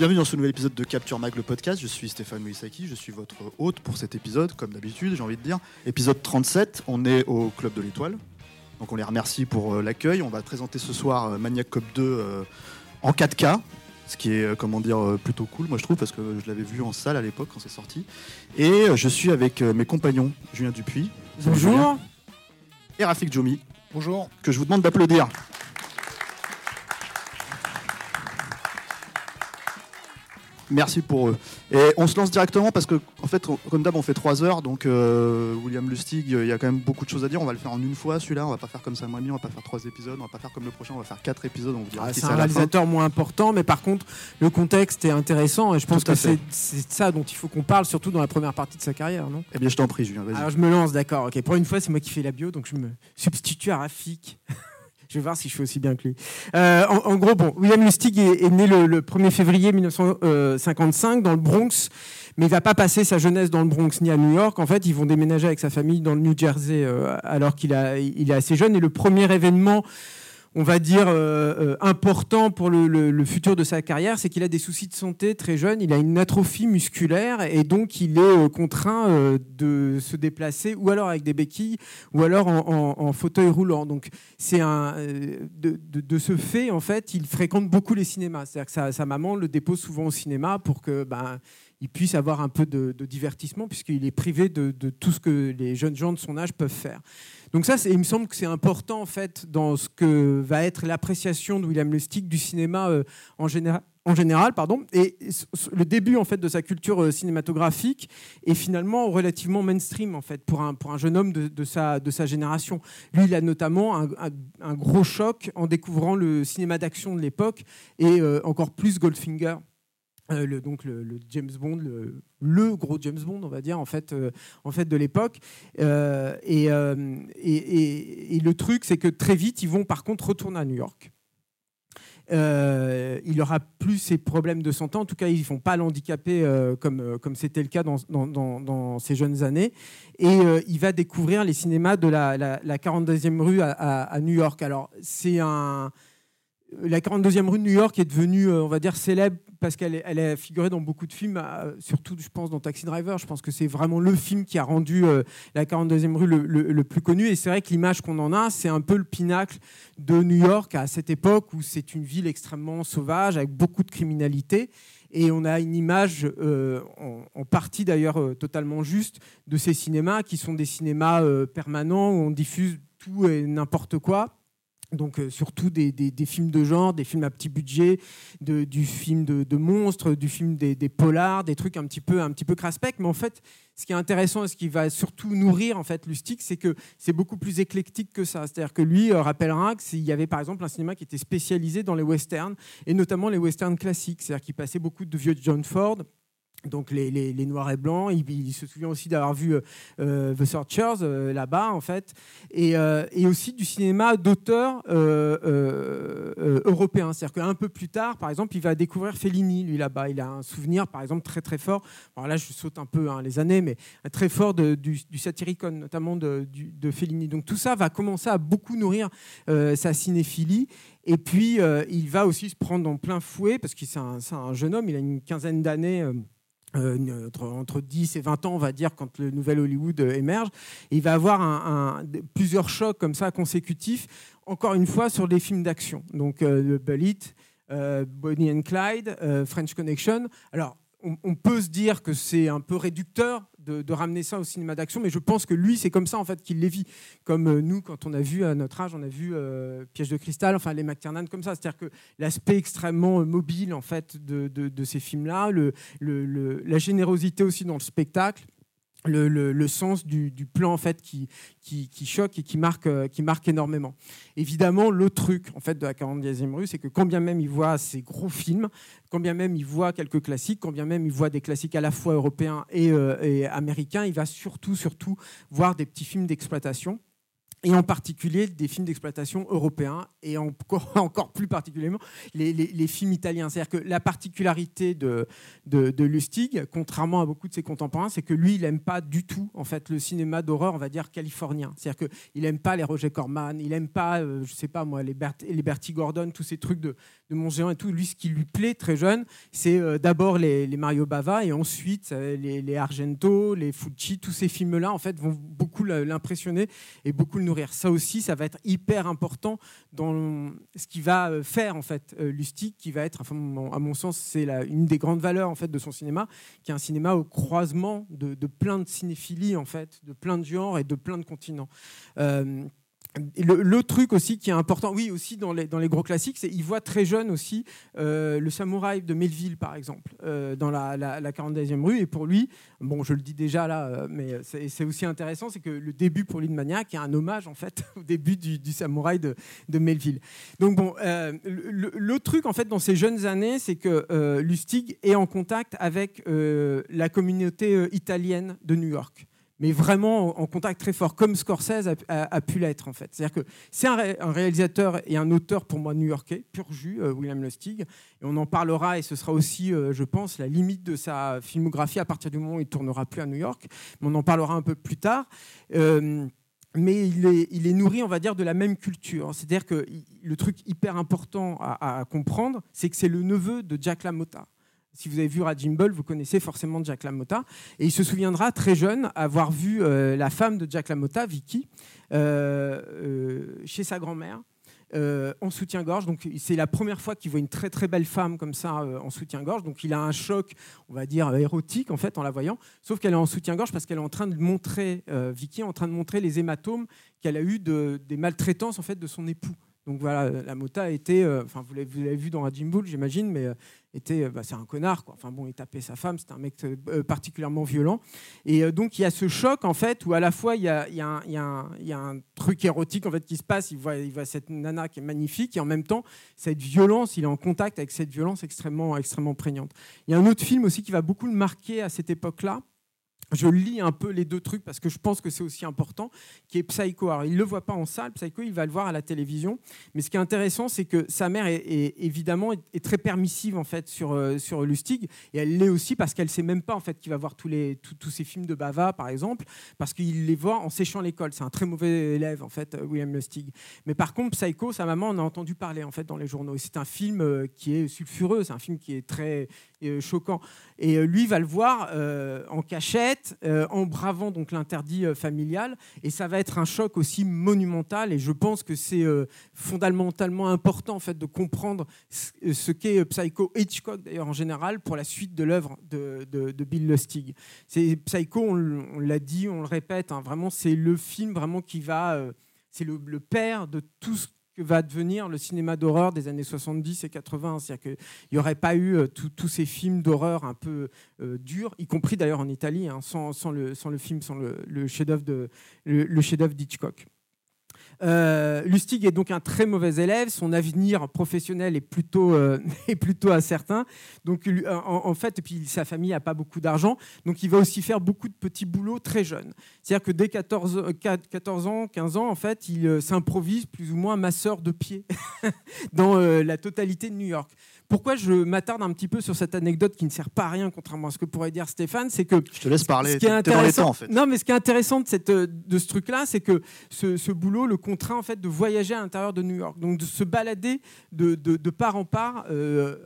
Bienvenue dans ce nouvel épisode de Capture Mag le podcast. Je suis Stéphane Moïsaki, je suis votre hôte pour cet épisode, comme d'habitude, j'ai envie de dire. Épisode 37, on est au Club de l'Étoile. Donc on les remercie pour euh, l'accueil. On va présenter ce soir euh, Maniac Cop 2 euh, en 4K, ce qui est comment dire plutôt cool, moi je trouve, parce que je l'avais vu en salle à l'époque quand c'est sorti. Et je suis avec mes compagnons, Julien Dupuis. Bonjour. Et Rafik Djoumi, Bonjour. que je vous demande d'applaudir. Merci pour eux. Et on se lance directement parce que, en fait, comme d'hab, on fait trois heures. Donc, euh, William Lustig, il y a quand même beaucoup de choses à dire. On va le faire en une fois, celui-là. On va pas faire comme ça, moi, on va pas faire trois épisodes. On va pas faire comme le prochain, on va faire quatre épisodes. On vous dira Ah, c'est un réalisateur moins important, mais par contre, le contexte est intéressant et je pense que c'est ça dont il faut qu'on parle, surtout dans la première partie de sa carrière, non? Eh bien, je t'en prie, Julien. Alors je me lance, d'accord. Ok, pour une fois, c'est moi qui fais la bio, donc je me substitue à Rafik. je vais voir si je fais aussi bien que lui. Euh, en, gros, bon, William Lustig est, est né le, le 1er février 1955 dans le Bronx, mais il va pas passer sa jeunesse dans le Bronx ni à New York. En fait, ils vont déménager avec sa famille dans le New Jersey euh, alors qu'il est assez jeune. Et le premier événement on va dire, euh, euh, important pour le, futur de sa carrière, c'est qu'il a des soucis de santé très jeune. Il a une atrophie musculaire et donc il est euh, contraint de se déplacer ou alors avec des béquilles ou alors en, fauteuil roulant. Donc c'est un de, ce fait en fait, il fréquente beaucoup les cinémas. C'est-à-dire que sa, maman le dépose souvent au cinéma pour que ben il puisse avoir un peu de, divertissement puisqu'il est privé de tout ce que les jeunes gens de son âge peuvent faire. Donc ça, il me semble que c'est important en fait dans ce que va être l'appréciation de William Lustig du cinéma euh, en général. En général, pardon, et le début en fait de sa culture euh, cinématographique est finalement relativement mainstream en fait pour un pour un jeune homme de, sa de sa génération. Lui, il a notamment un gros choc en découvrant le cinéma d'action de l'époque et euh, encore plus Goldfinger. Euh, le, donc le, James Bond, le, gros James Bond, on va dire en fait, euh, de l'époque. Euh, et, le truc, c'est que très vite, ils vont par contre retourner à New York. Il aura plus ces problèmes de santé. En tout cas, ils ne vont pas l'handicaper comme c'était le cas dans, dans, ses jeunes années. Et il va découvrir les cinémas de la, la, la 42e rue à, à- New York. Alors, c'est un la 42e rue de New York est devenue, on va dire, célèbre parce qu'elle a figuré dans beaucoup de films, euh, surtout, je pense, dans Taxi Driver. Je pense que c'est vraiment le film qui a rendu euh, la 42e rue le, plus connu. Et c'est vrai que l'image qu'on en a, c'est un peu le pinacle de New York à cette époque où c'est une ville extrêmement sauvage, avec beaucoup de criminalité. Et on a une image, euh, en, partie d'ailleurs totalement juste, de ces cinémas qui sont des cinémas permanents où on diffuse tout et n'importe quoi. Donc euh, surtout des, films de genre, des films à petit budget, du film de, monstres, du film des, des polars, des trucs un petit peu un petit peu craspec. Mais en fait, ce qui est intéressant et ce qui va surtout nourrir en fait Lustig, c'est que c'est beaucoup plus éclectique que ça. C'est-à-dire que lui euh, rappellera qu'il y avait par exemple un cinéma qui était spécialisé dans les westerns et notamment les westerns classiques. C'est-à-dire qu'il passait beaucoup de vieux John Ford. Donc les, les- noirs et blancs, il, se souvient aussi d'avoir vu euh, euh, The Searchers euh, là-bas en fait, et, et aussi du cinéma d'auteur euh, euh, euh, européen. C'est-à-dire qu'un peu plus tard, par exemple, il va découvrir Fellini, lui là-bas. Il a un souvenir, par exemple, très très fort. Alors là, je saute un peu hein, les années, mais très fort de- du, du Satyricon, notamment de, Fellini. Donc tout ça va commencer à beaucoup nourrir sa cinéphilie. Et puis, il va aussi se prendre en plein fouet, parce un, c'est un jeune homme, il a une quinzaine d'années. Euh, entre, 10 et 20 ans, on va dire, quand le nouvel Hollywood émerge. il va avoir plusieurs chocs comme ça consécutifs, encore une fois, sur des films d'action. Donc, le Bullet, Bonnie and Clyde, French Connection. Alors, on, peut se dire que c'est un peu réducteur de, ramener ça au cinéma d'action, mais je pense que lui, c'est comme ça en fait qu'il les vit. Comme euh, nous, quand on a vu à notre âge, on a vu euh, Piège de cristal, enfin les McTiernan comme ça. C'est-à-dire que l'aspect extrêmement euh, mobile en fait de, ces films-là, la générosité aussi dans le spectacle le, sens du, plan en fait qui, choque et qui marque, euh, qui marque énormément. Évidemment, le truc en fait de la 40e rue, c'est que quand bien même il voit ces gros films, quand bien même il voit quelques classiques, quand bien même il voit des classiques à la fois européens et, euh, et américains, il va surtout surtout voir des petits films d'exploitation et en particulier des films d'exploitation européens, et encore, plus particulièrement les, films italiens. C'est-à-dire que la particularité de, de, Lustig, contrairement à beaucoup de ses contemporains, c'est que lui, il n'aime pas du tout en fait, le cinéma d'horreur, on va dire, californien. C'est-à-dire qu'il n'aime pas les Roger Corman, il n'aime pas, euh, je sais pas moi, les, les Bertie Gordon, tous ces trucs de, de Mon Géant et tout. Lui, ce qui lui plaît très jeune, c'est euh, d'abord les, les, Mario Bava, et ensuite euh, les, les Argento, les Fucci, tous ces films-là, en fait, vont beaucoup l'impressionner et beaucoup le Ça aussi, ça va être hyper important dans ce qui va euh, faire en fait euh, Lustig, qui va être, à mon sens, c'est une des grandes valeurs en fait de son cinéma, qui est un cinéma au croisement de, plein de cinéphilies en fait, de plein de genres et de plein de continents. Euh, le, truc aussi qui est important, oui, aussi dans les, gros classiques, c'est qu'il voit très jeune aussi euh, le samouraï de Melville, par exemple, euh, dans la, la, 42e rue. Et pour lui, bon, je le dis déjà là, euh, mais c'est aussi intéressant, c'est que le début pour lui de Maniac est un hommage, en fait, au début du, samouraï de, de, Melville. Donc, bon, le, le, truc, en fait, dans ces jeunes années, c'est que Lustig est en contact avec la communauté italienne de New York mais vraiment en contact très fort, comme Scorsese a, pu l'être en fait. C'est-à-dire que c'est un, réalisateur et un auteur pour moi new-yorkais, pur jus, euh, William Lustig, et on en parlera et ce sera aussi, euh, je pense, la limite de sa filmographie à partir du moment où il tournera plus à New York, mais on en parlera un peu plus tard. Euh, mais il est, nourri, on va dire, de la même culture. C'est-à-dire que le truc hyper important à, à comprendre, c'est que c'est le neveu de Jack LaMotta. Si vous avez vu Raging Bull, vous connaissez forcément Jack LaMotta. Et il se souviendra très jeune avoir vu euh, la femme de Jack LaMotta, Vicky, euh, euh, chez sa grand-mère. en soutien-gorge. Donc c'est la première fois qu'il voit une très très belle femme comme ça en soutien-gorge. Donc il a un choc, on va dire érotique en fait en la voyant. Sauf qu'elle est en soutien-gorge parce qu'elle est en train de montrer, Vicky est en train de montrer les hématomes qu'elle a eu de, des maltraitances en fait de son époux. Donc voilà, la Mota été, euh, enfin vous l'avez vu dans Bull, j'imagine, mais euh, était, euh, bah, c'est un connard. Enfin bon, il tapait sa femme, c'était un mec particulièrement violent. Et donc il y a ce choc en fait où à la fois il y a, un truc érotique en fait qui se passe. Il voit, il voit cette nana qui est magnifique et en même temps cette violence, il est en contact avec cette violence extrêmement, extrêmement prégnante. Il y a un autre film aussi qui va beaucoup le marquer à cette époque-là je lis un peu les deux trucs parce que je pense que c'est aussi important, qui est Psycho. Alors, il ne le voit pas en salle, Psycho, il va le voir à la télévision. Mais ce qui est intéressant, c'est que sa mère, est, évidemment, est, très permissive en fait sur, euh, sur Lustig. Et elle l'est aussi parce qu'elle ne sait même pas en fait qu'il va voir tous, les, tous films de Bava, par exemple, parce qu'il les voit en séchant l'école. C'est un très mauvais élève, en fait, euh, William Lustig. Mais par contre, Psycho, sa maman en a entendu parler en fait dans les journaux. C'est un film euh, qui est sulfureux, c'est un film qui est très choquant. Et lui va le voir en cachette euh, en bravant donc l'interdit euh, familial. Et ça va être un choc aussi monumental. Et je pense que c'est euh, fondamentalement important en fait de comprendre ce, qu'est Psycho Hitchcock d'ailleurs en général pour la suite de l'œuvre de, Bill Lustig. C'est Psycho, on, l'a dit, on le répète, hein, vraiment c'est le film vraiment qui va, c'est le, le, père de tout ce va devenir le cinéma d'horreur des années 70 et 80. C'est-à-dire qu'il n'y aurait pas eu euh, tous ces films d'horreur un peu euh, durs, y compris d'ailleurs en Italie, hein, sans, le, film, sans le, le chef-d'œuvre d'Hitchcock. Euh, Lustig est donc un très mauvais élève. Son avenir professionnel est plutôt, euh, est plutôt incertain. Donc, en, fait, et puis sa famille n'a pas beaucoup d'argent. Donc, il va aussi faire beaucoup de petits boulots très jeunes. C'est-à-dire que dès 14, 14, ans, 15 ans, en fait, il euh, s'improvise plus ou moins masseur de pied dans la totalité de New York. Pourquoi je m'attarde un petit peu sur cette anecdote qui ne sert pas à rien, contrairement à ce que pourrait dire Stéphane, c'est que je te laisse parler. Ce qui est intéressant, en fait. Non, mais ce qui est intéressant de, cette, de ce truc-là, c'est que ce, boulot le contraint de voyager à l'intérieur de New York, donc de se balader de, de, part en part. Euh,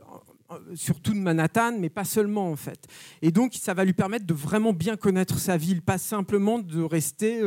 surtout de Manhattan, mais pas seulement en fait. Et donc ça va lui permettre de vraiment bien connaître sa ville, pas simplement de rester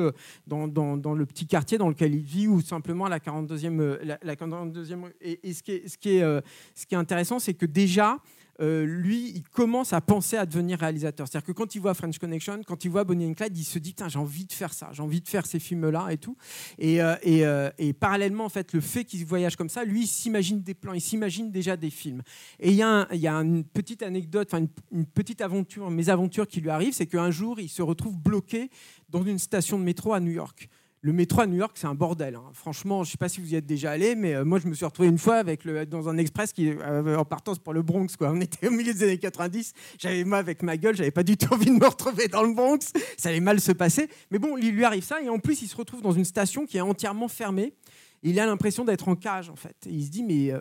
dans, dans, le petit quartier dans lequel il vit ou simplement à la 42e. La, 42e et, ce, qui ce, qui est, ce qui est intéressant, c'est que déjà, euh, lui, il commence à penser à devenir réalisateur. C'est-à-dire que quand il voit French Connection, quand il voit Bonnie and Clyde, il se dit j'ai envie de faire ça, j'ai envie de faire ces films-là et tout. Et, euh, euh, et, parallèlement, en fait, le fait qu'il voyage comme ça, lui, il s'imagine des plans, il s'imagine déjà des films. Et il y, a il y a une petite anecdote, une, une petite aventure, mésaventure qui lui arrive, c'est qu'un jour, il se retrouve bloqué dans une station de métro à New York le métro à New York, c'est un bordel. Hein. Franchement, je ne sais pas si vous y êtes déjà allé, mais euh, moi, je me suis retrouvé une fois avec le, dans un express qui, euh, en partance pour le Bronx. Quoi. On était au milieu des années 90. J'avais moi avec ma gueule, j'avais pas du tout envie de me retrouver dans le Bronx. Ça allait mal se passer. Mais bon, il lui arrive ça, et en plus, il se retrouve dans une station qui est entièrement fermée. Il a l'impression d'être en cage, en fait. Et il se dit, mais euh,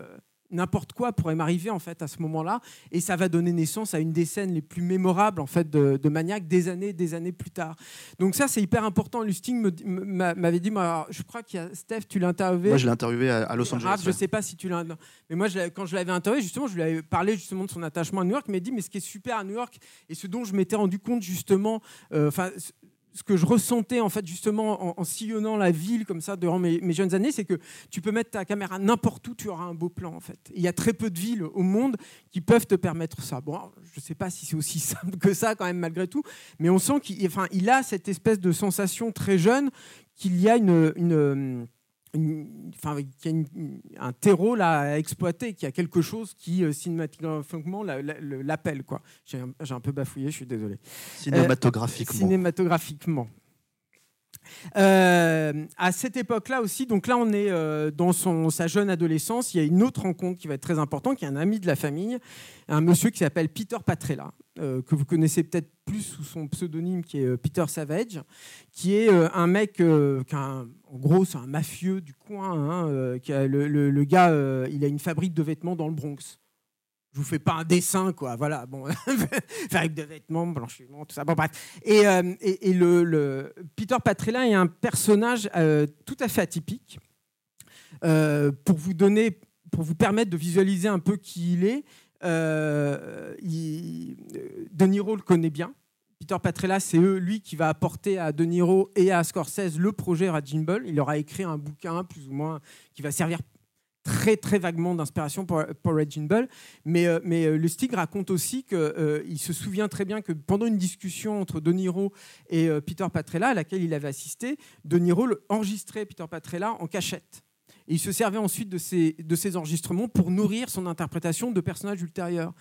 n'importe quoi pourrait m'arriver en fait à ce moment-là. Et ça va donner naissance à une des scènes les plus mémorables en fait de, de Maniac des années des années plus tard. Donc ça c'est hyper important. Lustig m'avait dit moi, je crois qu'il y a Steph tu l'as interviewé. Moi je l'ai interviewé à, Los Angeles je sais pas si tu l'as mais moi quand je l'avais interviewé justement je lui avais parlé justement de son attachement à New York il m'a dit mais ce qui est super à New York et ce dont je m'étais rendu compte justement euh, ce que je ressentais en fait justement en, sillonnant la ville comme ça durant mes, jeunes années, c'est que tu peux mettre ta caméra n'importe où, tu auras un beau plan en fait. Il y a très peu de villes au monde qui peuvent te permettre ça. Bon, je ne sais pas si c'est aussi simple que ça quand même malgré tout, mais on sent qu'il a cette espèce de sensation très jeune qu'il y a une enfin, y a un terreau là à exploiter, qu'il y a quelque chose qui euh, cinématographiquement l'appelle. Quoi. J'ai, un, peu bafouillé, je suis désolé. Cinématographiquement. Euh, cinématographiquement. Euh, à cette époque-là aussi, donc là on est dans son, sa jeune adolescence, il y a une autre rencontre qui va être très importante, qui est un ami de la famille, un monsieur qui s'appelle Peter Patrella, que vous connaissez peut-être plus sous son pseudonyme qui est Peter Savage, qui est un mec a en gros, c'est un mafieux du coin. Hein, euh, le, gars, euh, il a une fabrique de vêtements dans le Bronx. Je vous fais pas un dessin, quoi. Voilà, bon, fabrique de vêtements, blanchiment, tout ça. Bon, bref. Et, euh, et, le, Peter Patrella est un personnage tout à fait atypique. pour vous donner, pour vous permettre de visualiser un peu qui il est, il, De Niro le connaît bien. Peter Patrella, c'est lui qui va apporter à De Niro et à Scorsese le projet Raging Bull. Il aura écrit un bouquin, plus ou moins, qui va servir très très vaguement d'inspiration pour, pour Raging. Mais, euh, euh, le Stig raconte aussi qu'il euh, se souvient très bien que pendant une discussion entre De Niro et Peter Patrella, à laquelle il avait assisté, De Niro enregistrait Peter Patrella en cachette. Et il se servait ensuite de ces, enregistrements pour nourrir son interprétation de personnages ultérieurs.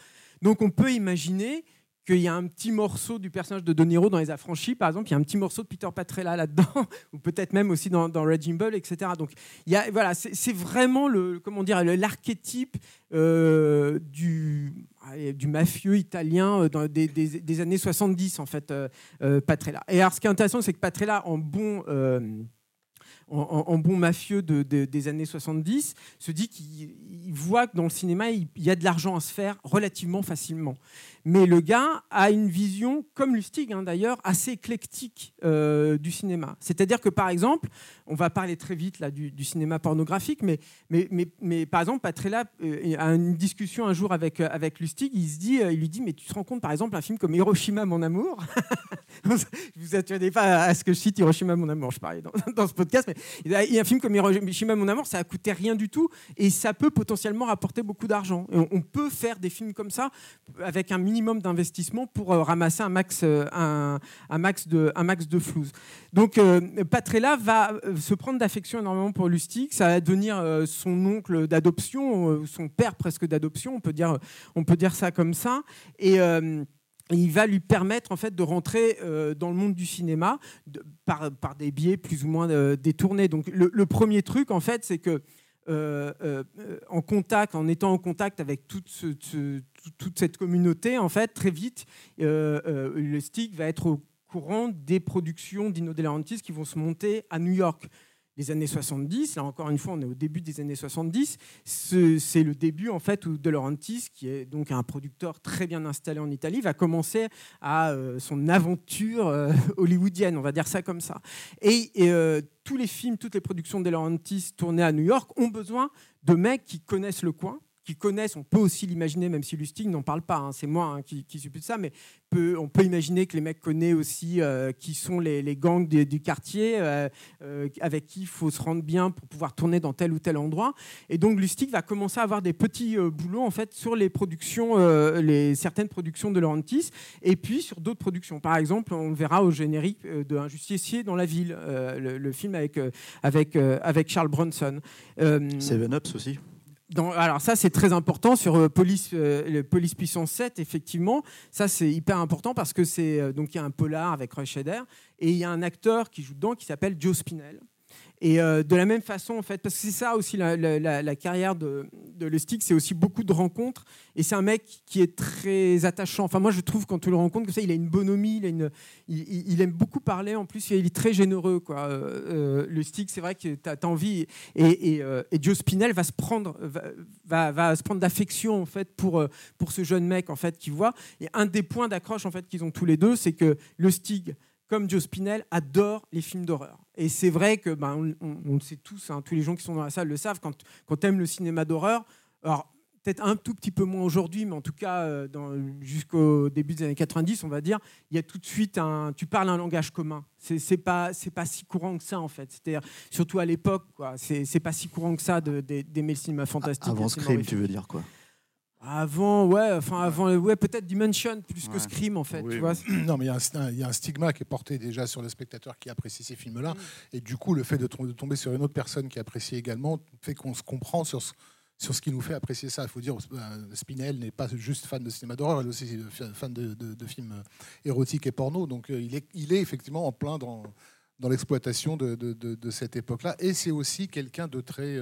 Donc on peut imaginer qu'il y a un petit morceau du personnage de De Niro dans Les Affranchis, par exemple, il y a un petit morceau de Peter Patrella là-dedans, ou peut-être même aussi dans, dans Raging Bull, etc. Donc, voilà, c'est vraiment le, comment dire, l'archétype euh, du, mafieux italien euh, des, années 70, en fait, euh, Patrella. Et alors, ce qui est intéressant, c'est que Patrella, en bon en, bon mafieux de, des années 70, se dit qu'il voit que dans le cinéma, il y a de l'argent à se faire relativement facilement. Mais le gars a une vision, comme Lustig hein, d'ailleurs, assez éclectique euh, du cinéma. C'est-à-dire que, par exemple, on va parler très vite là, du, cinéma pornographique, mais, mais, mais, mais par exemple, Patrella euh, a une discussion un jour avec, euh, avec Lustig, il, se dit, il lui dit, mais tu te rends compte, par exemple, un film comme Hiroshima, mon amour Je vous attendez pas à ce que je cite Hiroshima, mon amour, je parlais dans, dans ce podcast, mais il y a un film comme Hiroshima, mon amour, ça a coûté rien du tout, et ça peut potentiellement rapporter beaucoup d'argent. On, on peut faire des films comme ça avec un minimum minimum d'investissement pour euh, ramasser un max, euh, un, un, max de, un max de flouze. Donc euh, Patrella va se prendre d'affection énormément pour Lustig, ça va devenir son oncle d'adoption, son père presque d'adoption, on, peut dire, on peut dire ça comme ça. Et il va lui permettre en fait de rentrer dans le monde du cinéma par, par, des biais plus ou moins détournés. Donc le, le, premier truc en fait, c'est que en contact, en étant en contact avec toute, cette communauté, en fait, très vite, euh, le stick va être au courant des productions d'Ino De qui vont se monter à New York les années 70, là encore une fois, on est au début des années 70, c'est le début en fait où De Laurentiis, qui est donc un producteur très bien installé en Italie, va commencer à euh, son aventure euh, hollywoodienne, on va dire ça comme ça. Et, euh, tous les films, toutes les productions de De Laurentiis tournées à New York ont besoin de mecs qui connaissent le coin, qui connaissent, on peut aussi l'imaginer, même si Lustig n'en parle pas, hein, c'est moi hein, qui, qui suppute ça, mais on peut imaginer que les mecs connaissent aussi euh, qui sont les, gangs du quartier, euh, euh, avec qui il faut se rendre bien pour pouvoir tourner dans tel ou tel endroit. Et donc Lustig va commencer à avoir des petits boulots en fait sur les productions, certaines productions de Laurentis, et puis sur d'autres productions. Par exemple, on le verra au générique de Un justicier dans la ville, le, film avec, avec, avec Charles Bronson. Seven Ups aussi alors ça c'est très important sur euh, Police, euh, Police puissance 7 effectivement. Ça c'est hyper important parce que c'est euh, donc il y a un polar avec Roy Scheider et il y a un acteur qui joue dedans qui s'appelle Joe Spinell et euh, de la même façon, en fait, parce que c'est ça aussi la, carrière de, de Lustig, c'est aussi beaucoup de rencontres. Et c'est un mec qui est très attachant. Enfin, moi, je trouve quand tu le rencontres, que ça, il a une bonhomie, il, aime beaucoup parler. En plus, il est très généreux. Quoi. Euh, euh Lustig, c'est vrai que tu as, envie. Et, et, euh, et, Joe Spinell va se prendre, va, va, se prendre d'affection en fait pour pour ce jeune mec en fait qui voit. Et un des points d'accroche en fait qu'ils ont tous les deux, c'est que Lustig comme Joe Spinell, adore les films d'horreur. Et c'est vrai que, ben, on, le sait tous, hein, tous les gens qui sont dans la salle le savent, quand, quand tu aimes le cinéma d'horreur, alors peut-être un tout petit peu moins aujourd'hui, mais en tout cas euh, jusqu'au début des années 90, on va dire, il y a tout de suite un, tu parles un langage commun. C'est, c'est pas c'est pas si courant que ça en fait. C'est-à-dire surtout à l'époque, quoi. C'est, c'est pas si courant que ça d'aimer le cinéma fantastique. Avant Scream, tu veux dire quoi avant, ouais, enfin avant, ouais, peut-être Dimension plus que Scream en fait. Tu vois non, mais il y, a un stigma qui est porté déjà sur le spectateur qui apprécie ces films-là, mm. et du coup, le fait de, tomber sur une autre personne qui apprécie également fait qu'on se comprend sur ce, sur ce qui nous fait apprécier ça. Il faut dire, euh, Spinel n'est pas juste fan de cinéma d'horreur, elle est aussi fan de, films euh, érotiques et porno, donc euh, il, est, il est effectivement en plein dans, dans l'exploitation de, cette époque-là, et c'est aussi quelqu'un de très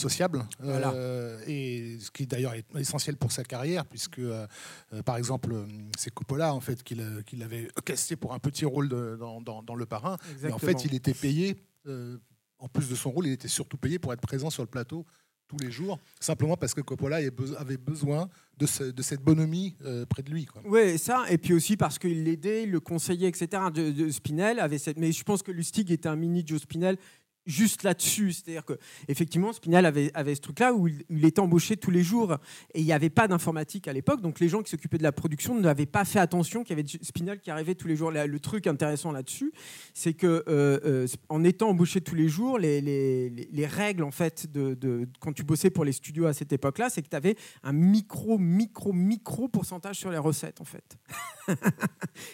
sociable, euh, et ce qui d'ailleurs est essentiel pour sa carrière, puisque euh, euh, par exemple c'est Coppola en fait qu'il avait casté pour un petit rôle dans, dans, Le Parrain, et en fait il était payé, en plus de son rôle, il était surtout payé pour être présent sur le plateau tous les jours, simplement parce que Coppola avait besoin de, de cette bonhomie près de lui. Oui, ça, et puis aussi parce qu'il l'aidait, il le conseillait, etc. De, de Spinel avait cette... Mais je pense que Lustig était un mini Joe Spinel juste là-dessus. C'est-à-dire que effectivement, Spinal avait, ce truc-là où il, était embauché tous les jours et il n'y avait pas d'informatique à l'époque. Donc les gens qui s'occupaient de la production n'avaient pas fait attention qu'il y avait Spinal qui arrivait tous les jours. Le truc intéressant là-dessus, c'est que euh, euh, en étant embauché tous les jours, les, les, les règles en fait de, quand tu bossais pour les studios à cette époque-là, c'est que tu avais un micro, micro, micro pourcentage sur les recettes en fait.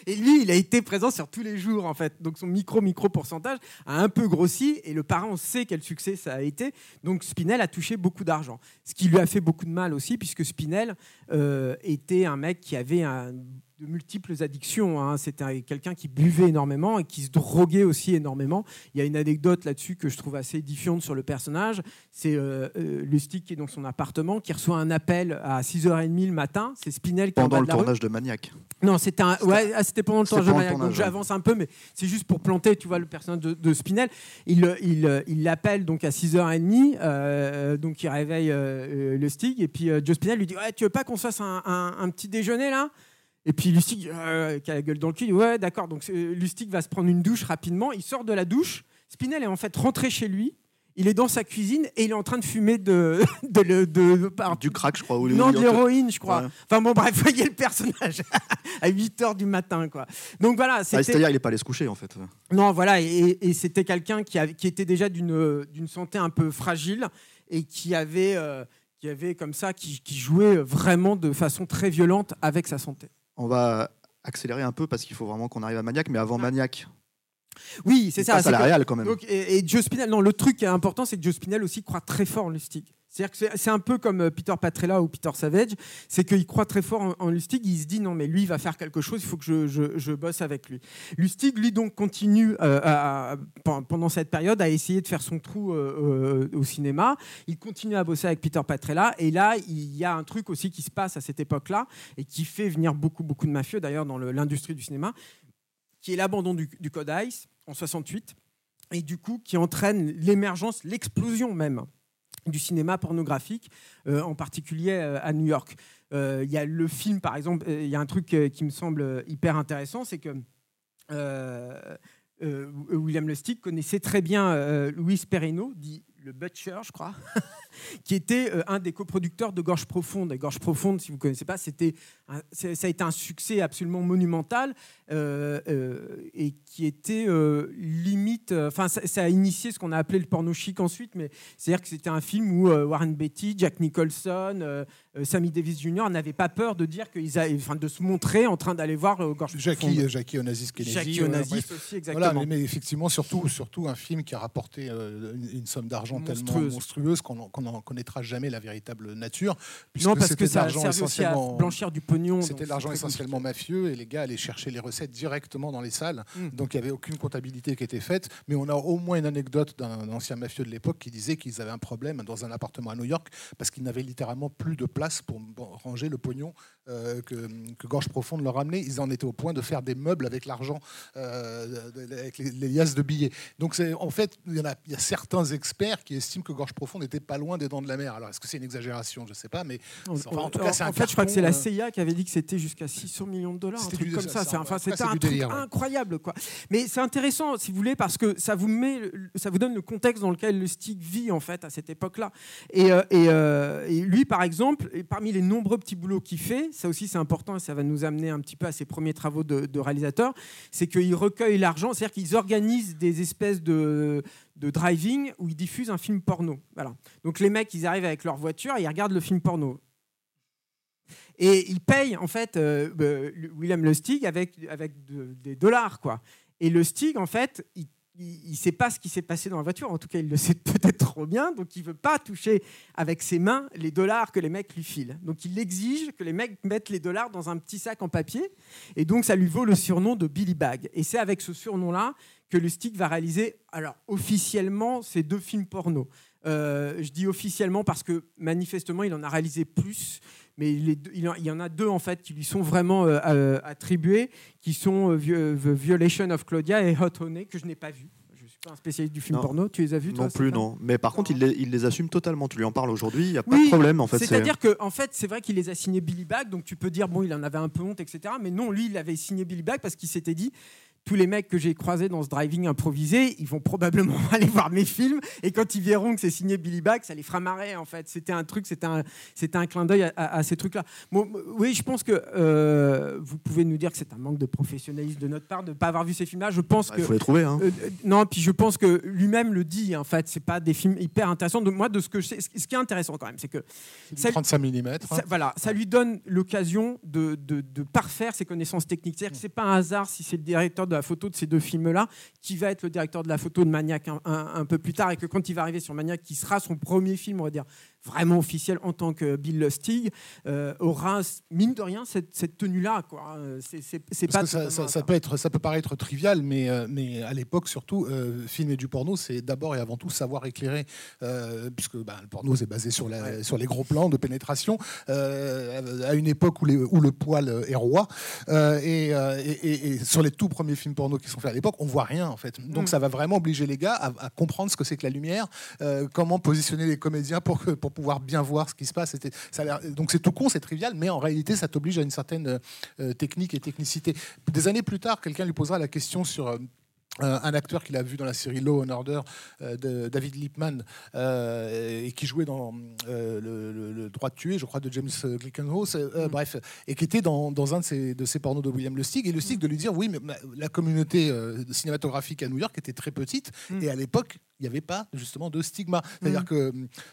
et lui, il a été présent sur tous les jours en fait. Donc son micro, micro pourcentage a un peu grossi le parent sait quel succès ça a été. Donc Spinel a touché beaucoup d'argent. Ce qui lui a fait beaucoup de mal aussi, puisque Spinel euh, était un mec qui avait un de multiples addictions. Hein. C'était quelqu'un qui buvait énormément et qui se droguait aussi énormément. Il y a une anecdote là-dessus que je trouve assez édifiante sur le personnage. C'est euh, euh, Lustig qui est dans son appartement, qui reçoit un appel à 6h30 le matin. C'est Spinel qui Pendant le tournage de Maniac. Non, c'était un... ouais, ah, pendant le tournage de Maniac. donc j'avance un peu, mais c'est juste pour planter, tu vois, le personnage de, Spinel. Il, il, il l'appelle donc à 6h30, euh, donc il réveille Lustig, et puis Joe Spinel lui dit ouais, Tu veux pas qu'on se fasse un, un petit déjeuner là? Et puis Lustig, euh, qui a la gueule dans le cul, ouais, d'accord. Donc Lustig va se prendre une douche rapidement. Il sort de la douche. Spinel est en fait rentré chez lui. Il est dans sa cuisine et il est en train de fumer de, de, du crack, je crois. Ou non, de l'héroïne, je crois. Enfin bon, bref, voyez le personnage à 8 h du matin, quoi. Donc voilà. Ah, c'est-à-dire, il n'est pas allé se coucher, en fait. Non, voilà. Et, et c'était quelqu'un qui, qui était déjà d'une santé un peu fragile et qui avait, euh, qui avait comme ça, qui, qui jouait vraiment de façon très violente avec sa santé. On va accélérer un peu parce qu'il faut vraiment qu'on arrive à Maniac, mais avant ah. Maniac. Oui, c'est ça. C'est la réal quand même. et, Joe Spinell, non, le truc qui est important, c'est que Joe Spinell aussi croit très fort en Lustig. C'est un peu comme euh, Peter Patrella ou Peter Savage, c'est qu'il croit très fort en, Lustig. Il se dit non, mais lui, il va faire quelque chose. Il faut que je, bosse avec lui. Lustig, lui, donc continue euh, pendant cette période à essayer de faire son trou euh, au cinéma. Il continue à bosser avec Peter Patrella. Et là, il y a un truc aussi qui se passe à cette époque-là et qui fait venir beaucoup, beaucoup de mafieux d'ailleurs dans l'industrie du cinéma, qui est l'abandon du, du Code Ice en 68 et du coup qui entraîne l'émergence, l'explosion même du cinéma pornographique, euh, en particulier euh, à New York. Euh, il y a le film, par exemple, il y a un truc qui me semble hyper intéressant, c'est que William Lustig connaissait très bien Louis Perrino, dit le Butcher, je crois, qui était euh, un des coproducteurs de Gorge Profonde. Et Gorge Profonde, si vous ne connaissez pas, c'était un- ça a été un succès absolument monumental euh, euh, et qui était limite. Enfin, ça, ça a initié ce qu'on a appelé le porno chic ensuite, mais c'est-à-dire que c'était un film où Warren Beatty, Jack Nicholson, Sammy Davis Jr. n'avaient pas peur de dire qu'ils avaient, enfin, de se montrer en train d'aller voir Gorge Jackie, Profonde. Jackie Onassis Kennedy. Jackie Onassis aussi, exactement. Voilà, mais, mais effectivement, surtout, surtout un film qui a rapporté une, une somme d'argent tellement Monstrueuse. monstrueuse qu'on qu'on n'en connaîtra jamais la véritable nature. puisque non, parce c'était que ça aussi à essentiellement- blanchir du pognon. C'était de l'argent essentiellement mafieux et les gars allaient chercher les recettes directement dans les salles. Mm. Donc il n'y avait aucune comptabilité qui était faite. Mais on a au moins une anecdote d'un ancien mafieux de l'époque qui disait qu'ils avaient un problème dans un appartement à New York parce qu'ils n'avaient littéralement plus de place pour ranger le pognon euh, que, que Gorge Profonde leur ramenait. Ils en étaient au point de faire des meubles avec l'argent, euh, avec les, les liasses de billets. Donc en fait, il y, en a, il y a certains experts qui estiment que Gorge Profonde n'était pas loin des dents de la mer. Alors est-ce que c'est une exagération? Je ne sais pas, mais. Enfin, en tout cas, c'est un en fait, je crois que c'est la carton, euh, CIA qui avait dit que c'était jusqu'à 600 millions de dollars, un C'était truc du- comme ça, ça. Enfin, c'était un truc délire, ouais. incroyable, quoi. Mais c'est intéressant, si vous voulez, parce que ça vous met, ça vous donne le contexte dans lequel le stick vit en fait à cette époque-là. Et, euh, et, euh, et lui, par exemple, et parmi les nombreux petits boulots qu'il fait, ça aussi c'est important et ça va nous amener un petit peu à ses premiers travaux de, de réalisateur, c'est qu'il recueille l'argent, c'est-à-dire qu'ils organisent des espèces de de driving où ils diffusent un film porno. Voilà. Donc les mecs, ils arrivent avec leur voiture et ils regardent le film porno. Et ils payent en fait euh, euh, William Lustig avec, avec de- des dollars quoi. Et Lustig en fait, il il ne sait pas ce qui s'est passé dans la voiture, en tout cas il le sait peut-être trop bien, donc il veut pas toucher avec ses mains les dollars que les mecs lui filent. Donc il exige que les mecs mettent les dollars dans un petit sac en papier, et donc ça lui vaut le surnom de Billy Bag. Et c'est avec ce surnom-là que Lustig va réaliser, alors officiellement, ces deux films porno. Euh, je dis officiellement parce que manifestement il en a réalisé plus, mais les deux- il, y en a deux en fait qui lui sont vraiment euh, euh, attribués, qui sont euh, The Violation of Claudia et Hot Honey que je n'ai pas vu. Je suis pas un spécialiste du film Non. porno. Tu les as vus toi Non plus, non. Mais par contre, il les, il les assume totalement. Tu lui en parles aujourd'hui, il n'y a pas de problème. En fait, c'est- C'est-à-dire que en fait, c'est vrai qu'il les a signés Billy Bag, donc tu peux dire bon, il en avait un peu honte, etc. Mais non, lui, il avait signé Billy Bag parce qu'il s'était dit tous les mecs que j'ai croisés dans ce driving improvisé, ils vont probablement aller voir mes films et quand ils verront que c'est signé Billy Bag, ça les fera marrer en fait. C'était un truc, c'était un, c'était un clin d'œil à, à- à ces trucs-là. Bon, oui, je pense que euh, vous pouvez nous dire que c'est un manque de professionnalisme de notre part de ne pas avoir vu ces films-là. Je pense Bah, que il faut les trouver. Hein. euh, euh, non, puis je pense que lui-même le dit. En fait, c'est pas des films hyper intéressants. De moi, de ce que je sais, ce ce qui est intéressant quand même, c'est que Ça- 35 mm. ça, voilà, ça lui donne l'occasion de, de- de parfaire ses connaissances techniques. C'est-à-dire que c'est pas un hasard si c'est le directeur de photo de ces deux films-là qui va être le directeur de la photo de Maniac un, un- un peu plus tard et que quand il va arriver sur Maniac, qui sera son premier film, on va dire vraiment officiel en tant que Bill Lustig, euh, aura mine de rien cette, cette tenue-là. Quoi. C'est, c'est, c'est pas Parce que ça, peut être, ça peut paraître trivial, mais, euh, mais à l'époque, surtout, euh, filmer du porno, c'est d'abord et avant tout savoir éclairer, euh, puisque bah, le porno, c'est basé sur, la- sur les gros plans de pénétration, à une époque où, les- où le poil est roi. Et, et- et- et sur les tout premiers films porno qui sont faits à l'époque, on voit rien, en fait. Donc Mm. ça va vraiment obliger les gars à, à comprendre ce que c'est que la lumière, comment positionner les comédiens pour, que- pour pouvoir bien voir ce qui se passe. Donc c'est tout con, c'est trivial, mais en réalité, ça t'oblige à une certaine euh, technique et technicité. Des années plus tard, quelqu'un lui posera la question sur euh, un acteur qu'il a vu dans la série Law and Order euh, de David Lipman euh, et qui jouait dans euh, le, le- le droit de tuer, je crois, de James Glickenhaus, Mm. bref, et qui était dans, dans un de ses pornos de William Lustig, et Lustig de lui dire oui, mais ma- la communauté cinématographique à New York était très petite, Mm. et à l'époque, il n'y avait pas justement de stigma. C'est-à-dire Mm. que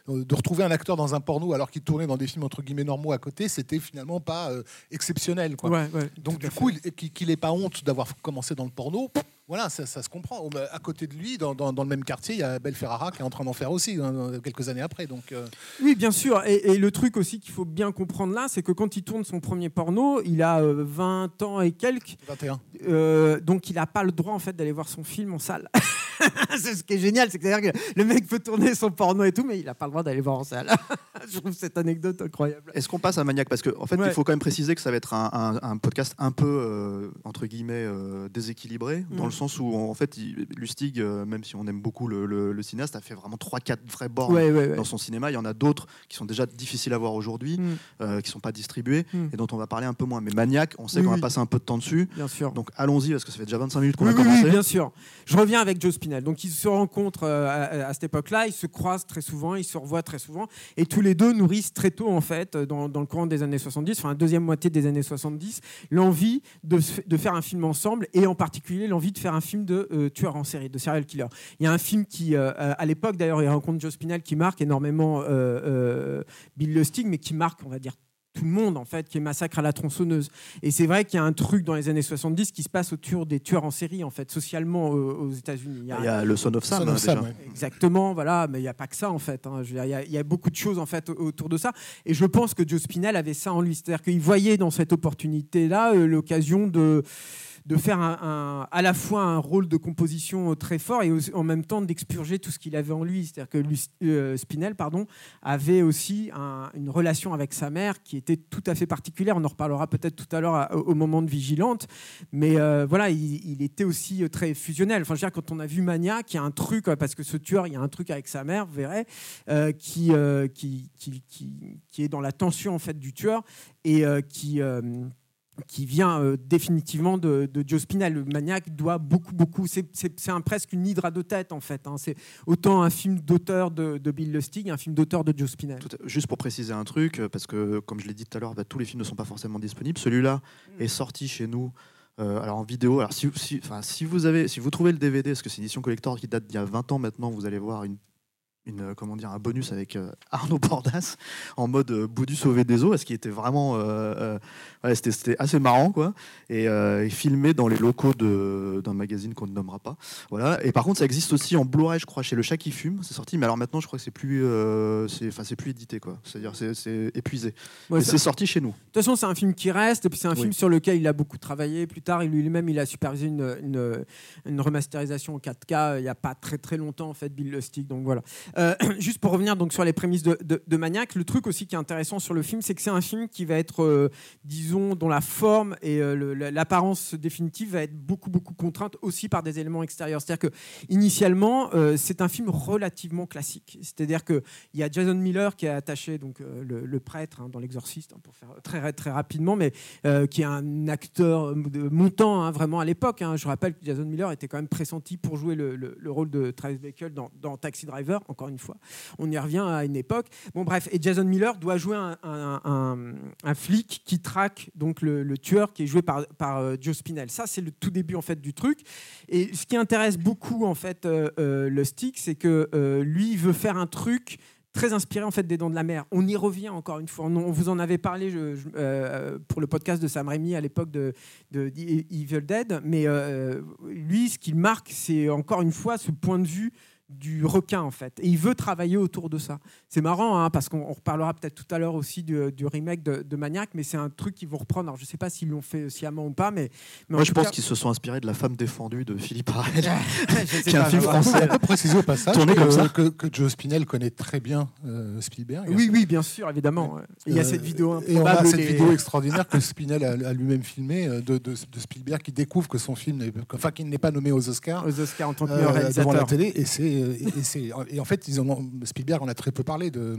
de retrouver un acteur dans un porno alors qu'il tournait dans des films entre guillemets normaux à côté, c'était finalement pas euh, exceptionnel. Quoi. Ouais, ouais, Donc du coup, il- qu'il qu'il n'ait pas honte d'avoir commencé dans le porno, voilà, ça, ça se comprend. Au- À côté de lui, dans, dans- dans le même quartier, il y a Belle Ferrara qui est en train d'en faire aussi, hein, quelques années après. Donc, euh, Oui, bien sûr. Et, et le truc aussi qu'il faut bien comprendre là, c'est que quand il tourne son premier porno, il a euh, 20 ans et quelques. 21. euh, donc il n'a pas le droit en fait d'aller voir son film en salle. c'est ce qui est génial, c'est que que le mec peut tourner son porno et tout, mais il n'a pas le droit d'aller voir en salle. Je trouve cette anecdote incroyable. Est-ce qu'on passe à Maniac? Parce qu'en en fait, Ouais. il faut quand même préciser que ça va être un, un- un podcast un peu, euh, entre guillemets, euh, déséquilibré, dans Mm. le sens où, en fait, il- Lustig, euh, même si on aime beaucoup le, le- le cinéaste, a fait vraiment 3-4 vraies bornes Ouais, ouais, ouais. dans son cinéma. Il y en a d'autres qui sont déjà difficiles à voir aujourd'hui, Mm, qui ne sont pas distribués, Mm. et dont on va parler un peu moins. Mais Maniac, on sait Oui, qu'on va passer un peu de temps dessus. bien sûr. Donc allons-y, parce que ça fait déjà 25 minutes qu'on Oui, a commencé. bien sûr. Je reviens avec Joe Donc ils se rencontrent euh, à, cette époque-là, ils se croisent très souvent, ils se revoient très souvent, et tous les deux nourrissent très tôt, en fait, dans, dans le courant des années 70, enfin la deuxième moitié des années 70, l'envie de, faire un film ensemble, et en particulier l'envie de faire un film de euh, tueur en série, de serial killer. Il y a un film qui, euh, euh, à l'époque d'ailleurs, il rencontre Joe Spinell qui marque énormément euh, euh, Bill Lustig, mais qui marque, on va dire, tout le monde en fait, qui est Massacre à la tronçonneuse. Et c'est vrai qu'il y a un truc dans les années 70 qui se passe autour des tueurs en série, en fait, socialement euh, aux États-Unis. Il y a- Il y a le Son of Sam, Son hein, of Sam, déjà. ouais. Exactement, voilà, mais il n'y a pas que ça en fait. hein. Je veux dire, Il y, a- il y a beaucoup de choses en fait au- autour de ça. Et je pense que Joe Spinell avait ça en lui, c'est-à-dire qu'il voyait dans cette opportunité-là euh, l'occasion de de faire un, à la fois un rôle de composition euh, très fort et en même temps d'expurger tout ce qu'il avait en lui. C'est-à-dire que lui- euh, Spinell pardon, avait aussi un- une relation avec sa mère qui était tout à fait particulière. On en reparlera peut-être tout à l'heure au, moment de Vigilante. Mais euh, voilà, il, était aussi très fusionnel. Enfin, je veux dire, quand on a vu Maniac, il y a un truc, parce que ce tueur, il y a un truc avec sa mère, vous verrez, qui, qui, qui, qui, qui est dans la tension en fait du tueur et qui. Qui vient euh, définitivement de, de Joe Spinell. Le maniaque doit beaucoup, beaucoup. C'est, un, presque une hydre à deux têtes, en fait. hein. C'est autant un film d'auteur de, de Bill Lustig, un film d'auteur de Joe Spinell. Tout à- Juste pour préciser un truc, euh, parce que comme je l'ai dit tout à l'heure, bah, tous les films ne sont pas forcément disponibles. Celui-là Mm. est sorti chez nous. euh, alors en vidéo, alors si, si, enfin, si vous avez, si vous trouvez le DVD, parce que c'est une édition collector qui date d'il y a 20 ans maintenant, vous allez voir une, une euh, comment dire, un bonus avec euh, Arnaud Bordas en mode euh, Boudu sauvé des eaux, ce qui était vraiment, euh, euh, ouais, c'était, assez marrant quoi, et, et filmé dans les locaux d'un magazine qu'on ne nommera pas. Voilà. Et par contre, ça existe aussi en Blu-ray, je crois, chez Le Chat qui fume. C'est sorti, mais alors maintenant, je crois que c'est plus, c'est, enfin, c'est plus édité quoi. C'est-à-dire, c'est, épuisé. Ouais, c'est sorti chez nous. De toute façon, c'est un film qui reste, et puis c'est un Oui. film sur lequel il a beaucoup travaillé. Plus tard, lui-même, il a supervisé une, une, une remasterisation en 4K euh, il n'y a pas très très longtemps, en fait, Bill Lustig. Donc voilà. Euh, juste pour revenir donc sur les prémices de, Maniac, le truc aussi qui est intéressant sur le film, c'est que c'est un film qui va être, euh, disons, dont la forme et euh, l'apparence définitive va être beaucoup beaucoup contrainte aussi par des éléments extérieurs. C'est-à-dire que initialement, c'est un film relativement classique. C'est-à-dire que il y a Jason Miller qui est attaché, donc le, prêtre hein, dans l'Exorciste, hein, pour faire très très rapidement, mais qui est un acteur de montant hein, vraiment à l'époque. Je rappelle que Jason Miller était quand même pressenti pour jouer le rôle de Travis Bickle dans, dans Taxi Driver. Encore une fois, on y revient à une époque. Bon bref, et Jason Miller doit jouer un, un- flic qui traque donc le, tueur qui est joué par, par euh, Joe Spinell. Ça c'est le tout début en fait du truc. Et ce qui intéresse beaucoup en fait euh, euh, le stick, c'est que lui il veut faire un truc très inspiré en fait des Dents de la Mer. On y revient encore une fois. On, vous en avait parlé pour le podcast de Sam Raimi à l'époque de, Evil Dead, mais lui, ce qu'il marque, c'est encore une fois ce point de vue du requin en fait. Et il veut travailler autour de ça. C'est marrant hein, parce qu'on on reparlera peut-être tout à l'heure aussi du, du remake de, de Maniac, mais c'est un truc qu'ils vont reprendre. Alors je sais pas s'ils l'ont fait sciemment ou pas, mais, Moi, je pense cas- qu'ils se sont inspirés de La femme défendue de Philippe Arel. Qui est un film français. On peut préciser au passage Tourné que, comme ça. que, que Joe Spinell connaît très bien euh, Spielberg. Oui, oui, bien sûr, évidemment. Il y a Euh, cette vidéo Et on a cette les- vidéo extraordinaire que Spinell a, a lui-même filmée euh, de, de- de Spielberg qui découvre que son film, enfin, qu'il n'est pas nommé aux Oscars. aux Oscars en tant que euh, meilleur devant la réalisateur. télé et c'est et, en fait ils Spielberg en a très peu parlé de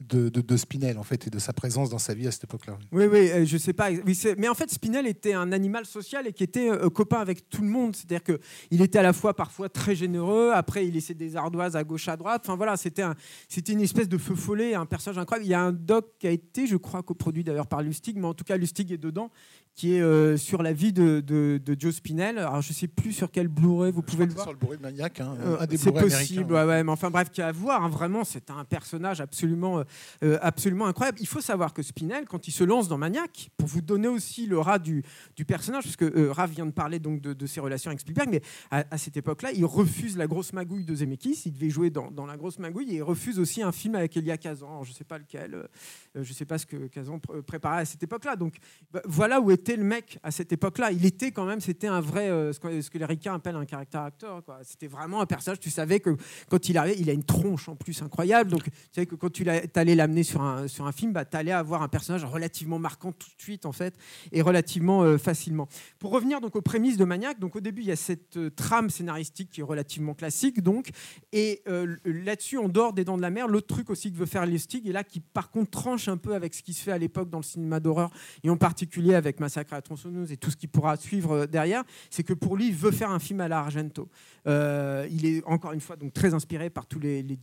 de, de, de Spinell en fait et de sa présence dans sa vie à cette époque-là. Oui, oui, euh, je sais pas. Oui, mais en fait, Spinell était un animal social et qui était euh, copain avec tout le monde. C'est-à-dire que il était à la fois parfois très généreux. Après, il laissait des ardoises à gauche, à droite. Enfin voilà, c'était un, c'était une espèce de feu follet, un personnage incroyable. Il y a un doc qui a été, je crois, coproduit d'ailleurs par Lustig, mais en tout cas, Lustig est dedans, qui est euh, sur la vie de, de, de Joe Spinell. Alors, je sais plus sur quel Blu-ray vous pouvez le voir. sur le Blu-ray de Maniac, hein, Euh, c'est possible, ouais, mais enfin bref, qui a à voir. hein, vraiment, c'est un personnage absolument, euh, euh, absolument incroyable. Il faut savoir que Spinell, quand il se lance dans Maniac, pour vous donner aussi le rat du, du personnage, parce que euh, vient de parler donc de, ses relations avec Spielberg, mais à, cette époque-là, il refuse la grosse magouille de Zemeckis. Il devait jouer dans, dans la grosse magouille et il refuse aussi un film avec Elia Kazan. Je ne sais pas lequel, euh, je ne sais pas ce que Kazan pr- préparait à cette époque-là. Donc bah, voilà où était le mec à cette époque-là. Il était quand même, c'était un vrai, ce, que, ce que les ricains appellent un caractère acteur. C'était vraiment un personnage. Tu savais que quand il arrivait, il a une tronche en plus incroyable. Donc tu savais que quand tu l'as- allais l'amener sur un, sur un film, bah, tu allais avoir un personnage relativement marquant tout de suite, en fait, et relativement euh, facilement. Pour revenir donc aux prémices de Maniac, donc au début, il y a cette euh, trame scénaristique qui est relativement classique, donc, et euh, là-dessus, en dehors des Dents de la Mer, l'autre truc aussi que veut faire Lustig, et là, qui par contre tranche un peu avec ce qui se fait à l'époque dans le cinéma d'horreur, et en particulier avec Massacre à la tronçonneuse et tout ce qui pourra suivre derrière, c'est que pour lui, il veut faire un film à la Argento. il est encore une fois donc très inspiré par tous les, les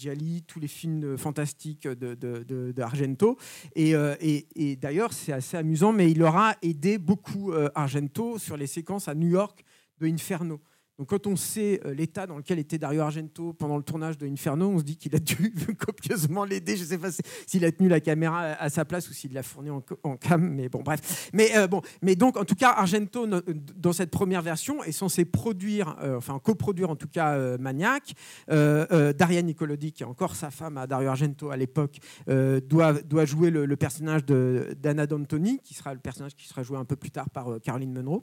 tous les films fantastiques. De, euh, et, et, d'ailleurs, c'est assez amusant, mais il aura aidé beaucoup euh, Argento sur les séquences à New York de Inferno. Donc quand on sait euh, l'état dans lequel était Dario Argento pendant le tournage de Inferno, on se dit qu'il a dû copieusement l'aider. Je ne sais pas s'il a tenu la caméra à sa place ou s'il l'a fourni en, cam, mais bon, bref. Mais, euh, bon, mais donc, en tout cas, Argento, dans cette première version, est censé produire, euh, enfin coproduire en tout cas Maniac. Daria Nicolodi, qui est encore sa femme à Dario Argento à l'époque, doit, doit jouer le, le personnage d'Anna D'Antoni, qui sera le personnage qui sera joué un peu plus tard par Caroline Munro.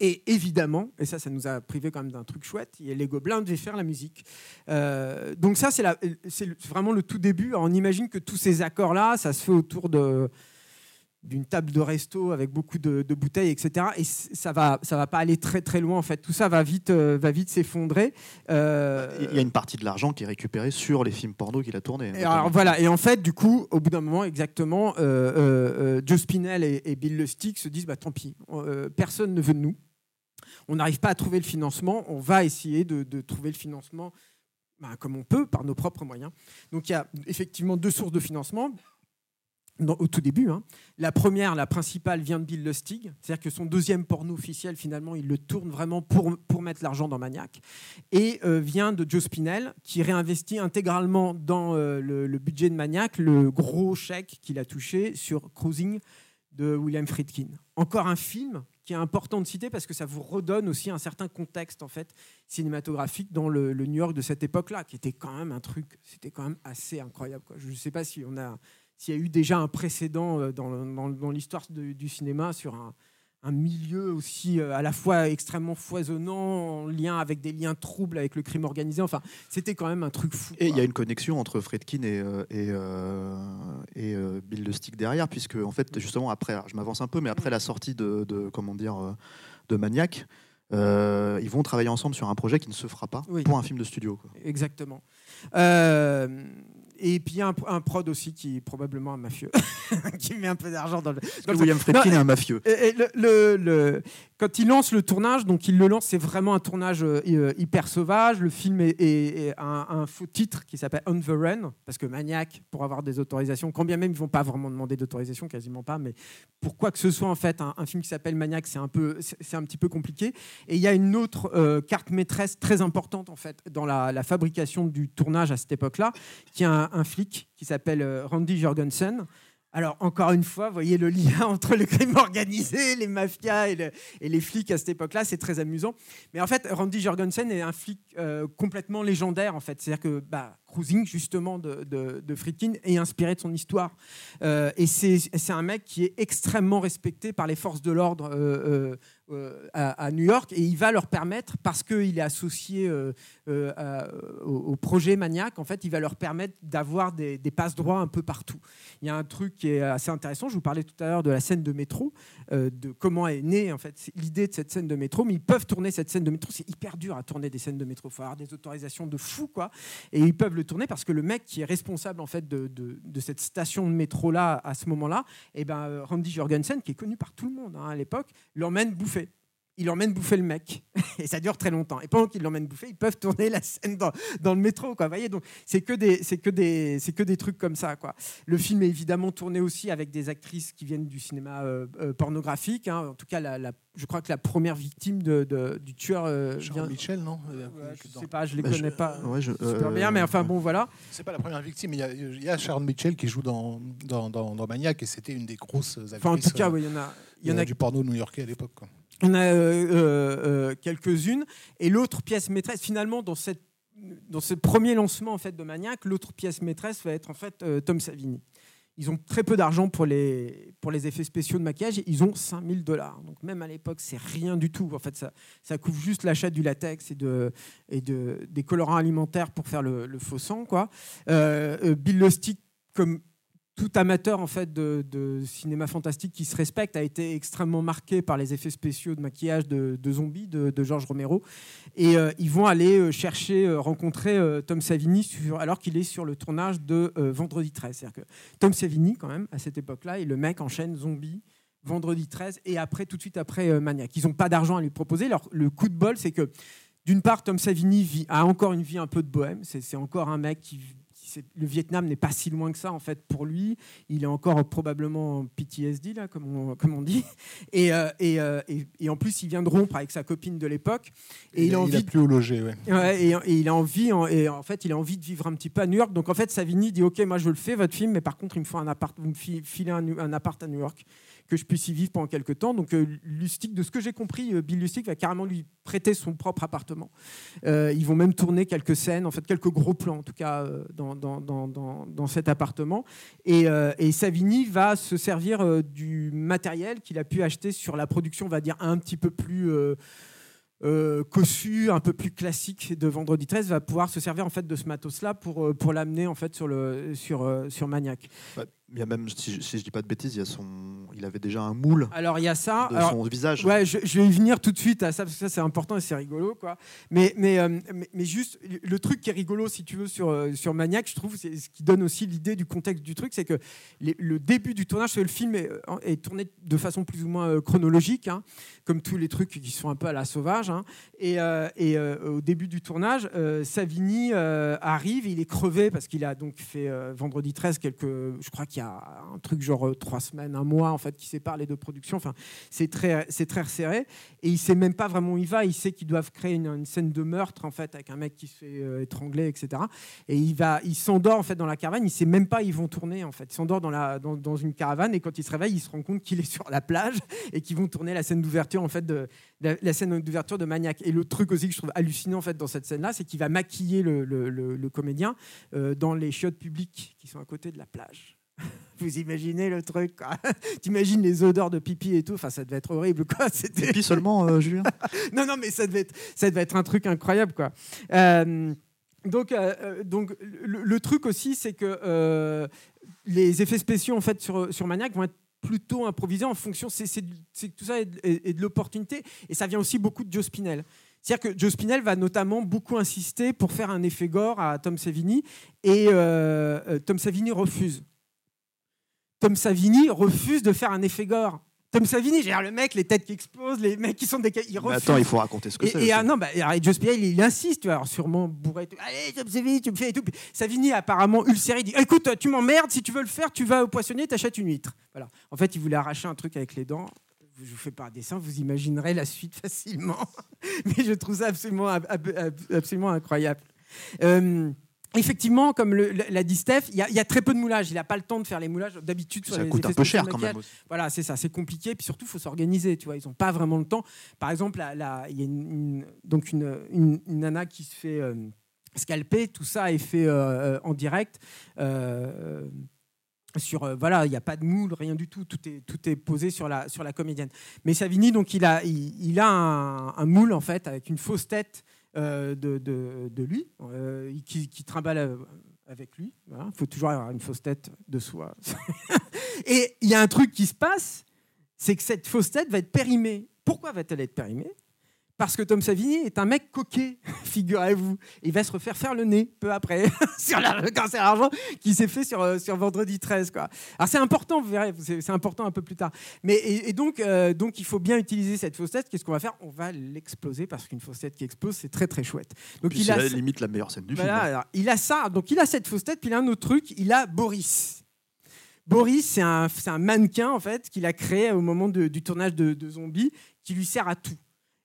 Et évidemment, et ça, ça nous a privé quand même d'un truc chouette, les Gobelins devaient faire la musique. Euh, donc ça, c'est vraiment le tout début. on imagine que tous ces accords-là, ça se fait autour de d'une table de resto avec beaucoup de, bouteilles, etc. Et ça va, ça va pas aller très très loin en fait. Tout ça va vite, euh, va vite s'effondrer. Euh, il y a une partie de l'argent qui est récupérée sur les films porno qu'il a tournés. Et alors voilà. Et en fait, du coup, au bout d'un moment, exactement, euh, Joe Spinell et, Bill Lustig se disent bah tant pis, personne ne veut de nous. On n'arrive pas à trouver le financement. On va essayer de, trouver le financement bah, comme on peut par nos propres moyens. Donc il y a effectivement deux sources de financement au tout début. Hein. La première, la principale, vient de Bill Lustig. C'est-à-dire que son deuxième porno officiel, finalement, il le tourne vraiment pour, pour mettre l'argent dans Maniac. Et euh, vient de Joe Spinell, qui réinvestit intégralement dans euh, le, budget de Maniac le gros chèque qu'il a touché sur Cruising de William Friedkin. Encore un film qui est important de citer parce que ça vous redonne aussi un certain contexte en fait cinématographique dans le, New York de cette époque-là, qui était quand même un truc, c'était quand même assez incroyable. Je ne sais pas si on a s'il y a eu déjà un précédent euh, dans, dans, l'histoire du cinéma sur un, un, milieu aussi euh, à la fois extrêmement foisonnant, en lien avec des liens troubles avec le crime organisé. Enfin, c'était quand même un truc fou. Et il y a une connexion entre Fredkin et, euh, et, et Bill Lustig derrière, puisque en fait, justement, après, je m'avance un peu, mais après la sortie de, de comment dire, de Maniac, ils vont travailler ensemble sur un projet qui ne se fera pas pour un film de studio. Quoi. Exactement. Euh, et puis il y a un, prod aussi qui est probablement un mafieux, qui met un peu d'argent dans le. Dans William Friedkin est un mafieux? le, le, quand il lance le tournage, donc il le lance, c'est vraiment un tournage euh, hyper sauvage. Le film est, un, faux titre qui s'appelle On the Run, parce que Maniac, pour avoir des autorisations, quand bien même ils vont pas vraiment demander d'autorisation, quasiment pas, mais pour quoi que ce soit en fait, un, film qui s'appelle Maniac, c'est un peu, c'est un petit peu compliqué. Et il y a une autre euh, carte maîtresse très importante en fait dans la, la fabrication du tournage à cette époque-là, qui est un, un, flic qui s'appelle euh, Randy Jorgensen. Alors, encore une fois, voyez le lien entre le crime organisé, les mafias et, les flics à cette époque-là, c'est très amusant. Mais en fait, Randy Jorgensen est un flic euh, complètement légendaire, en fait. C'est-à-dire que bah, Cruising, justement, de, de, Friedkin, est inspiré de son histoire. Euh, et c'est un mec qui est extrêmement respecté par les forces de l'ordre euh, à, New York et il va leur permettre, parce qu'il est associé euh, euh, au, projet Maniac, en fait, il va leur permettre d'avoir des, des passe-droits un peu partout. Il y a un truc qui est assez intéressant, je vous parlais tout à l'heure de la scène de métro, de comment est née en fait, l'idée de cette scène de métro, mais ils peuvent tourner cette scène de métro, c'est hyper dur à tourner des scènes de métro, il faut avoir des autorisations de fou, quoi, et ils peuvent le tourner parce que le mec qui est responsable en fait de, cette station de métro là à ce moment-là, et eh ben Randy Jorgensen, qui est connu par tout le monde hein, à l'époque, l'emmène bouffer il l'emmène bouffer le mec. Et ça dure très longtemps. Et pendant qu'il l'emmène bouffer, ils peuvent tourner la scène dans, dans le métro. Quoi. Voyez Donc, c'est que, des, c'est, que des, c'est que des trucs comme ça. Quoi. Le film est évidemment tourné aussi avec des actrices qui viennent du cinéma euh, euh, pornographique. Hein. En tout cas, la, je crois que la première victime de, de, du tueur. Euh, vient... Michel, non? Je ne sais pas, je ne les bah, connais pas ouais, je, super bien, mais enfin bon, voilà. C'est pas la première victime. Il y a, il y a Sharon Mitchell qui joue dans, dans, dans, Maniac et c'était une des grosses actrices. Enfin, en tout cas, oui, il y en a. Il y en a du porno new-yorkais à l'époque. On a euh, euh, euh, quelques-unes. Et l'autre pièce maîtresse, finalement, dans, cette, dans ce premier lancement en fait, de Maniac, l'autre pièce maîtresse va être en fait Tom Savini. Ils ont très peu d'argent pour les, pour les effets spéciaux de maquillage. Ils ont 5000 dollars. Donc même à l'époque, c'est rien du tout. En fait, ça, ça couvre juste l'achat du latex et, de, et de, des colorants alimentaires pour faire le, faux sang. Quoi. Bill Lustig comme tout amateur en fait de, cinéma fantastique qui se respecte a été extrêmement marqué par les effets spéciaux de maquillage de, zombies de, de Georges Romero. Et euh, ils vont aller euh, chercher euh, rencontrer Tom Savini alors qu'il est sur le tournage de Vendredi 13 c'est-à-dire que Tom Savini quand même à cette époque-là et le mec enchaîne zombie Vendredi 13 et après tout de suite après Maniac. Ils n'ont pas d'argent à lui proposer. Alors, le coup de bol c'est que d'une part, Tom Savini vit- a encore une vie un peu de bohème. C'est encore un mec qui, le Vietnam n'est pas si loin que ça en fait pour lui. Il est encore probablement en PTSD là, comme on, comme on dit. Et, euh, et, euh, et- et en plus, il vient de rompre avec sa copine de l'époque. Et il, a envie. de- plus au loger, ouais. Ouais, et, il a envie, en, et en fait, il a envie de vivre un petit peu à New York. Donc en fait, Savini dit OK, moi je le fais votre film, mais par contre, il me faut un appart, vous me fi- filez un, un appart à New York que je puisse y vivre pendant quelques temps. Donc euh, Lustig, de ce que j'ai compris, euh, Bill Lustig va carrément lui prêter son propre appartement. Euh, ils vont même tourner quelques scènes, en fait quelques gros plans en tout cas dans, dans, dans, dans, cet appartement. Et, et Savini va se servir du matériel qu'il a pu acheter sur la production, on va dire un petit peu plus euh, cossu, un peu plus classique de Vendredi 13, va pouvoir se servir en fait de ce matos-là pour, pour l'amener en fait sur, le, sur, sur Maniac. Il y a même, si je, si je dis pas de bêtises, il, y a son, il avait déjà un moule Alors il y a ça. de Alors, son visage. Ouais, je, je vais y venir tout de suite à ça, parce que ça c'est important et c'est rigolo. Quoi. Mais, mais, euh, mais, mais juste, le truc qui est rigolo, si tu veux, sur, euh, sur Maniac, je trouve, c'est ce qui donne aussi l'idée du contexte du truc, c'est que les- le début du tournage, le film est, euh, est tourné de façon plus ou moins chronologique, hein, comme tous les trucs qui sont un peu à la sauvage. hein. Et, euh, et euh, au début du tournage, Savini arrive, il est crevé parce qu'il a donc fait Vendredi 13 quelques, je crois qu'il y a un truc genre euh, trois semaines, un mois en fait qui sépare les deux productions. Enfin, c'est très, c'est très resserré. Et il sait même pas vraiment où il va. Il sait qu'ils doivent créer une, scène de meurtre en fait avec un mec qui se fait euh, étrangler, etc. Et il va, il s'endort en fait dans la caravane. Il sait même pas ils vont tourner en fait. Il s'endort dans la, dans, une caravane et quand il se réveille, il se rend compte qu'il est sur la plage et qu'ils vont tourner la scène d'ouverture en fait de la, scène d'ouverture de Maniac. Et le truc aussi que je trouve hallucinant en fait dans cette scène-là, c'est qu'il va maquiller le, le- le- le comédien euh, dans les chiottes publiques qui sont à côté de la plage. Vous imaginez le truc, quoi. T'imagines les odeurs de pipi et tout. Enfin, ça devait être horrible, quoi. C'était Pipi seulement, euh, Julien? Non, non, mais ça devait être, ça devait être un truc incroyable, quoi. Euh, donc, euh, donc le, le truc aussi, c'est que les effets spéciaux en fait sur, sur Maniac vont être plutôt improvisés en fonction. C'est c'est- c'est tout ça est de, est de l'opportunité et ça vient aussi beaucoup de Joe Spinell. C'est-à-dire que Joe Spinell va notamment beaucoup insister pour faire un effet gore à Tom Savini et euh, Tom Savini refuse. Tom Savini refuse de faire un effet gore. Tom Savini, j'ai le mec, les têtes qui explosent, les mecs qui sont des, il refuse. attends, il faut raconter ce que Et, c'est. et, ah aussi. non, bah, et Joe il, il insiste, tu vois, alors sûrement bourré. tout. Allez, Tom Savini, tu me fais et tout. Puis Savini, apparemment ulcéré, il dit Écoute, tu m'emmerdes, si tu veux le faire, tu vas au poissonnier, t'achètes une huître. Voilà. En fait, il voulait arracher un truc avec les dents. Je vous fais pas un dessin, vous imaginerez la suite facilement. Mais je trouve ça absolument, ab- ab- absolument incroyable. Euh, Effectivement, comme le- l'a dit Steph, il y, a- il y a très peu de moulage. Il n'a pas le temps de faire les moulages. D'habitude, ça coûte un peu cher quand même aussi. voilà, c'est ça, c'est compliqué. Puis surtout, il faut s'organiser. Tu vois, ils n'ont pas vraiment le temps. Par exemple, il y a une, une- donc une, une- une nana qui se fait euh, scalper. Tout ça est fait euh, euh, en direct. Euh, sur euh, voilà, il n'y a pas de moule, rien du tout. Tout est tout est posé sur la sur la comédienne. Mais Savini, donc il a il, il a un, un moule en fait avec une fausse tête de, de, de lui euh, qui, qui trimballe euh, avec lui. Il faut toujours avoir une fausse tête de soi. Et il y a un truc qui se passe, c'est que cette fausse tête va être périmée. Pourquoi va-t-elle être périmée? Parce que Tom Savini est un mec coquet, figurez-vous. Il va se refaire faire le nez peu après, sur le cancer à l'argent qui s'est fait sur, euh, sur vendredi 13. Quoi. Alors c'est important, vous verrez, c'est important un peu plus tard. Mais, et, et donc, euh, donc il faut bien utiliser cette fausse tête. Qu'est-ce qu'on va faire? On va l'exploser parce qu'une fausse tête qui explose, c'est très très chouette. Donc Puis il c'est a la limite la meilleure scène du voilà, film. hein. alors, il a ça, donc il a cette fausse tête, puis il a un autre truc, il a Boris. Boris, c'est un, un mannequin en fait qu'il a créé au moment de- du tournage de, de Zombie, qui lui sert à tout.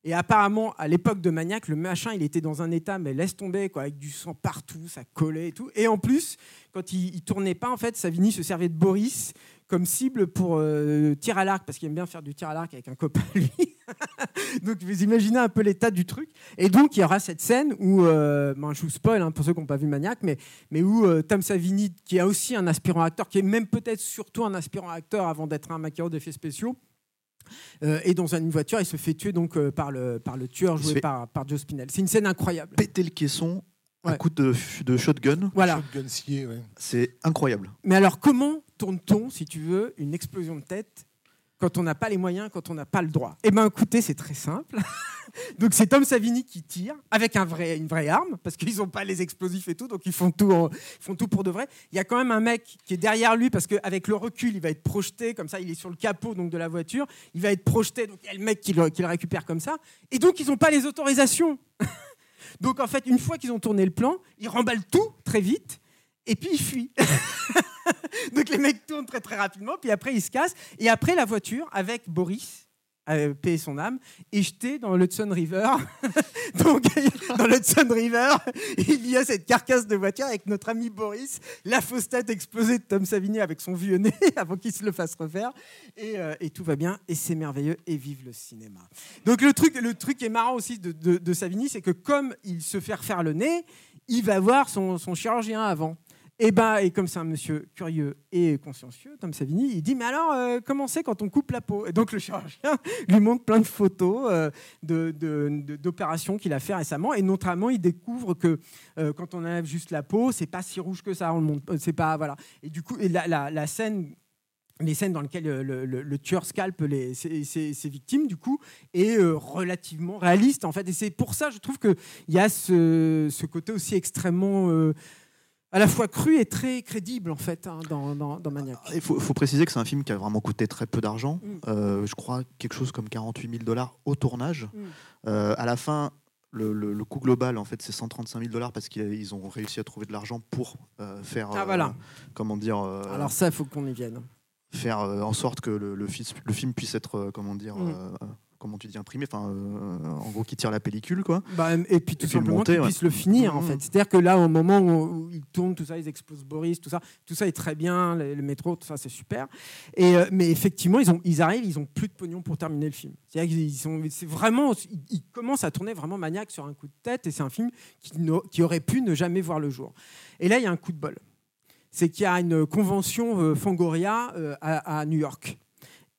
Et apparemment, à l'époque de Maniac, le machin, il était dans un état, mais laisse tomber, quoi, avec du sang partout, ça collait et tout. Et en plus, quand il, il tournait pas, en fait, Savini se servait de Boris comme cible pour euh, tir à l'arc, parce qu'il aime bien faire du tir à l'arc avec un copain, lui. donc, vous imaginez un peu l'état du truc. Et donc, il y aura cette scène où, ben, je vous spoil hein, pour ceux qui n'ont pas vu Maniac, mais, mais où euh, Tom Savini, qui est aussi un aspirant acteur, qui est même peut-être surtout un aspirant acteur avant d'être un maquilleur d'effets spéciaux, euh, est dans une voiture et se fait tuer donc euh, par, le, par le tueur Il joué par, par Joe Spinell. C'est une scène incroyable. Péter le caisson un Ouais. coup de, de shotgun. Voilà. Shotgun scié, ouais. C'est incroyable. Mais alors, comment tourne-t-on, si tu veux, une explosion de tête quand on n'a pas les moyens, quand on n'a pas le droit Eh bien, écoutez, c'est très simple. donc, c'est Tom Savini qui tire avec un vrai, une vraie arme, parce qu'ils n'ont pas les explosifs et tout, donc ils font tout, pour de vrai. Il y a quand même un mec qui est derrière lui, parce qu'avec le recul, il va être projeté, comme ça, il est sur le capot donc, de la voiture, il va être projeté, donc il y a le mec qui le, qui le récupère comme ça, et donc ils n'ont pas les autorisations. donc, en fait, une fois qu'ils ont tourné le plan, ils remballent tout très vite, et puis ils fuient. Donc les mecs tournent très très rapidement, puis après ils se cassent. Et après la voiture, avec Boris, euh, paix son âme, est jetée dans l'Hudson River. Donc dans l'Hudson River, il y a cette carcasse de voiture avec notre ami Boris, la fausse tête explosée de Tom Savini avec son vieux nez avant qu'il se le fasse refaire. Et, euh, et tout va bien, et c'est merveilleux, et vive le cinéma. Donc le truc, le truc qui est marrant aussi de, de- c'est que comme il se fait refaire le nez, il va voir son, son chirurgien avant. Et, ben, et comme c'est un monsieur curieux et consciencieux, Tom Savini, il dit Mais alors, euh, comment c'est quand on coupe la peau? Et donc le chirurgien lui montre plein de photos euh, d'opérations qu'il a fait récemment. Et notamment, il découvre que euh, quand on enlève juste la peau, c'est pas si rouge que ça. On le montre, euh, pas, voilà. Et du coup, et la, la- scène les scènes dans lesquelles le, le- tueur scalpe les, ses, ses- victimes, du coup, est relativement réaliste, en fait. Et c'est pour ça, je trouve qu'il y a ce, ce côté aussi extrêmement à la fois cru et très crédible, en fait, hein, dans, dans, dans Maniac. Il faut, faut préciser que c'est un film qui a vraiment coûté très peu d'argent. Mm. Euh, je crois quelque chose comme 48 000 dollars au tournage. Mm. Euh, à la fin, le, le- le coût global, en fait, c'est 135 000 dollars parce qu'ils ils ont réussi à trouver de l'argent pour euh, faire, Ah, euh, voilà. comment dire, euh, Alors ça, il faut qu'on y vienne. faire euh, en sorte que le, film puisse être, euh, comment dire, Mm. Comment tu dis, imprimé, enfin, euh, en gros, qui tire la pellicule, quoi. Bah, et puis tout Et simplement qu'ils ouais. puissent le finir en Mmh. fait. C'est-à-dire que là, au moment où, ils tournent, tout ça, ils explosent Boris, tout ça, tout ça est très bien, le, métro, tout ça, c'est super. Et, euh, mais effectivement, ils, ont, ils arrivent, ils ont plus de pognon pour terminer le film. C'est-à-dire qu'ils sont, c'est vraiment, ils, ils commencent à tourner vraiment maniaque sur un coup de tête, et c'est un film qui, aurait pu ne jamais voir le jour. Et là, il y a un coup de bol. C'est qu'il y a une convention euh, Fangoria euh, à, à New York.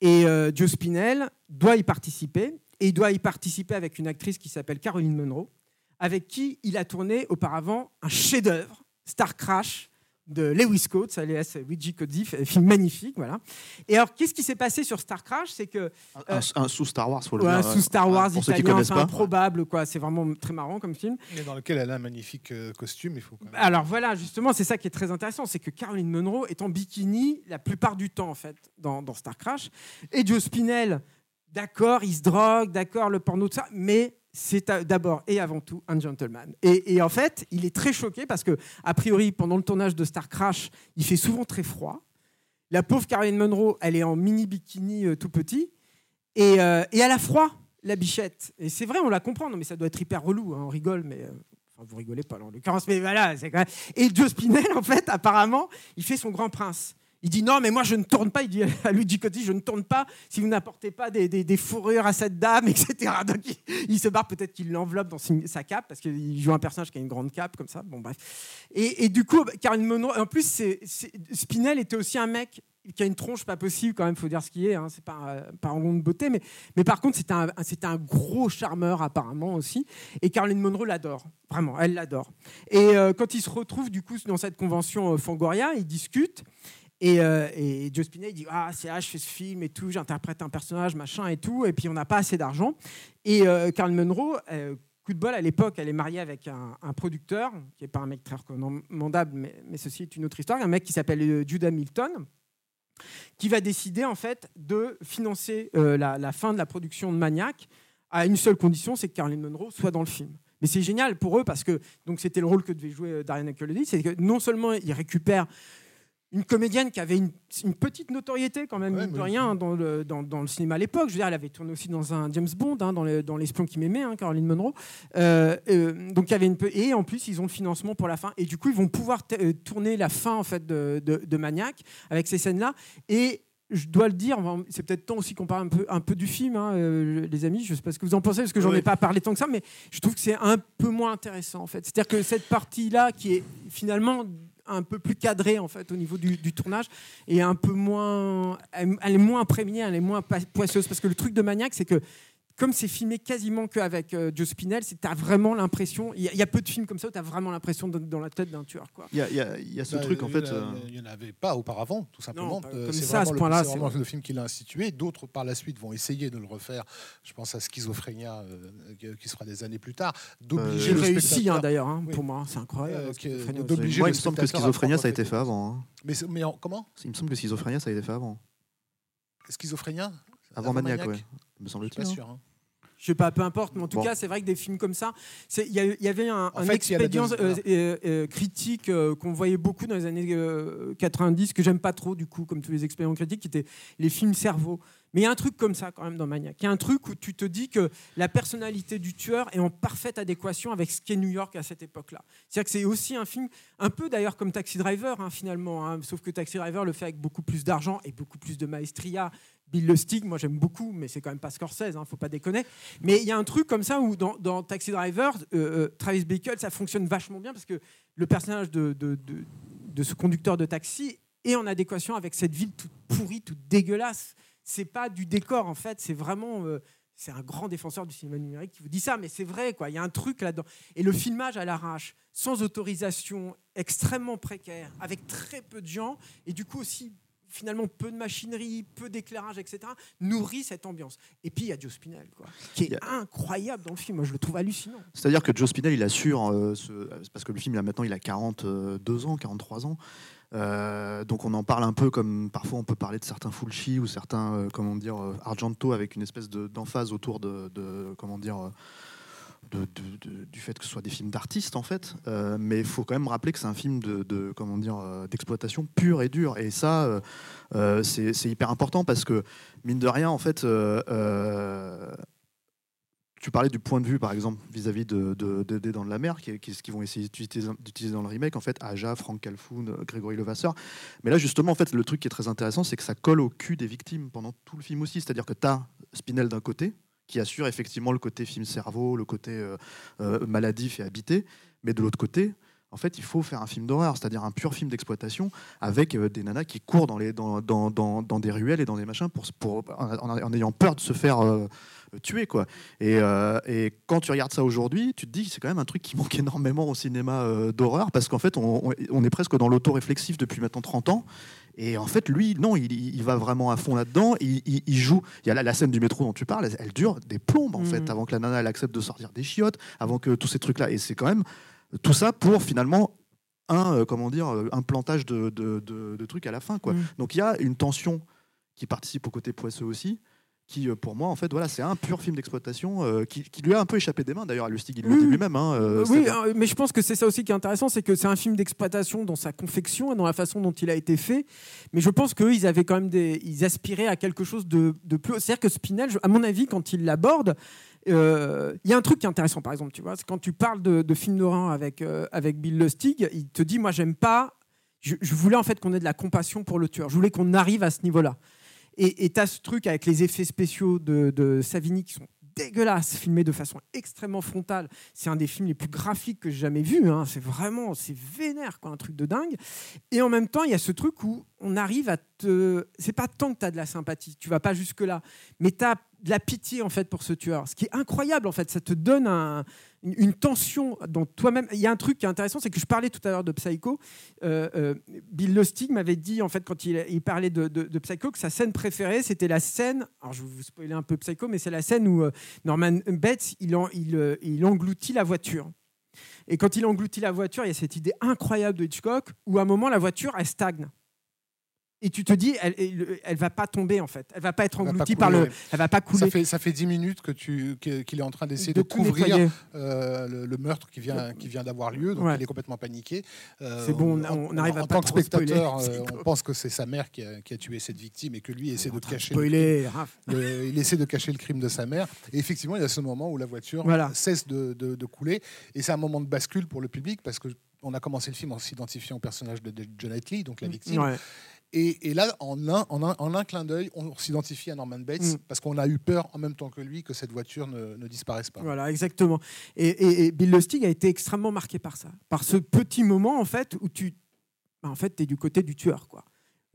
Et euh, Joe Spinell doit y participer. Et il doit y participer avec une actrice qui s'appelle Caroline Munro, avec qui il a tourné auparavant un chef-d'œuvre, Star Crash, de Lewis Coates, alias Luigi Cozzi, un film magnifique. Voilà. Et alors, qu'est-ce qui s'est passé sur Star Crash? C'est que Un, un sous Star Wars, faut le ouais, dire. sous Star Wars pour ceux qui italien, connaissent c'est pas. improbable, quoi. C'est vraiment très marrant comme film. Et dans lequel elle a un magnifique euh, costume, il faut quand même. Alors voilà, justement, c'est ça qui est très intéressant, c'est que Caroline Munro est en bikini la plupart du temps, en fait, dans, dans Star Crash. Et Joe Spinell, d'accord, il se drogue, d'accord, le porno, tout ça, mais c'est à- d'abord et avant tout un gentleman. Et, en fait, il est très choqué parce que, a priori, pendant le tournage de Star Crash, il fait souvent très froid. La pauvre Caroline Munro, elle est en mini bikini euh, tout petit, et, euh, et elle a froid, la bichette. Et c'est vrai, on la comprend, non, mais ça doit être hyper relou, hein, on rigole, mais. euh, Enfin, vous rigolez pas, en l'occurrence, mais voilà. Et Joe Spinell, en fait, apparemment, il fait son grand prince. Il dit non, mais moi je ne tourne pas. Il dit à Luigi Cotti, je ne tourne pas si vous n'apportez pas des, fourrures à cette dame, etc. Donc il, se barre, peut-être qu'il l'enveloppe dans sa cape, parce qu'il joue un personnage qui a une grande cape, comme ça. Bon, bref. Et, du coup, Caroline Munro, en plus, Spinell était aussi un mec qui a une tronche pas possible, quand même, faut dire ce qui est. Hein, c'est pas, pas un de beauté, mais, mais par contre, c'était un, gros charmeur, apparemment aussi. Et Caroline Munro l'adore, vraiment, elle l'adore. Et euh, quand ils se retrouvent, du coup, dans cette convention euh, Fangoria, ils discutent. Et, euh, et Joe Spinell dit ah c'est là je fais ce film et tout j'interprète un personnage machin et tout et puis on n'a pas assez d'argent. Et euh, Carl Munro euh, coup de bol à l'époque elle est mariée avec un, producteur qui est pas un mec très recommandable mais, ceci est une autre histoire un mec qui s'appelle euh, Judah Milton qui va décider en fait de financer la, fin de la production de Maniac à une seule condition c'est que Caroline Munro soit dans le film. Mais c'est génial pour eux parce que c'était le rôle que devait jouer Darian Akeroyd c'est que non seulement ils récupèrent une comédienne qui avait une, une petite notoriété quand même, Ouais, mine de rien, dans le, dans, dans le cinéma à l'époque. Je veux dire, elle avait tourné aussi dans un James Bond, hein, dans, le- dans L'espion qui m'aimait, hein, Caroline Munro. Euh, euh, donc il y avait une peu, et en plus ils ont le financement pour la fin, et du coup ils vont pouvoir euh, tourner la fin en fait de, de, de Maniac avec ces scènes-là. Et je dois le dire, c'est peut-être temps aussi qu'on parle un peu, un peu du film, hein, euh, les amis. Je ne sais pas ce que vous en pensez, parce que j'en ai Ouais. pas parlé tant que ça, mais je trouve que c'est un peu moins intéressant en fait. C'est-à-dire que cette partie-là, qui est finalement un peu plus cadrée en fait au niveau du, du tournage, est un peu moins, elle est moins imprégnée, elle est moins poisseuse, parce que le truc de Maniac, c'est que comme c'est filmé quasiment qu'avec euh, Joe Spinell, tu as vraiment l'impression. Il y, a- il y a peu de films comme ça où tu as vraiment l'impression d'être dans la tête d'un tueur. Quoi. Il y a, il y a- il y a ce Bah, truc en fait. euh, Il n'y en avait pas auparavant, tout simplement. pas Euh, comme c'est ça, à ce le- point-là, C'est c'est vraiment vrai. le film qui l'a institué. D'autres, par la suite, vont essayer de le refaire. Je pense à Schizophrénia, euh, qui- sera des années plus tard. D'obliger J'ai le réussi hein, d'ailleurs, hein, Oui. pour moi, c'est incroyable. Euh, d'obliger Moi, le il me semble que Schizophrénia, ça a été fait avant. hein. Mais, c'est- mais en- comment? Il me semble que Schizophrénia, ça a été fait avant. Schizophrénia? Avant Maniac, ouais. Me semble-t-il. pas sûr. hein. Je sais pas, peu importe, mais en tout Bon. cas, c'est vrai que des films comme ça, il y, avait un, un fait, expédient euh, euh, euh, critique euh, qu'on voyait beaucoup dans les années euh, 90, que j'aime pas trop, du coup, comme tous les expédients critiques, qui étaient les films cerveau. Mais il y a un truc comme ça, quand même, dans Maniac. Il y a un truc où tu te dis que la personnalité du tueur est en parfaite adéquation avec ce qu'est New York à cette époque-là. C'est-à-dire que c'est aussi un film, un peu d'ailleurs comme Taxi Driver, hein, finalement. hein, sauf que Taxi Driver le fait avec beaucoup plus d'argent et beaucoup plus de maestria. Bill Lustig, moi j'aime beaucoup, mais c'est quand même pas Scorsese, hein, faut pas déconner. Mais il y a un truc comme ça où dans, Taxi Driver, euh, euh, Travis Bickle, ça fonctionne vachement bien parce que le personnage de ce conducteur de taxi est en adéquation avec cette ville toute pourrie, toute dégueulasse. C'est pas du décor en fait, c'est vraiment. euh, c'est un grand défenseur du cinéma numérique qui vous dit ça, mais c'est vrai, quoi. Il y a un truc là-dedans. Et le filmage à l'arrache, sans autorisation, extrêmement précaire, avec très peu de gens, et du coup aussi finalement peu de machinerie, peu d'éclairage, etc., nourrit cette ambiance. Et puis il y a Joe Spinell, quoi, qui est incroyable dans le film. Moi, je le trouve hallucinant. C'est-à-dire que Joe Spinell, il assure, euh, ce- parce que le film, là, maintenant, il a 42 ans, 43 ans. Euh, donc on en parle un peu comme parfois on peut parler de certains Fulci ou certains, euh, comment dire, euh, Argento avec une espèce de- d'emphase autour de, de- comment dire, du fait que ce soit des films d'artistes en fait. Euh, mais il faut quand même rappeler que c'est un film de, comment dire, euh, d'exploitation pure et dure. Et ça, euh, c'est hyper important parce que mine de rien, en fait. tu parlais du point de vue, par exemple, vis-à-vis de, de, de- des Dents de la Mer, qui, qui, ce qu'ils vont essayer d'utiliser dans le remake, en fait, Aja, Franck Calfoun, Grégory Levasseur. Mais là, justement, en fait, le truc qui est très intéressant, c'est que ça colle au cul des victimes pendant tout le film aussi. C'est-à-dire que tu as Spinel d'un côté, qui assure effectivement le côté film cerveau, le côté euh, euh, maladif et habité, mais de l'autre côté, en fait, il faut faire un film d'horreur, c'est-à-dire un pur film d'exploitation avec euh, des nanas qui courent dans, des ruelles et dans des machins pour, en, ayant peur de se faire tuer. Quoi. Et, quand tu regardes ça aujourd'hui, tu te dis que c'est quand même un truc qui manque énormément au cinéma d'horreur parce qu'en fait, on est presque dans l'auto-réflexif depuis maintenant 30 ans. Et en fait, lui, non, il, il va vraiment à fond là-dedans. Il, il- il joue. Il y a la, la scène du métro dont tu parles, elle, elle dure des plombes en Mhm. fait, avant que la nana elle accepte de sortir des chiottes, avant que tous ces trucs-là. Et c'est quand même tout ça pour finalement un, euh, comment dire, euh, un plantage de, de- de- de trucs à la fin. Quoi. Mhm. Donc il y a une tension qui participe au côté poisseux aussi. Qui, euh, pour moi, en fait, voilà, c'est un pur film d'exploitation euh, qui, qui lui a un peu échappé des mains. D'ailleurs, Lustig, il le dit lui-même. hein, euh, oui, euh, mais je pense que c'est ça aussi qui est intéressant, c'est que c'est un film d'exploitation dans sa confection et dans la façon dont il a été fait. Mais je pense qu'eux, ils avaient quand même des, ils aspiraient à quelque chose de, de plus. C'est-à-dire que Spinel, je- à mon avis, quand il l'aborde, euh, il y a un truc qui est intéressant, par exemple, tu vois, c'est quand tu parles de, de films d'horreur avec euh, avec Bill Lustig, il te dit, moi, j'aime pas. Je, je voulais en fait qu'on ait de la compassion pour le tueur. Je voulais qu'on arrive à ce niveau-là. Et tu as ce truc avec les effets spéciaux de, de Savini qui sont dégueulasses, filmés de façon extrêmement frontale. C'est un des films les plus graphiques que j'ai jamais vu. hein. C'est vraiment, c'est vénère, quoi, un truc de dingue. Et en même temps, il y a ce truc où on arrive à te. C'est pas tant que tu as de la sympathie, tu vas pas jusque-là, mais tu as de la pitié en fait pour ce tueur. Ce qui est incroyable en fait, ça te donne un- une, tension dans toi-même. Il y a un truc qui est intéressant, c'est que je parlais tout à l'heure de Psycho. Euh, euh, Bill Lustig m'avait dit en fait quand il, parlait de, Psycho que sa scène préférée c'était la scène. Alors je vais vous spoiler un peu Psycho, mais c'est la scène où euh, Norman Bates il, il engloutit la voiture. Et quand il engloutit la voiture, il y a cette idée incroyable de Hitchcock où à un moment la voiture elle stagne. Et tu te dis, elle, elle, elle va pas tomber en fait, elle va pas être engloutie par le, elle va pas couler. Ça fait, ça fait 10 minutes que tu- qu'il est en train d'essayer de, couvrir euh, le, le meurtre qui vient, qui vient d'avoir lieu. Donc Ouais. il est complètement paniqué. Euh, C'est bon, on- en- on arrive à en pas tant que spoiler. spectateur, euh, on pense que c'est sa mère qui a, qui a tué cette victime et que lui essaie de cacher. le Spoiler, Raph. Le- il essaie de cacher le crime de sa mère. Et effectivement, il y a ce moment où la voiture Voilà. cesse de, de- de couler. Et c'est un moment de bascule pour le public parce que on a commencé le film en s'identifiant au personnage de, John Knightley, donc la victime. Ouais. Et, et là, en un, en un, en un clin d'œil, on s'identifie à Norman Bates Mm. parce qu'on a eu peur en même temps que lui que cette voiture ne, ne disparaisse pas. Voilà, exactement. Et, et- et Bill Lustig a été extrêmement marqué par ça, par ce petit moment en fait où tu, bah, en fait, es du côté du tueur, quoi.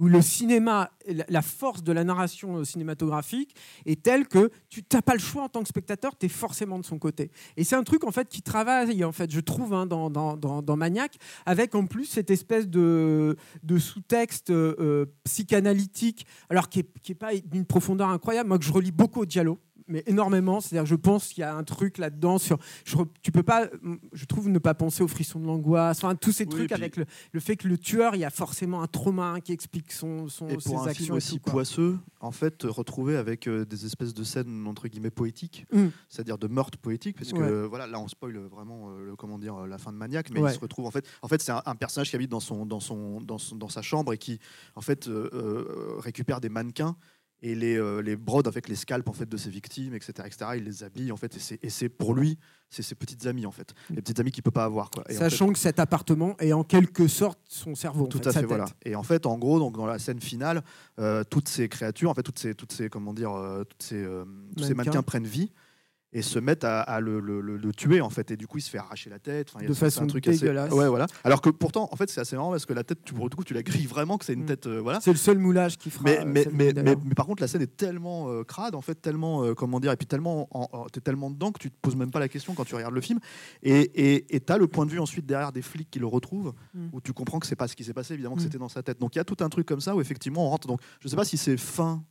Où le cinéma, la- force de la narration cinématographique est telle que tu n'as pas le choix en tant que spectateur, tu es forcément de son côté. Et c'est un truc en fait qui travaille, en fait, je trouve, hein, dans, dans, dans, Maniac, avec en plus cette espèce de, de sous-texte euh, euh, psychanalytique, alors qui n'est pas d'une profondeur incroyable. Moi, que je relis beaucoup au Diallo, mais énormément. C'est-à-dire, je pense qu'il y a un truc là-dedans sur. Je, tu peux pas, je trouve, ne pas penser au frisson de l'angoisse. Enfin, tous ces Oui, trucs puis- avec le, le fait que le tueur, il y a forcément un trauma qui explique son, son Et ses pour un actions. film aussi tout, poisseux, en fait, retrouvé avec euh, des espèces de scènes entre guillemets poétiques, Mm. c'est-à-dire de meurtre poétique, parce que Ouais. euh, voilà, là on spoil vraiment euh, le- comment dire la fin de Maniac, mais Ouais. il se retrouve en fait, en fait c'est un, un personnage qui habite dans son dans son dans son- dans sa chambre et qui en fait récupère des mannequins et les, euh, les brode avec les scalps en fait de ses victimes, etc., etc. Il les habille en fait et c'est- pour lui, c'est ses petites amies en fait, les petites amies qu'il peut pas avoir quoi. Et en fait, Sachant que cet appartement est en quelque sorte son cerveau. en tout fait, à sa fait, tête. voilà. Et en fait, en gros, donc dans la scène finale, euh, toutes ces créatures, en fait, toutes ces, toutes ces, comment dire, euh, toutes ces, tous ces mannequins prennent vie et se mettent à, à le, le- le- le tuer en fait. Et du coup, il se fait arracher la tête. Enfin, il y a- De façon un truc assez-. Ouais, voilà. Alors que pourtant, en fait, c'est assez marrant parce que la tête, tu, pour le coup, tu la grilles vraiment que c'est une Mm. tête, euh, voilà. C'est le seul moulage qui fera. Mais, euh, mais, mais, mais, par contre, la scène est tellement euh, crade, en fait, tellement, euh, comment dire, et puis tellement, en- en- t'es tellement dedans que tu te poses même pas la question quand tu regardes le film. Et et t'as le point de vue ensuite derrière des flics qui le retrouvent, Mm. où tu comprends que c'est pas ce qui s'est passé, évidemment que Mm. c'était dans sa tête. Donc il y a tout un truc comme ça où effectivement on rentre. Donc je sais pas si c'est fin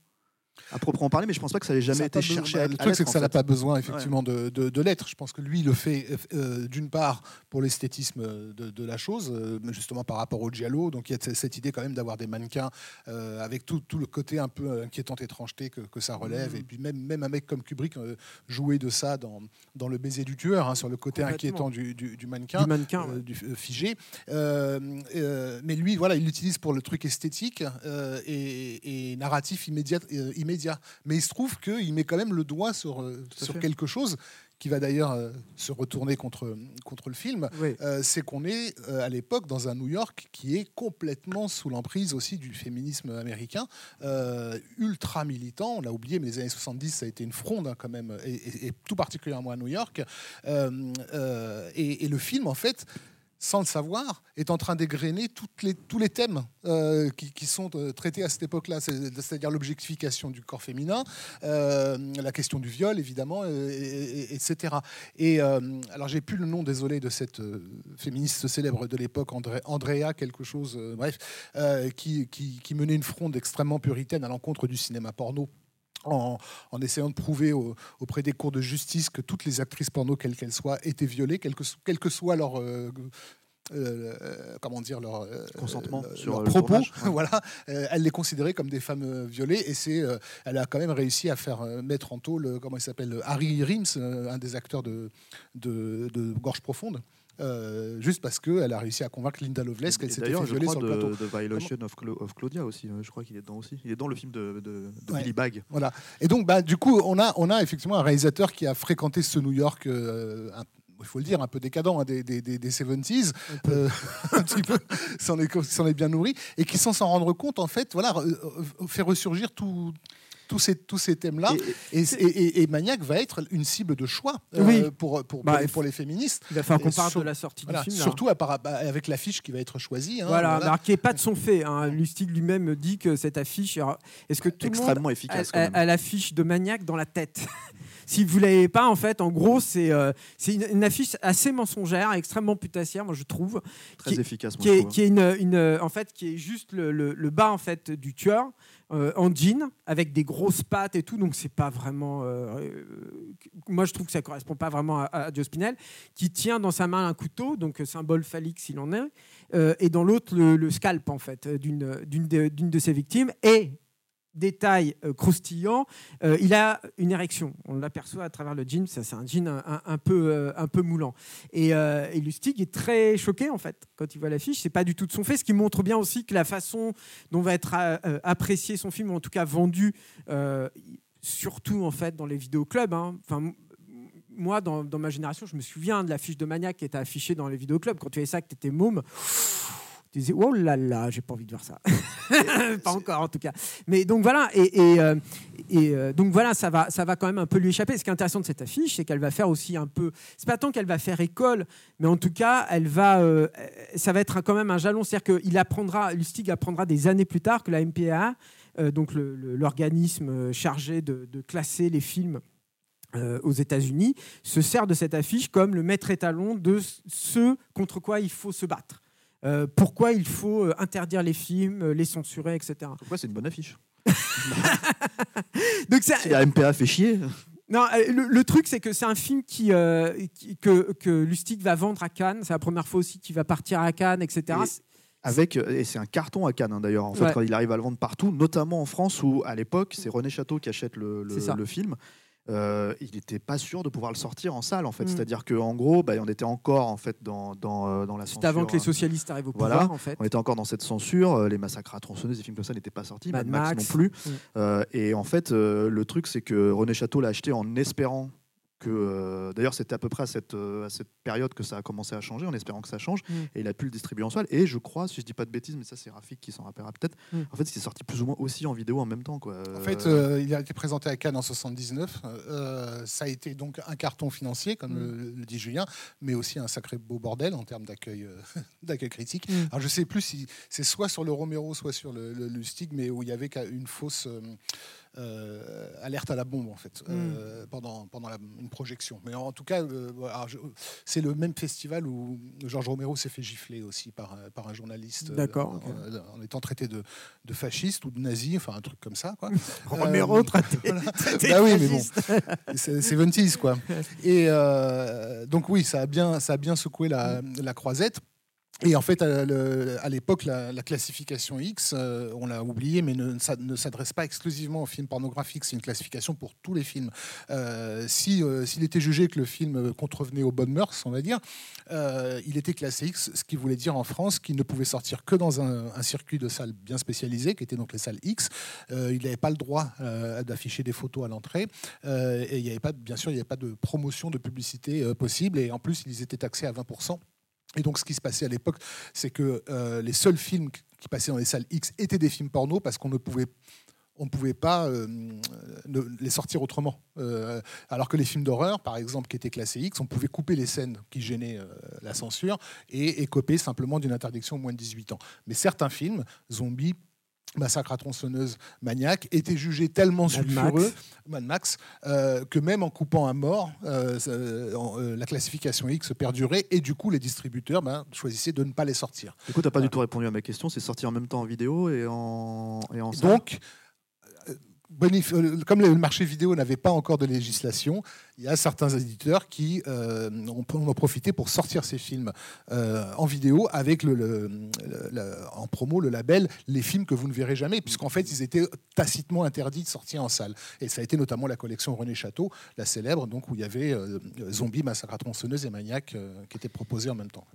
à proprement parler, mais je pense pas que ça ait Ça jamais été cherché. à- le truc, c'est que ça n'a pas besoin effectivement de, de, de l'être. Je pense que lui il le fait euh, d'une part pour l'esthétisme de, de la chose, euh, justement par rapport au giallo. Donc il y a cette idée quand même d'avoir des mannequins euh, avec tout, tout le côté un peu inquiétante étrangeté que, que ça relève. Mhm. Et puis même, même un mec comme Kubrick euh, jouait de ça dans, dans Le baiser du tueur, hein, sur le côté inquiétant du, du, du mannequin. du mannequin. euh, ouais. du figé. Euh, euh, mais lui, voilà, il l'utilise pour le truc esthétique euh, et, et narratif immédiat, euh, Mais il se trouve qu'il met quand même le doigt sur, euh, sur quelque chose qui va d'ailleurs euh, se retourner contre, contre le film. Oui. Euh, c'est qu'on est euh, à l'époque dans un New York qui est complètement sous l'emprise aussi du féminisme américain, ultra militant. On l'a oublié, mais les années 70, ça a été une fronde hein, quand même, et, et- et tout particulièrement à New York. Et, et le film, en fait, sans le savoir, est en train d'égrener les, tous les thèmes euh, qui, qui sont euh, traités à cette époque-là, C'est- c'est-à-dire l'objectification du corps féminin, euh, la question du viol, évidemment, et- et- etc. Et alors, j'ai plus le nom, désolé, de cette féministe célèbre de l'époque, Andrea, quelque chose, bref, qui, qui menait une fronde extrêmement puritaine à l'encontre du cinéma porno. En, en essayant de prouver au- auprès des cours de justice que toutes les actrices porno, quelles qu'elles soient, étaient violées, quel que, so- quel que soit leur, euh, euh, euh, comment dire, leur euh, Consentement sur leur le propos. tournage, ouais. voilà, elle les considérait comme des femmes violées et c'est, elle a quand même réussi à faire mettre en taule, euh, comment il s'appelle, Harry Rims, un des acteurs de, de, de Gorge Profonde. Euh, juste parce qu'elle a réussi à convaincre Linda Lovelace qu'elle s'était fait violer sur le de, plateau. de Violation of, Cla- of Claudia aussi. euh, Je crois qu'il est dedans aussi. Il est dans le film de, de, de Ouais. Billy Bag. Voilà. Et donc, bah, du coup, on a, on a effectivement un réalisateur qui a fréquenté ce New York, euh, un- il faut le dire, un peu décadent hein, des, des, des, des 70s, euh, un petit peu, s'en est, est bien nourri, et qui, sans s'en rendre compte, en fait, voilà, fait ressurgir tout- tous ces, tous ces thèmes-là. Et- Et, et, et- et Maniac va être une cible de choix euh, Oui. pour, pour, Bah, pour les, pour féministes. Il va falloir qu'on parle sur- de la sortie Voilà. du film. là. Surtout à par- bah, avec l'affiche qui va être choisie. hein, Voilà, voilà. alors qui n'est pas de son fait. Hein. Lustig lui-même dit que cette affiche. Est-ce que tout le monde Extrêmement a, efficace. a- a l'affiche de Maniac dans la tête? Si vous l'avez pas, en fait, en gros, c'est euh, c'est une, une affiche assez mensongère, extrêmement putassière, moi je trouve, Très qui- efficace. moi, qui je est, trouve. qui est une, une- en fait, qui est juste le, le- le bas en fait du tueur euh, en jean avec des grosses pattes et tout. Donc c'est pas vraiment. euh, euh, moi je trouve que ça correspond pas vraiment à, à Joe Spinell, qui tient dans sa main un couteau, donc symbole phallique s'il en est, et dans l'autre le, scalp en fait d'une de, de ses victimes et détail euh, croustillant, euh, il a une érection. On l'aperçoit à travers le jean. C'est un jean un, peu, euh, un peu moulant. Et, euh, Lustig est très choqué en fait quand il voit l'affiche. C'est pas du tout de son fait, ce qui montre bien aussi que la façon dont va être apprécié son film, ou en tout cas vendu, surtout en fait dans les vidéoclubs. hein. Moi, dans, dans ma génération, je me souviens de l'affiche de Maniac qui était affichée dans les vidéoclubs. Quand tu avais ça, que tu étais môme, tu disais oh là là, j'ai pas envie de voir ça. pas encore en tout cas. Mais donc voilà, et, euh, euh, donc voilà, ça va, ça va quand même un peu lui échapper. Ce qui est intéressant de cette affiche, c'est qu'elle va faire aussi un peu. C'est pas tant qu'elle va faire école, mais en tout cas, elle va, euh, ça va être quand même un jalon. C'est-à-dire qu'il apprendra, Lustig apprendra des années plus tard que la MPAA, donc l'organisme chargé de, de classer les films. aux États-Unis, se sert de cette affiche comme le maître étalon de ce contre quoi il faut se battre. Euh, pourquoi il faut euh, interdire les films, euh, les censurer, etc. Pourquoi c'est une bonne affiche? Donc c'est- Si la MPA fait chier. non, le, le truc c'est que c'est un film qui, euh, qui- que, que Lustig va vendre à Cannes. C'est la première fois aussi qu'il va partir à Cannes, etc. Et- Avec, et c'est un carton à Cannes hein, d'ailleurs, en fait, Ouais. il arrive à le vendre partout, notamment en France où à l'époque c'est René Château qui achète le, ça. le film. Euh, il n'était pas sûr de pouvoir le sortir en salle en fait, Mm. c'est-à-dire qu'en gros, bah, on était encore en fait dans, dans, euh, dans la C'était censure. avant que les hein. socialistes arrivent au Voilà. pouvoir, en fait. On était encore dans cette censure, euh, les massacres à tronçonneuses, des films comme ça n'étaient pas sortis, Mad Max, Max. non plus. Mm. Euh, et en fait, euh, le truc, c'est que René Château l'a acheté en espérant que. euh, D'ailleurs, c'était à peu près à cette, euh, à cette période que ça a commencé à changer, en espérant que ça change. Mm. Et il a pu le distribuer en salle. Et je crois, si je dis pas de bêtises, mais ça, c'est Rafik qui s'en rappellera peut-être, Mm. en fait, c'était sorti plus ou moins aussi en vidéo en même temps. Quoi. En fait, euh, il a été présenté à Cannes en 79. Euh, ça a été donc un carton financier, comme Mm. le, le dit Julien, mais aussi un sacré beau bordel en termes d'accueil euh, d'accueil critique. Alors, je sais plus si c'est soit sur le Romero, soit sur le, le- le Stig, mais où il y avait qu'à- une fausse euh, alerte à la bombe, en fait, Mm. euh, pendant, pendant la- une projection. Mais en tout cas, euh, c'est le même festival où Georges Romero s'est fait gifler aussi par, un- par un journaliste D'accord, en, en étant traité de, de fasciste ou de nazi, enfin un truc comme ça. Quoi. Romero traité, voilà. traité Bah oui, mais fasciste. C'est 70s, quoi. Et donc, oui, ça a bien, ça a bien secoué la, la croisette. Et en fait, à l'époque, la, la classification X, euh, on l'a oublié, mais ne, ne s'adresse pas exclusivement aux films pornographiques. C'est une classification pour tous les films. Euh, si euh, s'il était jugé que le film contrevenait aux bonnes mœurs, on va dire, il était classé X, ce qui voulait dire en France qu'il ne pouvait sortir que dans un, circuit de salles bien spécialisées, qui étaient donc les salles X. Il n'avait pas le droit d'afficher des photos à l'entrée. Et bien sûr, il n'y avait pas de promotion de publicité possible. Et en plus, ils étaient taxés à 20%. Et donc, ce qui se passait à l'époque, c'est que euh, les seuls films qui passaient dans les salles X étaient des films porno parce qu'on ne pouvait on ne pouvait pas euh, les sortir autrement. Euh, alors que les films d'horreur, par exemple, qui étaient classés X, on pouvait couper les scènes qui gênaient la censure et écoper simplement d'une interdiction au moins de 18 ans. Mais certains films, zombies, Massacre à tronçonneuse, Maniac, étaient jugés tellement Mad sulfureux, Max. Mad Max, euh, que même en coupant à mort, euh, euh, la classification X perdurait et du coup les distributeurs ben, choisissaient de ne pas les sortir. Du coup, tu n'as pas Voilà. du tout répondu à ma question. C'est sorti en même temps en vidéo et en, et en Donc, comme le marché vidéo n'avait pas encore de législation, il y a certains éditeurs qui euh, ont, profité pour sortir ces films euh, en vidéo avec en promo le label les films que vous ne verrez jamais, puisqu'en fait ils étaient tacitement interdits de sortir en salle. Et ça a été notamment la collection René Château, la célèbre, donc où il y avait euh, Massacre à tronçonneuse et Maniac euh, qui étaient proposés en même temps.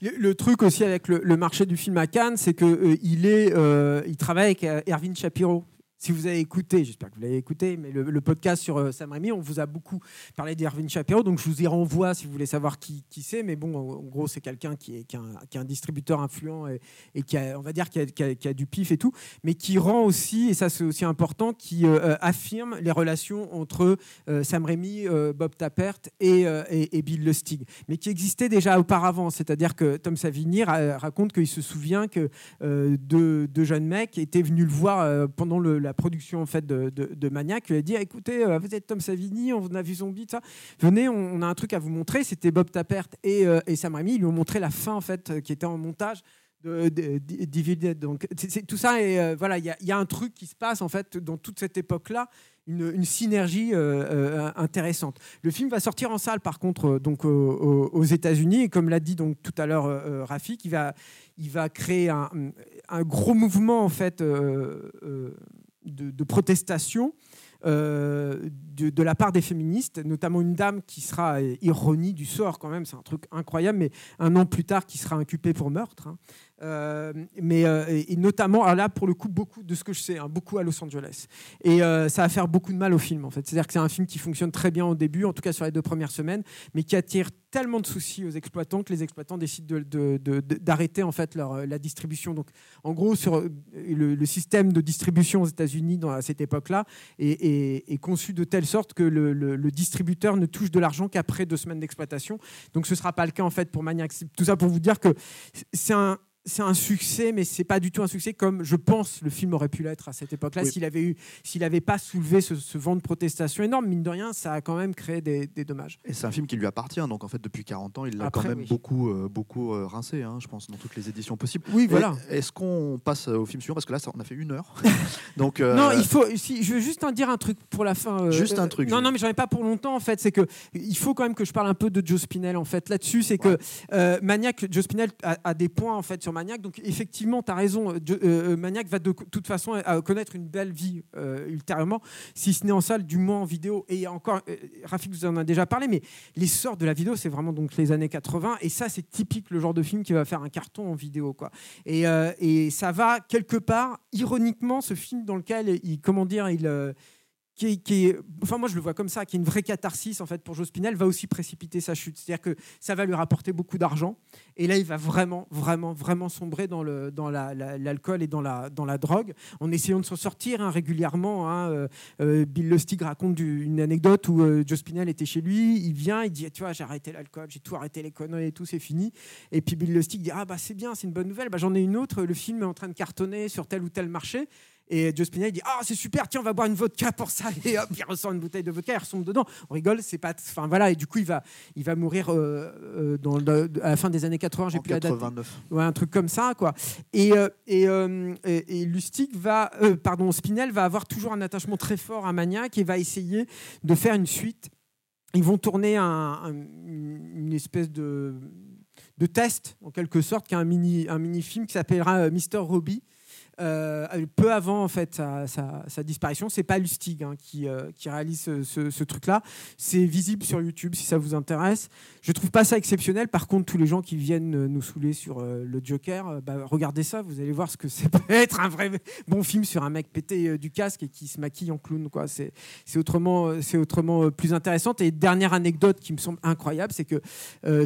Le, truc aussi avec le, marché du film à Cannes, c'est euh, il euh, travaille avec euh, Erwin Shapiro. Si vous avez écouté, j'espère que vous l'avez écouté, mais le, podcast sur euh, Sam Raimi, on vous a beaucoup parlé d'Erwin Shapiro, donc je vous y renvoie si vous voulez savoir qui, c'est. Mais bon, en, gros, c'est quelqu'un qui est, un, distributeur influent et, qui a, on va dire, qui a, du pif et tout, mais qui rend aussi, et ça c'est aussi important, qui euh, euh, affirme les relations entre Sam Raimi, Bob Tappert et, Bill Lustig, mais qui existait déjà auparavant. C'est-à-dire que Tom Savini ra- raconte qu'il se souvient que deux, jeunes mecs étaient venus le voir pendant le- la production en fait de, de, de Maniac. Lui a dit écoutez, euh, vous êtes Tom Savini, on a vu Zombie, ça. Venez, on, a un truc à vous montrer. C'était Bob Tappert et, euh, et Sam Raimi. Ils lui ont montré la fin en fait euh, qui était en montage Divided. Donc c'est- tout ça et voilà, il y, un truc qui se passe en fait dans toute cette époque-là. Une, une synergie intéressante. Le film va sortir en salle, par contre, donc au- au- aux États-Unis, et comme l'a dit donc tout à l'heure Rafik, il va, il va créer un, un gros mouvement en fait de, protestation. euh, de, la part des féministes, notamment une dame qui sera ironie du sort quand même, c'est un truc incroyable, mais un an plus tard qui sera inculpée pour meurtre. hein. Euh, mais euh, et, notamment, alors là pour le coup, beaucoup de ce que je sais, hein, beaucoup à Los Angeles. Et euh, ça va faire beaucoup de mal au film en fait. C'est-à-dire que c'est un film qui fonctionne très bien au début, en tout cas sur les deux premières semaines, mais qui attire tellement de soucis aux exploitants que les exploitants décident d'arrêter en fait leur, la distribution. Donc en gros, sur le, système de distribution aux États-Unis à cette époque-là est, conçu de telle sorte que le, le distributeur ne touche de l'argent qu'après deux semaines d'exploitation. Donc ce ne sera pas le cas en fait pour Maniac. Tout ça pour vous dire que c'est un c'est un succès, mais c'est pas du tout un succès comme je pense le film aurait pu l'être à cette époque-là s'il avait eu, s'il n'avait pas soulevé ce, vent de protestation énorme. Mine de rien, ça a quand même créé des, dommages. Et c'est un film qui lui appartient, donc en fait depuis 40 ans, il l'a quand même beaucoup, euh, beaucoup euh, rincé, hein, je pense, dans toutes les éditions possibles. Oui, voilà. Est-ce qu'on passe au film suivant? Parce que là, ça, on a fait une heure. donc euh, non, il faut. Si, je veux juste en dire un truc pour la fin. juste un truc. non, non, mais j'en ai pas pour longtemps en fait. C'est que il faut quand même que je parle un peu de Joe Spinell en fait là-dessus. C'est que Maniac, Joe Spinell a, a, des points en fait sur Maniac, donc effectivement tu as raison. Euh, euh, Maniac va de toute façon connaître une belle vie euh, ultérieurement, si ce n'est en salle, du moins en vidéo. Et encore, Rafik vous en a déjà parlé, mais l'essor de la vidéo, c'est vraiment donc les années 80. Et ça, c'est typique le genre de film qui va faire un carton en vidéo. Quoi. Et, et ça va quelque part, ironiquement, ce film dans lequel il, comment dire, il qui est, enfin moi je le vois comme ça, qui est une vraie catharsis en fait pour Joe Spinell, va aussi précipiter sa chute. C'est-à-dire que ça va lui rapporter beaucoup d'argent, et là il va vraiment, vraiment, vraiment sombrer dans l'alcool et dans la, drogue, en essayant de s'en sortir hein, régulièrement. Hein, euh, euh, Bill Lustig raconte une anecdote où euh, Joe Spinell était chez lui, il vient, il dit, tu vois, j'ai arrêté l'alcool, j'ai tout arrêté les conneries et tout, c'est fini. Et puis Bill Lustig dit, ah bah c'est bien, c'est une bonne nouvelle, bah, j'en ai une autre, le film est en train de cartonner sur tel ou tel marché. Et Joe Spinell dit Ah, c'est super, tiens, on va boire une vodka pour ça. Et hop, il ressort une bouteille de vodka, il ressemble dedans. On rigole, c'est pas. Enfin voilà, et du coup, il va, il va mourir euh, euh, à la fin des années 80, j'ai plus la date. Ouais, un truc comme ça, quoi. Et, euh, et, et, Lustig va. pardon, Spinell va avoir toujours un attachement très fort à Maniac et va essayer de faire une suite. Ils vont tourner un, une espèce de, de test, en quelque sorte, qui est un mini, un mini film qui s'appellera Mister Robbie euh, peu avant en fait sa, sa, disparition. C'est pas Lustig hein, qui, euh, qui, réalise ce, truc-là. C'est visible sur YouTube si ça vous intéresse. Je trouve pas ça exceptionnel. Par contre, tous les gens qui viennent nous saouler sur euh, le Joker, bah, regardez ça, vous allez voir ce que c'est peut être un vrai bon film sur un mec pété du casque et qui se maquille en clown. Quoi. C'est, autrement, c'est autrement plus intéressant. Et dernière anecdote qui me semble incroyable, c'est que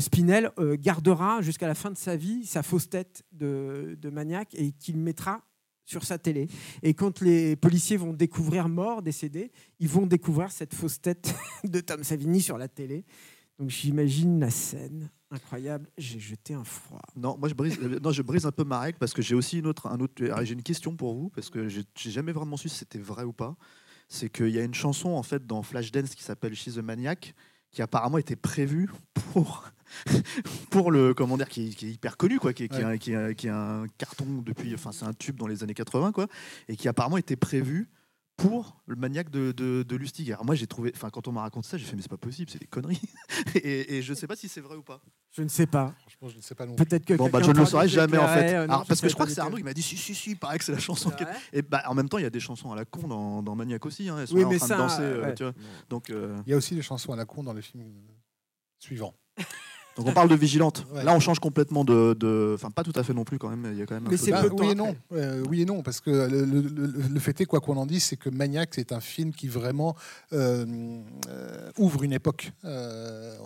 Spinel gardera jusqu'à la fin de sa vie sa fausse tête de maniaque et qu'il mettra sur sa télé. Et quand les policiers vont découvrir mort, décédé, ils vont découvrir cette fausse tête de Tom Savini sur la télé. Donc j'imagine la scène incroyable. J'ai jeté un froid. Non, moi je brise, euh, non, je brise un peu ma règle parce que j'ai aussi une autre, un autre. J'ai une question pour vous parce que j'ai jamais vraiment su si c'était vrai ou pas. C'est qu'il y a une chanson en fait dans Flashdance qui s'appelle She's a Maniac qui apparemment était prévue pour pour le comment dire qui, est hyper connu quoi qui, est, qui, qui, un carton depuis enfin c'est un tube dans les années 80 quoi et qui apparemment était prévu pour le maniaque de, de, Lustig. Alors moi j'ai trouvé, enfin quand on m'a raconté ça, j'ai fait mais c'est pas possible, c'est des conneries. et, et, je sais pas si c'est vrai ou pas. Je ne sais pas. Franchement, je ne sais pas non. Peut-être que bon bah je ne le saurais jamais en fait. Euh, parce que je crois que c'est Arnaud qui m'a dit si si si, il paraît que c'est la chanson. Et bah en même temps il y a des chansons à la con dans, dans Maniac aussi. Hein. Elles sont oui, mais en train ça, de danser. Euh, tu vois. Donc euh, il y a aussi des chansons à la con dans les films suivants. Donc on parle de vigilante. Là, on change complètement de, enfin pas tout à fait non plus quand même. Il y a quand même. Mais c'est bah, oui et non. oui et non parce que le, fait est quoi qu'on en dise, c'est que Maniac c'est un film qui vraiment euh, euh, ouvre une époque. Euh,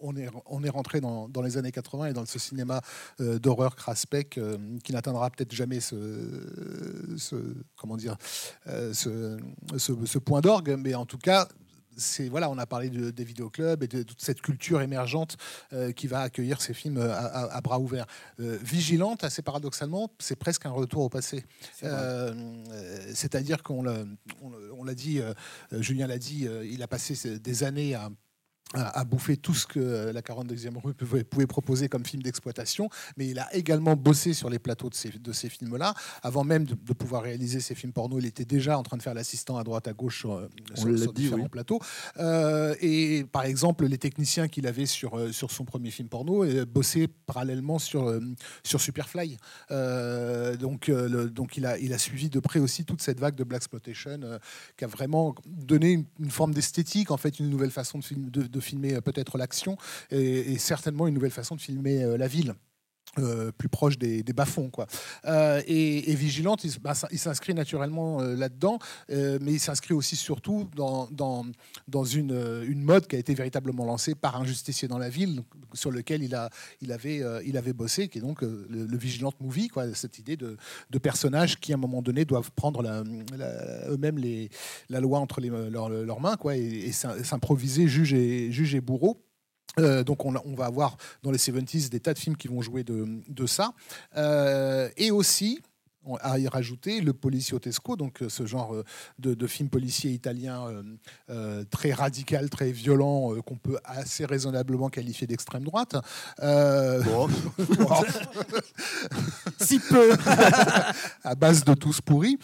on, est on est rentré dans, les années 80 et dans ce cinéma d'horreur craspec qui n'atteindra peut-être jamais ce, comment dire ce, ce point d'orgue, mais en tout cas c'est voilà, on a parlé des vidéoclubs et de, toute cette culture émergente euh, qui va accueillir ces films euh, à, bras ouverts. Euh, Vigilante, assez paradoxalement, c'est presque un retour au passé. C'est-à-dire qu'on l'a dit, Julien l'a dit, il a passé des années à a bouffé tout ce que la 42e rue pouvait, proposer comme film d'exploitation, mais il a également bossé sur les plateaux de ces, de ces films-là. Avant même de, pouvoir réaliser ces films porno, il était déjà en train de faire l'assistant à droite à gauche sur, euh, sur, différents plateaux. Euh, et par exemple, les techniciens qu'il avait sur, euh, sur son premier film porno bossaient parallèlement sur, sur Superfly. donc, donc il, a, il a suivi de près aussi toute cette vague de Black Exploitation qui a vraiment donné une, forme d'esthétique, en fait, une nouvelle façon de, film, de, de filmer euh, peut-être l'action et, certainement une nouvelle façon de filmer euh, la ville. Euh, plus proche des, des bas-fonds. Quoi. Euh, et, Vigilante, il, bah, s'inscrit naturellement euh, là-dedans, mais il s'inscrit aussi surtout dans, une, mode qui a été véritablement lancée par un justicier dans la ville, sur lequel il, avait, bossé, qui est donc le, Vigilante Movie, cette idée de, personnages qui, à un moment donné, doivent prendre eux-mêmes la loi entre leurs, mains quoi, et, et s'improviser juge et, juge et bourreau. Euh, donc on, on, va avoir dans les 70s des tas de films qui vont jouer de, de ça. Euh, et aussi, à y rajouter le policiotesco, donc euh, ce genre de, de film policier italien euh, euh, très radical, très violent, euh, qu'on peut assez raisonnablement qualifier d'extrême droite. Bon. si peu À base de tous pourris.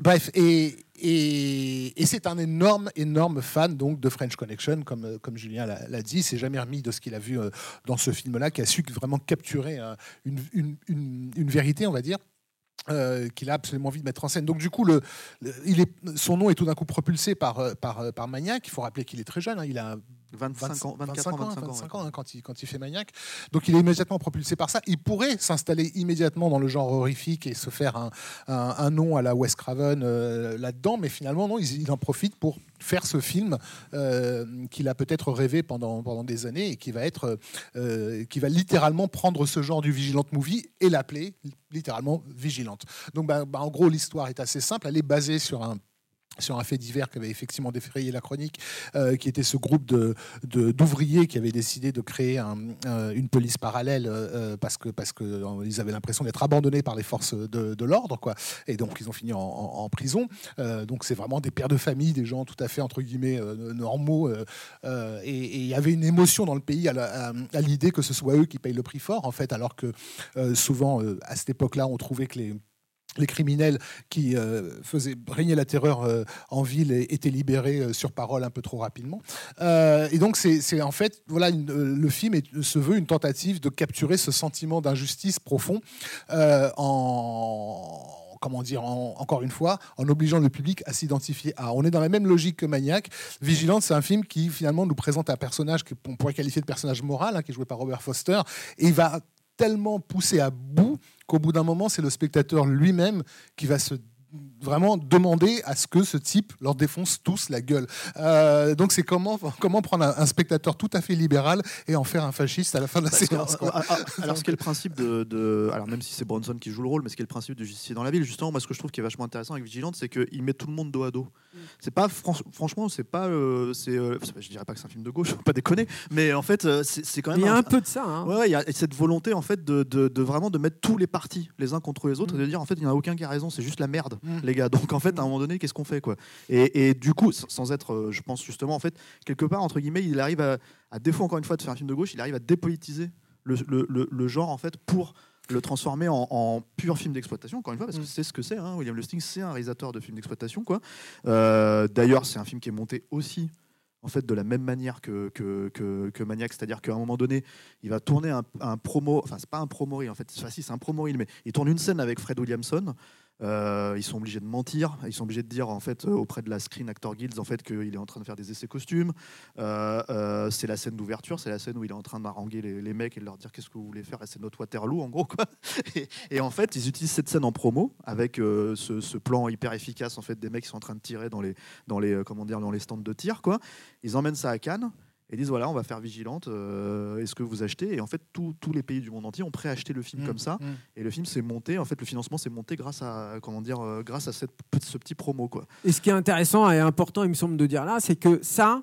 Bref, et, et, c'est un énorme, énorme fan donc de French Connection, comme, comme Julien l'a dit. C'est jamais remis de ce qu'il a vu euh, dans ce film-là, qui a su vraiment capturer euh, une, une, une, vérité, on va dire. Euh, qu'il a absolument envie de mettre en scène. Donc du coup, le il est, son nom est tout d'un coup propulsé par, par, par Maniac. Il faut rappeler qu'il est très jeune. Hein. Il a 25 ans, 24 25 ans, 25 ans, 25 ans hein, quand, il, quand il fait Maniac. Donc il est immédiatement propulsé par ça. Il pourrait s'installer immédiatement dans le genre horrifique et se faire un, un, un nom à la Wes Craven euh, là-dedans, mais finalement, non, il, il, en profite pour faire ce film euh, qu'il a peut-être rêvé pendant, pendant des années et qui va, être, euh, qui va littéralement prendre ce genre du Vigilante Movie et l'appeler littéralement Vigilante. Donc bah, bah, en gros, l'histoire est assez simple. Elle est basée sur un sur un fait divers qui avait effectivement défrayé la chronique, euh, qui était ce groupe d'ouvriers de, de, qui avaient décidé de créer euh, une police parallèle euh, parce que parce que avaient l'impression d'être abandonnés par les forces de, de l'ordre. Et donc ils ont fini en, en, prison. Donc c'est vraiment des pères de famille, des gens tout à fait entre guillemets normaux. et il y avait une émotion dans le pays à l'idée que ce soit eux qui payent le prix fort, en fait, alors que souvent à cette époque-là, on trouvait que les les criminels qui euh, faisaient régner la terreur euh, en ville étaient libérés euh, sur parole un peu trop rapidement. Et donc c'est en fait voilà le film est, se veut une tentative de capturer ce sentiment d'injustice profond en comment dire, en, encore une fois, en obligeant le public à s'identifier à. On est dans la même logique que Maniac. Vigilante, c'est un film qui finalement nous présente un personnage qu'on pourrait qualifier de personnage moral, hein, qui est joué par Robert Foster, et il va tellement poussé à bout qu'au bout d'un moment, c'est le spectateur lui-même qui va se vraiment demander à ce que ce type leur défonce tous la gueule. Euh, donc c'est comment, comment prendre un, un, spectateur tout à fait libéral et en faire un fasciste à la fin de la Parce séance. Que, alors, alors ce qui est le principe de, de, Alors même si c'est Bronson qui joue le rôle, mais ce qui est le principe du justicier dans la ville, justement, moi ce que je trouve qui est vachement intéressant avec Vigilante, c'est qu'il met tout le monde dos à dos. Mm. C'est pas, fran franchement, c'est pas... Euh, c'est, euh, je dirais pas que c'est un film de gauche, faut pas déconner, mais en fait euh, c'est quand même... Il y a un, un peu de ça. Hein. Ouais, il y a cette volonté en fait de, de, de, vraiment de mettre tous les partis les uns contre les autres et de dire en fait il n'y en a aucun qui a raison, c'est juste la merde, mm. les gars. Donc en fait à un moment donné qu'est-ce qu'on fait quoi? Et, et, du coup sans être euh, je pense justement en fait quelque part entre guillemets il arrive à, à défaut encore une fois de faire un film de gauche il arrive à dépolitiser le, le, le, le genre en fait pour le transformer en, en pur film d'exploitation encore une fois parce que c'est ce que c'est hein. William Lustig c'est un réalisateur de films d'exploitation quoi euh, d'ailleurs c'est un film qui est monté aussi en fait de la même manière que, que, que, que Maniac, c'est-à-dire qu'à un moment donné, il va tourner un, un promo, enfin c'est pas un promo reel en fait, enfin, si c'est un promo reel, mais il tourne une scène avec Fred Williamson euh, ils sont obligés de mentir, ils sont obligés de dire en fait euh, auprès de la Screen Actor Guild en fait qu'il est en train de faire des essais costumes. Euh, c'est la scène d'ouverture, c'est la scène où il est en train de haranguer les, mecs et de leur dire qu'est-ce que vous voulez faire, c'est notre Waterloo en gros quoi. Et, et, en fait ils utilisent cette scène en promo avec ce, ce, plan hyper efficace en fait des mecs qui sont en train de tirer dans les dans les comment dire dans les stands de tir quoi. Ils emmènent ça à Cannes et disent voilà on va faire vigilante euh, est-ce que vous achetez? Et en fait tous les pays du monde entier ont préacheté le film mmh, comme ça mmh. et le film s'est monté en fait le financement s'est monté grâce à comment dire euh, grâce à cette, ce petit promo quoi et ce qui est intéressant et important il me semble de dire là c'est que ça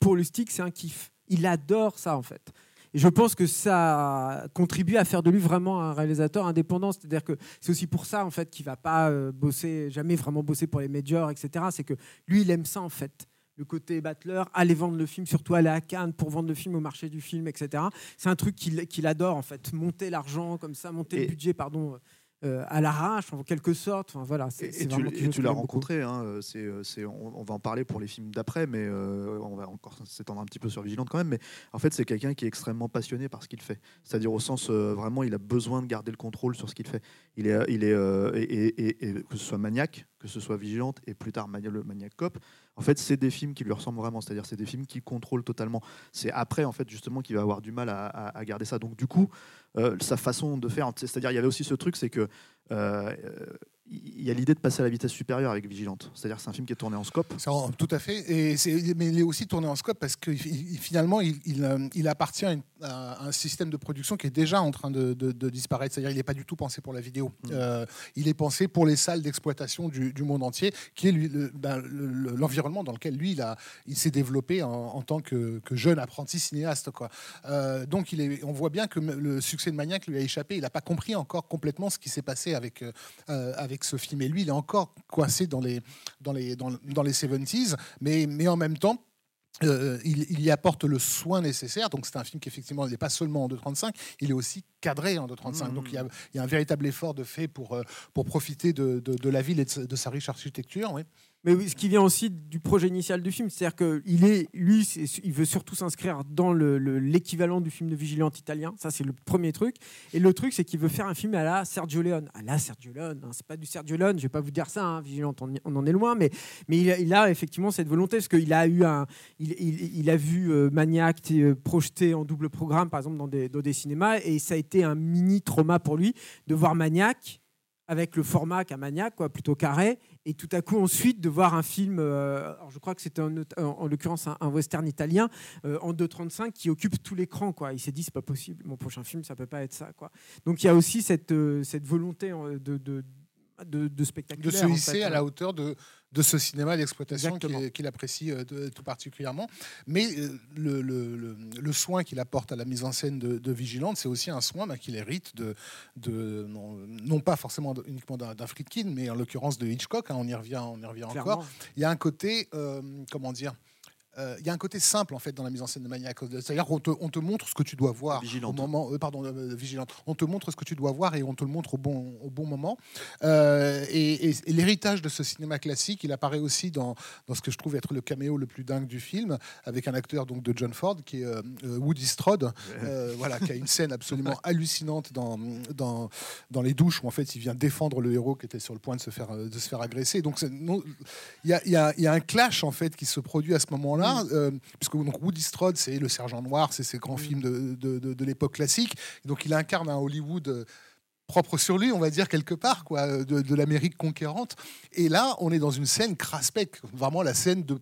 pour le stick c'est un kiff il adore ça en fait et je pense que ça contribue à faire de lui vraiment un réalisateur indépendant. C'est-à-dire que c'est aussi pour ça en fait qu'il va pas euh, bosser, jamais vraiment bosser pour les majors, etc. C'est que lui, il aime ça en fait le côté battleur, aller vendre le film, surtout aller à Cannes pour vendre le film au marché du film, etc. C'est un truc qu'il qu adore, en fait, monter l'argent comme ça, monter et le budget, pardon. Euh, à l'arrache, en quelque sorte. Enfin, voilà, c'est, Et, tu, l'as rencontré, hein, euh, c'est, euh, c'est, on, on va en parler pour les films d'après, mais euh, on va encore s'étendre un petit peu sur Vigilante quand même. Mais en fait, c'est quelqu'un qui est extrêmement passionné par ce qu'il fait. C'est-à-dire au sens, euh, vraiment, il a besoin de garder le contrôle sur ce qu'il fait. Il est, il est et, que ce soit Maniac, que ce soit Vigilante, et plus tard Mania- le Maniac Cop, en fait, c'est des films qui lui ressemblent vraiment. C'est-à-dire, c'est des films qui contrôlent totalement. C'est après, en fait, justement, qu'il va avoir du mal à, à- à garder ça. Donc, du coup, sa façon de faire, c'est-à-dire, il y avait aussi ce truc, c'est que euh, il y a l'idée de passer à la vitesse supérieure avec Vigilante. C'est-à-dire que c'est un film qui est tourné en scope. Tout à fait. Et mais il est aussi tourné en scope parce que finalement, il, il, euh, il appartient à, un système de production qui est déjà en train de, de- de disparaître. C'est-à-dire, il n'est pas du tout pensé pour la vidéo. Mm. Euh, il est pensé pour les salles d'exploitation du, du monde entier, qui est le- ben, le- le- l'environnement dans lequel lui, il, s'est développé en, en tant que, que jeune apprenti cinéaste. Quoi. Euh, donc, il est, on voit bien que le succès de Maniac lui a échappé. Il n'a pas compris encore complètement ce qui s'est passé avec, euh, euh, avec ce film. Et lui, il est encore coincé dans les, dans les, dans, dans les 70s, mais, mais en même temps, euh, il, il y apporte le soin nécessaire. Donc, c'est un film qui, effectivement, n'est pas seulement en 2.35, il est aussi cadré en 2.35. Mhm. Donc, il y, a, il y a un véritable effort de fait pour, pour profiter de, de- de la ville et de, sa- de sa riche architecture. oui. Mais ce qui vient aussi du projet initial du film, c'est-à-dire que il est, lui, il veut surtout s'inscrire dans le- le- l'équivalent du film de Vigilante italien. Ça, c'est le premier truc. Et le truc, c'est qu'il veut faire un film à la Sergio Leone. À la Sergio Leone, hein, c'est pas du Sergio Leone. Je vais pas vous dire ça. hein, Vigilante, on, en est loin, mais il a, effectivement cette volonté parce qu'il a eu il, a vu euh, Maniac euh, projeté en double programme, par exemple dans des, dans des cinémas, et ça a été un mini trauma pour lui de voir Maniac avec le format qu'a Maniac, quoi, plutôt carré, et tout à coup ensuite de voir un film, euh, alors je crois que c'était en, en- en l'occurrence un, un western italien euh, en 2.35 qui occupe tout l'écran, quoi. Il s'est dit c'est pas possible, mon prochain film ça peut pas être ça, quoi. Donc il y a aussi cette euh, cette volonté de de, de, se en hisser fait. à la hauteur de, de ce cinéma d'exploitation qu'il apprécie euh, de- tout particulièrement. Mais euh, le, le- le- le soin qu'il apporte à la mise en scène de, de Vigilante, c'est aussi un soin bah, qu'il hérite de, de non, non pas forcément uniquement d'un d'un Friedkin, mais en l'occurrence de Hitchcock. hein, on y revient, on y revient Clairement. encore. Il y a un côté, euh, comment dire, euh, il y a un côté simple en fait dans la mise en scène de Maniac. C'est-à-dire qu'on te, on te montre ce que tu dois voir Vigilante. au moment, euh, pardon, euh, vigilante. On te montre ce que tu dois voir et on te le montre au bon, au bon moment. Et et- et l'héritage de ce cinéma classique, il apparaît aussi dans, dans ce que je trouve être le caméo le plus dingue du film, avec un acteur donc de John Ford qui est Woody Strode, voilà, qui a une scène absolument hallucinante dans, dans, dans les douches où en fait il vient défendre le héros qui était sur le point de se faire, de se faire agresser. Donc il y a, y a- y a un clash en fait qui se produit à ce moment-là, euh, puisque donc Woody Strode c'est le sergent noir, c'est ces grands films de, de, de- de l'époque classique. Donc il incarne un Hollywood euh, propre sur lui, on va dire quelque part, quoi, euh, de, de l'Amérique conquérante. Et là, on est dans une scène craspec, vraiment la scène de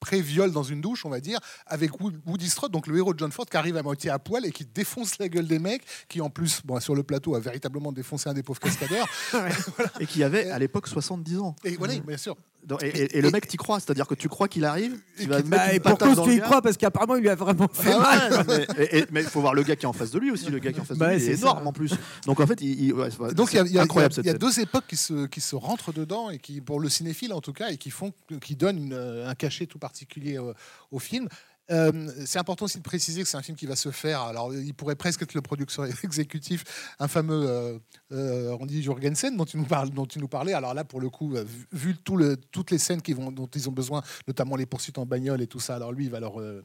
pré-viol dans une douche, on va dire, avec Wood- Woody Strode, donc le héros de John Ford, qui arrive à moitié à poil et qui défonce la gueule des mecs, qui en plus, bon, sur le plateau, a véritablement défoncé un des pauvres cascadeurs. Et qui avait à l'époque 70 ans. Et voilà, bien sûr. Et, et- et le mec, t'y crois. C'est-à-dire que tu crois qu'il arrive, il va Et te qui- mettre Bah, une et pour patate cause dans tu y crois parce qu'apparemment il lui a vraiment fait Ah mal. ouais, non, mais, il faut voir le gars qui est en face de lui aussi, le gars qui est en face Bah de lui, ouais, il est c'est énorme ça. en plus. Donc en fait, il, il- ouais, c'est- Donc il y a, incroyable il y a- a deux époques qui se, qui se rentrent dedans et qui, pour le cinéphile en tout cas, et qui font, qui donnent une, euh, un cachet tout particulier au, au film. Euh, c'est important aussi de préciser que c'est un film qui va se faire. Alors, il pourrait presque être le producteur exécutif, un fameux euh, euh, Jurgensen dont tu nous parles, dont tu nous parlais. Alors là, pour le coup, vu, toutes les scènes qui vont, dont ils ont besoin, notamment les poursuites en bagnole et tout ça. Alors lui, il va leur, euh,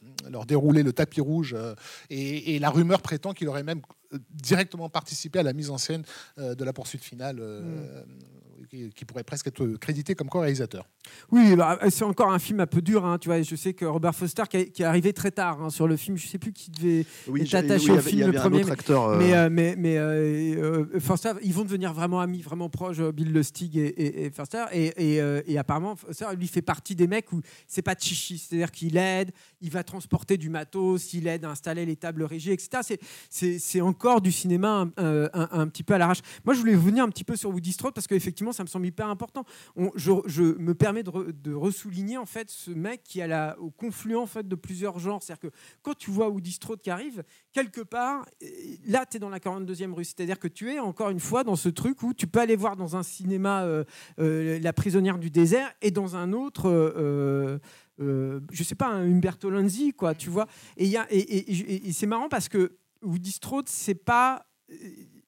dérouler le tapis rouge. euh, et, la rumeur prétend qu'il aurait même directement participé à la mise en scène de la poursuite finale, euh, qui, qui pourrait presque être crédité comme co-réalisateur. Oui, bah, c'est encore un film un peu dur. hein, tu vois, je sais que Robert Foster qui, est- qui est arrivé très tard hein, sur le film. Je sais plus qui devait Oui, j'ai- attaché oui, il y au avait- film, il y le un premier, autre acteur. euh, Mais, euh, mais, mais euh, euh, Forster, ils vont devenir vraiment amis, vraiment proches, Bill Lustig et, et, et Forster. Et, et, euh, et apparemment, Forster, lui, fait partie des mecs où c'est pas de chichi. C'est-à-dire qu'il aide, il va transporter du matos, il aide à installer les tables régies, etc. C'est- C'est c'est encore du cinéma un, un- un- un petit peu à l'arrache. Moi, je voulais venir un petit peu sur Woody Strode parce qu'effectivement, ça me semble hyper important. Je, me permets de, re- de ressouligner en fait ce mec qui est au confluent en fait de plusieurs genres. C'est-à-dire que quand tu vois Woody Strode qui arrive, quelque part, euh, là, tu es dans la 42e rue. C'est-à-dire que tu es encore une fois dans ce truc où tu peux aller voir dans un cinéma euh, euh, La prisonnière du désert et dans un autre. euh, je sais pas, un Umberto Lanzi, quoi, tu vois. Et, c'est marrant parce que Woody Strode, c'est pas.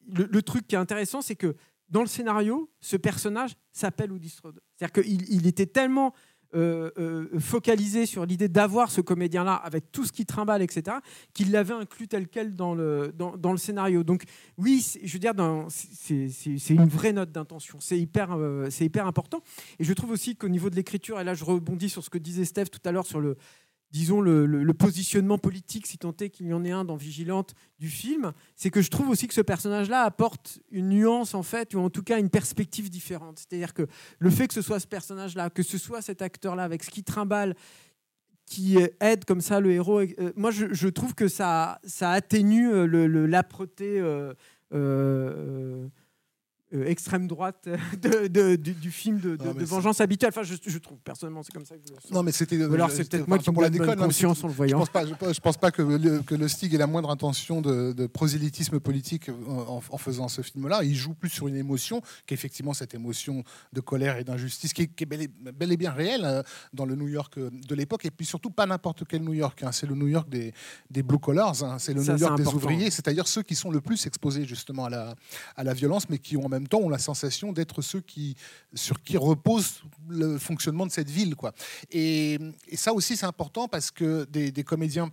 le truc qui est intéressant, c'est que dans le scénario, ce personnage s'appelle Woody Strode. C'est-à-dire qu'il il était tellement euh, euh, focalisé sur l'idée d'avoir ce comédien-là avec tout ce qui trimballe, etc., qu'il l'avait inclus tel quel dans le, dans, le scénario. Donc oui, je veux dire, c'est une vraie note d'intention. C'est hyper, euh, c'est hyper important. Et je trouve aussi qu'au niveau de l'écriture, et là je rebondis sur ce que disait Steph tout à l'heure sur le disons le, le- positionnement politique, si tant est qu'il y en ait un dans Vigilante du film, c'est que je trouve aussi que ce personnage-là apporte une nuance en fait, ou en tout cas une perspective différente. C'est-à-dire que le fait que ce soit ce personnage-là, que ce soit cet acteur-là avec ce qui trimballe, qui aide comme ça le héros, euh, moi je, trouve que ça, atténue euh, le- le- l'âpreté euh, euh, euh, extrême droite de- de- du, du film de, Non, c'est- vengeance habituelle. Enfin, je, je trouve personnellement, c'est comme ça que je le sens. Non, mais c'était. Alors c'est c'était- peut-être moi qui pour la déconne, mais conscience en le Je voyant. pense pas, je, pense- je pense pas que le, que le Stig ait la moindre intention de, prosélytisme politique en, en faisant ce film-là. Il joue plus sur une émotion qu'effectivement cette émotion de colère et d'injustice qui est, qui est bel, et, bel et bien réelle euh, dans le New York euh, de l'époque. Et puis surtout pas n'importe quel New York. hein. C'est le New York des, des blue collars. hein. C'est le Ça, New c'est York des important. ouvriers. C'est-à-dire ceux qui sont le plus exposés justement à la, à la violence, mais qui ont en même temps ont la sensation d'être ceux qui, sur qui repose le fonctionnement de cette ville. Quoi. Et, ça aussi, c'est important parce que des, comédiens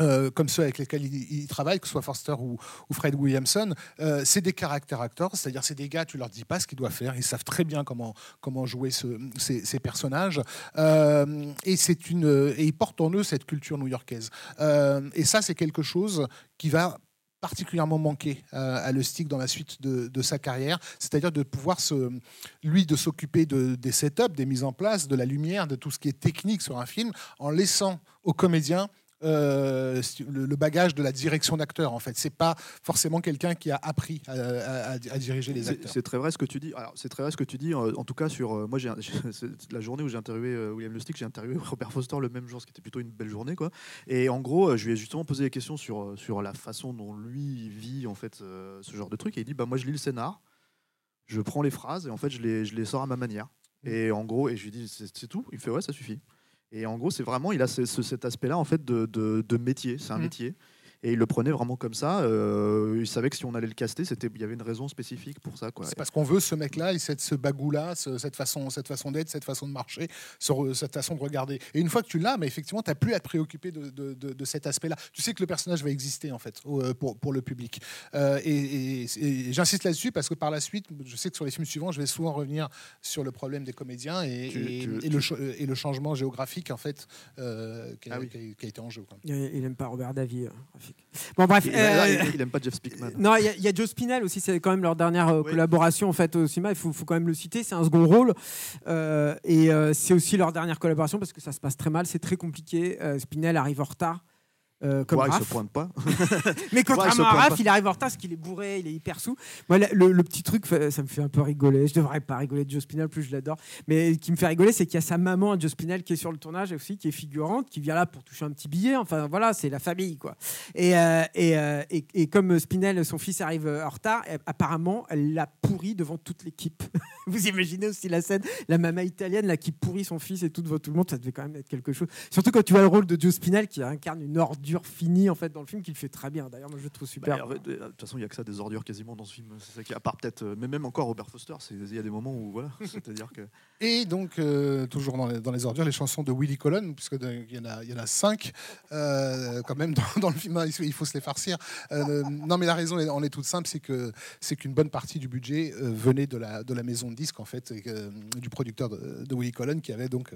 euh, comme ceux avec lesquels il, il travaille, que ce soit Forster ou, Fred Williamson, euh, c'est des caractères acteurs, c'est-à-dire c'est des gars, tu leur dis pas ce qu'ils doivent faire, ils savent très bien comment, comment jouer ce- ces, personnages, Euh, et, c'est une, et ils portent en eux cette culture new-yorkaise. Et ça, c'est quelque chose qui va particulièrement manquer euh, à Lustig dans la suite de, sa carrière, c'est-à-dire de pouvoir lui de s'occuper de, des setups, des mises en place, de la lumière, de tout ce qui est technique sur un film, en laissant aux comédiens euh, le, le bagage de la direction d'acteur. En fait, c'est pas forcément quelqu'un qui a appris à, à- à diriger les acteurs. c'est très vrai ce que tu dis. Alors, c'est très vrai ce que tu dis. euh, En tout cas, sur euh, moi, j'ai la journée où j'ai interviewé euh, William Lustig, j'ai interviewé Robert Foster le même jour, ce qui était plutôt une belle journée, quoi. Et en gros, je lui ai justement posé des questions sur sur la façon dont lui vit en fait ce genre de truc. Et il dit, bah moi, je lis le scénar, je prends les phrases et en fait, je les je les sors à ma manière. Et en gros, et je lui dis, c'est tout. Il fait ouais, ça suffit. Et en gros, c'est vraiment, il a ce- ce- cet aspect-là en fait de, de- de métier. C'est un Mm. métier. Et il le prenait vraiment comme ça. euh, il savait que si on allait le caster, c'était, il y avait une raison spécifique pour ça. Quoi. C'est parce qu'on veut ce mec-là, et cette, ce bagou-là, ce- cette façon, cette façon d'être, cette façon de marcher, cette façon de regarder. Et une fois que tu l'as, mais effectivement, tu n'as plus à te préoccuper de, de- de- de cet aspect-là. Tu sais que le personnage va exister, en fait, euh, pour, pour le public. Euh, et et- et j'insiste là-dessus parce que par la suite, je sais que sur les films suivants, je vais souvent revenir sur le problème des comédiens et, Tu- et- tu- et le, ch- et le changement géographique, en fait, euh, qui, a, Ah oui. qui a- qui a été en jeu. quoi. Il il aime pas Robert Davy. euh, Bon, bref. Il, là, euh, il- il aime pas Jeff Speakman. Non, il y, a- il y a Joe Spinell aussi, c'est quand même leur dernière euh, Oui. collaboration en fait au cinéma. Il faut, faut quand même le citer, c'est un second rôle Euh, et euh, c'est aussi leur dernière collaboration parce que ça se passe très mal, c'est très compliqué. Euh, Spinell arrive en retard. Euh, comme Ouais, il se pointe pas. Mais contrairement à Raph, il arrive en retard parce qu'il est bourré, il est hyper sous. Moi, le, petit truc, ça me fait un peu rigoler. Je devrais pas rigoler de Joe Spinell, plus je l'adore. Mais qui me fait rigoler, c'est qu'il y a sa maman, Joe Spinell, qui est sur le tournage aussi, qui est figurante, qui vient là pour toucher un petit billet. Enfin, voilà, c'est la famille, quoi. Et, euh, et, euh, et- et comme Spinell, son fils, arrive euh, en retard, apparemment, elle l'a pourri devant toute l'équipe. Vous imaginez aussi la scène, la maman italienne là, qui pourrit son fils et tout devant tout le monde, ça devait quand même être quelque chose. Surtout quand tu vois le rôle de Joe Spinell qui incarne une ordure finie en fait dans le film, qu'il fait très bien. D'ailleurs, moi je le trouve super. Bah, de toute façon, il y a que ça des ordures quasiment dans ce film. C'est ça qui, à part peut-être, euh, mais même encore Robert Foster, c'est- il y a des moments où voilà, c'est-à-dire que Et donc, euh, toujours dans les, dans les ordures, les chansons de Willy Colon, puisque il y, en a- il y en a cinq, euh, quand même, dans, dans le film, hein, il faut- se les farcir. Euh, non, mais la raison en est toute simple, c'est que c'est qu'une bonne partie du budget euh, venait de la, de la maison de disques, en fait, et du producteur de, de Willy Colon, qui avait donc...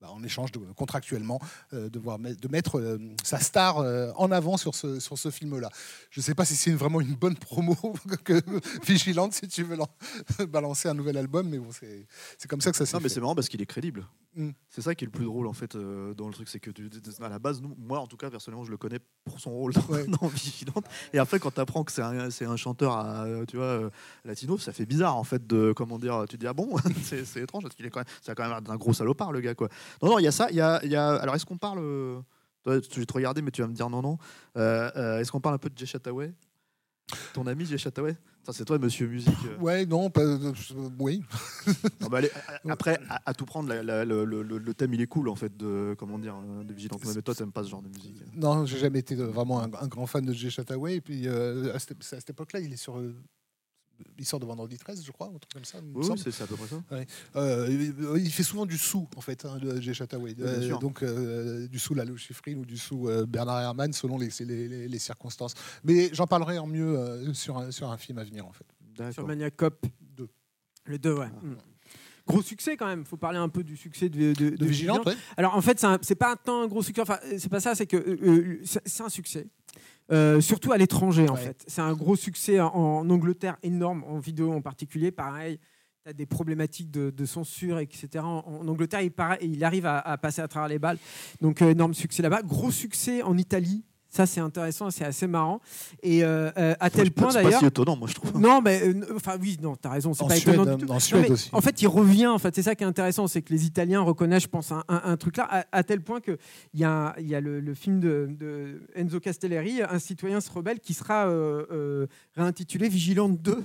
bah, en échange de, contractuellement euh, devoir met- de mettre euh, sa star euh, en avant sur ce, sur ce film-là. Je ne sais pas si c'est vraiment une bonne promo que Vigilante si tu veux lan- balancer un nouvel album, mais bon, c'est comme ça que ça s'est non, mais c'est marrant parce qu'il est crédible. Mm. C'est ça qui est le plus drôle en fait euh, dans le truc, c'est que tu- à la base, nous, moi en tout cas personnellement, je le connais pour son rôle dans, Ouais. dans Vigilante. Et après, quand tu apprends que c'est un, chanteur à, tu vois, euh, latino, ça fait bizarre en fait de comment dire. Tu te dis ah bon, c'est étrange parce qu'il est quand même, c'est quand même un gros salopard le gars quoi. Non non, il y a ça, il y a, y a- alors est-ce qu'on parle euh, toi, je vais te regarder, mais tu vas me dire non, non. Euh, Est-ce qu'on parle un peu de Jay Chataway Ton ami Jay Chataway Ça, C'est toi, monsieur musique. euh. Ouais, non, pas- euh, oui. Non, bah, allez, après, à, à tout prendre, la- la- le, le- le- le thème il est cool en fait de comment dire euh, de Vigilante. Mais toi, t'aimes pas ce genre de musique. Non, j'ai jamais été euh, vraiment un, un grand fan de Jay Chataway. Et puis, euh, à cette, à cette époque-là, il est sur. Euh, L'histoire de Vendredi 13, je crois, un truc comme ça. il Oui, oui, c'est à peu près ça. Euh, il- il fait souvent du sous, en fait, hein, Jay Chataway. Oui, sûr. donc, euh, du sous Lalo Schifrin ou du sous euh, Bernard Herrmann, selon les, les- les- les circonstances. Mais j'en parlerai en mieux euh, sur, un, sur un film à venir, en fait. Sur. Maniac Cop. Deux. Le 2, ouais. Ah. Mm. Gros succès quand même. faut parler un peu du succès de, de, De Vigilante, ouais. Alors en fait, c'est pas un tant un gros succès. Enfin, c'est pas ça. C'est que euh, euh, c'est un succès. Euh, surtout à l'étranger en fait. C'est un gros succès en, en Angleterre énorme, en vidéo en particulier. Pareil, tu as des problématiques de, de censure, etc. En, en Angleterre, il, para- il arrive à, à passer à travers les balles. Donc euh, énorme succès là-bas. Gros succès en Italie. Ça, c'est intéressant, c'est assez marrant. Et euh, euh, à tel point C'est pas d'ailleurs. si étonnant, moi, je trouve. Non, mais euh, enfin oui, non, t'as raison, c'est En pas Suède, étonnant du hein, tout. en Non, Suède mais aussi. En fait, il revient. En fait, c'est ça qui est intéressant, c'est que les Italiens reconnaissent, je pense, un, un- un truc là, à, à tel point que il y a, y a le, le film de, de Enzo Castellari, Un citoyen se rebelle, qui sera euh, réintitulé Vigilante 2.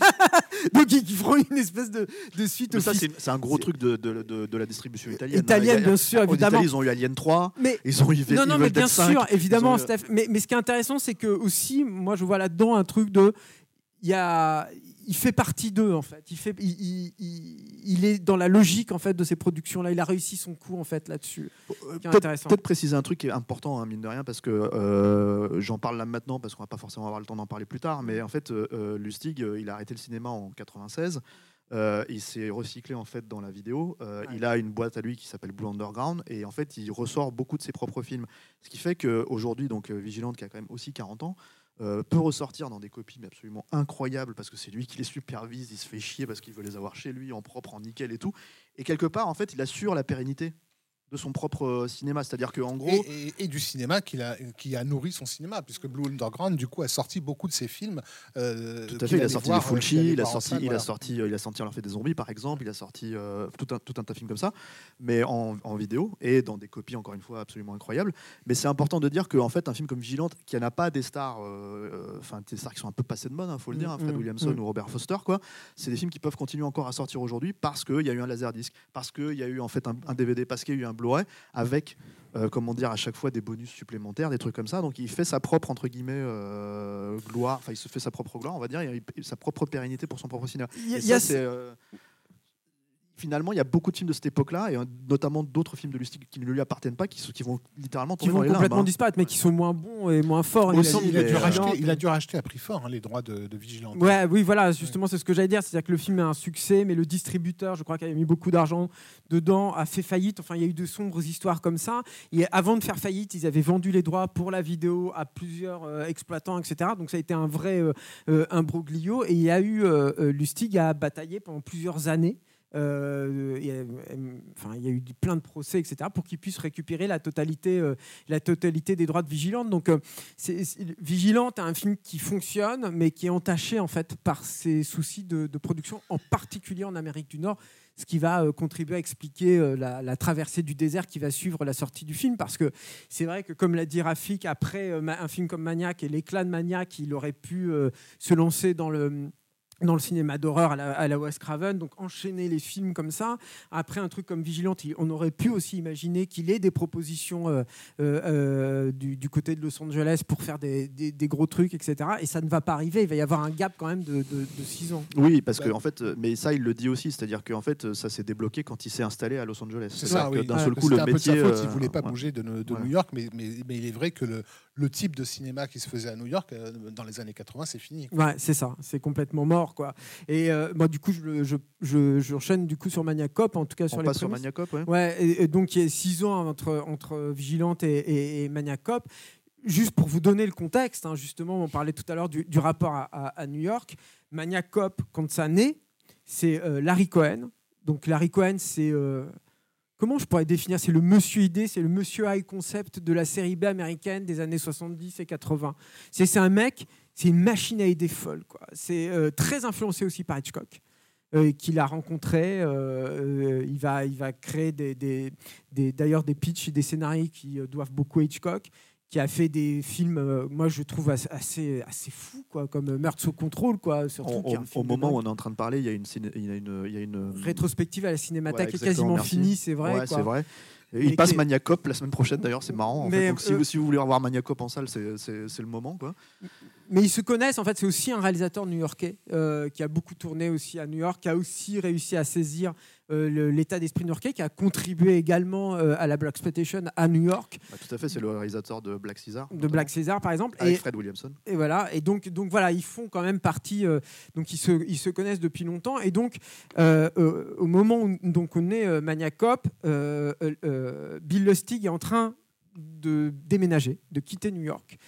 Donc, ils, ils feront une espèce de, de suite Mais ça, c'est un gros truc de, la distribution italienne. Italienne, hein. A- bien sûr, en évidemment. Italie, ils ont eu Alien 3, Mais ils ont eu non, non, mais bien 5, sûr, évidemment, Steph. Mais, mais ce qui est intéressant, c'est que aussi, moi, je vois là-dedans un truc de, il y a, il fait partie d'eux en fait. Il fait, il, il- il- il est dans la logique en fait de ces productions-là. Il a réussi son coup en fait là-dessus. Euh, Peut-être préciser un truc qui est important, hein, mine de rien, parce que euh, j'en parle là maintenant, parce qu'on va pas forcément avoir le temps d'en parler plus tard, mais en fait, euh, euh, Lustig, euh, il a arrêté le cinéma en 96. Euh, il s'est recyclé en fait dans la vidéo. Euh, Ouais. Il a une boîte à lui qui s'appelle Blue Underground et en fait il ressort beaucoup de ses propres films. Ce qui fait qu'aujourd'hui, donc euh, Vigilante qui a quand même aussi 40 ans, euh, peut ressortir dans des copies mais absolument incroyables parce que c'est lui qui les supervise, il se fait chier parce qu'il veut les avoir chez lui en propre, en nickel et tout. Et quelque part, en fait, il assure la pérennité de son propre euh, cinéma. C'est-à-dire qu'en gros, Et, et- et du cinéma qui a, qui a nourri son cinéma, puisque Blue Underground, du coup, a sorti beaucoup de ses films. euh, Tout à fait, il a allait sorti voir, les euh, Fulci, allait il a en sorti, salle, il a sorti, euh, il a sorti Alors fait des zombies par exemple, il a sorti euh, tout un tout un tas de films comme ça, mais en, en vidéo et dans des copies encore une fois absolument incroyables. Mais c'est important de dire qu'en fait un film comme Vigilante, qui n'a pas des stars, euh, euh, enfin des stars qui sont un peu passées de mode, il faut le dire, hein, Fred Mm, mm, Williamson mm. ou Robert Foster, quoi. C'est des films qui peuvent continuer encore à sortir aujourd'hui parce qu'il y a eu un laserdisc, parce qu'il y a eu en fait un, un DVD, parce qu'il y a eu un Blu-ray avec euh, comment dire, à chaque fois des bonus supplémentaires, des trucs comme ça. Donc il fait sa propre, entre guillemets, euh, gloire, enfin il se fait sa propre gloire, on va dire, il a sa propre pérennité pour son propre cinéma. Y Et a c'est, euh, Finalement, il y a beaucoup de films de cette époque-là, et euh, notamment d'autres films de Lustig qui ne lui appartiennent pas, qui, sont- qui vont littéralement qui tomber vont dans les limbes, complètement hein. disparaître, mais qui sont moins bons et moins forts. Il a dû euh, racheter, il a dû racheter à prix fort hein, les droits de, de Vigilante. Ouais, oui, voilà, justement, c'est ce que j'allais dire. C'est-à-dire que le film est un succès, mais le distributeur, je crois qu'il avait mis beaucoup d'argent dedans, a fait faillite. Enfin, il y a eu de sombres histoires comme ça. Et avant de faire faillite, ils avaient vendu les droits pour la vidéo à plusieurs euh, exploitants, etc. Donc ça a été un vrai euh, euh, imbroglio. Et il y a eu euh, euh, Lustig à batailler pendant plusieurs années. Euh, euh, il y a eu plein de procès, etc., pour qu'ils puissent récupérer la totalité, euh, la totalité des droits de Vigilante. Donc, c'est, Vigilante est un film qui fonctionne, mais qui est entaché en fait par ses soucis de, production, en particulier en Amérique du Nord, ce qui va contribuer à expliquer la, la traversée du désert qui va suivre la sortie du film. Parce que c'est vrai que, comme l'a dit Rafik, après un film comme Maniac et l'éclat de Maniac, il aurait pu se lancer dans le dans le cinéma d'horreur à la, à la Wes Craven, donc enchaîner les films comme ça. Après un truc comme Vigilante, il- on aurait pu aussi imaginer qu'il ait des propositions euh, euh, euh, du, du côté de Los Angeles pour faire des, des- des gros trucs, etc. Et ça ne va pas arriver. Il va y avoir un gap quand même de, de, de six ans. Oui, parce que en fait, mais ça il le dit aussi, c'est-à-dire qu'en fait ça s'est débloqué quand il s'est installé à Los Angeles. C'est ça, que oui. D'un Ouais, seul coup, le c'était un peu de sa métier. faute, il voulait pas ouais. bouger de, de Ouais. New York, mais, mais, mais il est vrai que le, le type de cinéma qui se faisait à New York euh, dans les années 80, c'est fini. Ouais, c'est ça, c'est complètement mort, quoi. Et euh, moi, du coup, je, je, je, j'enchaîne du coup sur Maniac Cop, en tout cas sur On les passe sur prémices. Maniacop, ouais. Ouais, et, et donc il y a six ans entre, entre Vigilante et, et, et Maniac Cop. Juste pour vous donner le contexte, hein, justement, on parlait tout à l'heure du, du rapport à, à- à New York. Maniac Cop, quand ça naît, c'est euh, Larry Cohen. Donc Larry Cohen, c'est... comment je pourrais définir C'est le monsieur idée, c'est le monsieur high concept de la série B américaine des années 70 et 80. C'est un mec, c'est une machine à idées folle. C'est euh, très influencé aussi par Hitchcock. euh, qu'il a rencontré, euh, il, va, créer des, des, des- d'ailleurs des pitchs et des scénarios qui doivent beaucoup à Hitchcock, qui a fait des films, euh, moi je trouve assez, assez, fous, quoi, comme euh, Meurtre sous contrôle, quoi, surtout. Au, qui est un au- film au de moment où on est en train de parler, il y a une, ciné- il y a une, il y a une rétrospective à la Cinémathèque Ouais, est quasiment merci. finie, c'est vrai. Ouais, c'est vrai. Et il passe Maniacop la semaine prochaine d'ailleurs, c'est marrant. en fait. Mais, Donc, si, euh, vous, si vous voulez revoir Maniacop en salle, c'est- le moment. Quoi. Mais ils se connaissent, en fait, c'est aussi un réalisateur new-yorkais euh, qui a beaucoup tourné aussi à New York, qui a aussi réussi à saisir euh, l'état d'esprit new-yorkais, qui a contribué également euh, à la Black Exploitation à New York, Bah, tout à fait, c'est le réalisateur de Black Caesar. de Black Caesar par exemple. Avec Et, Fred Williamson. et voilà, et donc, donc voilà, ils font quand même partie, euh, donc ils se, ils se connaissent depuis longtemps. Et donc, au moment où donc on est Maniacop, euh, euh, Bill Lustig est en train de déménager, de quitter New York.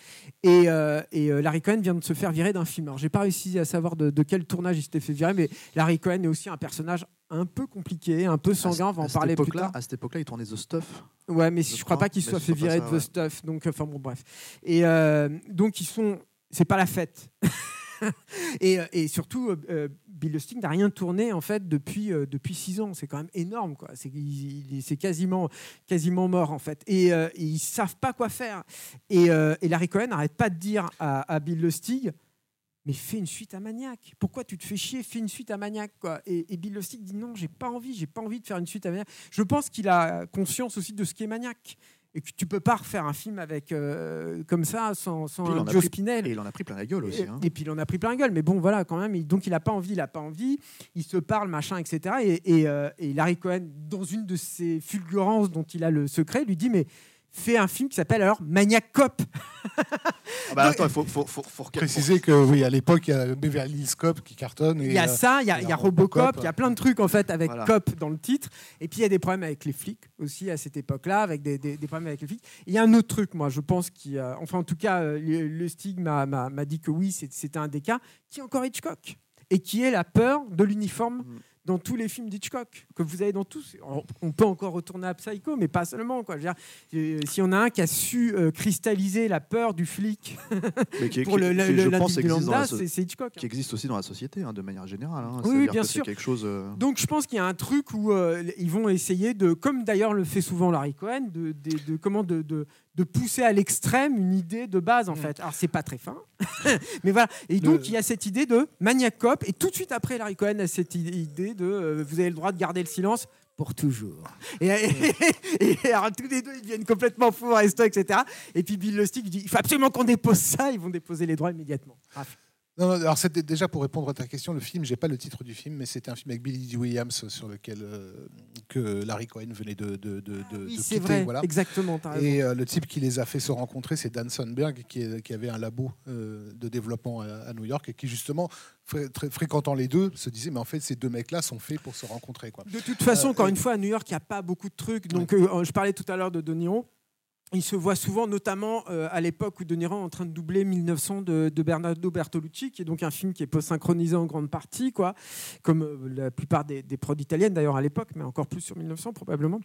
Et, euh, et, Larry Cohen vient de se faire virer d'un film. Alors, j'ai pas réussi à savoir de, de quel tournage il s'était fait virer, mais Larry Cohen est aussi un personnage un peu compliqué, un peu sanguin. On va en parler plus tard. À cette époque-là, il tournait The Stuff. Ouais, mais je je, crois crois, pas qu'il soit fait virer de The ouais. Stuff. Donc, enfin bon, bref. Et euh, donc, ils sont. C'est pas la fête. et, euh, et surtout, euh, euh, Bill Lustig n'a rien tourné en fait depuis euh, depuis six ans. C'est quand même énorme, quoi. C'est quasiment quasiment mort en fait. Et, euh, ils savent pas quoi faire. Et, euh, et Larry Cohen n'arrête pas de dire à, à Bill Lustig. Mais fais une suite à Maniac. Pourquoi tu te fais chier? Fais une suite à Maniac. Quoi. Et, et Bill Lustig dit non, j'ai pas envie, j'ai pas envie de faire une suite à Maniac. Je pense qu'il a conscience aussi de ce qu'est Maniac. Et que tu peux pas refaire un film avec euh, comme ça sans, sans Joe Spinell. Et il en a pris plein la gueule aussi. Et, hein. et puis il en a pris plein la gueule, mais bon voilà quand même. il- donc il a pas envie, il a pas envie. Il se parle machin, etc. Et, et, euh, et Larry Cohen, dans une de ses fulgurances dont il a le secret, lui dit mais fais un film qui s'appelle alors Maniac Cop. Ah bah, attends, il faut, faut, faut, faut, Préciser que oui, à l'époque, il y a Beverly Hills Cop qui cartonne. Il y a euh, ça, il y a, il y a Robocop, il y a plein de trucs en fait avec Voilà. Cop dans le titre. Et puis il y a des problèmes avec les flics aussi à cette époque-là, avec des, des- des problèmes avec les flics. Il y a un autre truc, moi, je pense, qui, euh, enfin en tout cas, euh, le, le Stig m'a- dit que oui, c'est- c'était un des cas, qui est encore Hitchcock et qui est la peur de l'uniforme. Mm. Dans tous les films d'Hitchcock que vous avez dans tous, on peut encore retourner à Psycho, mais pas seulement. Quoi. Je veux dire, euh, si on a un qui a su euh, cristalliser la peur du flic mais qui, pour qui- le, qui, le, je pense, lambda, so- c'est Hitchcock. hein. qui existe aussi dans la société, hein, de manière générale. hein. Oui, bien que sûr. quelque chose. euh, Donc je pense qu'il y a un truc où euh, ils vont essayer de, comme d'ailleurs le fait souvent Larry Cohen, de, de- de- comment de, de, de pousser à l'extrême une idée de base en Mm. fait. Alors c'est pas très fin, mais voilà. Et donc Le- il y a cette idée de Maniac Cop et tout de suite après Larry Cohen a cette idée de euh, vous avez le droit de garder le silence pour toujours. Et, et- et alors tous les deux ils deviennent complètement fous, resto, etc. Et puis Bill Lustig dit il faut absolument qu'on dépose ça. Ils vont déposer les droits immédiatement. Bref. Non, non, alors c'était déjà pour répondre à ta question, le film, j'ai pas le titre du film, mais c'était un film avec Billy Dee Williams sur lequel euh, que Larry Cohen venait de, de, de, de- Ah oui de quitter, vrai, voilà. exactement. Et euh, le type qui les a fait se rencontrer, c'est Dan Sundberg, qui, est- qui avait un labo euh, de développement à, à New York et qui, justement, fréquentant les deux, se disait Mais en fait, ces deux mecs-là sont faits pour se rencontrer. Quoi. De toute façon, encore une fois, à New York, il n'y a pas beaucoup de trucs. Donc, euh, je parlais tout à l'heure de De Niro. Il se voit souvent, notamment euh, à l'époque où De Niro est en train de doubler 1900 de, Bernardo Bertolucci, qui est donc un film qui est post-synchronisé en grande partie, quoi, comme euh, la plupart des, des prods italiennes d'ailleurs à l'époque, mais encore plus sur 1900 probablement.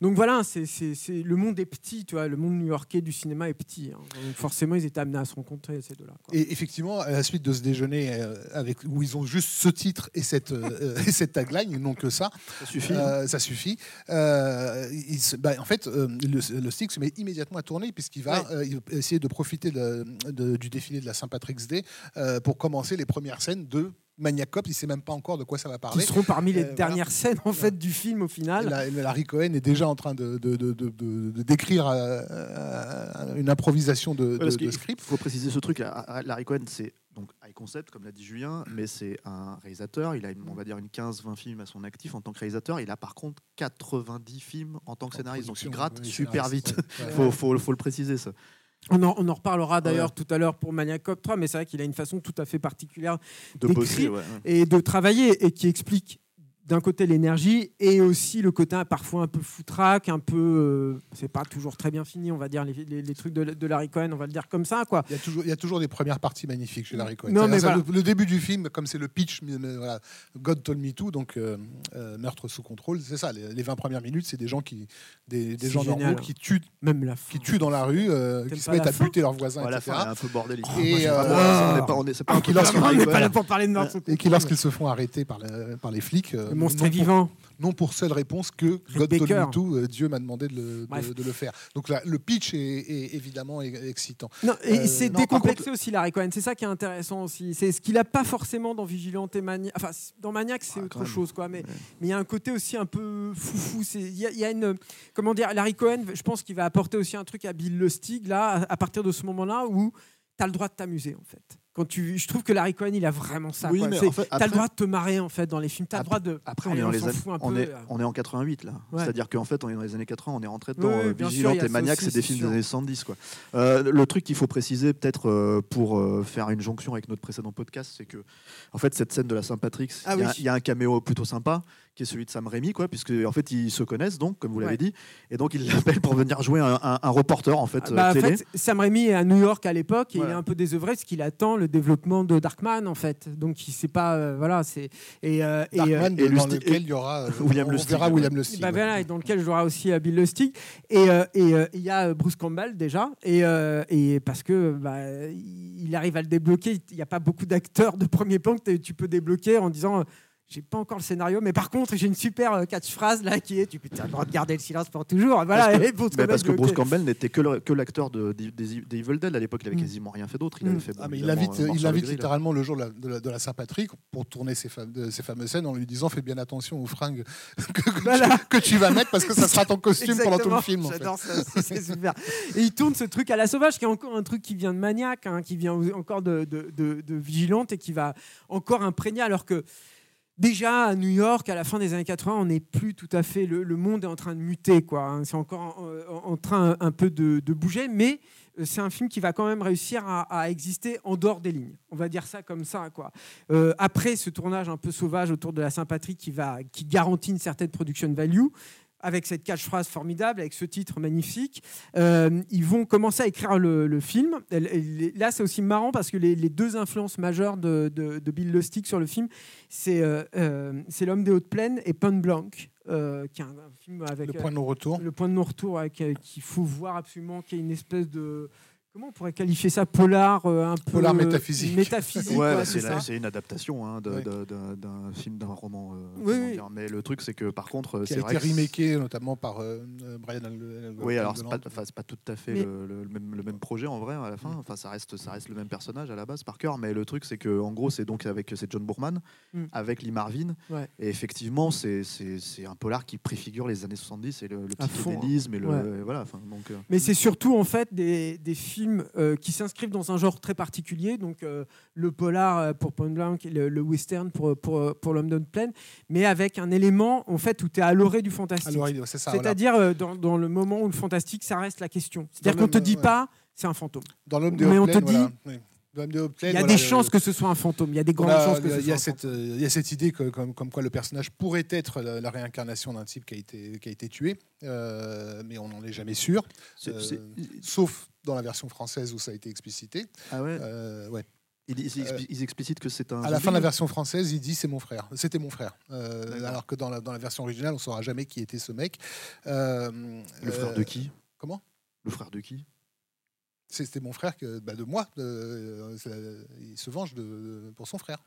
Donc voilà, c'est, le monde est petit, tu vois, le monde new-yorkais du cinéma est petit. hein. Donc forcément, ils étaient amenés à se rencontrer, ces deux-là. Et effectivement, à la suite de ce déjeuner, euh, avec, où ils ont juste ce titre et cette, euh, et cette tagline, ils n'ont que ça, Ça suffit. Euh, ça suffit. Euh, il bah, en fait, euh, le, le stick se met immédiatement à tourner puisqu'il va, Ouais. euh, il va essayer de profiter de- de- du défilé de la Saint-Patrick's Day euh, pour commencer les premières scènes de Maniac Cop. Il ne sait même pas encore de quoi ça va Qui parler. seront parmi les Euh, voilà. dernières scènes en fait du film au final. la- Larry Cohen est déjà en train de, de- de- de- de- de décrire euh, euh, une improvisation de, Ouais, de- parce de qu'il script. faut préciser ce truc. Larry Cohen, c'est donc high concept, comme l'a dit Julien, mais c'est un réalisateur. Il a, une, on va dire, une 15-20 films à son actif en tant que réalisateur. Il a par contre 90 films en tant que scénariste. Donc il gratte oui, super vite. ouais. Ouais. faut, faut, faut le préciser ça. On en, on en reparlera d'ailleurs tout à l'heure pour Maniac Cop 3, mais c'est vrai qu'il a une façon tout à fait particulière De bosser, ouais. et de travailler et qui explique d'un côté l'énergie et aussi le côté parfois un peu foutraque, un peu. euh, c'est pas toujours très bien fini, on va dire, les, les- les trucs de, de Larry Cohen, on va le dire comme ça, quoi. Il y, a toujours, il y a toujours des premières parties magnifiques chez Larry Cohen. Non, mais voilà. le, le début du film, comme c'est le pitch, voilà, God Told Me To, donc euh, euh, meurtre sous contrôle, c'est ça. Les, les 20 premières minutes, c'est des gens qui, des, gens génial, normaux hein. qui tuent, Même la fin. qui tuent dans la rue, euh, qui se mettent à fin buter leurs voisins, Voilà, la etc. un peu bordélique. Et, Moi, j'ai euh, pas- on n'est pas- on est- c'est pas un et qui pas là pour parler de meurtre. Et qui, lorsqu'ils se font arrêter par, le- par les flics, monstre non est pour- vivant. non pour seule réponse que God told Baker. me to, euh, Dieu m'a demandé de le, de- Bref. de le faire. Donc là, le pitch est, est évidemment excitant. Non, et Euh, c'est décomplexé aussi, Larry Cohen. C'est ça qui est intéressant aussi. C'est ce qu'il a pas forcément dans Vigilante et Maniac. Enfin, dans Maniac, c'est Ah, autre chose, quoi. Mais Ouais. mais il y a un côté aussi un peu foufou. Y, il y a une. Comment dire Larry Cohen, je pense qu'il va apporter aussi un truc à Bill Lustig, là, à, à partir de ce moment-là où tu as le droit de t'amuser, en fait. Quand tu, je trouve que Larry Cohen, il a vraiment ça. Oui, en fait, T'as le droit de te marrer, en fait, dans les films. T'as le droit de. Après, on Allez, est, dans les un on, peu, est, euh. on est en 88 là. Ouais. C'est-à-dire qu'en fait, on est dans les années 80, on est rentré. Oui, oui, sûr, Vigilante et Maniac, c'est des films sûr. des années 70. Quoi. Euh, le truc qu'il faut préciser, peut-être euh, pour euh, faire une jonction avec notre précédent podcast, c'est que en fait, cette scène de la Saint-Patrick, Ah y il y, a un caméo plutôt sympa qui est celui de Sam Raimi, quoi, puisque en fait, ils se connaissent donc, comme vous l'avez Ouais. dit, et donc il l'appelle pour venir jouer un, un- un reporter en fait, Ah, bah, en télé. fait, Sam Raimi est à New York à l'époque et il est un peu désœuvré parce qu'il attend le développement de Darkman en fait. Donc il sait pas, euh, voilà, c'est et, euh, et, euh, Darkman, et dans Lustig- lequel il y aura euh, William on Lustig, verra ouais. William Lustig. bah, ouais. voilà, et dans lequel jouera aussi euh, Bill Lustig et euh, et euh, il y a Bruce Campbell déjà et, euh, et parce que bah, il arrive à le débloquer. Il n'y a pas beaucoup d'acteurs de premier plan que tu peux débloquer en disant. Euh, j'ai pas encore le scénario, mais par contre, j'ai une super euh, catchphrase là qui est tu peux as le droit de garder le silence pour toujours. Voilà, Parce que- et Bruce Mais Campbell parce que. Bruce Campbell n'était que l'acteur de, des, des- des Evil Dead à l'époque, il avait Mm. quasiment rien fait d'autre. Il Mm. avait fait, Ah, bon, mais il invite, euh, il le littéralement le jour de la, de la- de la Saint-Patrick pour tourner ces, fameuses scènes en lui disant fais bien attention aux fringues que, que Voilà. tu, que tu vas mettre parce que ça sera ton costume pendant tout le film. en fait. J'adore ça, c'est super. Et il tourne ce truc à la sauvage, qui est encore un truc qui vient de Maniac, hein, qui vient encore de, de, de- de Vigilante et qui va encore imprégner, alors que déjà à New York, à la fin des années 80, on n'est plus tout à fait. Le, monde est en train de muter, quoi. hein. C'est encore en, train un peu de, bouger, mais euh, c'est un film qui va quand même réussir à, exister en dehors des lignes. On va dire ça comme ça, quoi. Euh, après ce tournage un peu sauvage autour de la Saint-Patrick qui, qui garantit une certaine production value, avec cette catchphrase formidable, avec ce titre magnifique, euh, ils vont commencer à écrire le, le film. Là, c'est aussi marrant parce que les, les deux influences majeures de, de- de Bill Lustig sur le film, c'est euh, euh, L'homme des hautes plaines et Point Blanc, euh, qui est un, un film avec Le point de non-retour. le point de non-retour avec, euh, qu'il faut voir absolument, qui est une espèce de comment on pourrait qualifier ça polar euh, un peu Polar métaphysique. métaphysique Ouais, ouais, bah, c'est une adaptation hein, de- Ouais. de- de- d'un film, d'un roman. euh, Oui, comment oui. dire. Mais le truc, c'est que par contre, qui c'est a vrai été remaké notamment par euh, Brian Al- Oui, alors c'est pas, pas tout à fait Mais- le, le- le même, le même projet en vrai à la fin. Mm. Enfin, ça reste, ça reste le même personnage à la base par cœur. Mais le truc, c'est que en gros, c'est donc avec c'est John Boorman, Mm. avec Lee Marvin. Ouais. Et effectivement, c'est c'est- c'est un polar qui préfigure les années 70 et le, le hein. psychédélisme et le Ouais. et voilà. donc euh, Mais c'est surtout en fait des, des films euh, qui s'inscrivent dans un genre très particulier, donc euh, le polar euh, pour Point Blank et le, le western pour, pour, pour l'homme de plaine, mais avec un élément en fait où tu es à l'orée du fantastique. Il- voilà. C'est-à-dire dans, dans le moment où le fantastique, ça reste la question. C'est-à-dire qu'on te le- dit ouais. pas, c'est un fantôme. Dans l'homme des mais on te voilà. dit- Oui. Il y a voilà, des chances que ce soit un fantôme. Il y a des grandes Voilà, chances que ce il y, a soit un cette, euh, il y a cette idée que, comme, comme quoi le personnage pourrait être la, la réincarnation d'un type qui a été, qui a été tué, euh, mais on n'en est jamais sûr, Euh, sauf dans la version française où ça a été explicité. ah ouais. Euh, ouais. Ils, ils expli- ils explicitent que c'est un. À la fin de la version française, il dit c'est mon frère. C'était mon frère. Euh, alors que dans la, dans la version originale, on ne saura jamais qui était ce mec. Euh, Le frère de qui? Comment? Le frère de qui? C'était mon frère que, bah, de moi. euh, il se venge de, pour son frère.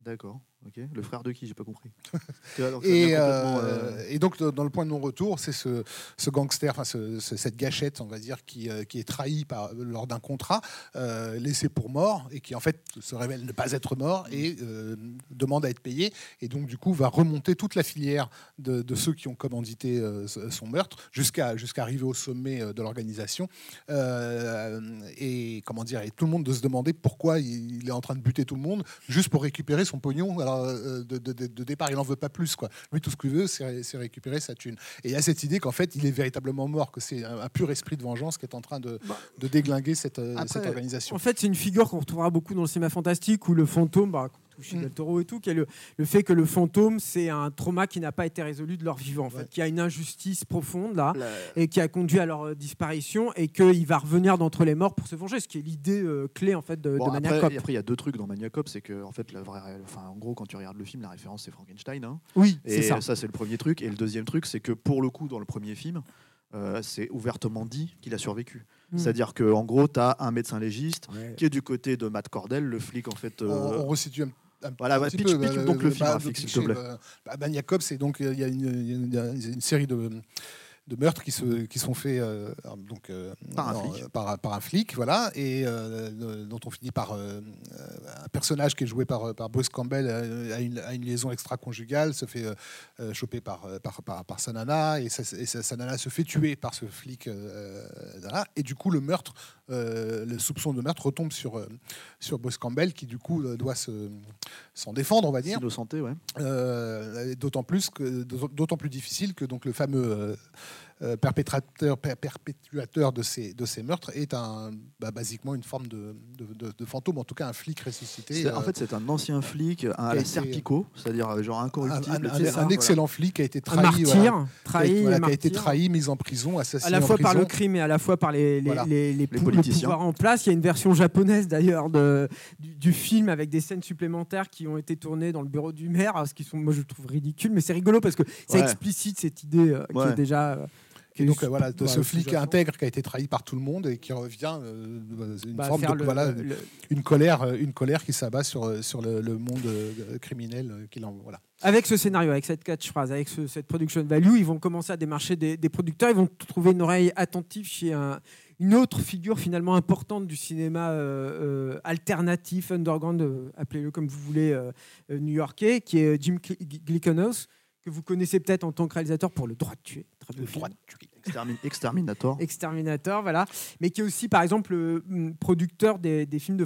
D'accord. Le frère de qui J'ai pas compris. Donc Et, euh, euh, et donc, dans le point de non-retour, c'est ce, ce gangster, enfin, ce- ce- cette gâchette, on va dire, qui, euh, qui est trahi par, lors d'un contrat, euh, laissé pour mort, et qui, en fait, se révèle ne pas être mort et euh, demande à être payé. Et donc, du coup, va remonter toute la filière de, de ceux qui ont commandité son meurtre jusqu'à jusqu'à arriver au sommet de l'organisation. Et comment dire, et tout le monde de se demander pourquoi il, il est en train de buter tout le monde juste pour récupérer son pognon. Alors, euh, de, de- de- de départ, il n'en veut pas plus. Quoi. Lui, tout ce qu'il veut, c'est ré- c'est récupérer sa thune. Et il y a cette idée qu'en fait, il est véritablement mort, que c'est un, un pur esprit de vengeance qui est en train de, Bah, de déglinguer cette, euh, Après, cette organisation. En fait, c'est une figure qu'on retrouvera beaucoup dans le cinéma fantastique où le fantôme, bah, chez Mm. Del Toro et tout, qui est le, le fait que le fantôme, c'est un trauma qui n'a pas été résolu de leur vivant, en fait, Ouais. qui a une injustice profonde là. et qui a conduit à leur euh, disparition et qu'il va revenir d'entre les morts pour se venger, ce qui est l'idée euh, clé en fait de, Bon, de après, Maniac Cop. et après, il y a deux trucs dans Maniac Cop, c'est que en fait, la vraie, enfin, en gros, quand tu regardes le film, la référence c'est Frankenstein. hein. Oui, c'est ça. c'est le premier truc. Et le deuxième truc, c'est que pour le coup, dans le premier film, euh, c'est ouvertement dit qu'il a survécu. Mm. C'est-à-dire que en gros, tu as un médecin légiste Ouais. qui est du côté de Matt Cordell, le flic en fait. On, euh, on resitue un un Voilà, petit pitch- peu, pitch bah, donc le bah, film, bah, Rafik, s'il te plaît. bah, bah, Cop, c'est donc il y une, il y il y a une série de de meurtres qui, se, qui sont faits euh, donc, euh, Par un en- flic. par, par un flic, voilà, et euh, dont on finit par euh, euh, un personnage qui est joué par, par Bruce Campbell euh, a une, liaison extra-conjugale, se fait euh, euh, choper par, euh, par, par, par sa nana, et, sa, et sa- sa nana se fait tuer par ce flic, euh, et du coup le meurtre, euh, le soupçon de meurtre retombe sur, euh, sur Bruce Campbell, qui du coup euh, doit se- s'en défendre, on va dire. Innocenté, ouais. Euh, d'autant plus que d'autant plus difficile que donc le fameux euh, euh, perpétrateur per- perpétuateur de ces de ces meurtres est un bah, basiquement une forme de, de, de- de fantôme en tout cas un flic ressuscité En euh, fait, c'est un ancien flic, un à la Serpico, c'est-à-dire euh, genre un, incorruptible. un- un ça, voilà. excellent flic qui a été Un trahi martyr, voilà, trahi, qui, a, qui été trahi mis en prison à assassiné la en fois par le crime et à la fois par les, les, Voilà. les, politiciens. pouvoir en place. Il y a une version japonaise d'ailleurs du, du film avec des scènes supplémentaires qui ont été tournées dans le bureau du maire, ce qui sont, moi je trouve ridicule, mais c'est rigolo parce que ça Ouais. explicite cette idée euh, qui est déjà. Qui Et est donc voilà, de ce flic intègre qui a été trahi par tout le monde et qui revient euh, une bah, forme de le- voilà le- une colère euh, une colère qui s'abat sur euh, sur le, le monde criminel qu'il voilà. Avec ce scénario, avec cette catchphrase, avec ce- cette production value, ils vont commencer à démarcher des, des producteurs, ils vont trouver une oreille attentive chez un- une autre figure finalement importante du cinéma euh, euh, alternatif, underground, euh, appelez-le comme vous voulez, new-yorkais, qui est Jim Gl- Glickenhaus, que vous connaissez peut-être en tant que réalisateur pour Le Droit de tuer. Très film. Extermin- Exterminator. Exterminator, voilà, mais qui est aussi, par exemple, le mm, producteur des, des films de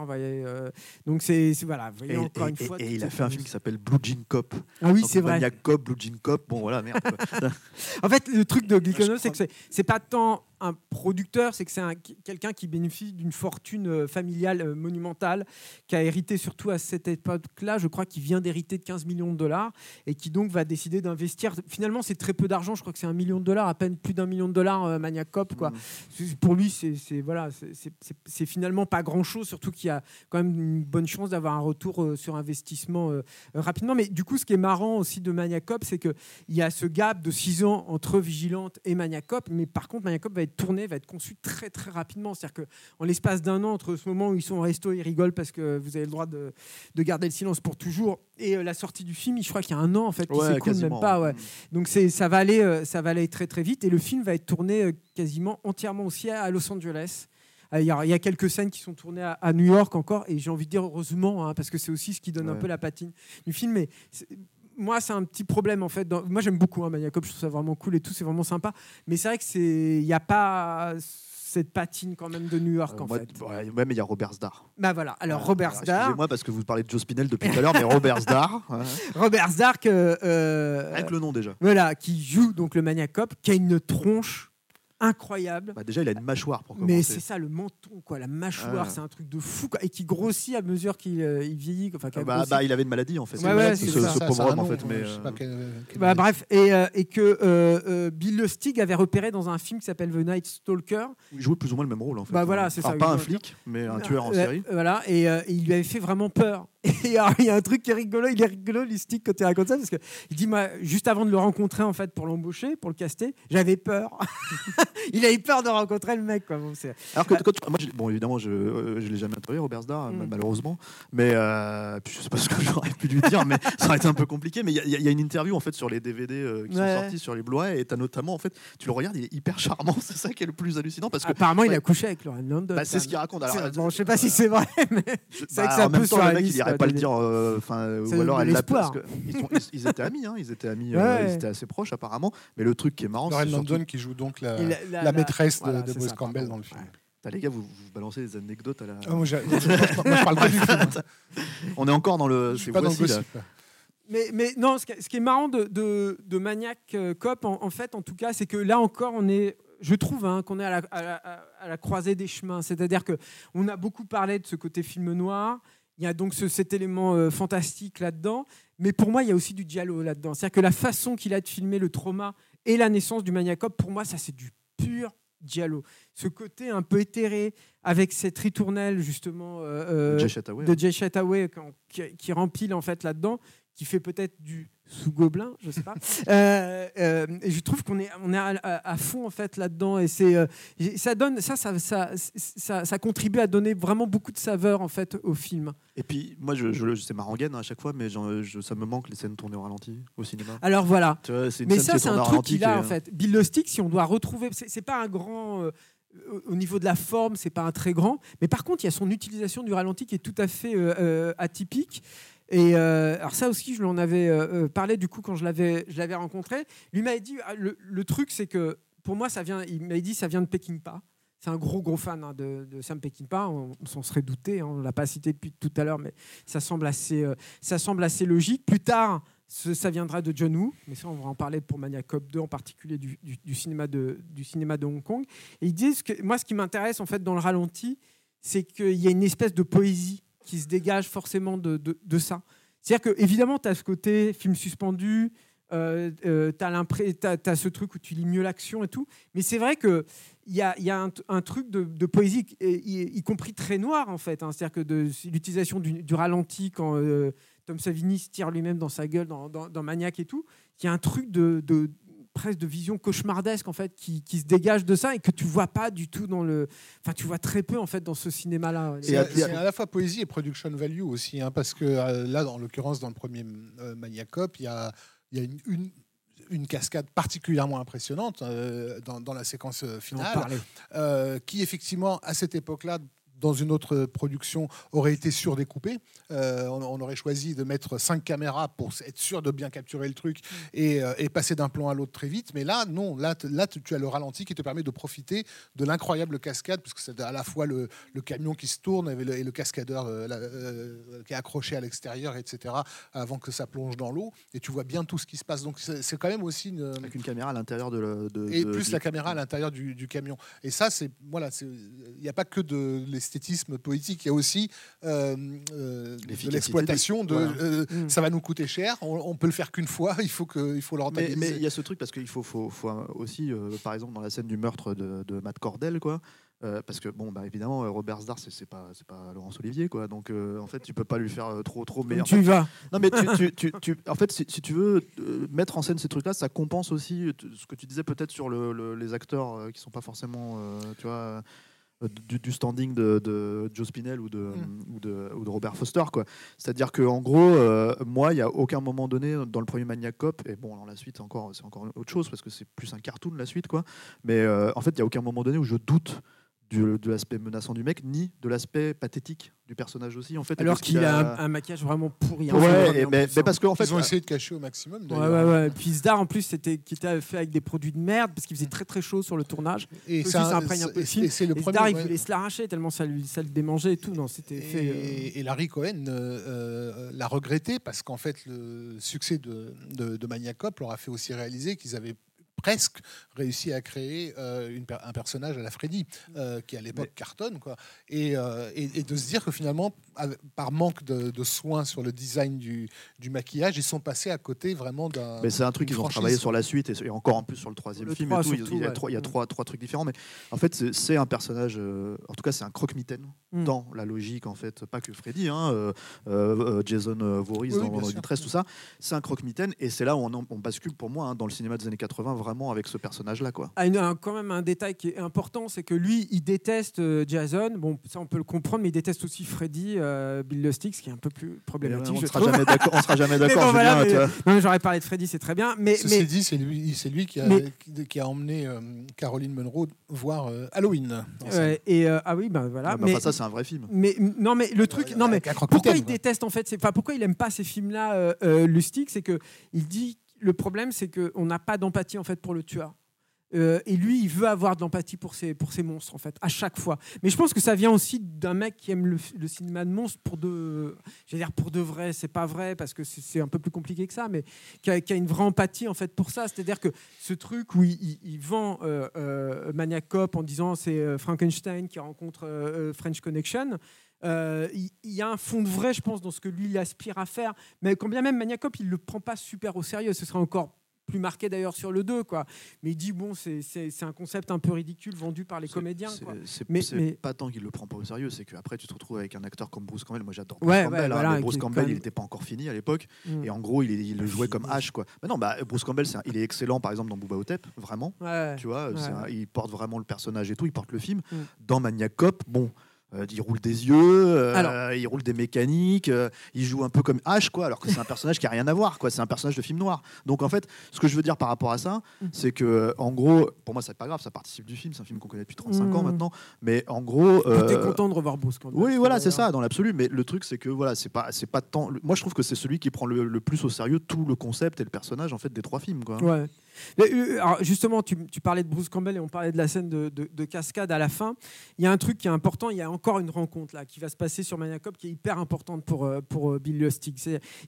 vous voyez, euh, donc c'est voilà, voyez Et, encore et- une fois. et- il a fait un film qui s'appelle Blue Jean Cop. Ah oui, c'est vrai. Maniac Cop, Blue Jean Cop. Bon, voilà, merde. En fait, le truc de Glickenhaus, je c'est que c'est- pas tant un producteur, c'est que c'est un- quelqu'un qui bénéficie d'une fortune euh, familiale euh, monumentale, qui a hérité surtout à cette époque-là, je crois qu'il vient d'hériter de 15 millions de dollars, et qui donc va décider d'investir. Finalement, c'est très peu d'argent, je crois que c'est un million de dollars, à peine plus d'un million de dollars, euh, Maniac Cop, quoi. Mm. C'est- Pour lui, c'est voilà, c'est- finalement pas grand-chose, surtout qu'il y a quand même une bonne chance d'avoir un retour euh, sur investissement euh, euh, rapidement. Mais du coup, ce qui est marrant aussi de Maniac Cop, c'est qu'il y a ce gap de 6 ans entre Vigilante et Maniac Cop. Mais par contre, Maniac Cop va être tourné, va être conçu très très rapidement. C'est-à-dire qu'en l'espace d'un an, entre ce moment où ils sont au resto, ils rigolent parce que vous avez le droit de, de garder le silence pour toujours, et la sortie du film, je crois qu'il y a un an en fait, qui Ouais, s'écoule même pas. Ouais. Mm. Donc c'est ça va aller euh, ça va aller très très vite et le film va être tourné euh, quasiment entièrement aussi à, Los Angeles. Euh, Il y, a, quelques scènes qui sont tournées à, New York encore et j'ai envie de dire heureusement hein, parce que c'est aussi ce qui donne un peu la patine du film. Mais moi c'est un petit problème en fait. dans- moi j'aime beaucoup hein, je trouve ça vraiment cool et tout, c'est vraiment sympa. Mais c'est vrai que c'est il n'y a pas cette patine quand même de New York Euh, en moi, fait. ouais, ouais, mais il y a Robert Star. Bah voilà. Alors Ouais. Robert Starr, Excusez-moi parce que vous parlez de Joe Spinell depuis tout à l'heure, mais Robert Star, ouais. Robert Starr que, euh, avec le nom déjà. voilà qui joue donc le Maniac Cop, qui a une tronche incroyable. Bah, déjà, il a une mâchoire pour Mais c'est ça, le menton, quoi, la mâchoire, Ah. c'est un truc de fou, quoi, et qui grossit à mesure qu'il euh, il vieillit. Enfin, Ah bah, bah, il avait une maladie en fait. Ouais, ce, ça. ce Ça, pauvre ça a un homme en fait. Mais euh, Bah, bref, et, euh, et que euh, euh, Bill Lustig avait repéré dans un film qui s'appelle The Night Stalker. il jouait plus ou moins le même rôle en fait. Bah, voilà, c'est Alors, ça, Pas un flic, mais un tueur en série. Voilà, et, et il lui avait fait vraiment peur. Et alors, il y a un truc qui est rigolo, il est rigolo, Lustig, quand il raconte ça, parce que il dit, moi, juste avant de le rencontrer, en fait, pour l'embaucher, pour le caster, j'avais peur. il avait peur de rencontrer le mec, quoi. Bon, c'est- Alors que quand- moi, je- bon, évidemment, je ne l'ai jamais interviewé, Robert Star, Mm. malheureusement. Mais euh, je sais pas ce que j'aurais pu lui dire, mais ça aurait été un peu compliqué. Mais il y, a- il y a une interview en fait sur les DVD euh, qui Ouais. sont sortis sur les Blu-ray, et t'as notamment en fait, tu le regardes, il est hyper charmant. C'est ça qui est le plus hallucinant parce que Apparemment, il a couché avec Lauren London. bah, c'est ce qu'il raconte. Alors, bon, je sais pas si c'est vrai, mais c'est vrai que bah, c'est un en même peu temps, sur le pas le dire. euh, Enfin, ou donne alors elle l'a parce que ils, sont- ils- ils étaient amis, hein, ils étaient amis, euh, Ouais. ils étaient assez proches apparemment. Mais le truc qui est marrant, c'est London qui joue donc la, la, maîtresse de- voilà, de, Bruce ça, Campbell dans le film. Ouais. Les gars, vous, vous balancez des anecdotes à la. Ah, moi, je, moi, je parle pas du film. On est encore dans le. Je suis c'est pas dans le voici, là. gossip. Mais, mais non, ce qui, ce qui est marrant de, de, de Maniac euh, Cop, en, en fait, en tout cas, c'est que là encore, on est, je trouve, hein, qu'on est à la, à, la, à la croisée des chemins. C'est-à-dire que on a beaucoup parlé de ce côté film noir. Il y a donc ce- cet élément euh, fantastique là-dedans. Mais pour moi, il y a aussi du dialogue là-dedans. C'est-à-dire que la façon qu'il a de filmer le trauma et la naissance du Maniac Cop, pour moi, ça, c'est du pur dialogue. Ce côté un peu éthéré, avec cette ritournelle justement euh, euh, de Jay Chataway quand- qui, qui rempile en fait là-dedans, qui fait peut-être du sous-gobelin, je sais pas. Euh, euh, et je trouve qu'on est, on est à, à- à fond en fait là-dedans et c'est, euh, ça donne, ça ça, ça, ça, ça contribue à donner vraiment beaucoup de saveur en fait au film. Et puis, moi, je, je, c'est ma rengaine hein, à chaque fois, mais je- ça me manque les scènes tournées au ralenti au cinéma. Alors voilà. Vois, Mais ça, c'est un truc qu'il a en fait. Bill Lustig, si on doit retrouver, c'est pas un grand. au- au niveau de la forme, c'est pas un très grand, mais par contre, il y a son utilisation du ralenti qui est tout à fait euh, atypique. Et euh, alors ça aussi, je lui en avais euh, euh, parlé du coup quand je l'avais, je l'avais rencontré. Lui m'avait dit ah, le, truc, c'est que pour moi, ça vient. Il m'avait dit ça vient de Peckinpah. C'est un gros gros fan hein, de, de Sam Peckinpah. On, on s'en serait douté. hein, on l'a pas cité depuis tout à l'heure, mais ça semble assez, ça semble assez logique. Plus tard, ça viendra de John Woo, mais ça, on va en parler pour Maniac Cop 2, en particulier du, du- du cinéma, de, du cinéma de Hong Kong. Et ils disent que moi, ce qui m'intéresse en fait dans le ralenti, c'est qu'il y a une espèce de poésie qui se dégage forcément de, de- ça. C'est-à-dire que évidemment, tu as ce côté film suspendu, euh, tu as, ce truc où tu lis mieux l'action et tout, mais c'est vrai que il y a, y a un, truc de, poésie, y, compris très noir en fait. hein. C'est-à-dire que l'utilisation du, ralenti quand euh, Tom Savini se tire lui-même dans sa gueule dans, dans, Maniac et tout, il y a un truc de- presque de vision cauchemardesque en fait qui, qui se dégage de ça et que tu vois pas du tout dans le, enfin tu vois très peu en fait dans ce cinéma-là. C'est Et à- c'est à la fois poésie et production value aussi, hein, parce que euh, là, en l'occurrence, dans le premier euh, Maniacop, il y a, il y a une, une, une cascade particulièrement impressionnante euh, dans, dans la séquence euh, finale, euh, qui effectivement, à cette époque-là, dans une autre production, aurait été surdécoupée. Euh, on, on aurait choisi de mettre cinq caméras pour être sûr de bien capturer le truc et, euh, et passer d'un plan à l'autre très vite. Mais là, non, là, tu as le ralenti qui te permet de profiter de l'incroyable cascade, puisque c'est à la fois le, le camion qui se tourne et le, et le cascadeur euh, euh, qui est accroché à l'extérieur, etc., avant que ça plonge dans l'eau. Et tu vois bien tout ce qui se passe. Donc c'est quand même aussi une, Avec une caméra à l'intérieur de, le- de- et plus la caméra à l'intérieur du, du camion. Et ça, c'est voilà, il n'y a pas que de l'esthétisme poétique, il y a aussi euh, euh, de l'exploitation. De, de- voilà. euh, Mm. Ça va nous coûter cher, on, on peut le faire qu'une fois, il faut que, il faut le Mais rentabiliser. mais il y a ce truc parce qu'il faut, faut, faut aussi, euh, par exemple, dans la scène du meurtre de, de Matt Cordell, quoi. euh, parce que bon, bah évidemment, Robert Zdar, c'est pas, c'est pas Laurence Olivier, quoi. Donc, euh, en fait, tu peux pas lui faire euh, trop, trop. Mais en tu y vas. Non, mais tu, tu- tu- tu- en fait, si, si tu veux euh, mettre en scène ces trucs-là, ça compense aussi ce que tu disais peut-être sur le- le- les acteurs euh, qui sont pas forcément, euh, tu vois, euh, du, du standing de, de Joe Spinell ou de, Mm. ou de, ou de Robert Foster. C'est-à-dire que en gros, euh, moi, il y a aucun moment donné dans le premier Maniac Cop, et bon, dans la suite, encore, c'est encore autre chose parce que c'est plus un cartoon la suite, quoi. Mais euh, en fait, il y a aucun moment donné où je doute. Du- de l'aspect menaçant du mec, ni de l'aspect pathétique du personnage aussi, en fait. Alors qu'il a un, un maquillage vraiment pourri. hein, Ouais, mais, parce qu'en fait, Ils ont essayé de cacher au maximum. Ouais, ouais, ouais. Puis Zdar, en plus, c'était qui était fait avec des produits de merde parce qu'il faisait très très chaud sur le tournage. Et Aussi, ça- ça imprègne un peu le et- film. et c'est le Et premier. Zdar, il voulait se l'arracher tellement ça, lui, ça le démangeait et tout. Non, c'était fait. euh, Et, Larry Cohen euh, euh, l'a regretté parce qu'en fait, le succès de, de, de Maniac Cop leur a fait aussi réaliser qu'ils avaient presque réussi à créer euh, une un personnage à la Freddy, euh, qui à l'époque cartonne. Quoi. Et, euh, et, et de se dire que finalement, par manque de, de soins sur le design du, du maquillage, ils sont passés à côté vraiment d'un. Mais c'est un truc qu'ils ont travaillé sur la suite et, et encore en plus sur le troisième Le film. trois et tout. Il- surtout, il y a, ouais. trois, il y a Mm. trois, trois trucs différents. Mais en fait, c'est- un personnage. euh, en tout cas, c'est un croque-mitaine Mm. dans la logique, en fait. Pas que Freddy, hein, Jason Voorhees Oui, dans dans sûr. Distress, tout ça. C'est un croque-mitaine et c'est là où on, en- on bascule pour moi hein, dans le cinéma des années 80 vraiment avec ce personnage-là. quoi. Ah, un- quand même un détail qui est important, c'est que lui, il déteste euh, Jason. Bon, ça on peut le comprendre, mais il déteste aussi Freddy, euh, Bill Lustig, ce qui est un peu plus problématique. on je sera jamais d'accord. On sera jamais Mais d'accord. bon, voilà, J'aurais parlé de Freddy, c'est très bien. Mais, Ceci mais dit, c'est lui, c'est lui qui, a, Mais- qui, a emmené euh, Caroline Munro voir euh, Halloween. ouais, et euh, ah oui, ben voilà. Ouais, mais mais, enfin, ça, c'est un vrai film. mais non, mais le truc, non mais pourquoi il déteste en fait, c'est- enfin pourquoi il aime pas ces films-là, euh, euh, Lustig, c'est que il dit le problème c'est que on n'a pas d'empathie en fait pour le tueur. Euh, et lui, il veut avoir de l'empathie pour ses, pour ses monstres, en fait, à chaque fois. Mais je pense que ça vient aussi d'un mec qui aime le, cinéma de monstres pour de. J'allais dire pour de vrai, c'est pas vrai, parce que c'est un peu plus compliqué que ça, mais qui a, une vraie empathie, en fait, pour ça. C'est-à-dire que ce truc où il, vend euh, euh, Maniac Cop en disant c'est euh, Frankenstein qui rencontre French Connection. Euh, il il y, a un fond de vrai, je pense, dans ce que lui il aspire à faire. Mais quand bien même Maniac Cop, il le prend pas super au sérieux. Ce serait encore plus marqué d'ailleurs sur le 2, quoi. Mais il dit, bon, c'est- un concept un peu ridicule vendu par les comédiens, quoi. Mais- c'est mais- pas tant qu'il le prend pas au sérieux, c'est qu'après tu te retrouves avec un acteur comme Bruce Campbell. Moi j'adore Bruce Ouais, Campbell, ouais, hein, voilà, Bruce Campbell il même- n'était pas encore fini à l'époque. Mm. Et en gros, il, il le jouait comme. H. Quoi. Mais non, bah, Bruce Campbell, un- il est excellent par exemple dans Booba Otep, vraiment. Ouais. Tu vois, un- il porte vraiment le personnage et tout, il porte le film. Mm. Dans Maniac Cop, bon. Euh, il roule des yeux, euh, Alors. il roule des mécaniques, euh, il joue un peu comme H, quoi, alors que c'est un personnage qui a rien à voir, quoi. C'est un personnage de film noir. Donc en fait, ce que je veux dire par rapport à ça, Mm. c'est que en gros, pour moi, c'est pas grave, ça participe du film. C'est un film qu'on connaît depuis 35 ans Mm. maintenant, mais en gros, euh, content de revoir Bruce Campbell. oui, voilà, c'est ça, dans l'absolu. Mais le truc, c'est que voilà, c'est pas, c'est pas tant. Moi, je trouve que c'est celui qui prend le, le plus au sérieux tout le concept et le personnage en fait des trois films, quoi. Ouais. Euh, alors, justement, tu, parlais de Bruce Campbell et on parlait de la scène de, de- de cascade à la fin. Il y a un truc qui est important. Il y a encore une rencontre là qui va se passer sur Maniacop qui est hyper importante pour, euh, pour euh, Bill Lustig.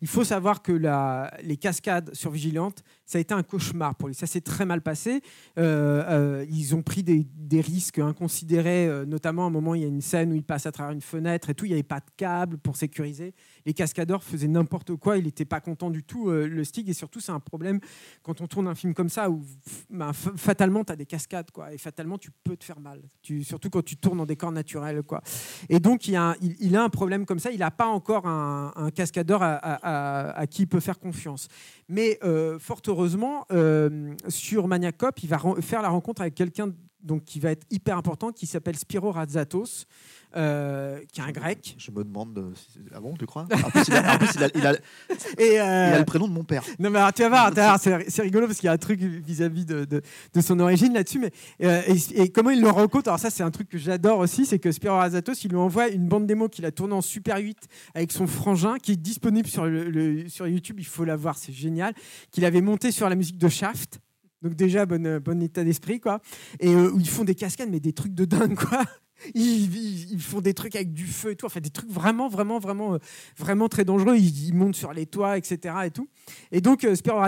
Il faut savoir que la, les cascades sur Vigilante, ça a été un cauchemar pour lui. Ça s'est très mal passé. Euh, euh, ils ont pris des, risques inconsidérés, euh, notamment à un moment, il y a une scène où il passe à travers une fenêtre et tout. Il n'y avait pas de câble pour sécuriser. Les cascadeurs faisaient n'importe quoi. Il n'était pas content du tout, euh, Lustig. Et surtout, c'est un problème quand on tourne un film comme ça où f- fatalement tu as des cascades quoi et fatalement tu peux te faire mal surtout quand tu tournes en décor naturel quoi et donc il, a un, problème comme ça il n'a pas encore un, cascadeur à qui il peut faire confiance mais euh, fort heureusement euh, sur Maniacop il va faire la rencontre avec quelqu'un qui va être hyper important qui s'appelle Spiro Ratzatos euh, qui est un grec Je me demande. euh, si- Ah bon, tu crois? En plus, il a, en plus, il a- il a- et il a euh, le prénom de mon père. Non, mais alors, tu vas voir, c'est rigolo parce qu'il y a un truc vis-à-vis de, de- de son origine là-dessus. Mais, euh, et, et comment il le rencontre? Alors, ça, c'est un truc que j'adore aussi c'est que Spiro Azatos, il lui envoie une bande démo qu'il a tournée en Super 8 avec son frangin qui est disponible sur, le, le- sur YouTube. Il faut la voir, c'est génial. Qu'il avait monté sur la musique de Shaft. Donc, déjà, bon, bon état d'esprit, quoi. Et euh, où ils font des cascades, mais des trucs de dingue, quoi. Ils, ils- ils font des trucs avec du feu et tout, enfin des trucs vraiment, vraiment, vraiment, euh, vraiment très dangereux. Ils, ils montent sur les toits, etc. Et tout. Et donc, euh, Spiro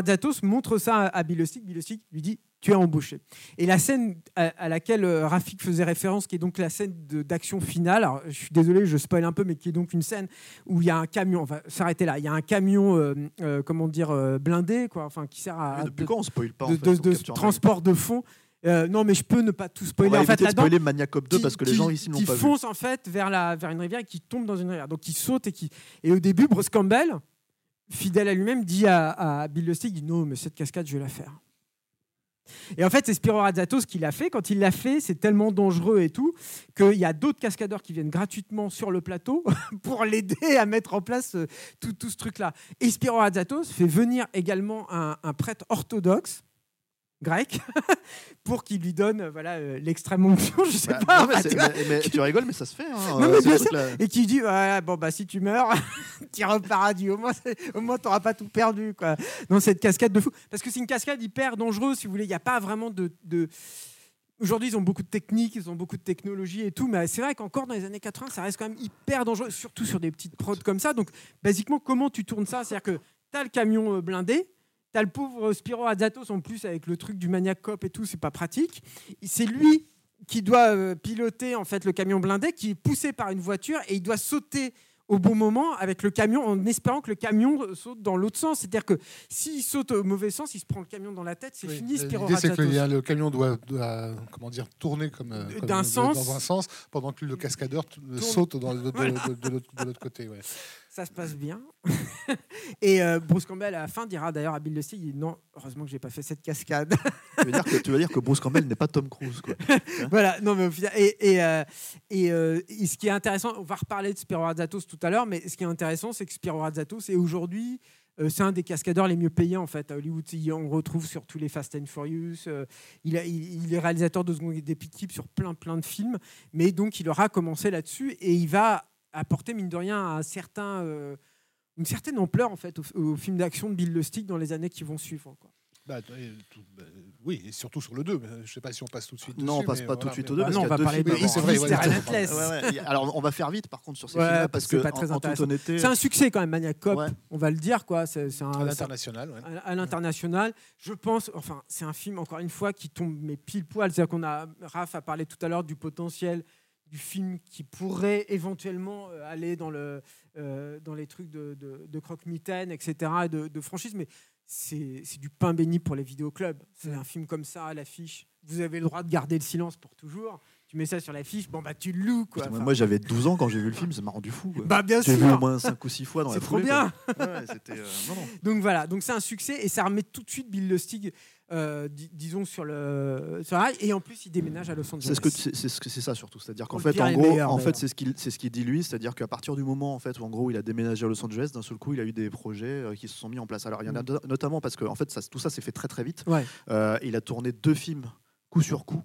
montre ça à, Bilostic. Bilostic lui dit Tu es embauché. Et la scène à, à laquelle euh, Rafik faisait référence, qui est donc la scène d'action finale, alors je suis désolé, je spoil un peu, mais qui est donc une scène où il y a un camion, on va s'arrêter là, il y a un camion, euh, euh, comment dire, blindé, quoi, enfin, qui sert à. Mais depuis de- quand on spoil pas en de, fait, transport de fond. Euh, non, mais je peux ne pas tout On spoiler. va en fait, de spoiler Maniac Cop 2 qui- parce que les qui- gens ici n'ont qui pas vu. fonce en fait vers, la, vers une rivière et qui tombe dans une rivière. Donc il saute et qui et au début Bruce Campbell, fidèle à lui-même, dit à, à Bill Lustig, dit non mais cette cascade je vais la faire. Et en fait, c'est Spiro Radzatos qui l'a fait. Quand il l'a fait, c'est tellement dangereux et tout qu'il y a d'autres cascadeurs qui viennent gratuitement sur le plateau pour l'aider à mettre en place euh, tout, tout ce truc-là. Et Spiro fait venir également un, un prêtre orthodoxe grec pour qu'il lui donne euh, voilà euh, l'extrême onction, je sais Bah, pas. non, mais, tu mais- rigoles, mais ça se fait. hein, Non, euh, mais bien et qui dit ouais, bon bah si tu meurs tu iras au paradis au moins au moins t'auras pas tout perdu quoi dans cette cascade de fou parce que c'est une cascade hyper dangereuse si vous voulez il n'y a pas vraiment de, de... Aujourd'hui, ils ont beaucoup de techniques, ils ont beaucoup de technologie et tout, mais c'est vrai qu'encore dans les années 80, ça reste quand même hyper dangereux, surtout sur des petites prods comme ça. Donc, basiquement, comment tu tournes ça? C'est-à-dire que tu as le camion blindé, tu as le pauvre Spiro Azatos en plus avec le truc du Maniac Cop et tout, c'est pas pratique. C'est lui qui doit euh, piloter en fait le camion blindé, qui est poussé par une voiture et il doit sauter au bon moment avec le camion en espérant que le camion saute dans l'autre sens. C'est-à-dire que s'il saute au mauvais sens, il se prend le camion dans la tête, c'est Oui, fini euh, Spiro L'idée, c'est que le, camion doit, doit, comment dire, tourner comme, euh, comme D'un sens. dans un sens, pendant que le cascadeur Tourne. saute dans de, l'autre de l'autre côté. ouais. Ça se passe bien. et euh, Bruce Campbell, à la fin, dira d'ailleurs à Bill Lustig, il dit, non, heureusement que j'ai pas fait cette cascade. Tu veux dire que, tu veux dire que Bruce Campbell n'est pas Tom Cruise. Quoi. voilà, non, mais au final, et, et, euh, et, euh, et ce qui est intéressant, on va reparler de Spiro Radzatos tout à l'heure, mais ce qui est intéressant, c'est que Spiro Radzatos est aujourd'hui, c'est un des cascadeurs les mieux payés en fait à Hollywood. On le retrouve sur tous les Fast and Furious. il, a- il- il est réalisateur de seconde des clips sur plein plein de films, mais donc il aura commencé là-dessus et il va apporter mine de rien un certain, euh, une certaine ampleur en fait au, au film d'action de Bill Lustig dans les années qui vont suivre. quoi. Bah, tout- bah, oui, et surtout sur le 2. mais Je ne sais pas si on passe tout de suite. Non, on dessus, passe mais pas tout de suite au 2 Bah non, on va parler films de Oui, vrai, ouais, Alors, on va faire vite par contre sur ces Ouais, films-là parce que que, c'est pas très en, en toute intéressant. honnêteté, C'est un succès quand même, Maniac Cop. Ouais. On va le dire quoi. C'est un, À l'international, ouais. à, à l'international. Je pense, enfin, c'est un film encore une fois qui tombe mais pile poil. C'est-à-dire qu'on a, Raph a parlé tout à l'heure du potentiel du film qui pourrait éventuellement euh, aller dans le, euh, dans les trucs de, de, de croque-mitaine, etc. et de, de franchise, mais c'est c'est du pain béni pour les vidéoclubs. C'est Mm. un film comme ça à l'affiche. Vous avez le droit de garder le silence pour toujours. Tu mets ça sur l'affiche, bon bah tu le loues quoi. Enfin, moi j'avais 12 ans quand j'ai vu le film, ça m'a rendu fou. quoi. bah bien J'ai vu au sûr. moins 5 ou 6 fois dans la C'est trop foulée, bien. quoi. Ouais, c'était, euh, non, non. Donc voilà, donc c'est un succès et ça remet tout de suite Bill Lustig, euh, di- disons sur le sur la rail. et en plus il déménage à Los Angeles. C'est ce que c'est c'est ce que- c'est ça surtout, c'est-à-dire qu'en fait en gros, en fait c'est ce qu'il c'est ce qu'il dit lui, c'est-à-dire qu'à partir du moment en fait où en gros il a déménagé à Los Angeles, d'un seul coup il a eu des projets euh, qui se sont mis en place. Alors il y en a Mm. notamment parce que en fait ça, tout ça s'est fait très très vite. Ouais. Euh, il a tourné deux films coup sur coup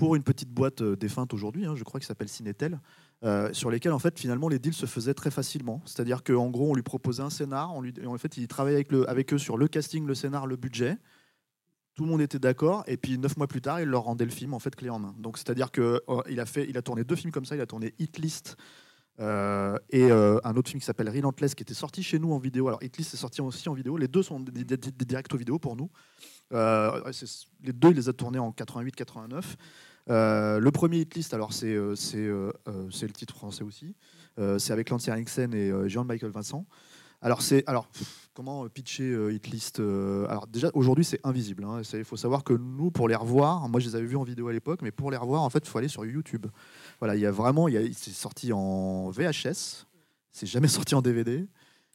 pour une petite boîte euh, défunte aujourd'hui, hein, je crois, qui s'appelle Cinetel, euh, sur lesquels en fait finalement les deals se faisaient très facilement. C'est-à-dire qu'en gros on lui proposait un scénar, en fait il travaillait avec, eux sur le casting, le scénar, le budget. Tout le monde était d'accord, et puis neuf mois plus tard, il leur rendait le film en fait clé en main. Donc c'est-à-dire que euh, a a tourné deux films comme ça. Il a tourné Hit List et un autre film qui s'appelle Relentless qui était sorti chez nous en vidéo. Alors Hit List est sorti aussi en vidéo. Les deux sont des, des, des directs vidéo pour nous. Les deux, il les a tournés en 88-89. Euh, le premier Hit List, alors c'est euh, euh, c'est le titre français aussi. C'est avec Lance Henriksen et Jean-Michael Vincent. Alors c'est alors comment pitcher Hit List euh, Alors déjà aujourd'hui c'est invisible. hein. Il faut savoir que nous pour les revoir, moi je les avais vus en vidéo à l'époque, mais pour les revoir en fait il faut aller sur YouTube. Voilà, il y a vraiment, il c'est sorti en VHS. C'est jamais sorti en DVD.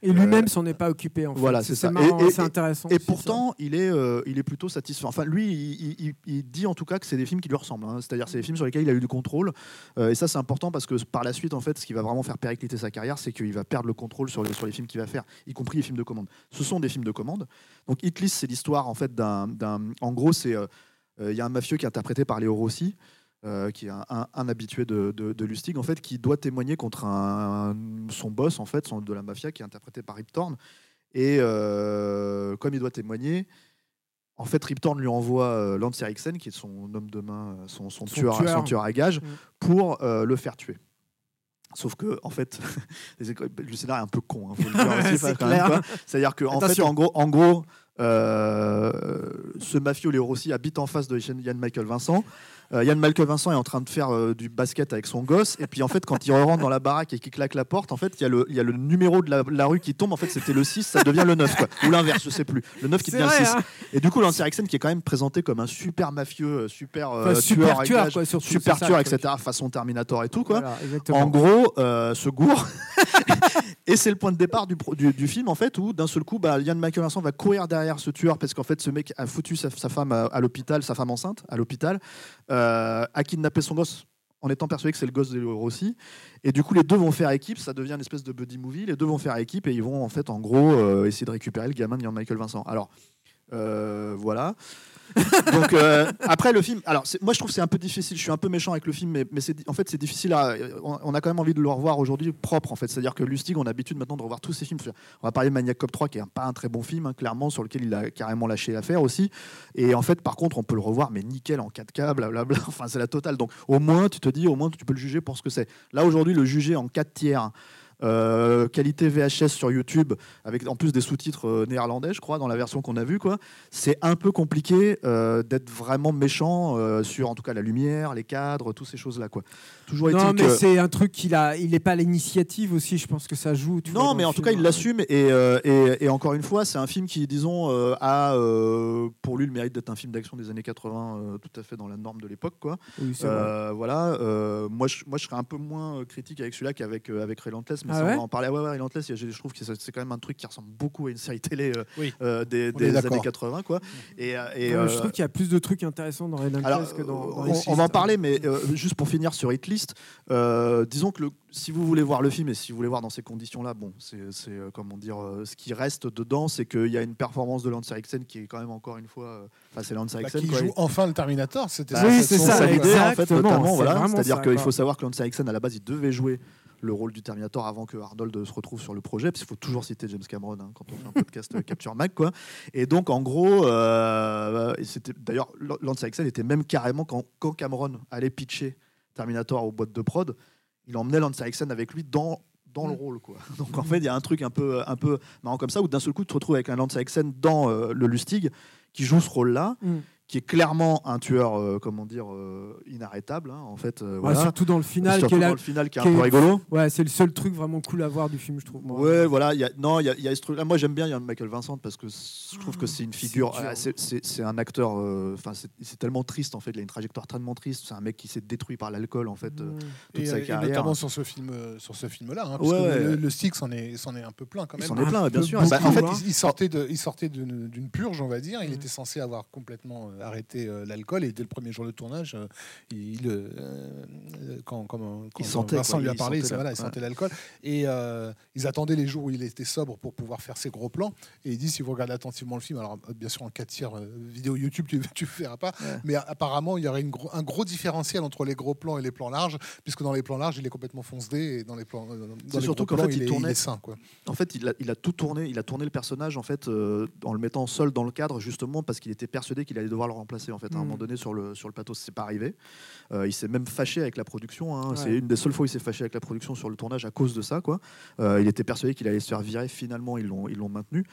Et lui-même s'en est pas occupé en fait. Euh, voilà, c'est ça. marrant, Et- et- c'est intéressant. Et ça. pourtant, il est, euh, il est plutôt satisfait. Enfin, lui, il, il- il dit en tout cas que c'est des films qui lui ressemblent. hein. C'est-à-dire, c'est des films sur lesquels il a eu du contrôle. Euh, et ça, c'est important parce que par la suite, en fait, ce qui va vraiment faire péricliter sa carrière, c'est qu'il va perdre le contrôle sur les, sur les films qu'il va faire, y compris les films de commande. Ce sont des films de commande. Donc, Hit List, c'est l'histoire en fait d'un, d'un- en gros, c'est, euh, euh, il y a un mafieux qui est interprété par Léo Rossi. Euh, qui est un, un- un habitué de, de, de Lustig, en fait, qui doit témoigner contre un- son boss, en fait, son, de la mafia, qui est interprété par Rip Torn. Et euh, comme il doit témoigner, en fait, Rip Torn lui envoie euh, Lance Eriksen, qui est son homme de main, euh, son, son Son tueur, tueur. son tueur à gage, Mm. pour le faire tuer. Sauf que, en fait, le scénario est un peu con. hein. C'est-à-dire que, en fait, en gros, en gros ce mafieux Léo Rossi habite en face de Yann Michael Vincent. Euh, Yann Michael Vincent est en train de faire euh, du basket avec son gosse. Et puis, en fait, quand il rentre dans la baraque et qu'il claque la porte, en fait, il y, a le- il y a le numéro de la, la rue qui tombe. En fait, c'était le 6, ça devient le 9. Quoi. Ou l'inverse, je sais plus. Le 9 qui devient vrai, le 6. hein. Et du coup, Lance Eriksen, qui est quand même présenté comme un super mafieux, euh, super, euh, super tueur, à tueur, gage, quoi, surtout, super ça, tueur, etc., façon Terminator et tout. Quoi. Voilà. En gros, euh, ce gourd. et c'est le point de départ du, du, film, en fait, où d'un seul coup, bah, Yann Michael Vincent va courir derrière ce tueur parce qu'en fait, ce mec a foutu sa, sa femme à, l'hôpital, sa femme enceinte à l'hôpital, euh, a kidnappé son gosse en étant persuadé que c'est le gosse de Rossi. Et du coup, les deux vont faire équipe, ça devient une espèce de buddy movie. Les deux vont faire équipe et ils vont, en fait, en gros, euh, essayer de récupérer le gamin de Michael Vincent. Alors, euh, voilà. Donc euh, après le film, alors moi je trouve c'est un peu difficile. Je suis un peu méchant avec le film, mais, en fait c'est difficile. On, a quand même envie de le revoir aujourd'hui propre en fait. C'est-à-dire que Lustig, on a l'habitude maintenant de revoir tous ses films. On va parler de Maniac Cop 3 qui est pas un très bon film, hein, clairement sur lequel il a carrément lâché l'affaire aussi. Et en fait par contre on peut le revoir mais nickel en 4K, blablabla. Enfin c'est la totale. Donc au moins tu te dis, au moins tu peux le juger pour ce que c'est. Là aujourd'hui le juger en 4 tiers. Euh, qualité VHS sur YouTube avec en plus des sous-titres euh, néerlandais je crois dans la version qu'on a vue quoi c'est un peu compliqué euh, d'être vraiment méchant sur en tout cas la lumière, les cadres, toutes ces choses-là. Quoi. Toujours Non, mais que... c'est un truc qu'il a. Il n'est pas à l'initiative aussi. Je pense que ça joue. tu Non, mais en tout film, cas, il hein. l'assume. Et, euh, et, et encore une fois, c'est un film qui, disons, euh, a euh, pour lui le mérite d'être un film d'action des années 80, euh, tout à fait dans la norme de l'époque. quoi. Oui, c'est vrai. Euh, voilà. euh, moi, je, moi, je serais un peu moins critique avec celui-là qu'avec euh, avec Relentless. Mais Ah ça, on ouais va en parler. Ouais, ouais, Relentless, je trouve que c'est quand même un truc qui ressemble beaucoup à une série télé euh, Oui. euh, des, On années 80. Quoi. Et, et, Ouais, je trouve qu'il y a plus de trucs intéressants dans Relentless alors, que dans. dans on, on va en List. parler, mais euh, juste pour finir sur Euh, disons que le- si vous voulez voir le film et si vous voulez voir dans ces conditions-là, bon, c'est euh, comment dire, euh, ce qui reste dedans, c'est qu'il y a une performance de Lance Eriksen qui est quand même encore une fois, enfin c'est Lance Bah, Eriksen. qui quoi. joue enfin le Terminator, c'était Bah, ça. Oui, c'est ça, sa idée en fait notamment, c'est voilà. C'est-à-dire qu'il faut savoir que Lance Eriksen à la base il devait jouer le rôle du Terminator avant que Arnold se retrouve sur le projet, parce qu'il faut toujours citer James Cameron hein, quand on fait un podcast Capture Mac, quoi. Et donc en gros, euh, c'était d'ailleurs Lance Eriksen était même carrément quand, quand Cameron allait pitcher Terminator aux boîtes de prod, il emmenait Lance Eriksen avec lui dans dans le Mm. rôle quoi. Donc en fait, il y a un truc un peu un peu marrant comme ça où d'un seul coup tu te retrouves avec un Lance Eriksen dans euh, le Lustig qui joue ce rôle-là Mm. Qui est clairement un tueur, euh, comment dire, euh, inarrêtable, hein, en fait. euh, Ouais, voilà. Surtout dans le final, qui est le final, qui est qui un peu rigolo. Ouais, c'est le seul truc vraiment cool à voir du film, je trouve. moi. Ouais, voilà. il Y a, non, il y a, il y a ce truc-là. Moi, j'aime bien Michael Vincent parce que je trouve que c'est une figure. ah, c'est- un acteur. Enfin, c'est c'est tellement triste en fait. Il a une trajectoire tellement triste. C'est un mec qui s'est détruit par l'alcool en fait. euh, Mm. toute et, sa et carrière. notamment sur ce film, sur ce film-là, hein, Ouais, parce que ouais. le, le stick s'en est, s'en est un peu plein quand Il même. s'en est plein, bien sûr. beaucoup, Bah, en fait, hein. il, sortait de, il sortait d'une purge, on va dire. Il Mm. était censé avoir complètement euh, arrêté euh, l'alcool et dès le premier jour de tournage, euh, il, euh, euh, quand, quand, quand Il sentait, Vincent quoi, lui a il parlé, voilà, il sentait l'alcool et euh, ils attendaient les jours où il était sobre pour pouvoir faire ses gros plans. Et il dit si vous regardez attentivement le film, alors euh, bien sûr en 4 tiers euh, vidéo YouTube, tu tu verras pas, Ouais. mais apparemment il y aurait une un gros différentiel entre les gros plans et les plans larges, puisque dans les plans larges il est complètement foncedé et dans les plans, euh, dans C'est les surtout qu'en fait, il est- tournait- est sain quoi. En fait, il a, il a tout tourné. Il a tourné le personnage en fait euh, en le mettant seul dans le cadre justement parce qu'il était persuadé qu'il allait devoir le remplacer. En fait, à un Mm. moment donné sur le sur le plateau, c'est pas arrivé. Euh, il s'est même fâché avec la production. hein. Ouais. C'est une des seules fois où il s'est fâché avec la production sur le tournage à cause de ça. Quoi. Euh, il était persuadé qu'il allait se faire virer. Finalement, ils l'ont ils l'ont maintenu.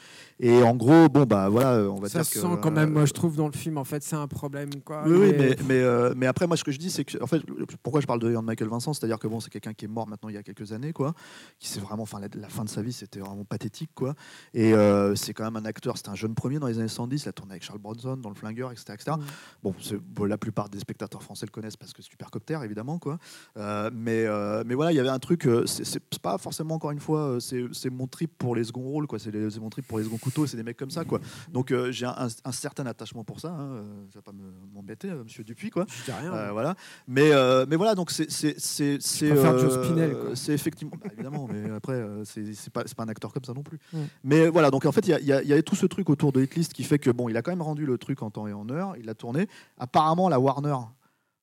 Et en gros, bon bah voilà, on va Ça dire se que sent quand même, euh, moi je trouve dans le film, en fait, c'est un problème. Quoi. Oui, mais, mais, mais après, moi, ce que je dis, c'est que, en fait, pourquoi je parle de Ian Michael Vincent, c'est-à-dire que bon, c'est quelqu'un qui est mort maintenant il y a quelques années, quoi, qui c'est vraiment, enfin, la, la fin de sa vie, c'était vraiment pathétique, quoi. Et c'est quand même un acteur, c'était un jeune premier dans les années 70, il a tourné avec Charles Bronson dans Le Flingueur, etc., etc. Mm. Bon, la plupart des spectateurs français le connaissent parce que Supercopter, évidemment, quoi. Euh, mais, euh, mais voilà, il y avait un truc, euh, c'est pas forcément encore une fois, c'est mon trip pour les seconds rôles, quoi. C'est mon trip pour les seconds couteaux, c'est des mecs comme ça, quoi. Donc j'ai un, un certain attachement pour ça. Hein. Ça va pas me- m'embêter, Monsieur Dupuis, quoi. Je dis rien. Voilà. Mais, mais voilà, donc c'est c'est c'est effectivement bah, évidemment, mais après c'est pas pas un acteur comme ça non plus. Mm. Mais voilà, donc en fait il y y, y avait tout ce truc autour de Hitlist qui fait que bon, il a quand même rendu le truc en temps et en heure. Il l'a tourné. Apparemment, la Warner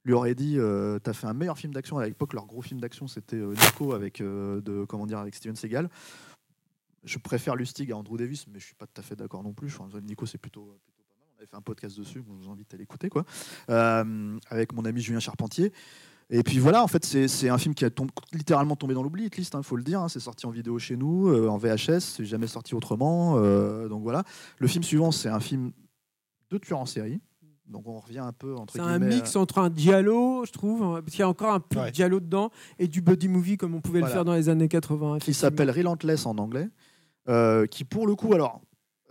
lui aurait dit euh, t'as fait un meilleur film d'action à l'époque leur gros film d'action c'était euh, Nico avec euh, de comment dire avec Steven Seagal je préfère Lustig à Andrew Davis mais je suis pas tout à fait d'accord non plus Enfin, Nico c'est plutôt, plutôt pas mal on avait fait un podcast dessus je vous invite à l'écouter quoi Euh, avec mon ami Julien Charpentier et puis voilà, en fait, c'est un film qui a littéralement tombé dans l'oubli, Hitlist, il faut le dire. hein. C'est sorti en vidéo chez nous, euh, en VHS, c'est jamais sorti autrement. euh, donc voilà. Le film suivant, c'est un film de tueur en série. Donc on revient un peu entre C'est un mix entre un giallo, je trouve, hein, parce qu'il y a encore un peu Ouais. de giallo dedans, et du buddy movie comme on pouvait Voilà. le faire dans les années 80. qui s'appelle Relentless en anglais, euh, qui pour le coup, alors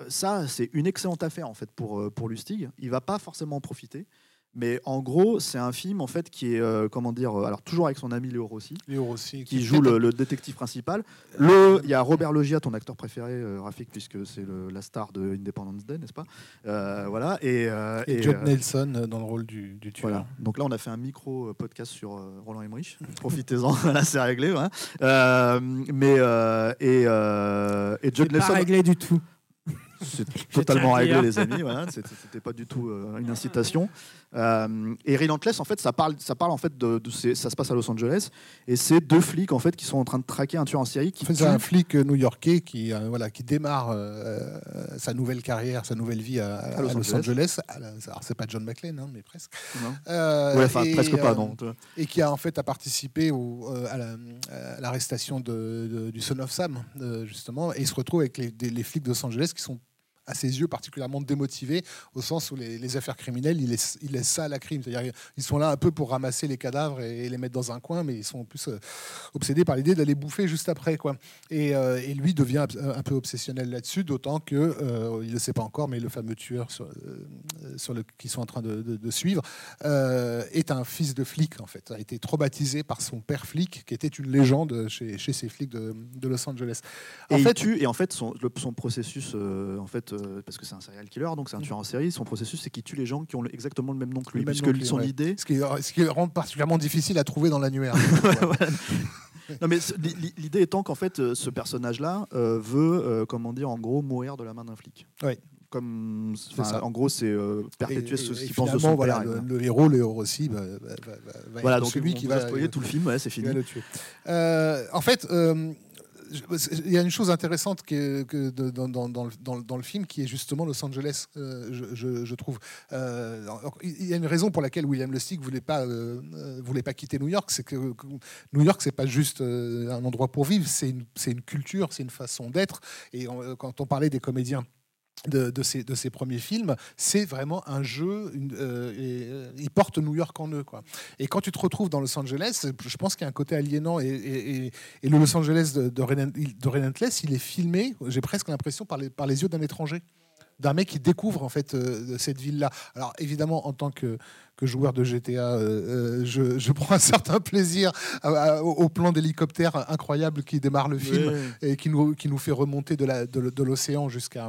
euh, ça c'est une excellente affaire en fait pour euh, pour Lustig. Il va pas forcément en profiter, mais en gros c'est un film en fait qui est euh, comment dire, euh, alors toujours avec son ami Léo Rossi, Léo Rossi qui joue le, le détective principal. Le, il y a Robert Loggia, ton acteur préféré, euh, Rafik, puisque c'est la star de Independence Day, n'est-ce pas? Euh, Voilà. Et, euh, et, euh, Nelson dans le rôle du, du tueur. Voilà. Donc là, on a fait un micro podcast sur euh, Roland Emmerich. Profitez-en, là, c'est réglé. voilà. Euh, mais euh, et, euh, et Judd C'est pas Nelson, réglé du tout. c'est totalement réglé, les amis. Voilà, c'était c'était pas du tout euh, une incitation. Euh, et Relentless, en fait, ça parle, ça parle en fait de, ça se passe à Los Angeles et c'est deux flics en fait qui sont en train de traquer un tueur en série qui En fait, tue- c'est un flic euh, new-yorkais qui, euh, voilà, qui démarre euh, sa nouvelle carrière, sa nouvelle vie à, à Los Los, Angeles. Angeles. Alors, c'est pas John McClane, hein, mais presque. Non. Ouais, enfin et, presque pas non. Et qui a en fait à participer au, à la- à l'arrestation du Son of Sam, justement, et il se retrouve avec les, des- les flics de Los Angeles qui sont à ses yeux particulièrement démotivés au sens où les, les affaires criminelles ils laissent, ils laissent ça à la crime. C'est-à-dire ils sont là un peu pour ramasser les cadavres et, et les mettre dans un coin mais ils sont en plus euh, obsédés par l'idée d'aller bouffer juste après quoi. Et, euh, et lui devient un, un peu obsessionnel là-dessus d'autant que euh, il ne le sait pas encore mais le fameux tueur sur, euh, sur le qu'ils sont en train de, de- de suivre euh, est un fils de flic en fait. A été traumatisé par son père flic qui était une légende chez, chez ces flics de, de Los Angeles. Et en il fait tue, et en fait, son, le- son processus, euh, en fait, euh, parce que c'est un serial killer, donc c'est un Mm. tueur en série, son processus, c'est qu'il tue les gens qui ont le- exactement le même nom que lui. Le même puisque nom que lui, son ouais. idée. ce qui, ce qui rend particulièrement difficile à trouver dans l'annuaire Voilà. non, mais ce- l'i- l'i- l'idée étant qu'en fait, euh, ce personnage-là euh, veut, euh, comment dire, en gros, mourir de la main d'un flic. Ouais. Comme, enfin, ça. en gros, c'est euh, perpétuer Et- ce ce qu'il pense de son voilà, père. et le, voilà. le héros, Léo Rossi, va, va- va- va Voilà, être donc celui on qui vous a va, spoilé tout le film, ouais, c'est qui fini. va le tuer. Euh, en fait, euh, il y a une chose intéressante dans, le, film qui est justement Los Angeles, euh, je, trouve. Euh, il y a une raison pour laquelle William Lustig voulait euh, voulait pas quitter New York, c'est que, New York c'est pas juste un endroit pour vivre, c'est une, culture, c'est une façon d'être. Et quand on parlait des comédiens de, de, ses, de ses premiers films, c'est vraiment un jeu, une, euh, et, euh, il porte New York en eux. Quoi. Et quand tu te retrouves dans Los Angeles, je pense qu'il y a un côté aliénant, et, et- et le Los Angeles de, de, Relentless, il est filmé, j'ai presque l'impression, par les, par les yeux d'un étranger d'un mec qui découvre en fait euh, cette ville-là. Alors évidemment, en tant que, que joueur de GTA, euh, je, je prends un certain plaisir à- à- au, plan d'hélicoptère incroyable qui démarre le film et qui nous, qui nous fait remonter de la- de, de l'océan jusqu'à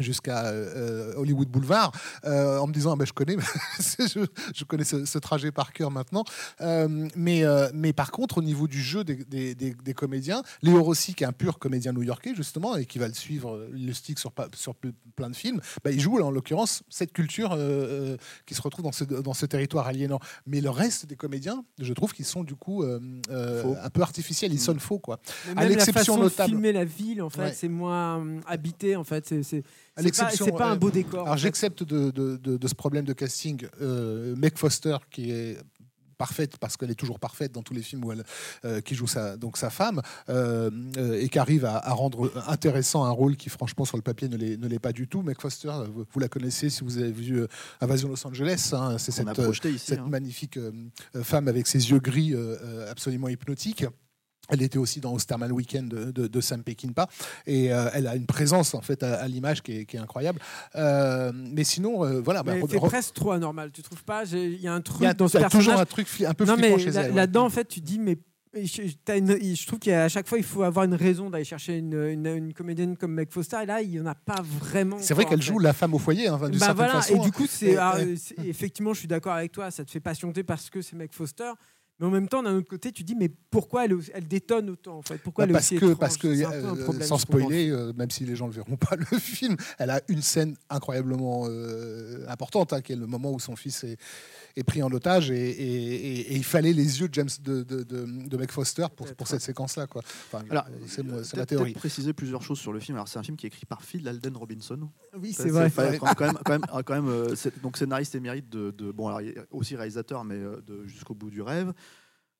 jusqu'à euh, Hollywood Boulevard euh, en me disant ah ben, je connais je, je connais ce, ce trajet par cœur maintenant Euh, mais euh, mais par contre au niveau du jeu des, des, des- des comédiens Léo Rossi qui est un pur comédien new-yorkais justement et qui va le suivre euh, le stick sur, sur ple- plein de films bah, il joue là, en l'occurrence cette culture euh, euh, qui se retrouve dans ce, dans ce territoire aliénant mais le reste des comédiens je trouve qu'ils sont du coup euh, euh, un peu artificiels ils Mm. sonnent faux quoi Mais À l'exception notable. de filmer la ville, en fait, Ouais. c'est moins hum, habité, en fait. C'est- À c'est pas, l'exception, c'est pas un ouais. beau décor. en Alors fait. j'accepte de, de- de- de ce problème de casting. Euh, Meg Foster, qui est parfaite parce qu'elle est toujours parfaite dans tous les films où elle euh, qui joue sa donc sa femme euh, euh, et qui arrive à, à rendre intéressant un rôle qui franchement sur le papier ne l'est ne l'est pas du tout. Meg Foster, euh, vous, vous la connaissez si vous avez vu euh, Invasion Los Angeles, hein, c'est cette euh, projeté ici. cette hein. magnifique euh, euh, femme avec ses yeux gris euh, euh, absolument hypnotiques. Elle était aussi dans Osterman Weekend de, de, de Sam Peckinpah et euh, elle a une présence en fait à, à l'image qui est, qui est incroyable. Euh, mais sinon, euh, voilà. bah, c'est re- presque trop anormal, tu trouves pas? Il y a un truc y a, dans ce y a toujours un truc un peu non, mais chez là- elle. ouais. là-dedans, en fait, tu dis, mais je, t'as une- je trouve qu'à chaque fois, il faut avoir une raison d'aller chercher une, une- une comédienne comme Meg Foster. Et là, il n'y en a pas vraiment. C'est vrai qu'elle joue la femme au foyer, hein, d'une Bah certaine voilà, façon. et du coup, ah, ouais. c'est- effectivement, je suis d'accord avec toi, ça te fait patienter parce que c'est Meg Foster. Mais en même temps, d'un autre côté, tu dis, mais pourquoi elle, détonne autant en fait? Pourquoi Bah, elle est parce aussi que, étrange? parce que euh, problème, sans spoiler, euh, même si les gens ne le verront pas, le film, elle a une scène incroyablement euh, importante, hein, qui est le moment où son fils est, est pris en otage, et, et- et- et il fallait les yeux de James de, de, de, de Meg Foster pour, pour cette séquence-là. Quoi. Enfin, Alors, c'est c'est ma théorie. préciser plusieurs choses sur le film. Alors, c'est un film qui est écrit par Phil Alden Robinson. Oui, c'est vrai. Quand, même, quand même, quand même, euh, c'est- donc scénariste émérite de, de- bon, alors, aussi réalisateur, mais euh, de Jusqu'au bout du rêve.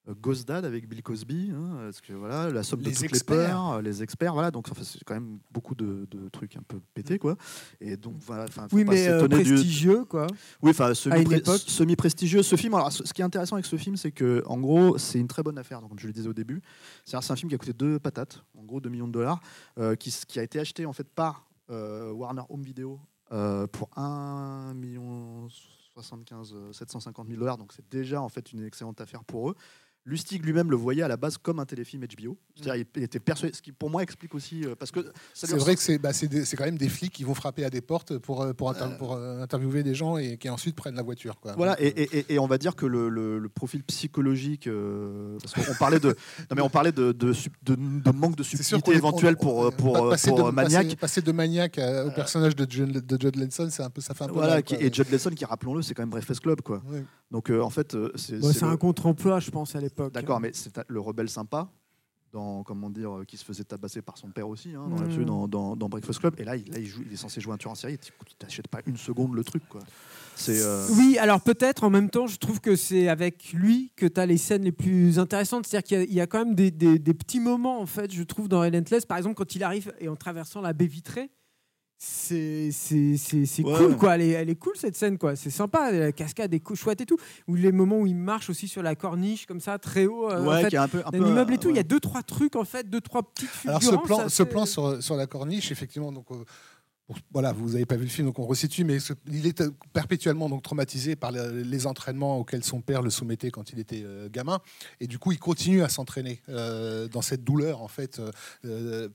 Euh, Ghost Dad avec Bill Cosby, hein, parce que voilà, la somme Les de toutes experts. les peurs, euh, les experts, voilà, donc enfin, c'est quand même beaucoup de, de trucs un peu pétés, quoi. Et donc voilà, enfin, faut Oui, pas mais euh, du- prestigieux, quoi. oui, enfin, semi, prestigieux. Ce film, alors, ce qui est intéressant avec ce film, c'est que, en gros, c'est une très bonne affaire. Donc, comme je le disais au début, c'est un film qui a coûté deux patates, en gros 2 millions de dollars, euh, qui, a été acheté en fait par euh, Warner Home Video pour 1 million 75 euh, 750 000 dollars. Donc, c'est déjà en fait une excellente affaire pour eux. Lustig lui-même le voyait à la base comme un téléfilm HBO. C'est-à-dire, il était persuadé, ce qui pour moi explique aussi euh, parce que C'est vrai que c'est bah, c'est quand même des flics qui vont frapper à des portes pour, euh, pour, inter- Euh. pour, interviewer des gens et qui ensuite prennent la voiture. Quoi. Voilà, Donc, et, et- et- et on va dire que le, le- le profil psychologique, euh, parce qu'on parlait de, non mais on parlait de, de, sub- de- de manque de subtilité éventuelle pour, pour, euh, passer pour, de, Maniac. Passer, passer de maniaque à- au personnage de Judd, de Judd Lenson, c'est un peu, ça fait un peu Voilà, mal, et Judd Lesson qui, rappelons-le, c'est quand même Breakfast Club, quoi. Oui. Donc euh, en fait, c'est le- un contre-emploi, je pense, à l'époque. D'accord, mais c'est le rebelle sympa, dans, comment dire, euh, qui se faisait tabasser par son père aussi, hein, dans, Mm. l'absolu, dans, dans- dans Breakfast Club. Et là, il, là, il, joue, il est censé jouer un tueur en série. Tu t'achètes pas une seconde le truc, quoi. C'est euh, Oui, alors peut-être en même temps, je trouve que c'est avec lui que tu as les scènes les plus intéressantes. C'est-à-dire qu'il y a- il y, a quand même des, des- des petits moments, en fait, je trouve, dans Relentless. Par exemple, quand il arrive et en traversant la baie vitrée, c'est c'est- c'est- c'est Ouais. cool, quoi. Elle est, elle est cool, cette scène, quoi. C'est sympa. La cascade est chouette et tout. Ou les moments où il marche aussi sur la corniche, comme ça, très haut. euh, en fait, un peu, un d'un peu, immeuble et tout. Il y a deux, trois trucs, en fait, deux, trois petites Alors ce plan, ce plan sur, sur la corniche, effectivement, donc euh, voilà, vous n'avez pas vu le film, donc on resitue, mais il est euh, perpétuellement donc traumatisé par le- les entraînements auxquels son père le soumettait quand il était euh, gamin, et du coup il continue à s'entraîner euh, dans cette douleur en fait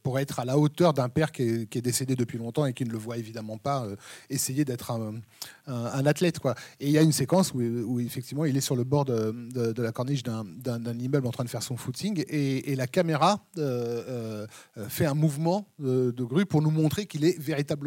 pour être à la hauteur d'un père qui est, décédé depuis longtemps et qui ne le voit évidemment pas essayer d'être un, athlète quoi. Et il y a une séquence où, effectivement il est sur le bord de, la corniche d'un- immeuble en train de faire son footing et, la caméra fait un mouvement de, de grue pour nous montrer qu'il est véritablement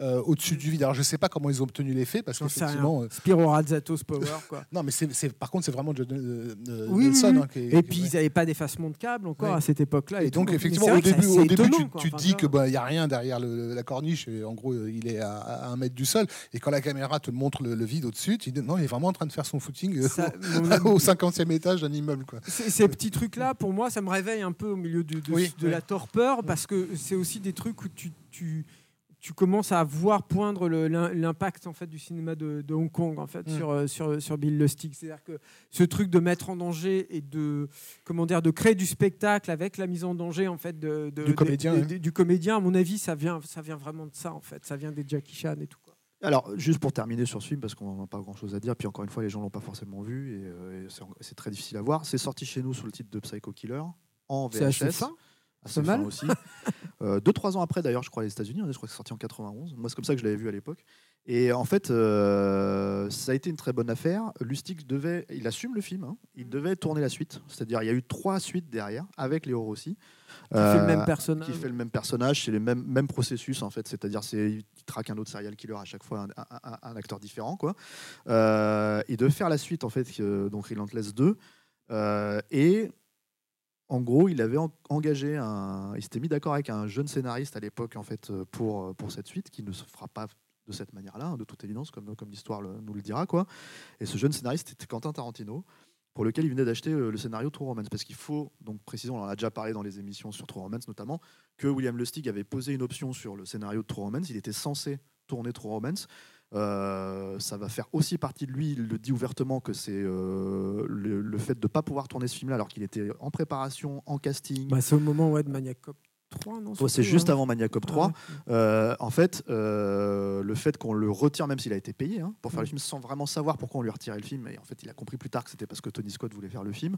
euh, au-dessus du vide. Alors je sais pas comment ils ont obtenu l'effet parce qu'effectivement. euh, Spiro Razzatos Power, quoi. non, mais c'est, par contre, c'est vraiment John euh, euh, Oui, Nelson. oui, oui. hein, qui Et qui- puis, ouais. ils n'avaient pas d'effacement de câble encore Ouais. à cette époque-là. Et donc, effectivement, au début, au début étonnant, tu, quoi. tu Enfin, te dis tu que bah, il y a rien derrière le- la corniche. Et en gros, il est à, à un mètre du sol. Et quand la caméra te montre le, le vide au-dessus, tu dis non, il est vraiment en train de faire son footing euh, Ça- au 50e étage d'un immeuble. Quoi. Ces, petits trucs-là, pour moi, ça me réveille un peu au milieu de, la torpeur, parce que c'est aussi des trucs où tu, tu, tu commences à voir poindre l'impact en fait du cinéma de, de Hong Kong en fait Mm. sur, euh, sur sur Bill Lustig. C'est-à-dire que ce truc de mettre en danger et de comment dire de créer du spectacle avec la mise en danger en fait de, de- Du comédien, hein. du comédien. À mon avis, ça vient ça vient vraiment de ça en fait. Ça vient des Jackie Chan et tout. Quoi. Alors, juste pour terminer sur ce film, parce qu'on n'a pas grand chose à dire, puis encore une fois, les gens l'ont pas forcément vu, et, euh, et c'est- c'est très difficile à voir. C'est sorti chez nous sous le titre de Psycho Killer, en VHS. Assez mal. aussi. Euh, deux, trois ans après, d'ailleurs, je crois, les États-Unis, je crois que c'est sorti en 91. Moi, c'est comme ça que je l'avais vu à l'époque. Et en fait, euh, ça a été une très bonne affaire. Lustig devait, il assume le film, hein. il devait tourner la suite. C'est-à-dire, il y a eu trois suites derrière, avec Léo Rossi. Qui fait le Euh, même personnage. qui fait le même personnage, c'est le même, même processus en fait, c'est-à-dire c'est il traque un autre serial killer à chaque fois, un, un- un- un acteur différent quoi. Euh, et de faire la suite en fait, euh, donc Relentless 2, euh, et en gros il avait en- engagé un, il s'était mis d'accord avec un jeune scénariste à l'époque en fait euh, pour pour cette suite qui ne se fera pas de cette manière-là, hein, de toute évidence, comme, comme l'histoire nous le dira. Quoi. Et ce jeune scénariste était Quentin Tarantino, pour lequel il venait d'acheter euh, le scénario True Romance. Parce qu'il faut, donc précisons, on en a déjà parlé dans les émissions sur True Romance notamment, que William Lustig avait posé une option sur le scénario de True Romance. Il était censé tourner True Romance. Euh, ça va faire aussi partie de lui, il le dit ouvertement, que c'est euh, le, le fait de ne pas pouvoir tourner ce film-là alors qu'il était en préparation, en casting. Bah, c'est au moment ouais, de Maniac Cop 3, non c'est juste hein. avant Maniac Cop 3. Ouais. Euh, en fait, le fait qu'on le retire, même s'il a été payé hein, pour faire Mm. le film, sans vraiment savoir pourquoi on lui retirait le film, et en fait, il a compris plus tard que c'était parce que Tony Scott voulait faire le film.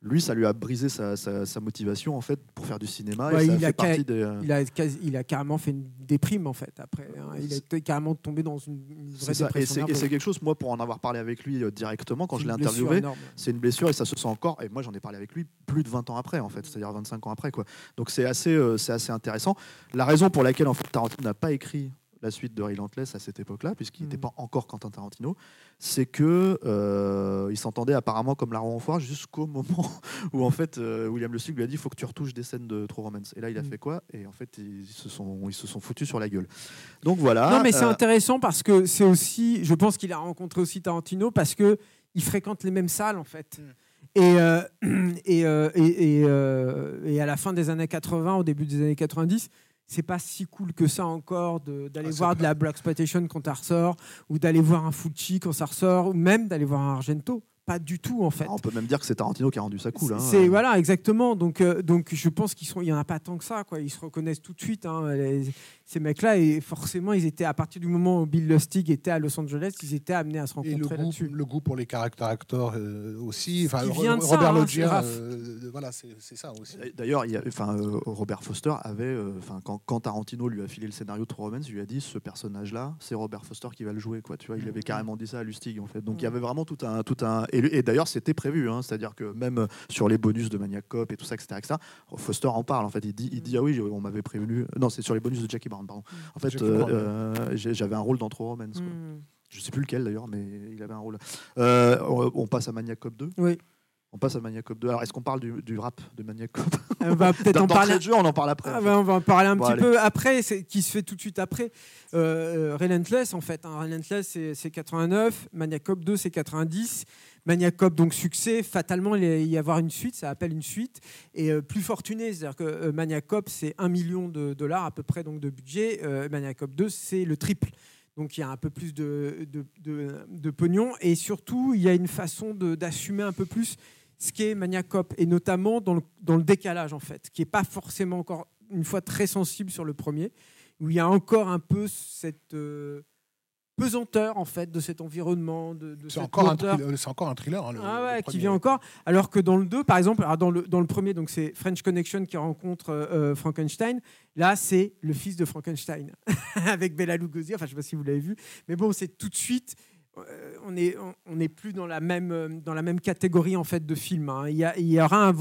Lui, ça lui a brisé sa, sa- sa motivation en fait pour faire du cinéma. Ouais, et ça il a ca- partie des. Il a, quasi- il a carrément fait une déprime en fait après. hein. Il a carrément tombé dans une, une vraie ça. Dépression c'est et c'est quelque chose, moi, pour en avoir parlé avec lui euh, directement, quand je l'ai interviewé, c'est une blessure et ça se sent encore. Et moi, j'en ai parlé avec lui plus de 20 ans après, en fait, c'est-à-dire 25 ans après. Quoi. Donc c'est assez, euh, c'est assez intéressant. La raison pour laquelle en fait, Tarantino n'a pas écrit la suite de Relentless à cette époque-là, puisqu'il n'était Mhm. pas encore Quentin Tarantino, c'est que euh, il s'entendait apparemment comme la roue en foire jusqu'au moment où en fait euh, William Le lui a dit il faut que tu retouches des scènes de True Romance. Et là, il a Mhm. fait quoi? Et en fait, ils se sont, ils se sont foutus sur la gueule. Donc voilà. Non, mais c'est euh, intéressant parce que c'est aussi, je pense qu'il a rencontré aussi Tarantino parce que il fréquente les mêmes salles en fait. Et, euh, et, euh, et, et, euh, et à la fin des années 80, au début des années 90, c'est pas si cool que ça encore d'aller Ah, voir de la Black Exploitation quand ça ressort, ou d'aller voir un Fucci quand ça ressort, ou même d'aller voir un Argento. Pas du tout en fait. on peut même dire que c'est Tarantino qui a rendu ça cool. hein. C'est voilà exactement. Donc euh, donc je pense qu'ils sont il y en a pas tant que ça quoi. Ils se reconnaissent tout de suite hein, les- ces mecs-là et forcément ils étaient à partir du moment où Bill Lustig était à Los Angeles, ils étaient amenés à se Et le rencontrer goût, là-dessus. le goût pour les caractères acteurs euh, aussi. Enfin, ça, Robert hein, Loggia, c'est Raph. euh, voilà, c'est c'est ça aussi. D'ailleurs, il y a- enfin, euh, Robert Foster avait, euh, enfin, quand, quand Tarantino lui a filé le scénario de True Romance, il lui a dit ce personnage-là, c'est Robert Foster qui va le jouer, quoi. Tu vois, il avait carrément dit ça à Lustig, en fait. Donc il y avait vraiment tout un, tout un, et, d'ailleurs c'était prévu, hein, c'est-à-dire que même sur les bonus de Maniac Cop et tout ça, etc., etc., Foster en parle, en fait. Il dit, il dit ah oui, on m'avait prévenu. Non, c'est sur les bonus de Jackie Brown, pardon. En fait, euh, euh, j'avais un rôle dans True Romance. quoi. Hmm. Je sais plus lequel d'ailleurs, mais il avait un rôle. Euh, on on passe à Maniac Cop 2. Oui. On passe à Maniac Cop 2. Alors, est-ce qu'on parle du, du rap de Maniac Cop On va peut-être en parler. jeu, on en parle après. Ah en ben, on va en parler un Bon, petit allez. peu après, qui se fait tout de suite après. Euh, euh, Relentless, en fait. hein. Relentless, c'est c'est 89. Maniac Cop 2, c'est 90. Maniac Cop, donc succès. Fatalement, il va y avoir une suite. Ça appelle une suite. Et euh, plus fortuné, c'est-à-dire que euh, Maniac Cop, c'est 1 million de dollars à peu près donc, de budget. Maniac Cop 2, c'est le triple. Donc il y a un peu plus de, de, de- de pognon. Et surtout, il y a une façon d'assumer un peu plus ce qu'est Maniac Cop. Et notamment dans le, dans le décalage, en fait, qui n'est pas forcément encore une fois très sensible sur le premier, où il y a encore un peu cette euh, pesanteur en fait de cet environnement, de, de C'est encore, un lourdeur. thriller- c'est encore un thriller. hein, le- Ah le ouais, qui vient encore. Alors que dans le 2, par exemple, dans, le, dans le premier, donc c'est French Connection qui rencontre euh, Frankenstein. Là, c'est le fils de Frankenstein avec Bella Lugosi. Enfin, je sais pas si vous l'avez vu, mais bon, c'est tout de suite. Euh, on est on- n'est plus dans la même euh, dans la même catégorie en fait de film. hein. Il, y a- aura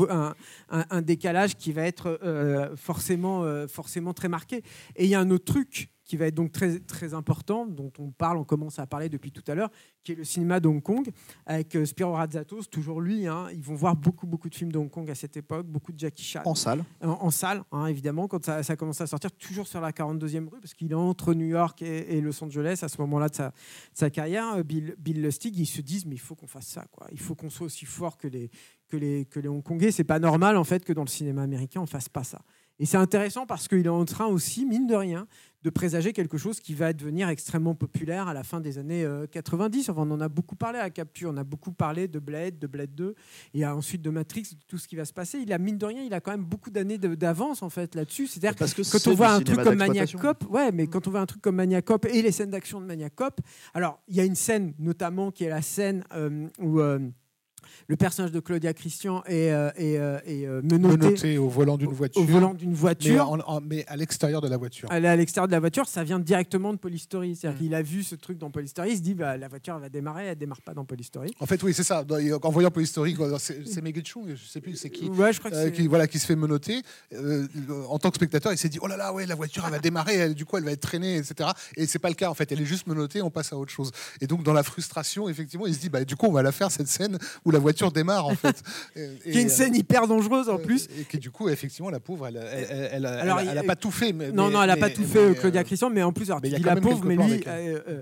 un, décalage qui va être euh, forcément forcément très marqué. Et il y a un autre truc qui va être donc très très important dont on parle, on commence à parler depuis tout à l'heure, qui est le cinéma de Hong Kong avec euh, Spiro Razzatos, toujours lui. hein. ils vont voir beaucoup, beaucoup de films de Hong Kong à cette époque, beaucoup de Jackie Chan En salle. en, en salle, hein, évidemment, quand ça, ça commence à sortir, toujours sur la 42e rue, parce qu'il est entre New York et, et Los Angeles à ce moment-là de sa, de sa carrière. Euh, Bill, Bill Lustig, ils se disent, mais il faut qu'on fasse ça, quoi. Il faut qu'on soit aussi fort que les, que les, que les Hongkongais. C'est pas normal, en fait, que dans le cinéma américain, on fasse pas ça. Et c'est intéressant parce qu'il est en train aussi, mine de rien, de présager quelque chose qui va devenir extrêmement populaire à la fin des années 90. Euh, enfin, on en a beaucoup parlé à Capture, on a beaucoup parlé de Blade, de Blade 2, et ensuite de Matrix, de tout ce qui va se passer. Il a, mine de rien, il a quand même beaucoup d'années d'avance en fait là-dessus. C'est-à-dire que quand on voit un truc comme Maniac Cop, ouais, mais quand on voit un truc comme Maniac Cop et les scènes d'action de Maniac Cop, alors il y a une scène notamment qui est la scène euh, où euh, le personnage de Claudia Christian est, euh, euh, euh, menotté, au volant d'une voiture. Au volant d'une voiture. Mais, à l'extérieur de la voiture. Elle est à l'extérieur de la voiture, ça vient directement de Polystory. C'est-à-dire mm. qu'il a vu ce truc dans Polystory, il se dit bah, la voiture va démarrer, elle démarre pas dans Polystory. En fait, oui, c'est ça. En voyant Polystory, c'est Meguichon, je sais plus c'est qui, ouais, je crois que qui, voilà, qui se fait menotter. en tant que spectateur, il s'est dit oh là là, ouais, la voiture elle va démarrer, du coup elle va être traînée, etc. Et c'est pas le cas en fait. Elle est juste menottée, on passe à autre chose. Et donc dans la frustration, effectivement, il se dit bah du coup on va la faire cette scène où la voiture démarre en fait. qui est une scène hyper dangereuse en plus. Et qui du coup, effectivement, la pauvre, elle, elle, elle, a pas tout fait. Mais, non, non, elle a pas tout fait, Claudia Christian, mais en plus, alors, il la pauvre, mais lui. Euh, euh,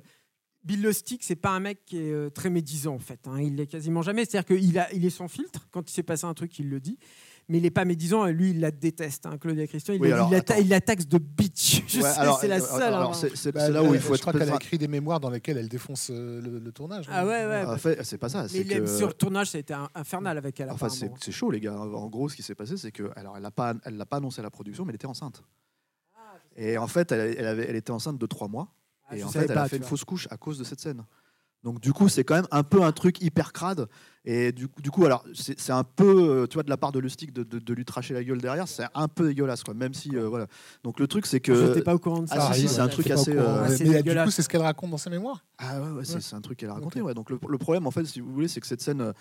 Bill Lustig, c'est pas un mec qui est euh, très médisant en fait. Hein. Il l'est quasiment jamais. C'est-à-dire qu'il il est sans filtre. Quand il s'est passé un truc, il le dit mais il n'est pas médisant. Lui, il la déteste, hein, Claudia Christian. Il, il, la taxe de bitch. Je sais, c'est la seule. Hein. c'est bah, là où il faut je crois qu'elle a écrit des mémoires dans lesquelles elle défonce euh, le, tournage. Ah ouais, ouais. En fait, c'est pas ça. Mais que... sur le tournage, ça a été infernal avec elle. Enfin, c'est chaud, les gars. En gros, ce qui s'est passé, c'est que, alors, elle n'a pas, elle l'a pas annoncé à la production, mais elle était enceinte. Ah, et en fait, elle, elle, avait, elle était enceinte de trois mois. Ah, et en fait, elle a fait une fausse couche à cause de cette scène. Donc du coup, c'est quand même un peu un truc hyper crade. Et du, du coup, alors c'est un peu, euh, tu vois, de la part de Lustig de, de, de, lui tracher la gueule derrière, c'est un peu dégueulasse, quoi. Même si, euh, voilà. Donc le truc, c'est que. J'étais pas au courant de ça. Ah, si, c'est un truc assez. Euh, mais du coup, c'est ce qu'elle raconte dans ses mémoires? Ah ouais, ouais, c'est un truc qu'elle a raconté. Ouais. Donc le, le, problème, en fait, si vous voulez, c'est que cette scène,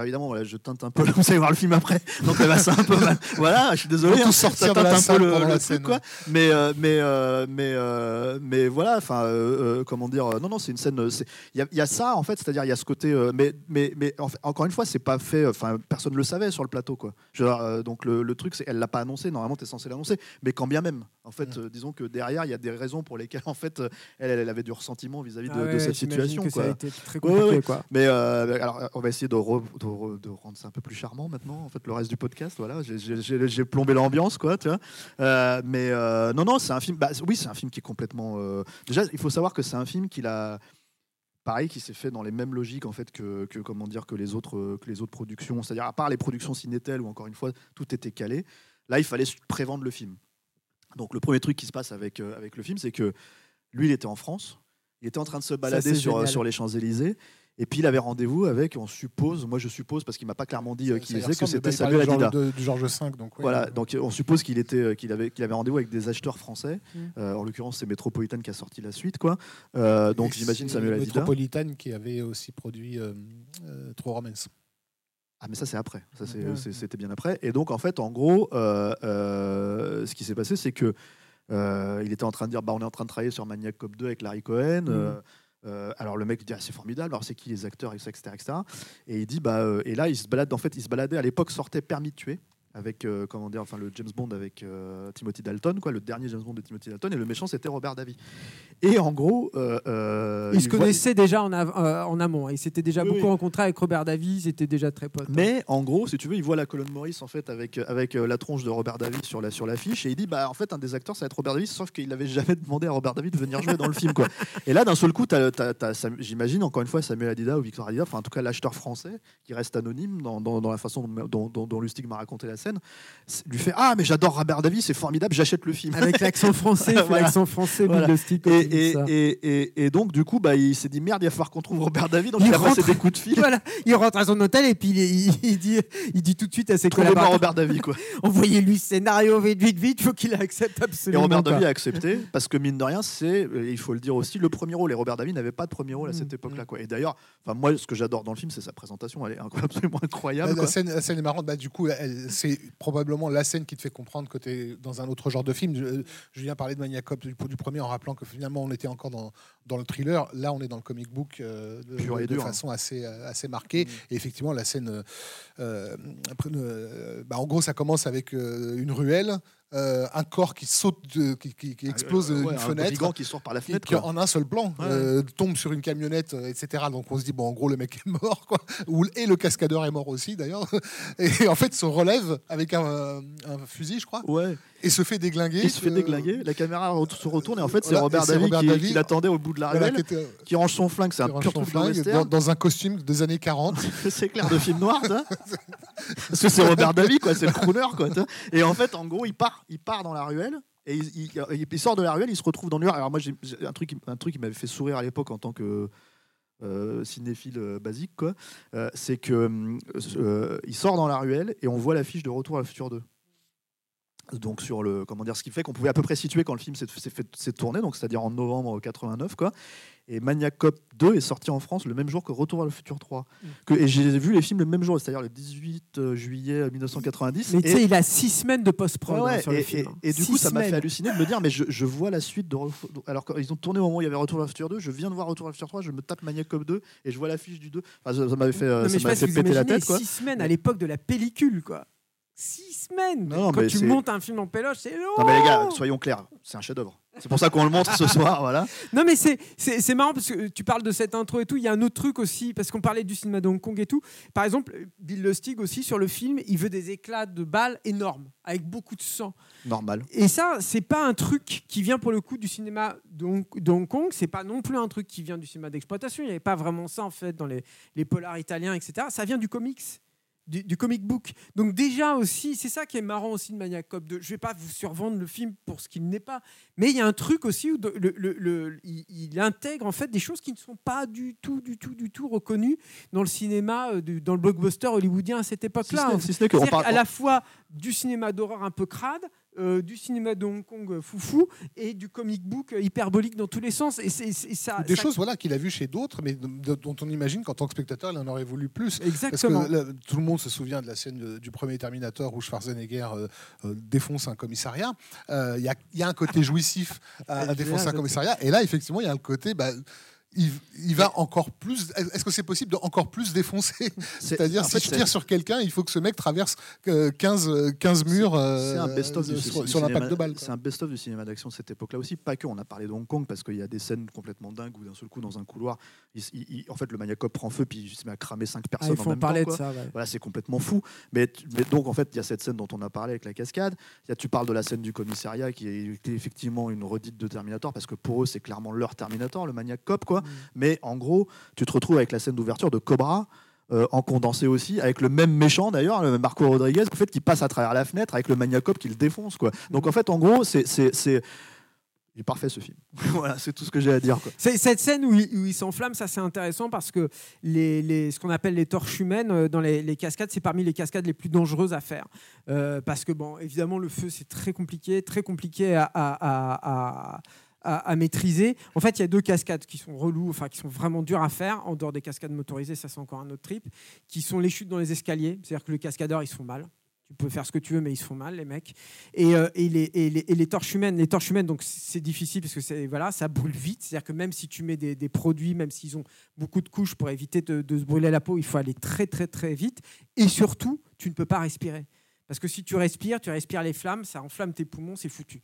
évidemment, voilà, je teinte un peu. Vous allez voir le film après, donc elle va ça un peu mal. Voilà, je suis désolé. Hein, sortir ça teinte un peu le, truc, quoi. Mais mais mais mais voilà, enfin, comment dire Non, non, c'est une scène. Il y, a ça, en fait, c'est-à-dire il y a ce côté. mais mais mais encore une fois, c'est pas fait. Enfin, personne ne le savait sur le plateau, quoi. Euh, donc le, truc, c'est elle l'a pas annoncé. Normalement, tu es censé l'annoncer, mais quand bien même. En fait, euh, disons que derrière, il y a des raisons pour lesquelles, en fait, elle, elle avait du ressentiment vis-à-vis de, ah cette situation. Ça a été très compliqué, quoi. Mais euh, alors, on va essayer de, de, rendre ça un peu plus charmant maintenant. En fait, le reste du podcast, voilà, j'ai plombé l'ambiance, quoi. Tu vois. mais non, non, c'est un film. Bah, oui, c'est un film qui est complètement. Déjà, il faut savoir que c'est un film qu'il a pareil qui s'est fait dans les mêmes logiques en fait que, comment dire que les autres que les autres productions. C'est-à-dire à part les productions Cinétel où encore une fois tout était calé là il fallait prévendre le film. Donc le premier truc qui se passe avec euh, avec le film c'est que lui il était en France. Il était en train de se balader sur, sur les Champs-Élysées et puis il avait rendez-vous avec, on suppose, moi je suppose, parce qu'il m'a pas clairement dit euh, qui était, que c'était Samuel Adida. du Georges V, donc. voilà, donc on suppose qu'il était, euh, qu'il avait, qu'il avait rendez-vous avec des acheteurs français. Mm. Euh, en l'occurrence, c'est Metropolitan qui a sorti la suite, quoi. donc j'imagine Samuel Adida. Métropolitan qui avait aussi produit Trois Romance. Ah mais ça c'est après, ça c'était bien après. Et donc en fait, en gros, ce qui s'est passé, c'est que il était en train de dire, bah on est en train de travailler sur Maniac Cop 2 avec Larry Cohen. Mm. Euh, alors le mec dit ah, c'est formidable, alors c'est qui les acteurs, etc., etc. Et il dit bah euh, et là il se balade en fait il se baladait à l'époque sortait Permis de tuer avec euh, comment dire, enfin le James Bond avec euh, Timothy Dalton, quoi, le dernier James Bond de Timothy Dalton, et le méchant c'était Robert Davy. Et en gros, euh, ils il se connaissaient déjà en, en amont. Hein. Ils s'étaient déjà beaucoup rencontrés avec Robert Davy, ils étaient déjà très potes. Mais en gros, si tu veux, il voit la colonne Maurice en fait avec avec la tronche de Robert Davy sur la sur l'affiche, et il dit bah en fait un des acteurs ça va être Robert Davy, sauf qu'il n'avait jamais demandé à Robert Davy de venir jouer dans le film, quoi. Et là d'un seul coup, j'imagine encore une fois Samuel Adida ou Victor Adida, enfin en tout cas l'acheteur français qui reste anonyme dans, dans, la façon dont, dont, dont Lustig m'a raconté la scène lui fait Ah, mais j'adore Robert Davis, c'est formidable, j'achète le film. Avec l'accent français, l'accent français, et, et, et, donc, du coup, bah, il s'est dit Merde, il va falloir qu'on trouve Robert David, donc il, a passé des coups de fil. Voilà. Il rentre à son hôtel et puis il, dit, il dit tout de suite à ses collaborateurs Robert David, quoi. Envoyez-lui scénario vite, vite, vite, il faut qu'il accepte absolument. Et Robert David a accepté, parce que mine de rien, c'est, il faut le dire aussi, le premier rôle. Et Robert David n'avait pas de premier rôle à cette mm. époque-là. Quoi. Et d'ailleurs, moi, ce que j'adore dans le film, c'est sa présentation. Elle est absolument incroyable. La, scène, la scène, est marrante. Bah, du coup, c'est probablement la scène qui te fait comprendre que tu es dans un autre genre de film. Je, viens parler de Maniacop du, du, premier en rappelant que finalement on était encore dans, dans le thriller. Là, on est dans le comic book euh, de, de façon assez, euh, assez marquée. Mm. Et effectivement, la scène. Euh, bah, en gros, ça commence avec une ruelle. Euh, un corps qui saute, de- qui, qui- qui explose Euh, ouais, une un fenêtre. qui sort par la fenêtre. qui, en un seul plan Ouais. euh, tombe sur une camionnette, etc. Donc on se dit bon, en gros le mec est mort, quoi. Et le cascadeur est mort aussi d'ailleurs. Et en fait se relève avec un, un fusil, je crois, Ouais, et se fait déglinguer. il se fait Euh, déglinguer, la caméra se retourne et en fait c'est Voilà, Robert et c'est Davi Robert qui, l'attendait au bout de la voilà, ruelle, qui était- qui range son flingue, c'est un pur truc flingue dans, dans un costume des années 40. c'est clair de film noir ça parce que c'est Robert Davi quoi c'est le crooner quoi et en fait en gros il part il part dans la ruelle et il, il- il- il sort de la ruelle il se retrouve dans le mur alors moi j'ai j'ai un truc qui- un truc qui m'avait fait sourire à l'époque en tant que euh, cinéphile euh, basique quoi euh, c'est que euh, il sort dans la ruelle et on voit l'affiche de Retour à le futur 2 donc sur le comment dire ce qui fait qu'on pouvait à peu près situer quand le film s'est s'est tourné donc c'est-à-dire en novembre 89 quoi. Et Maniac Cop 2 est sorti en France le même jour que Retour à le futur 3 que, et j'ai vu les films le même jour c'est-à-dire le 18 euh, juillet 1990 Mais tu sais, il a six semaines de post-prod Ouais, hein, sur et, le film. et- et du coup ça m'a fait halluciner de me dire mais je, je vois la suite de alors qu'ils ont tourné au moment où il y avait Retour à le futur 2 je viens de voir Retour à le futur 3 je me tape Maniac Cop 2 et je vois l'affiche du 2 enfin, ça, ça m'avait fait, euh, Non, ça m'avait fait péter la tête quoi. six semaines à l'époque de la pellicule, quoi. Six semaines Non, Quand mais tu c'est- montes un film en péloche, c'est long non mais les gars soyons clairs c'est un chef d'œuvre c'est pour ça qu'on le montre ce soir voilà Non, mais c'est- c'est c'est marrant parce que tu parles de cette intro et tout. Il y a un autre truc aussi, parce qu'on parlait du cinéma de Hong Kong et tout. Par exemple, Bill Lustig aussi, sur le film, il veut des éclats de balles énormes, avec beaucoup de sang. normal Et ça, c'est pas un truc qui vient pour le coup du cinéma de Hong, de Hong Kong. C'est pas non plus un truc qui vient du cinéma d'exploitation. Il n'y avait pas vraiment ça en fait dans les, les polars italiens, etc. Ça vient du comics. Du, du comic book. Donc déjà aussi, c'est ça qui est marrant aussi de Maniac Cop 2. Je vais pas vous survendre le film pour ce qu'il n'est pas, mais il y a un truc aussi où de- le, le- le- il, il intègre en fait des choses qui ne sont pas du tout, du tout, du tout reconnues dans le cinéma, euh, dans le blockbuster hollywoodien à cette si époque-là. ce n'est- si ce n'est qu'on C'est-à-dire parle à la fois du cinéma d'horreur un peu crade, euh, du cinéma de Hong Kong euh, foufou et du comic book euh, hyperbolique dans tous les sens. Et c'est ça. Des ça- choses voilà, qu'il a vues chez d'autres, mais dont on imagine qu'en tant que spectateur, il en aurait voulu plus. Parce Exactement. que là, tout le monde se souvient de la scène de- du premier Terminator où Schwarzenegger euh, euh, défonce un commissariat. Il y, a, y a un côté jouissif à, à défoncer un commissariat. Et là, effectivement, il y a le côté. bah, il, il va encore plus. Est-ce que c'est possible de encore plus défoncer C'est- C'est-à-dire, si fait, je c'est- tire sur quelqu'un, il faut que ce mec traverse euh, 15, euh, 15 murs euh, C'est un best-of du, sur, sur l'impact cinéma- de balle. C'est un best-of du cinéma d'action de cette époque-là aussi. Pas que, on a parlé de Hong Kong parce qu'il y a des scènes complètement dingues où d'un seul coup, dans un couloir, il- il- il- en fait, le maniacope prend feu puis il se met à cramer cinq Ah, personnes il en faut en même parler temps. de ça. ouais. Voilà, c'est complètement fou. Mais, tu- mais donc, en fait, il y a cette scène dont on a parlé avec la cascade. Il y a, tu parles de la scène du commissariat qui est, qui est effectivement une redite de Terminator parce que pour eux, c'est clairement leur Terminator, le maniac cop, quoi. Mm. Mais en gros, tu te retrouves avec la scène d'ouverture de Cobra. euh, en condensé aussi, avec le même méchant d'ailleurs, le Marco Rodriguez, en fait, qui passe à travers la fenêtre avec le maniacop qui le défonce. Quoi. Donc en fait, en gros, c'est. Il est parfait ce film. voilà, c'est tout ce que j'ai à dire. Quoi. Cette scène où il, il s'enflamme, ça c'est intéressant parce que les, les- ce qu'on appelle les torches humaines euh, dans les, les cascades, c'est parmi les cascades les plus dangereuses à faire. Euh, parce que, bon, évidemment, le feu c'est très compliqué, très compliqué à, à- à- à- à- maîtriser. En fait, il y a deux cascades qui sont relous, enfin qui sont vraiment dures à faire, en dehors des cascades motorisées, ça c'est encore un autre trip, qui sont les chutes dans les escaliers. C'est-à-dire que les cascadeurs, ils se font mal. Tu peux faire ce que tu veux, mais ils se font mal, les mecs. Et, euh, les, torches humaines, les torches humaines, donc c'est difficile parce que voilà, ça brûle vite. C'est-à-dire que même si tu mets des, produits, même s'ils ont beaucoup de couches pour éviter de se brûler la peau, il faut aller très très très vite. Et surtout, tu ne peux pas respirer parce que si tu respires, tu respires les flammes, ça enflamme tes poumons, c'est foutu.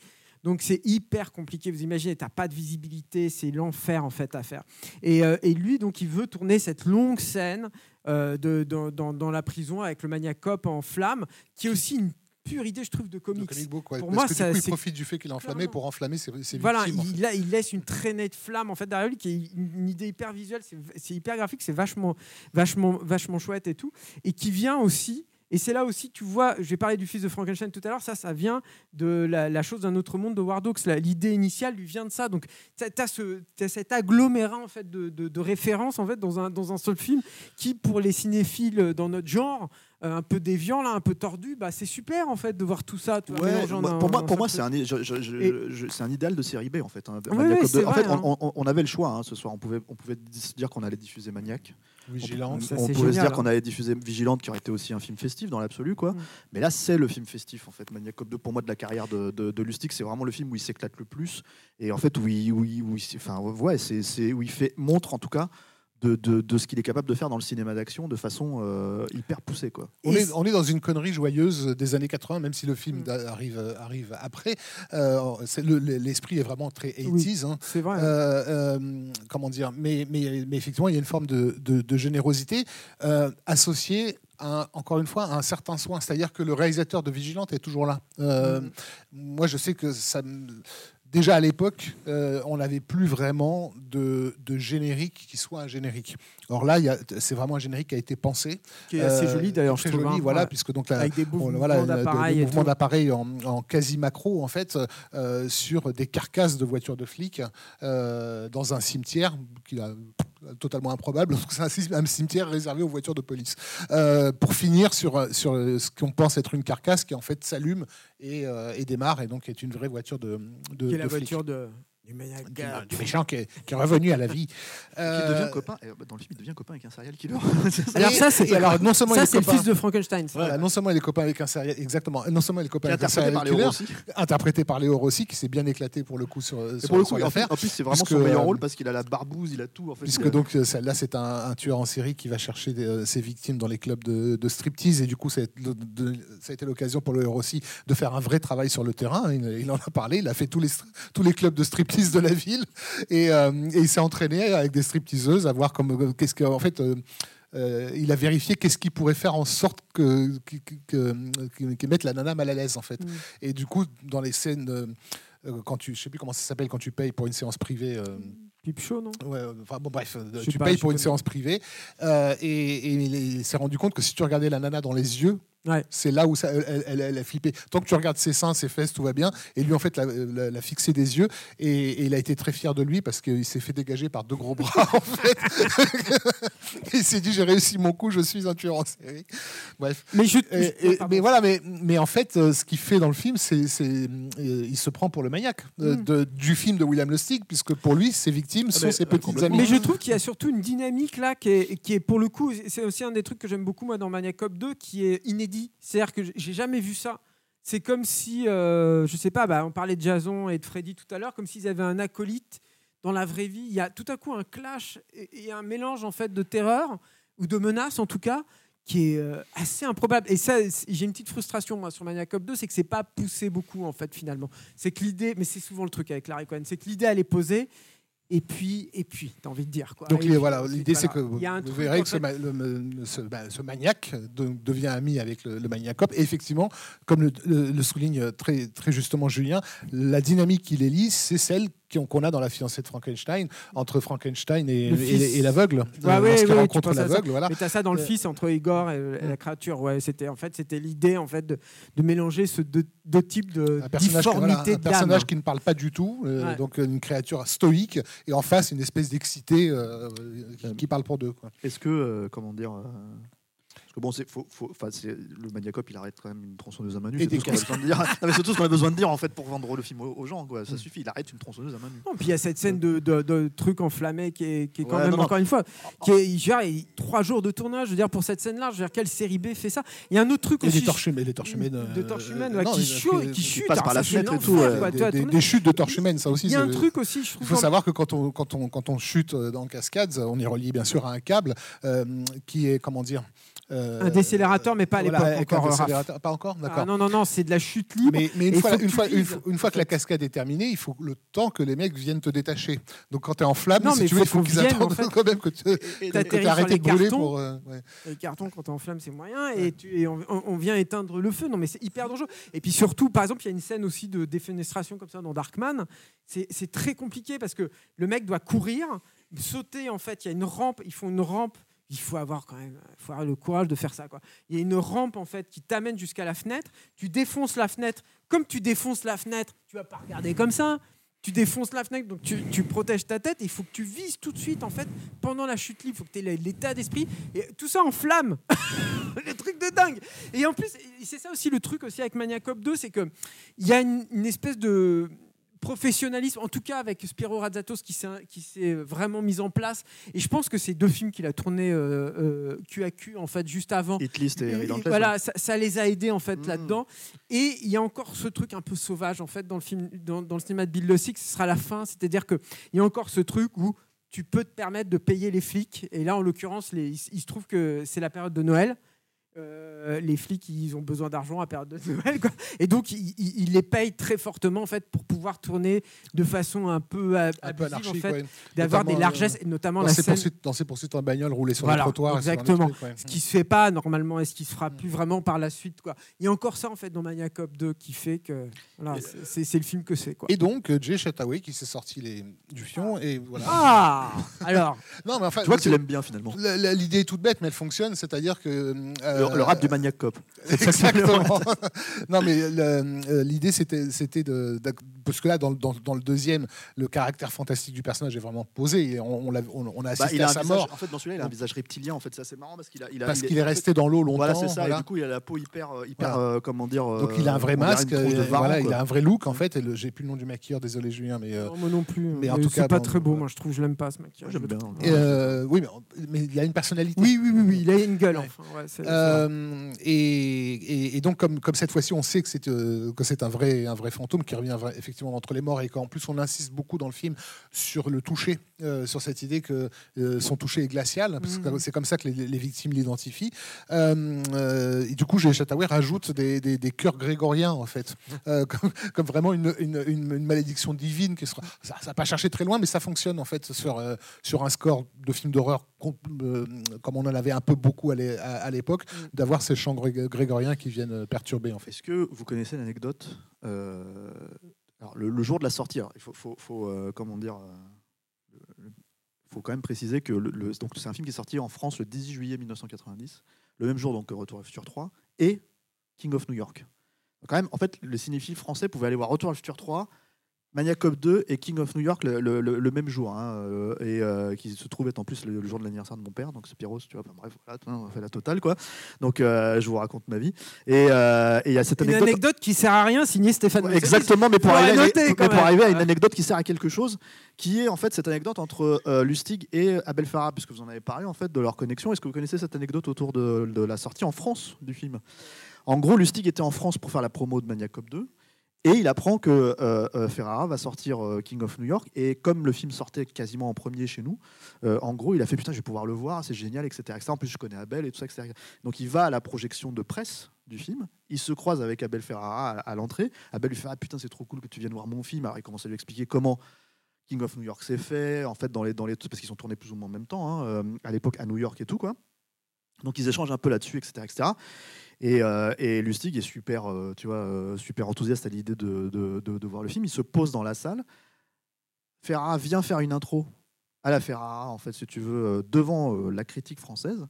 Donc c'est hyper compliqué. Vous imaginez, tu n'as pas de visibilité, c'est l'enfer en fait à faire. Et, euh, et lui, donc, il veut tourner cette longue scène euh, de, dans, dans- dans la prison avec le maniacop en flamme, qui est aussi une pure idée, je trouve, de comics. comic book, ouais. Pour Parce moi, que ça- du coup, il profite du fait qu'il est enflammé Clairement. pour enflammer ses, ses Voilà, victimes. en fait. il, laisse une traînée de flamme en fait derrière lui qui est une, idée hyper visuelle, c'est c'est hyper graphique, c'est vachement, vachement, vachement chouette et tout, et qui vient aussi. Et c'est là aussi, tu vois, j'ai parlé du fils de Frankenstein tout à l'heure, ça, ça vient de la, la chose d'un autre monde de Hawks. La- L'idée initiale lui vient de ça. Donc, tu as, ce, t'as cet agglomérat en fait, de, de, de références en fait, dans, un, dans un seul film qui, pour les cinéphiles dans notre genre, euh, un peu déviant, là, un peu tordu, bah, c'est super en fait de voir tout ça. vois, moi- pour moi, pour moi, c'est un, c'est un idéal de série B en fait. hein, Oui, Maniac oui, Cop c'est 2. en vrai, fait, hein. on, on- on avait le choix hein, ce soir. On pouvait, on pouvait se dire qu'on allait diffuser Maniac. Vigilante. Ça, on c'est pouvait se dire qu'on allait diffuser Vigilante, qui aurait été aussi un film festif dans l'absolu, quoi. Mm. Mais là, c'est le film festif, en fait. Maniac Cop 2, pour moi, de la carrière de, de, de Lustig, c'est vraiment le film où il s'éclate le plus. Et en fait, où il, où il- où il- enfin, ouais, c'est, c'est- où il fait, montre, en tout cas, de, de, de ce qu'il est capable de faire dans le cinéma d'action de façon euh, hyper poussée. Quoi. On est, on est dans une connerie joyeuse des années 80, même si le film Mm. arrive, arrive après. Euh, le- L'esprit est vraiment très 80s. hein. C'est vrai. Euh, euh, comment dire mais, mais, mais effectivement, il y a une forme de, de- de générosité euh, associée, encore une fois, à un certain soin. C'est-à-dire que le réalisateur de Vigilante est toujours là. Euh, Mm. Moi, je sais que ça. me- Déjà à l'époque, euh, on n'avait plus vraiment de, de générique qui soit un générique. Or là, c'est vraiment un générique qui a été pensé. qui est assez Euh, joli d'ailleurs, je trouve. joli, hein. voilà, Ouais. puisque donc la, Avec des mouvements voilà, d'appareil en, en quasi macro en fait euh, sur des carcasses de voitures de flics dans un cimetière qui a totalement improbable c'est un, cimetière réservé aux voitures de police Euh, pour finir sur sur ce qu'on pense être une carcasse qui en fait s'allume et, euh, et démarre et donc est une vraie voiture de, de Qui est la flic. voiture de, du maniaque. du, du méchant qui est, qui est revenu à la vie Qui Euh, devient copain, et, bah, dans le film, il devient copain avec un serial killer. Alors ça, c'est alors non seulement il ça, est c'est le copain- fils de Frankenstein. ça. voilà, non seulement il est copain avec un serial exactement non seulement il est copain avec un interprété serial par Léo killer, Rossi. interprété par Léo Rossi qui s'est bien éclaté pour le coup sur, Et sur, pour le coup, en, fait, en plus, c'est vraiment Puisque, son meilleur euh, rôle parce qu'il a la barbouze, il a tout. En fait, Puisque donc euh, ça- là c'est un, un tueur en série qui va chercher des- euh, ses victimes dans les clubs de, de striptease et du coup ça a été le- de- ça a été l'occasion pour le héros aussi de faire un vrai travail sur le terrain. Il, il en a parlé, il a fait tous les, tous les clubs de striptease de la ville et, euh, et il s'est entraîné avec des stripteaseuses à voir comme euh, qu'est-ce que en fait. euh, euh, il a vérifié qu'est-ce qu'il pourrait faire en sorte que, que, que, que- que mette la nana mal à l'aise en fait. Mm. Et du coup, dans les scènes, quand tu, je sais plus comment ça s'appelle, quand tu payes pour une séance privée, euh, Pipe chaud, non? Ouais, enfin bon, bref, tu pas, payes pour une séance privée euh, et, et il est- s'est rendu compte que si tu regardais la nana dans les yeux, Ouais. c'est là où ça, elle, elle- elle a flippé. Tant que tu regardes ses seins, ses fesses, tout va bien. Et lui, en fait, l'a, fixé des yeux et, et il a été très fier de lui parce qu'il s'est fait dégager par deux gros bras, en fait. il s'est dit j'ai réussi mon coup, je suis un tueur en série. Bref. Mais je. Et- je- et- pardon. mais voilà, mais, mais en fait, euh, ce qu'il fait dans le film, c'est, euh, il se prend pour le maniaque euh, Mm. de- du film de William Lustig, puisque pour lui, ses victimes sont mais, ses complètement. amis. Mais je trouve qu'il y a surtout une dynamique là qui est, qui est pour le coup, c'est aussi un des trucs que j'aime beaucoup moi dans Maniac Cop 2 qui est inédit. C'est-à-dire que j'ai jamais vu ça. C'est comme si, euh, je sais pas, bah, on parlait de Jason et de Freddy tout à l'heure, comme s'ils avaient un acolyte dans la vraie vie. Il y a tout à coup un clash et, un mélange en fait de terreur ou de menace en tout cas qui est euh, assez improbable. Et ça, j'ai une petite frustration moi sur Maniac Cop 2, c'est que c'est pas poussé beaucoup en fait finalement. C'est que l'idée, mais c'est souvent le truc avec Larry Cohen, c'est que l'idée elle est posée. Et puis, et puis, t'as envie de dire quoi. Donc puis, voilà, l'idée c'est que vous, verrez que ce, fait, ma- le- le- ce- bah, ce maniaque de- devient ami avec le, le maniacop. Et effectivement, comme le, le- le souligne très, très justement Julien, la dynamique qui les lie, c'est celle qu'on a dans la fiancée de Frankenstein, entre Frankenstein et, et- et l'aveugle. Ouais, Euh, ouais, lorsqu'il ouais, tu rencontre l'aveugle, voilà. Mais t'as ça dans le Euh, fils entre Igor et, et la créature. Ouais, c'était en fait c'était l'idée en fait de, de mélanger ce deux, deux types de Un personnage, voilà, un personnage qui ne parle pas du tout, euh, Ouais. donc une créature stoïque, et en face une espèce d'excité euh, qui, qui parle pour deux. Quoi. Est-ce que, euh, comment dire. Bon, c'est, faut, faut, enfin, c'est, le Maniacop, il arrête quand même une tronçonneuse à main nue. C'est tout, ce qu'on a besoin de dire. Non, mais c'est tout ce qu'on a besoin de dire en fait pour vendre le film aux, gens. Quoi. Ça Mm. suffit, il arrête une tronçonneuse à main nue. Non, puis il y a cette scène de, de, de truc enflammé qui est, qui est quand Ouais, même, non, non. encore une fois, qui est, il- trois jours de tournage, je veux dire, pour cette scène-là, je veux dire, quelle série B fait ça? Il y a un autre truc Et aussi. des torches humaines. Les torches humaines, de euh, torches humaines, euh, ouais, qui, mais- chute, qui chute. passe alors par la fenêtre et tout, des, chutes de torches humaines, ça aussi. Il y a un truc aussi, je Il faut savoir que quand on, quand on, quand on chute euh, dans cascade, on est relié bien sûr à un câble qui est, comment dire euh, Un décélérateur, mais pas à voilà, l'époque un encore. Pas encore, d'accord. Ah, non, non, non, c'est de la chute libre. Mais, une, fois, que une, tu fois, une, vises, fois- une fois en que la cascade est terminée, il faut le temps que les mecs viennent te détacher. Donc quand tu es en flamme, Non, si mais tu il veux, il faut qu'ils attendent en fait. quand même que tu sur arrêté de brûler pour. euh, ouais. Les cartons, quand t'es en flamme, c'est moyen. Et, tu, et on, on- vient éteindre le feu. Non, mais c'est hyper dangereux. Et puis surtout, par exemple, il y a une scène aussi de défenestration comme ça dans Darkman. C'est très compliqué parce que le mec doit courir, sauter. En fait, il y a une rampe. Ils font une rampe. Il faut avoir quand même le courage de faire ça. Il y a une rampe en fait qui t'amène jusqu'à la fenêtre. Tu défonces la fenêtre. Comme tu défonces la fenêtre, tu vas pas regarder comme ça. Tu défonces la fenêtre, donc tu, protèges ta tête. Il faut que tu vises tout de suite en fait pendant la chute libre. Il faut que tu aies l'état d'esprit. Et tout ça en flamme. le truc de dingue. Et en plus, c'est ça aussi le truc aussi avec Maniacop 2, c'est que il y a une espèce de professionnalisme, en tout cas avec Spiro Razzatos qui s'est vraiment mis en place. Et je pense que ces deux films qu'il a tournés euh, euh, cul à cul en fait juste avant. Hitlist et Et- et voilà, ça, ça les a aidés en fait Mhm. là-dedans. Et il y a encore ce truc un peu sauvage en fait dans le film, dans, dans le cinéma de Bill Lustig, ce sera la fin, c'est-à-dire que il y a encore ce truc où tu peux te permettre de payer les flics. Et là, en l'occurrence, il se trouve que c'est la période de Noël. Euh, les flics, ils ont besoin d'argent à période de Noël, quoi. et donc ils, ils- ils les payent très fortement en fait pour pouvoir tourner de façon un peu a- Un peu abusive, en anarchique, fait, d'avoir des largesses, euh, et notamment Dans la ses, scène. poursuites, dans ses poursuites en bagnole, rouler sur Voilà, le trottoir. exactement. trucs, ouais. ce qui se fait pas normalement et ce qui se fera plus vraiment par la suite quoi. Il y a encore ça en fait dans Maniac Cop 2 qui fait que voilà, c'est- le film que c'est quoi. Et donc, euh, Jay Chataway qui s'est sorti les, du fion. Et voilà. Ah alors Non, mais enfin, Tu vois que tu l'aimes bien finalement. L'idée est toute bête, mais elle fonctionne. C'est-à-dire que. euh, Le, le rap du Maniac Cop. Exactement. non, mais euh, l'idée, c'était, de, parce que là, dans, le- dans, dans le deuxième, le caractère fantastique du personnage est vraiment posé. Et on, on, on- Bah, il a à un sa visage, mort en fait, dans celui-là, il a un visage reptilien. En fait, c'est assez marrant parce qu'il a, il a, parce il est- fait, resté dans l'eau longtemps. Voilà, c'est ça. voilà. Et du coup, il a la peau hyper, euh, hyper, Voilà. euh, comment dire. Donc il a un vrai euh, on dirait masque, voilà, il a un vrai look en fait. Et le- j'ai plus le nom du maquilleur, désolé Julien, mais euh, Non, moi non plus. mais en tout c'est cas, pas très beau, moi je trouve, je l'aime pas ce euh, oui, mais, mais il a une personnalité. Oui, oui, oui, oui, il a une gueule. C'est- c'est vrai. Et, donc, comme, comme cette fois-ci, on sait que c'est que c'est un vrai, un vrai fantôme qui revient vra- effectivement entre les morts et qu'en plus, on insiste beaucoup dans le film sur le toucher, euh, sur cette idée que euh, son toucher est glacial, parce que Mhm. c'est comme ça que les, les victimes l'identifient. Euh, euh, et du coup, Chataway rajoute des, des, des chœurs grégoriens, en fait, euh, comme, comme vraiment une, une, une- une malédiction divine. Qui sera, ça n'a pas cherché très loin, mais ça fonctionne, en fait, sur, euh, sur un score de film d'horreur, com- comme on en avait un peu beaucoup à l'é- à à l'époque, Mm. d'avoir ces chants gré- grégoriens qui viennent perturber, en fait. Est-ce que vous connaissez l'anecdote euh, alors, le, jour de la sortie, alors, il faut, faut, faut, euh, comment dire, euh, faut quand même préciser que le, donc c'est un film qui est sorti en France le 18 juillet 1990, le même jour donc que Retour à futur 3 et King of New York. Quand même, en fait, les cinéphiles français pouvaient aller voir Retour à futur 3, Maniac Cop 2 et King of New York le, le- le- le même jour, hein, euh, et euh, qui se trouve être en plus le, le jour de l'anniversaire de mon père, donc c'est Pyros, tu vois. Enfin, bref, voilà, on a fait la totale quoi. Donc euh, je vous raconte ma vie. Et euh, il y a cette Une anecdote. anecdote qui sert à rien, signée Stéphane. Ouais. Exactement, mais pour, arriver, à, noter, mais quand pour même. arriver à une anecdote qui sert à quelque chose, qui est en fait cette anecdote entre Lustig et Abel Farah, puisque vous en avez parlé en fait de leur connexion. Est-ce que vous connaissez cette anecdote autour de, de la sortie en France du film? En gros, Lustig était en France pour faire la promo de Maniac Cop 2. Et il apprend que euh, euh, Ferrara va sortir euh, King of New York. Et comme le film sortait quasiment en premier chez nous, en gros, il a fait putain, je vais pouvoir le voir, c'est génial, etc.. En plus, je connais Abel et tout ça, etc. Donc, il va à la projection de presse du film. Il se croise avec Abel Ferrara à, l'entrée. Abel lui fait ah putain, c'est trop cool que tu viennes voir mon film. Alors, il commence à lui expliquer comment King of New York s'est fait, en fait, dans les, dans les, parce qu'ils sont tournés plus ou moins en même temps, hein, à l'époque à New York et tout, quoi. Donc, ils échangent un peu là-dessus, etc., etc. Et, euh, et Lustig est super, euh, tu vois, euh, super enthousiaste à l'idée de, voir le film. Il se pose dans la salle. Ferrara vient faire une intro à la Ferrara, en fait, si tu veux, devant la critique française.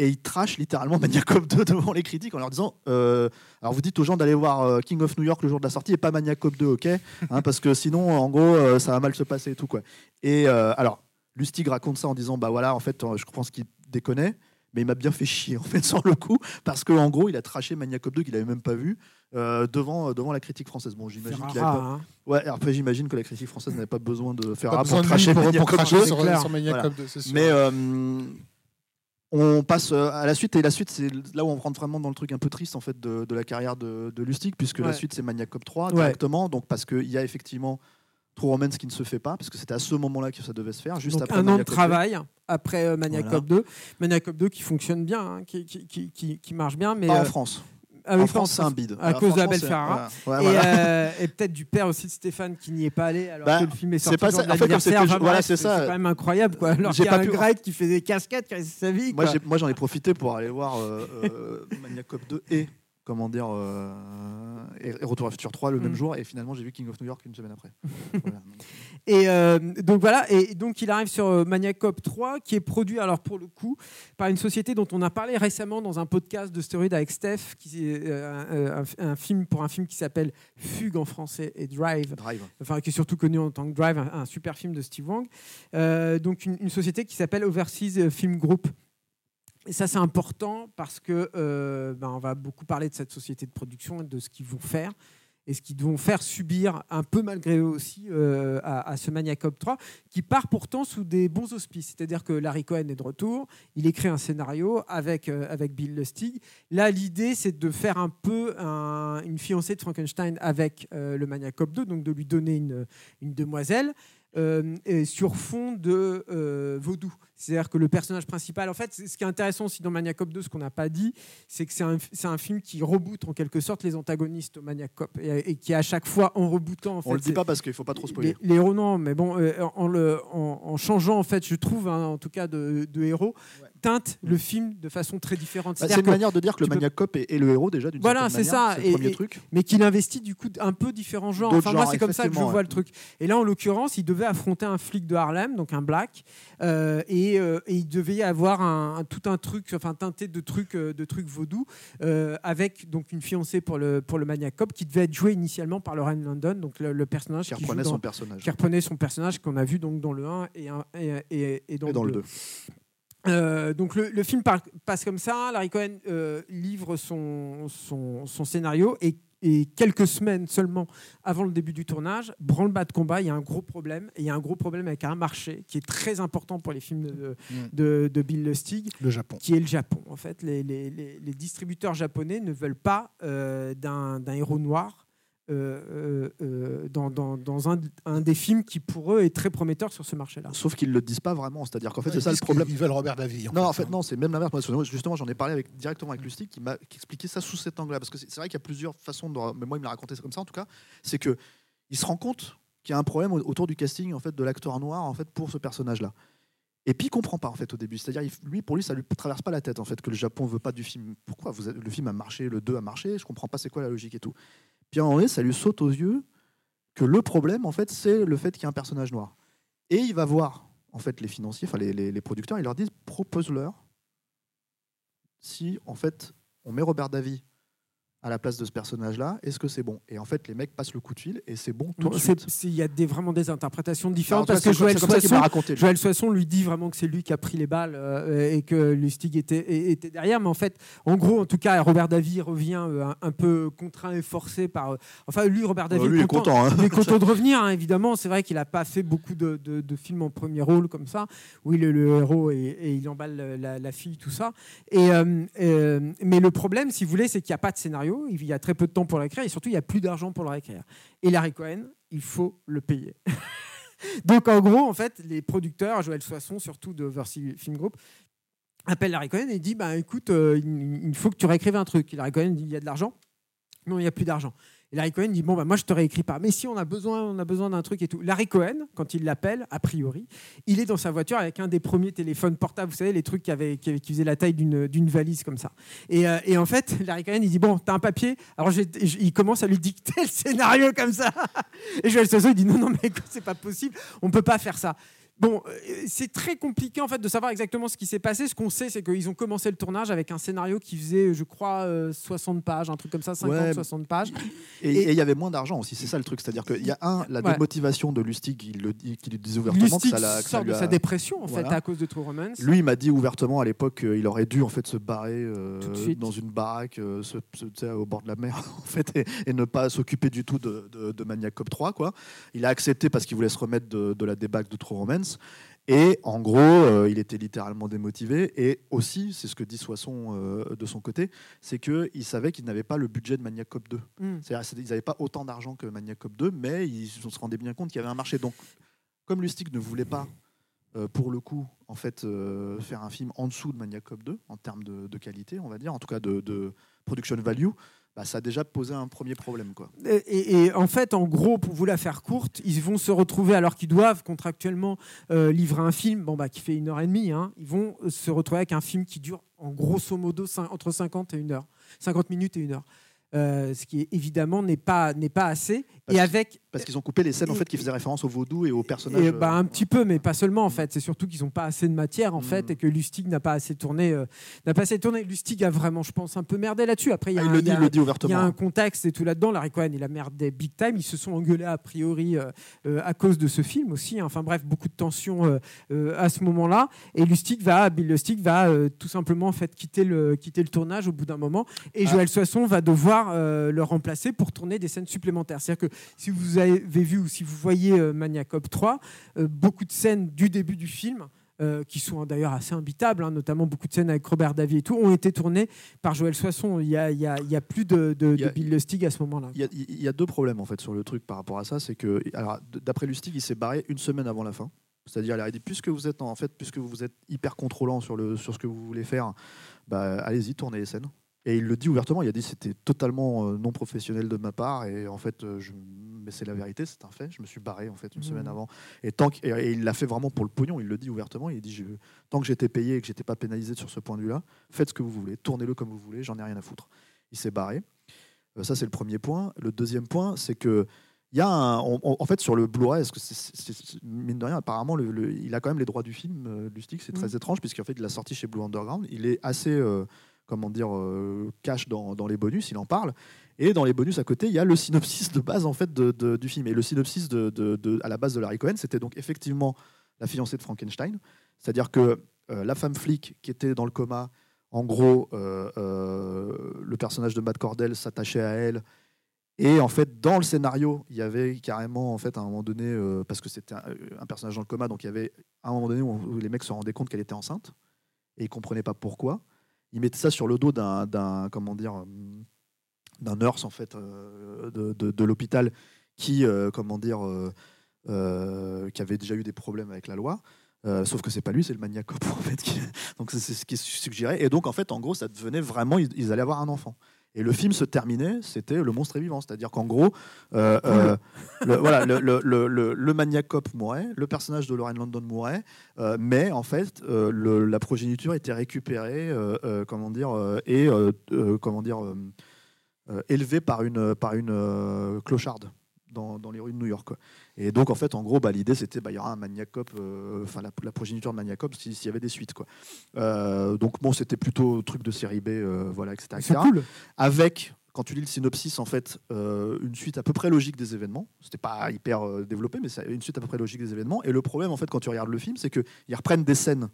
Et il trash littéralement Maniac Cop 2 devant les critiques en leur disant Alors vous dites aux gens d'aller voir King of New York le jour de la sortie et pas Maniac Cop 2, ok Hein, Parce que sinon, en gros, ça va mal se passer et tout. Quoi. Et alors, Lustig raconte ça en disant Bah voilà, en fait, je pense qu'il déconnait, mais il m'a bien fait chier, en fait, sur le coup, parce qu'en gros, il a traché Maniac Cop 2 qu'il avait même pas vu euh, devant, devant la critique française. Bon, j'imagine qu'il avait pas... hein. Ouais, après, j'imagine que la critique française n'avait pas besoin de faire Pas un besoin pour tracher Maniac Cop cracher 2. sur, sur Maniac Voilà. Cop 2, c'est sûr. Mais euh, on passe euh, à la suite, et la suite, c'est là où on rentre vraiment dans le truc un peu triste en fait de, de la carrière de, de Lustig, puisque la suite c'est Maniac Cop 3 Ouais. directement, donc parce qu'il y a effectivement True Romance qui ne se fait pas, parce que c'était à ce moment-là que ça devait se faire, juste Donc, après un an de Maniac Cop 2. travail après euh, Maniac Voilà. Cop 2. Maniac Cop 2 qui fonctionne bien, hein, qui, qui, qui, qui- marche bien. Mais, Pas en euh, France. ah oui, en France, c'est un bide. à Alors, cause d'Abel c'est- Ferrara. voilà. Ouais, et, voilà. euh, et peut-être du père aussi de Stéphane qui n'y est pas allé alors Bah, que le film est c'est sorti pas ça. de En fait, comme c'était- l'anniversaire. Enfin, voilà, c'est ça. C'est quand même incroyable quoi. Alors J'ai qu'il y a pas un pu- grec qui fait des cascades qui sa vie. Moi, quoi. j'ai- moi, j'en ai profité pour aller voir euh, euh, Maniac Cop 2 et comment dire euh, et et Retour à Futur 3 le même Mm. jour et finalement j'ai vu King of New York une semaine après. Voilà. Et euh, donc voilà, et donc il arrive sur euh, Maniac Cop 3, qui est produit alors pour le coup par une société dont on a parlé récemment dans un podcast de Story avec Steph, qui est euh, un, un film pour un film qui s'appelle Fugue en français et Drive, Drive. enfin qui est surtout connu en tant que Drive, un, un super film de Steve Wang. Euh, donc une, une société qui s'appelle Overseas Film Group. Et ça c'est important parce que euh, ben, on va beaucoup parler de cette société de production et de ce qu'ils vont faire et ce qu'ils vont faire subir un peu malgré eux aussi euh, à, à ce Maniac Cop 3 qui part pourtant sous des bons auspices. C'est-à-dire que Larry Cohen est de retour, il écrit un scénario avec, euh, avec Bill Lustig. Là, l'idée, c'est de faire un peu un- une fiancée de Frankenstein avec euh, le Maniac Cop 2, donc de lui donner une, une demoiselle. sur fond de vaudou. C'est-à-dire que le personnage principal, en fait, ce qui est intéressant aussi dans Maniac Cop 2, ce qu'on n'a pas dit, c'est que c'est un, c'est un film qui reboot en quelque sorte les antagonistes au Maniac Cop et, et qui à chaque fois en rebootant en fait On le dit pas parce qu'il faut pas trop spoiler. les, héros non mais bon euh, en, le, en, en changeant en fait je trouve hein, en tout cas de, de héros teinte le film de façon très différente Bah, c'est une manière de dire que le peux- Maniac Cop est, est le héros déjà d'une Voilà, certaine c'est manière. ça. C'est le Et- premier et- truc. mais qu'il investit du coup un peu différents genres. Enfin, moi, c'est comme ça que je vois ouais. le truc. Et là, en l'occurrence, il devait affronter un flic de Harlem, donc un black, euh, et, euh, et il devait y avoir un, un- tout un truc, enfin teinté de trucs, euh, de trucs vaudous, euh, avec donc une fiancée pour le pour le Maniac Cop qui devait être jouée initialement par Lorraine London, donc le, le personnage Qui reprenait dans- son personnage. qui reprenait son personnage qu'on a vu donc dans le 1 et, un- et, dans, dans le 2. 2. Euh, donc le, le film par- passe comme ça. Larry Cohen euh, livre son, son, son scénario et, et quelques semaines seulement avant le début du tournage, branle-bas de combat, il y a un gros problème. Et il y a un gros problème avec un marché qui est très important pour les films de, Mm. de, de Bill Lustig, Le Japon. qui est le Japon. En fait, les, les- les- les distributeurs japonais ne veulent pas euh, d'un héros noir. Euh, euh, dans, dans- dans un, un des films qui pour eux est très prometteur sur ce marché-là. Sauf qu'ils le disent pas vraiment. C'est-à-dire qu'en fait, Ouais, c'est ils ça le problème. qu'ils veulent Robert. Non, en fait, non, c'est même l'inverse. Justement, j'en ai parlé avec, directement avec Lustig qui m'a qui expliquait ça sous cet angle-là. Parce que c'est vrai qu'il y a plusieurs façons, de, mais moi, il me l'a raconté comme ça en tout cas. C'est que il se rend compte qu'il y a un problème au- autour du casting en fait, de l'acteur noir en fait, pour ce personnage-là. Et puis il comprend pas en fait au début. C'est-à-dire, lui, pour lui, ça lui traverse pas la tête en fait que le Japon veut pas du film. Pourquoi vous le film a marché, le 2 a marché, je comprends pas c'est quoi la logique et tout. Ça lui saute aux yeux que le problème en fait, c'est le fait qu'il y a un personnage noir. Et il va voir en fait les financiers, enfin les, les- producteurs, ils leur disent propose-leur si en fait on met Robert Davy à la place de ce personnage-là, est-ce que c'est bon? Et en fait, les mecs passent le coup de fil et c'est bon tout de suite. Il y a des, vraiment des interprétations différentes parce que Joël Soisson, raconté. lui. Joël Soisson lui dit vraiment que c'est lui qui a pris les balles euh, et que Lustig était, était derrière. Mais en fait, en gros, en tout cas, Robert Davy revient euh, un, un peu contraint et forcé par. euh, enfin, lui, Robert Davy est content. hein. il est content de revenir, hein, évidemment. C'est vrai qu'il n'a pas fait beaucoup de, de- de films en premier rôle comme ça, où il est le héros et, et il emballe la, la fille, tout ça. Et, mais le problème, si vous voulez, c'est qu'il n'y a pas de scénario, il y a très peu de temps pour l'écrire et surtout, il n'y a plus d'argent pour le réécrire. Et Larry Cohen, il faut le payer. Donc, en gros, en fait, les producteurs, Joël Soisson, surtout de Versi Film Group, appellent Larry Cohen et dit bah, écoute, euh, il, il faut que tu réécrives un truc. Et Larry Cohen dit il y a de l'argent? Non, il n'y a plus d'argent. Et Larry Cohen dit bon bah moi je te réécris pas. Mais si on a besoin, on a besoin d'un truc et tout. Larry Cohen, quand il l'appelle, a priori, il est dans sa voiture avec un des premiers téléphones portables, vous savez les trucs qui avaient qui, qui faisaient la taille d'une valise comme ça. Et, euh, et en fait, Larry Cohen il dit bon t'as un papier. Alors il commence à lui dicter le scénario comme ça. Et Joël Soso il dit non non mais c'est pas possible, on peut pas faire ça. Bon, euh, c'est très compliqué en fait de savoir exactement ce qui s'est passé. Ce qu'on sait, c'est qu'ils ont commencé le tournage avec un scénario qui faisait, je crois, euh, 60 pages, un truc comme ça, 50, Ouais. 60 pages. Et il y avait moins d'argent aussi, c'est ça le truc. C'est-à-dire qu'il y a un, la Ouais. démotivation de Lustig, il le dit, qu'il le disait ouvertement. que Lustig ça l'a- que ça sort lui de a- sa dépression en Voilà. fait à cause de True Romance. Lui, il m'a dit ouvertement à l'époque qu'il aurait dû en fait se barrer euh, dans une baraque euh, se- se- au bord de la mer en fait et, et ne pas s'occuper du tout de, de, de Maniac Cop 3 quoi. Il a accepté parce qu'il voulait se remettre de, de la débâcle de True Romance et en gros euh, il était littéralement démotivé et aussi c'est ce que dit Soisson euh, de son côté, c'est que il savait qu'il n'avait pas le budget de Maniac Cop 2. Mm. C'est-à-dire, c'est- ils n'avaient pas autant d'argent que Maniac Cop 2, mais ils se rendaient bien compte qu'il y avait un marché. Donc, comme Lustig ne voulait pas, euh, pour le coup, en fait, faire un film en dessous de Maniac Cop 2, en termes de, de qualité, on va dire, en tout cas de, de production value, bah, ça a déjà posé un premier problème. Quoi. Et, en fait, en gros, pour vous la faire courte, ils vont se retrouver alors qu'ils doivent contractuellement euh, livrer un film, bon bah qui fait une heure et demie. hein, ils vont euh, se retrouver avec un film qui dure en grosso modo entre 50 et une heure, 50 minutes et une heure. Euh, ce qui évidemment n'est pas n'est pas assez. Parce et avec Parce qu'ils ont coupé les scènes en fait, qui faisaient référence au vaudou et aux personnages. Et, bah, euh, un petit peu, mais pas seulement en fait. C'est surtout qu'ils n'ont pas assez de matière en Mm. fait et que Lustig n'a pas assez tourné. euh, n'a pas assez tourné. Lustig a vraiment, je pense, un peu merdé là-dessus. Après, il y a ah, il un- le il y dit, a il un- le dit il y ouvertement. a un contexte et tout là-dedans. Larry Cohen, il a merdé big time. Ils se sont engueulés a priori euh, euh, à cause de ce film aussi. hein. Enfin bref, beaucoup de tensions euh, euh, à ce moment-là. Et Lustig va, Bill Lustig va euh, tout simplement en fait quitter le quitter le tournage au bout d'un moment. Et Ah. Joël Soisson va devoir euh, le remplacer pour tourner des scènes supplémentaires. C'est-à-dire que si vous avez vu ou si vous voyez euh, Maniac Cop 3, euh, beaucoup de scènes du début du film euh, qui sont d'ailleurs assez imbitables, hein, notamment beaucoup de scènes avec Robert Davy et tout, ont été tournées par Joël Soisson. Il y a, plus de, de, a- Bill Lustig à ce moment-là. Il y, a, il y a deux problèmes en fait sur le truc par rapport à ça, c'est que d'après Lustig, il s'est barré une semaine avant la fin. C'est-à-dire, il a dit puisque vous êtes en, en fait, puisque vous êtes hyper contrôlant sur le sur ce que vous voulez faire, bah allez-y, tournez les scènes. Et il le dit ouvertement. Il a dit c'était totalement euh, non professionnel de ma part et en fait, euh, je, mais c'est la vérité, c'est un fait. Je me suis barré en fait une Mhm. semaine avant. Et tant que- et, il l'a fait vraiment pour le pognon. Il le dit ouvertement. Il dit je- tant que j'étais payé et que j'étais pas pénalisé sur ce point de vue-là, faites ce que vous voulez, tournez-le comme vous voulez. J'en ai rien à foutre. Il s'est barré. Euh, ça, c'est le premier point. Le deuxième point, c'est que il y a un, on- on- en fait sur le Blu-ray, est-ce que c'est- mine de rien, apparemment, le- le- il a quand même les droits du film. Euh, Lustig, c'est très Mhm. étrange puisqu'en fait, il l'a sorti chez Blue Underground. Il est assez, euh, comment dire, euh, cash dans, les bonus. Il en parle. Et dans les bonus à côté, il y a le synopsis de base en fait du film. Et le synopsis à la base de Larry Cohen, c'était donc effectivement la fiancée de Frankenstein. C'est-à-dire que euh, la femme flic qui était dans le coma, en gros, euh, le personnage de Matt Cordell s'attachait à elle. Et en fait, dans le scénario, il y avait carrément, en fait, à un moment donné, parce que c'était un, un personnage dans le coma, donc il y avait un moment donné où, où les mecs se rendaient compte qu'elle était enceinte et ils comprenaient pas pourquoi. Ils mettaient ça sur le dos d'un, comment dire, hum, d'un nurse en fait euh, de, de- de l'hôpital qui, euh, comment dire, euh, euh, qui avait déjà eu des problèmes avec la loi. Euh, sauf que c'est pas lui, c'est le maniacope en fait. qui- Donc c'est ce qui est suggéré. Et donc en fait, en gros, ça devenait vraiment, ils allaient avoir un enfant. Et le film se terminait, c'était le monstre est vivant, c'est-à-dire qu'en gros, euh, euh, le, voilà, le, le, mourait, le personnage de Lauren London mourait, euh, mais en fait, la progéniture était récupérée, comment dire, et comment dire, élevée par une par une clocharde dans, dans les rues de New York. Et donc en fait, en gros, bah, l'idée c'était, bah, il y aura un maniacope, euh, enfin la, la progéniture de maniacope, si- s'il y avait des suites, quoi. Euh, donc bon, c'était plutôt truc de série B, euh, voilà, etc. C'est etc cool. avec, quand tu lis le synopsis, en fait, euh, une suite à peu près logique des événements. C'était pas hyper euh, développé, mais c'est une suite à peu près logique des événements. Et le problème, en fait, quand tu regardes le film, c'est qu'ils reprennent des scènes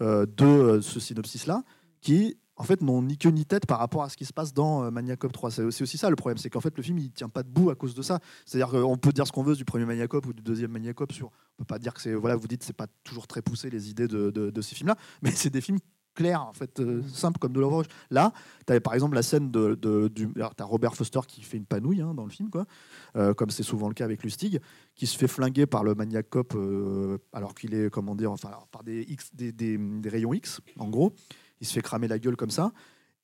euh, de ce synopsis-là qui, en fait, n'ont ni queue ni tête par rapport à ce qui se passe dans euh, Maniacop 3. C'est aussi ça le problème, c'est qu'en fait, le film, il tient pas debout à cause de ça. C'est-à-dire qu'on peut dire ce qu'on veut du premier Maniacop ou du deuxième Maniacop sur. On peut pas dire que c'est. Voilà, vous dites, c'est pas toujours très poussé les idées de, ces films-là, mais c'est des films clairs, en fait, euh, simples comme de rouge. Là, tu par exemple la scène de, du. Alors, Robert Foster qui fait une panouille hein, dans le film, quoi, euh, comme c'est souvent le cas avec Lustig, qui se fait flinguer par le maniac cop alors qu'il est, comment dire, enfin, par des, X, des- des rayons X, en gros. Il se fait cramer la gueule comme ça.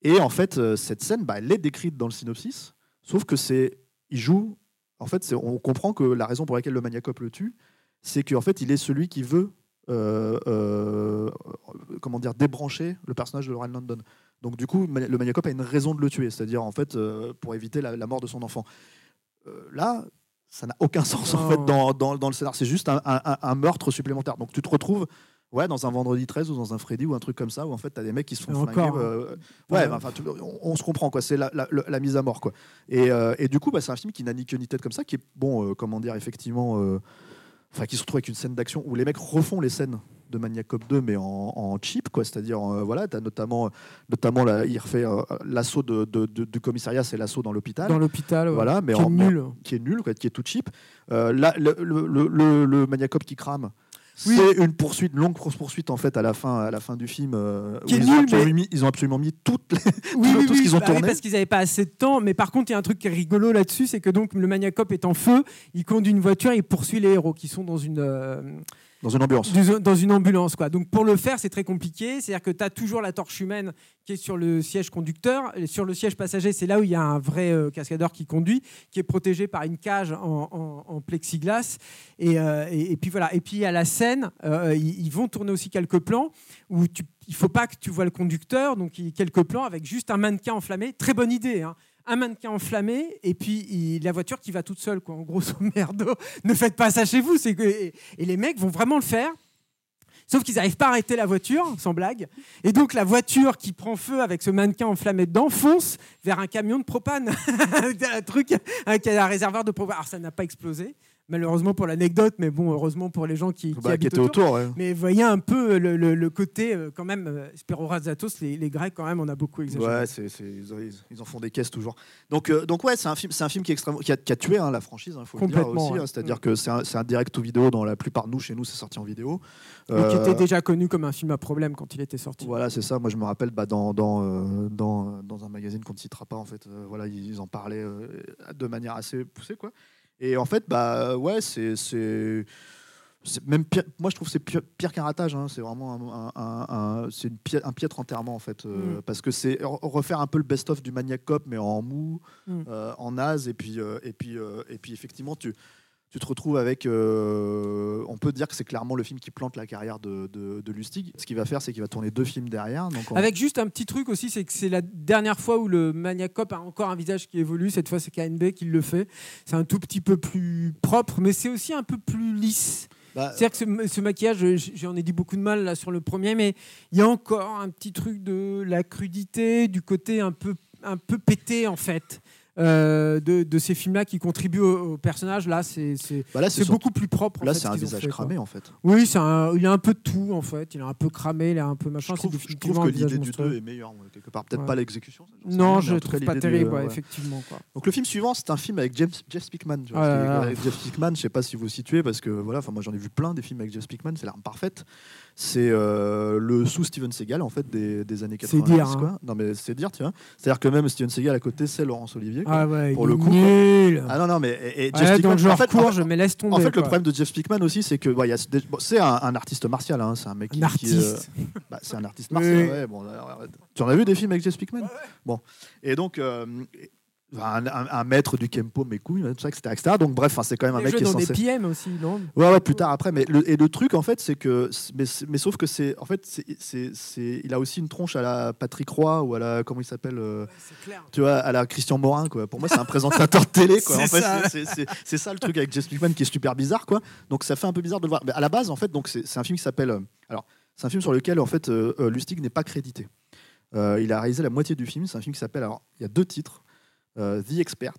Et en fait, euh, cette scène, bah, elle est décrite dans le synopsis, sauf que c'est. Il joue. En fait, on comprend que la raison pour laquelle le maniacop le tue, c'est qu'en fait, il est celui qui veut. euh, euh, comment dire débrancher le personnage de Lauren London donc du coup le maniacope a une raison de le tuer c'est-à-dire en fait euh, pour éviter la, la mort de son enfant là ça n'a aucun sens en fait dans, dans, dans le scénar c'est juste un, un- un meurtre supplémentaire donc tu te retrouves ouais dans un vendredi 13 ou dans un Freddy ou un truc comme ça où en fait tu as des mecs qui se font flinguer encore, euh, Ouais. ouais enfin on, on se comprend quoi c'est la, la- mise à mort quoi et, euh, et du coup bah, c'est un film qui n'a ni queue ni tête comme ça qui est bon euh, comment dire effectivement enfin qui se retrouve avec une scène d'action où les mecs refont les scènes de Maniac Cop 2 mais en, en cheap quoi c'est-à-dire voilà tu as notamment notamment là, il refait l'assaut de, de- de- du commissariat c'est l'assaut dans l'hôpital Dans l'hôpital, ouais. voilà mais qui est en, en- nul. qui est nul quoi, qui est tout cheap là le, le, le, le- le Maniac Cop qui crame Oui. c'est une poursuite, une longue poursuite en fait à la fin, à la fin du film. euh, ils, ont nul, absolument mais- mis, ils ont absolument mis toutes les, Oui, tout, oui, tout ce oui, qu'ils ont bah tourné. parce qu'ils n'avaient pas assez de temps. Mais par contre, il y a un truc qui est rigolo là-dessus, c'est que donc le maniacope est en feu, il conduit une voiture, il poursuit les héros qui sont dans une, euh, dans une ambulance. dans une ambulance. Quoi. Donc pour le faire, c'est très compliqué. C'est-à-dire que tu as toujours la torche humaine qui est sur le siège conducteur. Et sur le siège passager, c'est là où il y a un vrai euh, cascadeur qui conduit, qui est protégé par une cage en, plexiglas. Et, euh, et, puis voilà. Et puis à la scène, euh, ils, vont tourner aussi quelques plans où tu, il faut pas que tu vois le conducteur. Donc quelques plans avec juste un mannequin enflammé. Très bonne idée. hein. Un mannequin enflammé et puis la voiture qui va toute seule. Quoi. En grosso merdo, ne faites pas ça chez vous. Et- les mecs vont vraiment le faire. Sauf qu'ils n'arrivent pas à arrêter la voiture, sans blague. Et donc la voiture qui prend feu avec ce mannequin enflammé dedans fonce vers un camion de propane. un truc avec un réservoir de propane. Alors ça n'a pas explosé, malheureusement pour l'anecdote, mais bon, heureusement pour les gens qui, qui Bah, qui habitent était autour. autour, ouais. Mais voyez un peu le, le- le côté, euh, quand même, euh, Spirorazatos, les, les Grecs, quand même, on a beaucoup exagéré. Ouais, c'est- ils, en font des caisses toujours. Donc, euh, donc ouais, c'est un film, c'est un film qui, est extrêmement, qui, a, qui a tué hein, la franchise, il faut le dire Complètement, aussi. ouais. hein. c'est-à-dire que c'est un, un direct ou vidéo dans la plupart de nous, chez nous, c'est sorti en vidéo. Donc, qui Euh, était déjà connu comme un film à problème quand il était sorti. Voilà, c'est ça. Moi, je me rappelle bah, dans, dans, euh, dans, dans un magazine qu'on ne citera pas, en fait, euh, voilà, ils en parlaient euh, de manière assez poussée, quoi. Et en fait, bah, ouais, c'est. même pire, moi je trouve que c'est pire, pire qu'un ratage hein. c'est vraiment un, un- c'est piètre enterrement en fait euh, Mm. parce que c'est re- refaire un peu le best of du Maniac Cop mais en mou Mm. euh, en naze et puis euh, et puis et puis effectivement tu tu te retrouves avec. euh, on peut dire que c'est clairement le film qui plante la carrière de, de, de Lustig. Ce qu'il va faire, c'est qu'il va tourner deux films derrière. Donc on- Avec juste un petit truc aussi, c'est que c'est la dernière fois où le Maniac Cop a encore un visage qui évolue. Cette fois, c'est KNB qui le fait. C'est un tout petit peu plus propre, mais c'est aussi un peu plus lisse. Bah, C'est-à-dire que ce, ce maquillage, j'en ai dit beaucoup de mal là sur le premier, mais il y a encore un petit truc de la crudité, du côté un peu, un peu pété en fait. Euh, de, de ces films-là qui contribuent au, au personnage, là, c'est c'est- bah beaucoup plus propre. Là, c'est ce un visage fait, quoi. cramé en fait. Oui, c'est un- il a un peu de tout en fait. Il est un peu cramé, il a un peu Je machin. trouve, c'est je trouve que l'idée du monstrueux. 2 est meilleure, quelque part. Peut-être Ouais. pas l'exécution. Non, je trouve pas terrible, ouais, ouais. effectivement. Quoi. Donc le film suivant, c'est un film avec James, Jeff Speakman. tu vois, Ah Jeff je sais pas si vous situez, parce que voilà, moi j'en ai vu plein des films avec Jeff Speakman, c'est l'arme parfaite. C'est euh, le sous Steven Seagal en fait des, des années C'est 90. dire, hein. quoi. Non mais c'est dire, tu vois. C'est-à-dire que même Steven Seagal à côté, c'est Laurence Olivier. quoi. Ah ouais, Pour il le coup, nul. Ah non non mais et, et Ouais, Jeff dans Speakman, le genre en fait, court, en fait- je me laisse tomber. en fait, le problème de Jeff Speakman aussi, c'est que bon, c'est un, un artiste martial, hein, c'est un mec qui, Un qui, euh, artiste. bah, c'est un artiste martial. oui. ouais, bon, alors, tu en as vu des films avec Jeff Speakman Bon, et donc euh, un, un- un maître du kempo, mes couilles, etc., etc. Donc bref, c'est quand même un mec qui est dans des censé. PM aussi, non? Ouais, ouais, plus tard après. Mais le, et le truc, en fait, c'est que. Mais, mais sauf que c'est. En fait, c'est, il a aussi une tronche à la Patrick Roy ou à la. Comment il s'appelle euh, clair. Tu vois, à la Christian Morin, quoi. Pour moi, c'est un présentateur de télé, quoi. C'est En fait, ça. le truc avec Jess Speakman qui est super bizarre, quoi. Donc ça fait un peu bizarre de le voir. Mais à la base, en fait, donc c'est, un film qui s'appelle. euh, Alors, c'est un film sur lequel, en fait, euh, euh, Lustig n'est pas crédité. Il a réalisé la moitié du film. C'est un film qui s'appelle. Alors, il y a deux titres The Expert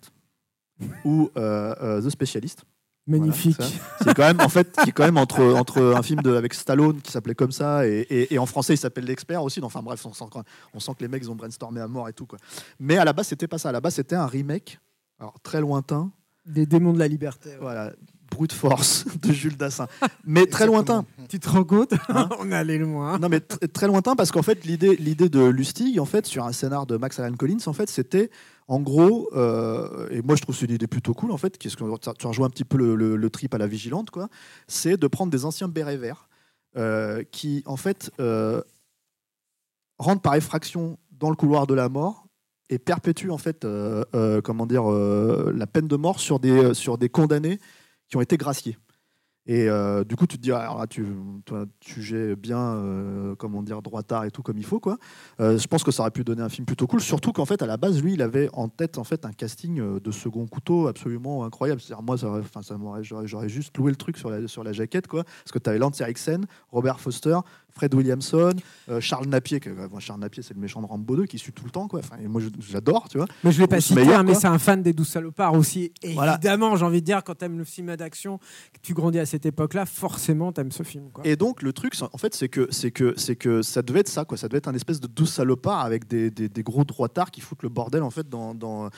ou euh, euh, The Specialist. Magnifique. Voilà. C'est quand même en fait qui est quand même entre entre un film de, avec Stallone qui s'appelait comme ça et, et- et en français il s'appelle l'expert aussi. Enfin bref, on sent, on sent que les mecs ils ont brainstormé à mort et tout quoi. Mais à la base c'était pas ça. À la base c'était un remake, alors très lointain. Des démons de la liberté. ouais. Voilà, brute force de Jules Dassin. Mais très lointain. Tu te rends compte Hein On est allé loin. Non mais tr- très lointain parce qu'en fait l'idée l'idée de Lustig en fait sur un scénar de Max Allan Collins en fait c'était en gros euh, et moi je trouve c'est une idée plutôt cool en fait tu rejoins un petit peu le, trip à la vigilante c'est de prendre des anciens bérets verts euh, qui en fait euh, rentrent par effraction dans le couloir de la mort et perpétuent en fait comment dire la peine de mort sur des condamnés qui ont été graciés et euh, du coup, tu te dis, ah, tu, toi, tu jets bien, euh, comment dire, droitard et tout comme il faut, quoi. Euh, je pense que ça aurait pu donner un film plutôt cool, surtout qu'en fait, à la base, lui, il avait en tête en fait un casting euh, de second couteau absolument incroyable. C'est-à-dire, moi, j'aurais, juste loué le truc sur la, sur la jaquette, quoi. Parce que tu avais Lance Eriksen, Robert Foster, Fred Williamson, euh, Charles Napier, que, moi, Charles Napier, c'est le méchant de Rambo 2 qui suit tout le temps, quoi. Enfin, et moi, j'adore, tu vois. Mais je l'ai pas Meyer, hein, mais c'est un fan des douze salopards aussi. Voilà. Évidemment, j'ai envie de dire, quand tu aimes le cinéma d'action, que tu grandis à cette époque-là, forcément, tu aimes ce film. Quoi. Et donc le truc, en fait, c'est que c'est que c'est que ça devait être ça, quoi. Ça devait être un espèce de douce salopard avec des, des, des gros droitards qui foutent le bordel en fait dans dans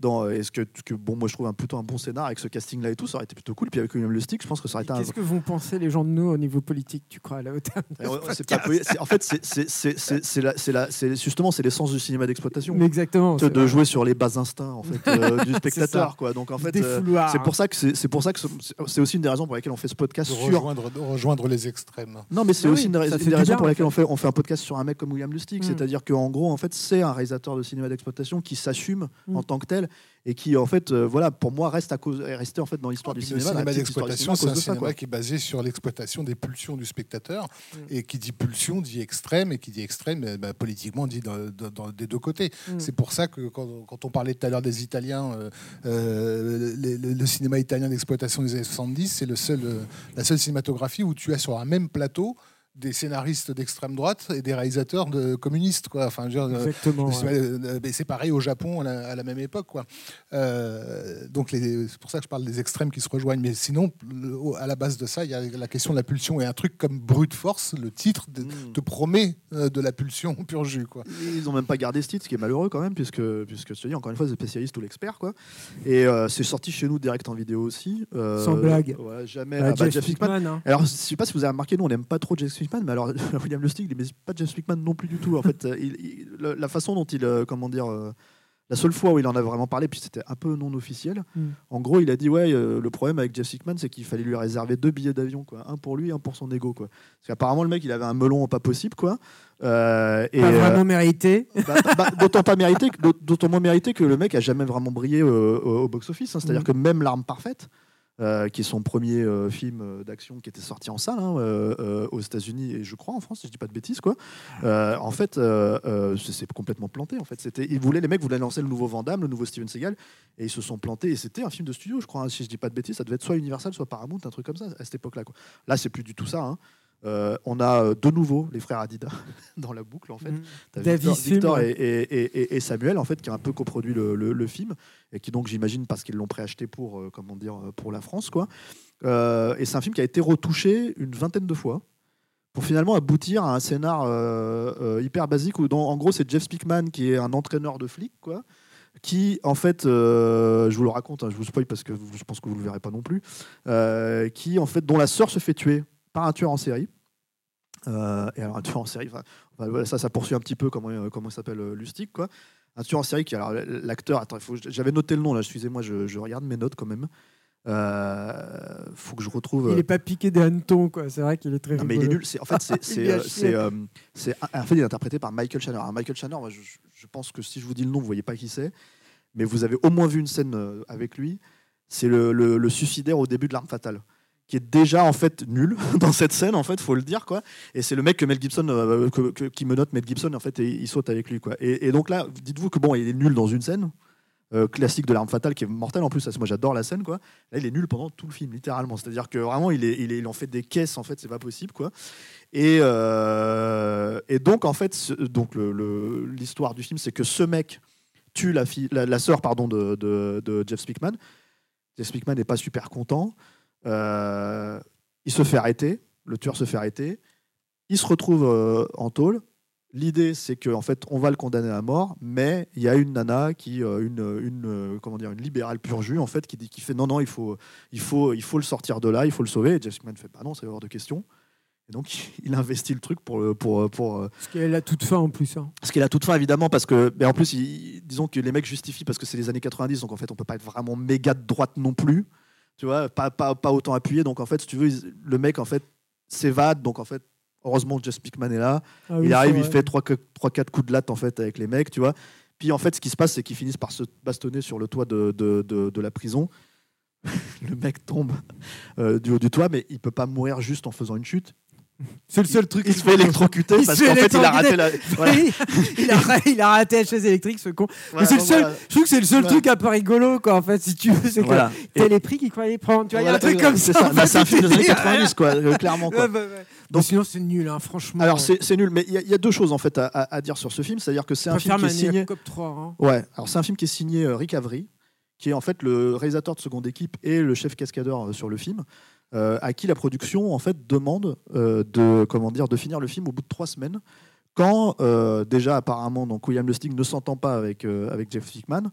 dans. Est-ce que, que bon, moi je trouve un plutôt un bon scénar avec ce casting-là et tout, ça aurait été plutôt cool. Puis avec William Lustig, je pense que ça aurait été un. Qu'est-ce que vont penser les gens de nous au niveau politique, tu crois, à la hauteur ce en fait, c'est- c'est c'est- c'est- c'est la- c'est la- c'est- justement c'est l'essence du cinéma d'exploitation. Mais exactement. de jouer sur les bas instincts en fait euh, du spectateur quoi donc en fait euh, c'est pour ça que c'est c'est pour ça que ce- c'est aussi une des raisons pour lesquelles on fait ce podcast de sur rejoindre, de rejoindre les extrêmes. Non, mais c'est Ah aussi oui, une, des une raisons pour lesquelles on fait, on fait un podcast sur un mec comme William Lustig. Mm. C'est-à-dire qu'en gros, en fait, c'est un réalisateur de cinéma d'exploitation qui s'assume Mm. en tant que tel et qui, en fait, euh, voilà, pour moi, reste à cause, est resté en fait dans l'histoire du cinéma. le cinéma d'exploitation, c'est un ça, cinéma quoi. qui est basé sur l'exploitation des pulsions du spectateur. Mm. Et qui dit pulsion dit extrême, et qui dit extrême, eh ben, politiquement dit dans- dans- dans- des deux côtés. Mm. C'est pour ça que quand, quand on parlait tout à l'heure des Italiens, euh, euh, le, le cinéma italien d'exploitation des années 70, c'est le seul, la seule cinématographie où tu as sur un même plateau des scénaristes d'extrême droite et des réalisateurs de communistes. Quoi. Enfin, je veux dire, euh, Exactement. c'est ouais. euh, c'est pareil au Japon à la, à la même époque. Quoi. Euh, donc les- c'est pour ça que je parle des extrêmes qui se rejoignent. Mais sinon, à la base de ça, il y a la question de la pulsion. Et un truc comme Brute Force, le titre de- te promet euh, de la pulsion pur jus. Quoi. Ils ont même pas gardé ce titre, ce qui est malheureux quand même, puisque, puisque je te dis, encore une fois, c'est spécialiste ou l'expert. quoi. Et euh, c'est sorti chez nous direct en vidéo aussi. Euh, Sans blague. ouais, jamais. Ah, ah, bah, Jeff hein. Alors, je sais pas si vous avez remarqué, nous on n'aime pas trop Jeff Mais alors William Lustig, il n'aime pas Jeff Hickman non plus du tout. En fait, euh, il- il- le- la façon dont il, euh, comment dire, euh, la seule fois où il en a vraiment parlé, puis c'était un peu non officiel. Mm. En gros, il a dit ouais, euh, le problème avec Jeff Hickman, c'est qu'il fallait lui réserver deux billets d'avion, quoi, un pour lui, un pour son ego, quoi. Parce qu'apparemment le mec, il avait un melon pas possible, quoi. Euh, et, Pas euh, vraiment mérité. bah, bah, d'autant pas mérité, d'autant moins mérité que le mec a jamais vraiment brillé au, box-office. hein. C'est-à-dire Mhm. que même L'arme parfaite, qui est son premier euh, film euh, d'action qui était sorti en salle hein, euh, euh, aux États-Unis et je crois en France, si je dis pas de bêtises, quoi. euh, en fait, euh, euh, c'est complètement planté. En fait, c'était, ils voulaient, les mecs voulaient lancer le nouveau Van Damme, le nouveau Steven Seagal, et ils se sont plantés. Et c'était un film de studio, je crois, hein, si je dis pas de bêtises, ça devait être soit Universal, soit Paramount, un truc comme ça à cette époque-là. quoi. Là, c'est plus du tout ça. hein. Euh, on a euh, de nouveau les frères Adidas dans la boucle en fait. Mm. Davis Victor, et, et- et- et Samuel en fait qui a un peu coproduit le, le- le film et qui donc j'imagine parce qu'ils l'ont préacheté pour euh, comment dire pour la France quoi. Euh, et c'est un film qui a été retouché une vingtaine de fois pour finalement aboutir à un scénar hyper basique où dans- en gros c'est Jeff Speakman qui est un entraîneur de flics quoi qui en fait euh, je vous le raconte hein, je vous spoil parce que je pense que vous le verrez pas non plus euh, qui en fait dont la sœur se fait tuer par un tueur en série euh, et alors un tueur en série, enfin, enfin, voilà, ça, ça poursuit un petit peu comment, euh, comment s'appelle euh, Lustig, quoi. Un tueur en série qui, alors l'acteur, attends, il faut, j'avais noté le nom là, excusez-moi, je, je regarde mes notes quand même. Euh, faut que je retrouve. Il est pas piqué des hannetons, quoi. C'est vrai qu'il est très Non, mais il est nul. C'est, en fait, c'est, Il c'est, en fait, il est interprété par Michael Shannon. Alors, Michael Shannon, moi, je, je pense que si je vous dis le nom, vous voyez pas qui c'est, mais vous avez au moins vu une scène avec lui. C'est le, le- le suicidaire au début de l'arme fatale, qui est déjà en fait nul dans cette scène, en fait, faut le dire quoi. Et c'est le mec que Mel Gibson, euh, que- qui me note Mel Gibson, en fait, et il saute avec lui quoi. Et, donc là, dites-vous que bon, il est nul dans une scène. euh, classique de l'arme fatale qui est mortelle en plus moi j'adore la scène quoi là il est nul pendant tout le film littéralement c'est à dire que vraiment il, est, il, en fait des caisses en fait c'est pas possible quoi et, euh, et donc, en fait, donc l'histoire du film, c'est que ce mec tue la, fille, la sœur pardon, de, de- de Jeff Speakman. Jeff Speakman n'est pas super content. Euh, il se fait arrêter. Le tueur se fait arrêter. Il se retrouve euh, en tôle. L'idée, c'est qu'en en fait, on va le condamner à mort, mais il y a une nana qui, euh, une, une, euh, comment dire, une libérale pur jus, en fait, qui dit, qui fait non, non, il faut, il faut, il faut le sortir de là, il faut le sauver. Et Jeff fait, bah non, c'est hors de question. Et donc, il investit le truc pour, le- pour, pour, Parce qu'elle a toute fin en plus. hein. ce qu'il a toute fin évidemment parce que mais en plus il- disons que les mecs justifient parce que c'est les années 90 donc en fait on peut pas être vraiment méga de droite non plus tu vois pas, pas, pas autant appuyé. Donc en fait si tu veux le mec en fait s'évade. Donc en fait heureusement Jeff Speakman est là. Ah oui, il arrive il fait 3 4 coups de latte en fait avec les mecs tu vois. Puis en fait ce qui se passe c'est qu'ils finissent par se bastonner sur le toit de, de, de- de la prison. Le mec tombe euh, du haut du toit mais il peut pas mourir juste en faisant une chute C'est le seul truc. il se fait électrocuter Il parce qu'en fait il a raté la voilà. il, a, il a raté la chaise électrique, ce con. Voilà, c'est le seul, voilà. Je trouve que c'est le seul Ouais. truc un peu rigolo, quoi, en fait, si tu veux. C'est que t'as les prix qu'il fallait prendre. Tu vois, il y a un truc comme c'est ça. ça. Bah, c'est un film des années c'est- 90, quoi, euh, clairement. Quoi. Ouais, ouais, ouais. Donc, sinon, c'est nul, hein, franchement. Alors c'est c'est nul, mais il y, y a deux choses en fait à, à- à dire sur ce film, c'est-à-dire que c'est un film qui est signé. Maniac Cop 3. hein. Ouais, alors c'est un film qui est signé euh, Rick Avery, qui est en fait le réalisateur de seconde équipe et le chef cascadeur euh, sur le film, à qui la production en fait demande euh, de finir le film au bout de trois semaines, quand euh, déjà apparemment donc William Lustig ne s'entend pas avec euh, avec Jeff Hickman.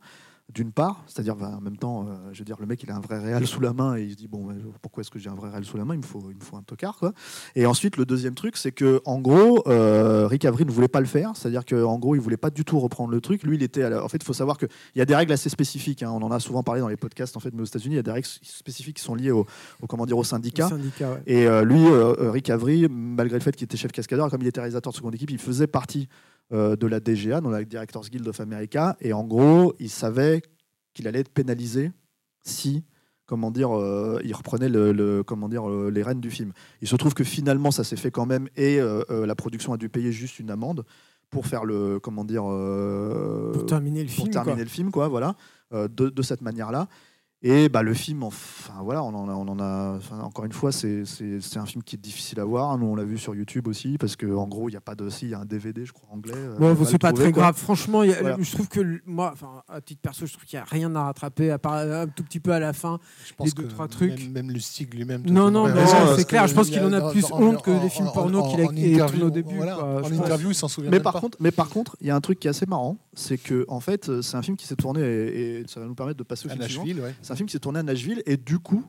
D'une part, c'est-à-dire bah, en même temps, euh, je veux dire, le mec il a un vrai réal sous la main et il se dit bon, bah, pourquoi est-ce que j'ai un vrai réal sous la main? Il me faut, il me faut un tocard quoi. Et ensuite, le deuxième truc, c'est que en gros, euh, Rick Avery ne voulait pas le faire, c'est-à-dire qu'en gros, il voulait pas du tout reprendre le truc. Lui, il était, la- en fait, il faut savoir qu'il y a des règles assez spécifiques. hein. On en a souvent parlé dans les podcasts, en fait, mais aux États-Unis, il y a des règles spécifiques qui sont liées au, au comment dire, au syndicat. syndicat, ouais. Et euh, lui, Rick Avery, malgré le fait qu'il était chef cascadeur, comme il était réalisateur de seconde équipe, il faisait partie de la DGA, dans la Directors Guild of America. Et en gros, il savait qu'il allait être pénalisé si, comment dire, euh, il reprenait le, le- comment dire, euh, les rênes du film. Il se trouve que finalement, ça s'est fait quand même, et euh, euh, la production a dû payer juste une amende pour faire le, comment dire, euh, Pour terminer le pour film. terminer quoi. le film, quoi, voilà, euh, de, de cette manière-là. Et bah, le film, enfin voilà, on en a, on en a enfin, encore une fois, c'est c'est- c'est un film qui est difficile à voir. Nous, on l'a vu sur YouTube aussi, parce qu'en gros, il n'y a pas de. Si, il y a un DVD, je crois, anglais. euh, Bon, c'est le pas trouver, très quoi. grave. Franchement, il y a- Voilà. je trouve que le- moi, enfin, à titre perso, je trouve qu'il n'y a rien à rattraper à part un tout petit peu à la fin. Je pense deux, que trois trucs. Même, même Lustig lui-même. te Non, non, non, c'est clair, je pense il qu'il en a plus en- honte que les films porno qu'il a interview, au début, voilà, quoi, en interview, il s'en souvient Mais par, pas. contre, mais par contre, il y a un truc qui est assez marrant, c'est que en fait, c'est un film qui s'est tourné et, ça va nous permettre de passer au film. C'est un film qui s'est tourné à Nashville et du coup,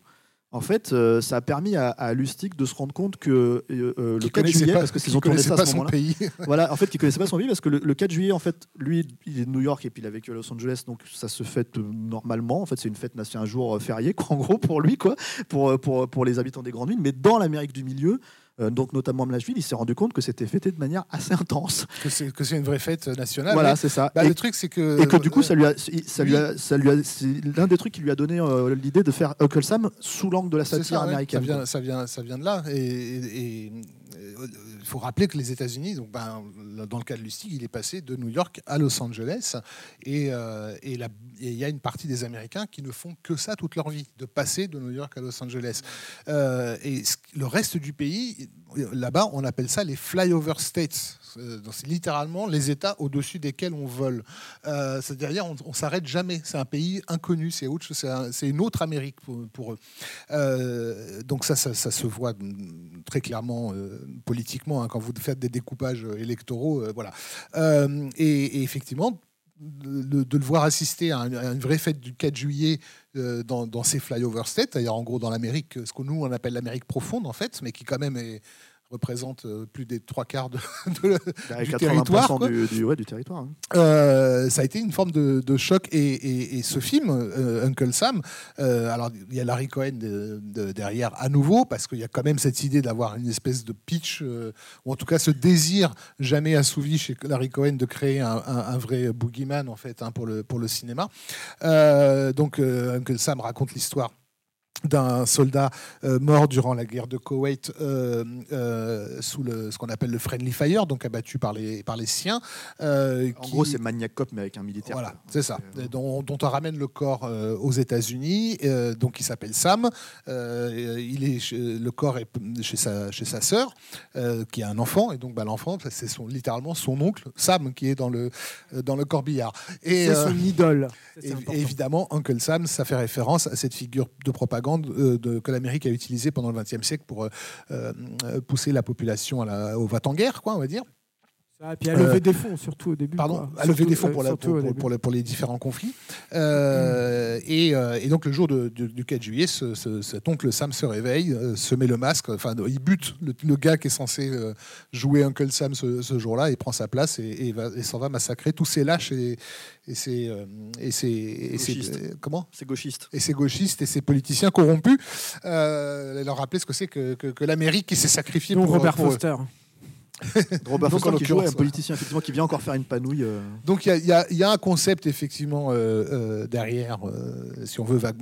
en fait, euh, ça a permis à, à Lustig de se rendre compte que euh, euh, le Qui 4 connaissait juillet, pas- parce que qui s'ils ont tourné ça à pas ce son moment-là, pays. voilà, en fait, il connaissait pas son vie parce que le, le 4 juillet, en fait, lui, il est de New York et puis il a vécu à Los Angeles, donc ça se fête normalement. En fait, c'est une fête, c'est un jour férié, quoi, en gros, pour lui, quoi, pour, pour, pour les habitants des grandes villes. Mais dans l'Amérique du Milieu, euh, donc notamment à il s'est rendu compte que c'était fêté de manière assez intense. que c'est une vraie fête nationale. voilà, c'est ça. Bah, et, le truc, c'est que. et que du coup, euh, ça lui a, ça lui a, ça lui a, c'est l'un des trucs qui lui a donné euh, l'idée de faire Uncle Sam sous l'angle de la satire ça, ouais. américaine. Ça vient, ça, vient, ça vient de là. Et et- et, euh, il faut rappeler que les États-Unis, donc, ben, dans le cas de Lustig, il est passé de New York à Los Angeles. Et euh, et il y a une partie des Américains qui ne font que ça toute leur vie, de passer de New York à Los Angeles. Euh, et le reste du pays, là-bas, on appelle ça les flyover states. Euh, C'est littéralement les États au-dessus desquels on vole. Euh, C'est-à-dire, on, on s'arrête jamais. C'est un pays inconnu. C'est autre, c'est un- c'est une autre Amérique pour, eux. Euh, donc ça, ça, se voit très clairement politiquement hein, quand vous faites des découpages électoraux. voilà. Et, effectivement. De, le voir assister à, un- à une vraie fête du 4 juillet dans ces flyover states, c'est-à-dire en gros dans l'Amérique, ce que nous on appelle l'Amérique profonde en fait, mais qui quand même est- représente euh, plus des trois quarts de, de- Avec du 80% territoire, du, du- ouais, du territoire. hein. euh, ça a été une forme de, de choc. Et, et- et ce film, euh, Uncle Sam, euh, alors il y a Larry Cohen de- de- derrière à nouveau, parce qu'il y a quand même cette idée d'avoir une espèce de pitch, ou en tout cas ce désir jamais assouvi chez Larry Cohen de créer un, un- un vrai boogeyman en fait hein, pour, le, pour le cinéma. Donc Uncle Sam raconte l'histoire d'un soldat euh, mort durant la guerre de Koweït euh, euh, sous le, ce qu'on appelle le friendly fire, donc abattu par les, par les siens. euh, En qui- gros, c'est Maniac Cop, mais avec un militaire. voilà, c'est ça. Euh, Dont, dont on ramène le corps euh, aux États-Unis. euh, donc, il s'appelle Sam. Euh, il est chez- le corps est chez sa, chez sa sœur, euh, qui a un enfant. Et donc, bah, l'enfant, c'est son, littéralement son oncle, Sam, qui est dans le, dans le corbillard. Et, C'est euh, son idole. Et évidemment, Uncle Sam, ça fait référence à cette figure de propagande euh, que l'Amérique a utilisée pendant le XXe siècle pour euh, euh, pousser la population au va-t-en-guerre, quoi, on va dire. Ça, et puis à lever Euh, des fonds, surtout au début. Pardon, quoi. à lever Surtout, des fonds euh, pour, la- surtout pour, au pour- début. pour les, pour les différents conflits. Euh, et, et donc le jour de- de- du 4 juillet, ce- ce- cet oncle Sam se réveille, se met le masque, enfin il bute le, le gars qui est censé jouer Uncle Sam ce, ce jour-là et prend sa place et, et va- et s'en va massacrer tous ces lâches et, et ces et ces- Gauchistes. comment C'est gauchiste. et ces gauchistes et ces politiciens corrompus, euh, leur rappeler ce que c'est que, que- que l'Amérique qui s'est sacrifiée pour, Robert pour eux. Robert Donc, Foster en qui joue un politicien effectivement qui vient encore faire une panouille. euh, Donc il y a- il y, a- il y a un concept effectivement euh, euh, derrière, euh, si on veut. vague-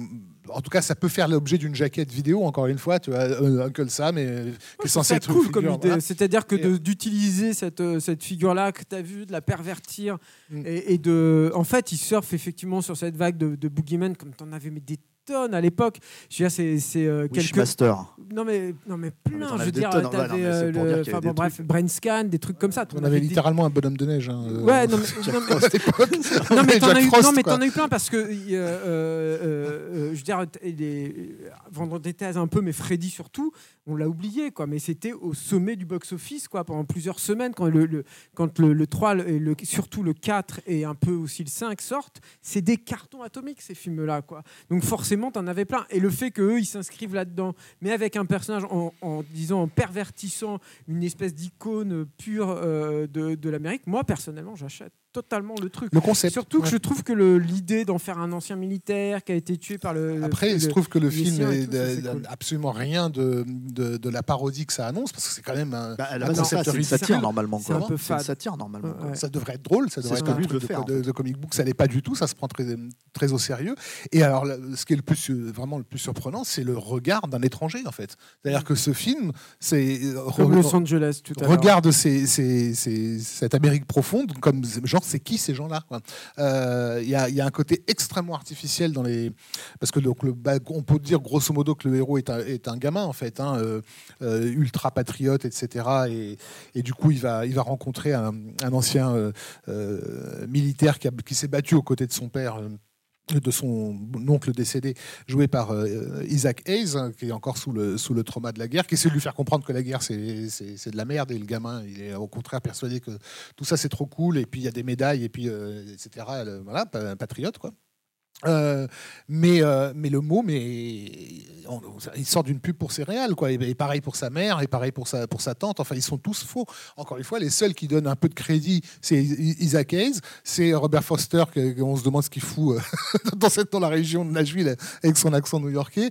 En tout cas, ça peut faire l'objet d'une jaquette vidéo. Encore une fois, tu vois, euh, Uncle Sam et, qui est censé être une cool comme figure, idée. voilà. C'est-à-dire que Et- de- d'utiliser cette, euh, cette figure-là que tu as vue, de la pervertir Mm. et, et de. En fait, il surfe effectivement sur cette vague de, de Boogeyman comme tu en avais mais des tonnes à l'époque. Je veux dire, c'est c'est, euh, quelques. Wishmaster. Non mais, non mais plein, je veux des dire, tonnes, t'avais c'est euh, le- dire qu'il y enfin avait bon, des bref, brain scan, des trucs comme ça. On avait des- littéralement un bonhomme de neige. hein, euh, Ouais, non mais, non, mais- non, t'en as, eu, Frost, non, mais quoi. t'en as eu plein parce que, euh, euh, euh, euh, je veux dire, les, Vendetta un peu, mais Freddy surtout, on l'a oublié, quoi. Mais c'était au sommet du box-office, quoi, pendant plusieurs semaines, quand le, le- quand le, le 3 et le, surtout le 4 et un peu aussi le 5 sortent, c'est des cartons atomiques, ces films-là, quoi. Donc forcément, t'en avais plein. Et le fait qu'eux, ils s'inscrivent là-dedans, mais avec un personnage en, disant, en pervertissant une espèce d'icône pure euh, de l'Amérique, moi, personnellement, j'achète totalement le truc. Le concept. Surtout que ouais. je trouve que le- l'idée d'en faire un ancien militaire qui a été tué par le. Après, il se trouve que le film n'a cool. absolument rien de, de, de la parodie que ça annonce, parce que c'est quand même un. Bah, un concept une satire normalement. C'est un peu fade. satire normalement. Ouais. Ça devrait être drôle, ça devrait être un truc de, faire, de- fait. de comic book, ça n'est pas du tout, ça se prend très, très au sérieux. Et alors, ce qui est le plus, vraiment le plus surprenant, c'est le regard d'un étranger, en fait. C'est-à-dire que ce film, c'est. euh, Los Angeles tout à l'heure. regarde ces- ces- ces- cette Amérique profonde comme genre c'est qui ces gens-là. Euh, Il y, a, un côté extrêmement artificiel dans les parce que donc on peut dire grosso modo que le héros est un, gamin en fait hein, euh, euh, ultra patriote etc et, du coup il va rencontrer un, ancien militaire qui, s'est battu aux côtés de son père de son oncle décédé, joué par euh, Isaac Hayes, hein, qui est encore sous le, sous le trauma de la guerre, qui essaie de lui faire comprendre que la guerre, c'est de la merde, et le gamin, il est au contraire persuadé que tout ça, c'est trop cool, et puis il y a des médailles, et puis, euh, etc. voilà, patriote, quoi. Euh, mais, euh, mais le mot, mais on- il sort d'une pub pour céréales, quoi. Et, pareil pour sa mère, et pareil pour sa, pour sa tante. Enfin, ils sont tous faux. Encore une fois, les seuls qui donnent un peu de crédit, c'est Isaac Hayes, c'est Robert Foster, que- que on se demande ce qu'il fout euh, dans, cette, dans la région de Nashville avec son accent new-yorkais.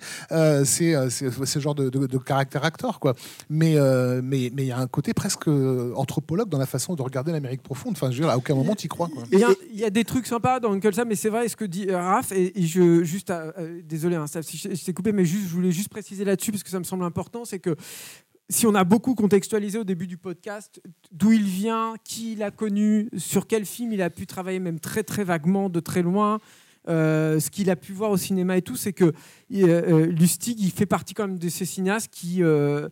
C'est ce genre de, de, caractère acteur, quoi. Mais mais mais il y a un côté presque anthropologue dans la façon de regarder l'Amérique profonde. Enfin, je veux dire, à aucun moment tu y crois. Il y, y a des trucs sympas dans Uncle Sam, mais c'est vrai ce que dit euh. Et, je juste, à- euh, désolé, hein, Steph, si coupé, mais je voulais juste préciser là-dessus parce que ça me semble important, c'est que si on a beaucoup contextualisé au début du podcast d'où il vient, qui il a connu, sur quel film il a pu travailler, même très très vaguement, de très loin. euh, ce qu'il a pu voir au cinéma et tout, c'est que euh, euh, Lustig, il fait partie quand même de ces cinéastes qui, euh,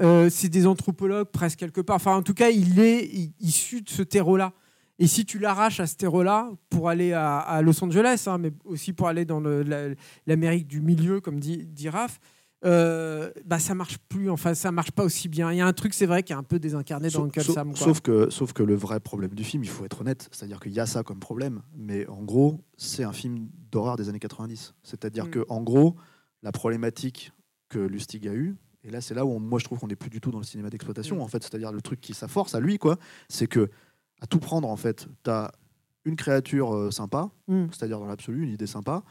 euh, c'est des anthropologues presque quelque part. Enfin, en tout cas, il est issu de ce terreau-là. Et si tu l'arraches à ce terreau-là pour aller à, à Los Angeles, hein, mais aussi pour aller dans le- la- l'Amérique du milieu, comme dit, dit Raph, euh, bah ça marche plus. Enfin, ça marche pas aussi bien. Il y a un truc, c'est vrai, qui est un peu désincarné dans Sauf, Uncle sauf- Sam. sauf que, sauf que le vrai problème du film, il faut être honnête, c'est-à-dire qu'il y a ça comme problème, mais en gros, c'est un film d'horreur des années 90. C'est-à-dire Mm. que en gros, la problématique que Lustig a eue, et là c'est là où on- moi je trouve qu'on n'est plus du tout dans le cinéma d'exploitation, Mm. en fait, c'est-à-dire le truc qui sa force à lui, quoi, c'est que à tout prendre, en fait, tu as une créature euh, sympa, Mm. c'est-à-dire dans l'absolu, une idée sympa.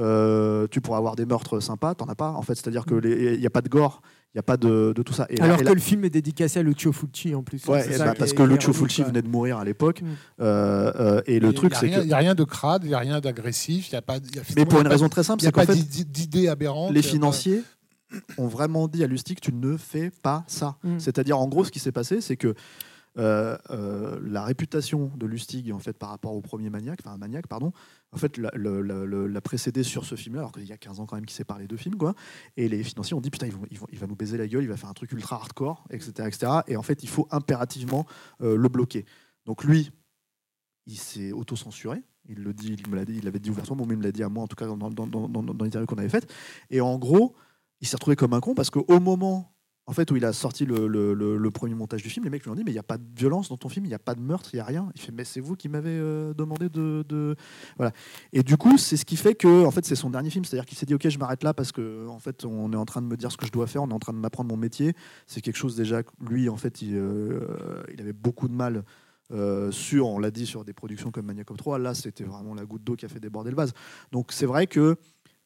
Euh, tu pourras avoir des meurtres sympas, t'en as pas en fait, c'est-à-dire Mm. qu'il n'y a pas de gore, il n'y a pas de, de tout ça. Et Alors que là- le film est dédicacé à Lucio Fulci en plus. Ouais, ça bah, parce que Lucio Fulci venait de mourir à l'époque. Mm. Euh, euh, et le Il truc, c'est que. Il n'y a rien de crade, il n'y a rien d'agressif, il y a pas. il y a- Mais pour il une raison très simple, Il n'y a c'est qu'en pas fait, d'i- d'idées aberrantes. les il financiers ont vraiment dit à Lustig tu ne fais pas ça. Mm. C'est-à-dire, en gros, ce qui s'est passé, c'est que euh, euh, la réputation de Lustig, en fait, par rapport au premier maniaque, enfin, maniaque, pardon, en fait, l'a, l'a sur ce film-là, alors qu'il y a 15 ans quand même qui séparent les deux films, quoi. Et les financiers ont dit putain, il va nous baiser la gueule, il va faire un truc ultra hardcore, etc., etc. Et en fait, il faut impérativement euh, le bloquer. Donc lui, il s'est auto-censuré. Il le dit, il me l'a dit, il l'avait dit ouvertement, mais il me l'a dit à moi, en tout cas dans l'interview qu'on avait faite. Et en gros, il s'est retrouvé comme un con parce qu'au moment en fait, où il a sorti le, premier montage du film, les mecs lui ont dit Mais il n'y a pas de violence dans ton film, il n'y a pas de meurtre, il n'y a rien. Il fait Mais c'est vous qui m'avez euh, demandé de, Voilà. Et du coup, c'est ce qui fait que en fait, c'est son dernier film. C'est-à-dire qu'il s'est dit Ok, je m'arrête là parce que en fait, on est en train de me dire ce que je dois faire, on est en train de m'apprendre mon métier. C'est quelque chose déjà, lui, en fait, il, euh, il avait beaucoup de mal. euh, sur, on l'a dit, sur des productions comme Maniacom 3, là c'était vraiment la goutte d'eau qui a fait déborder le vase. Donc c'est vrai que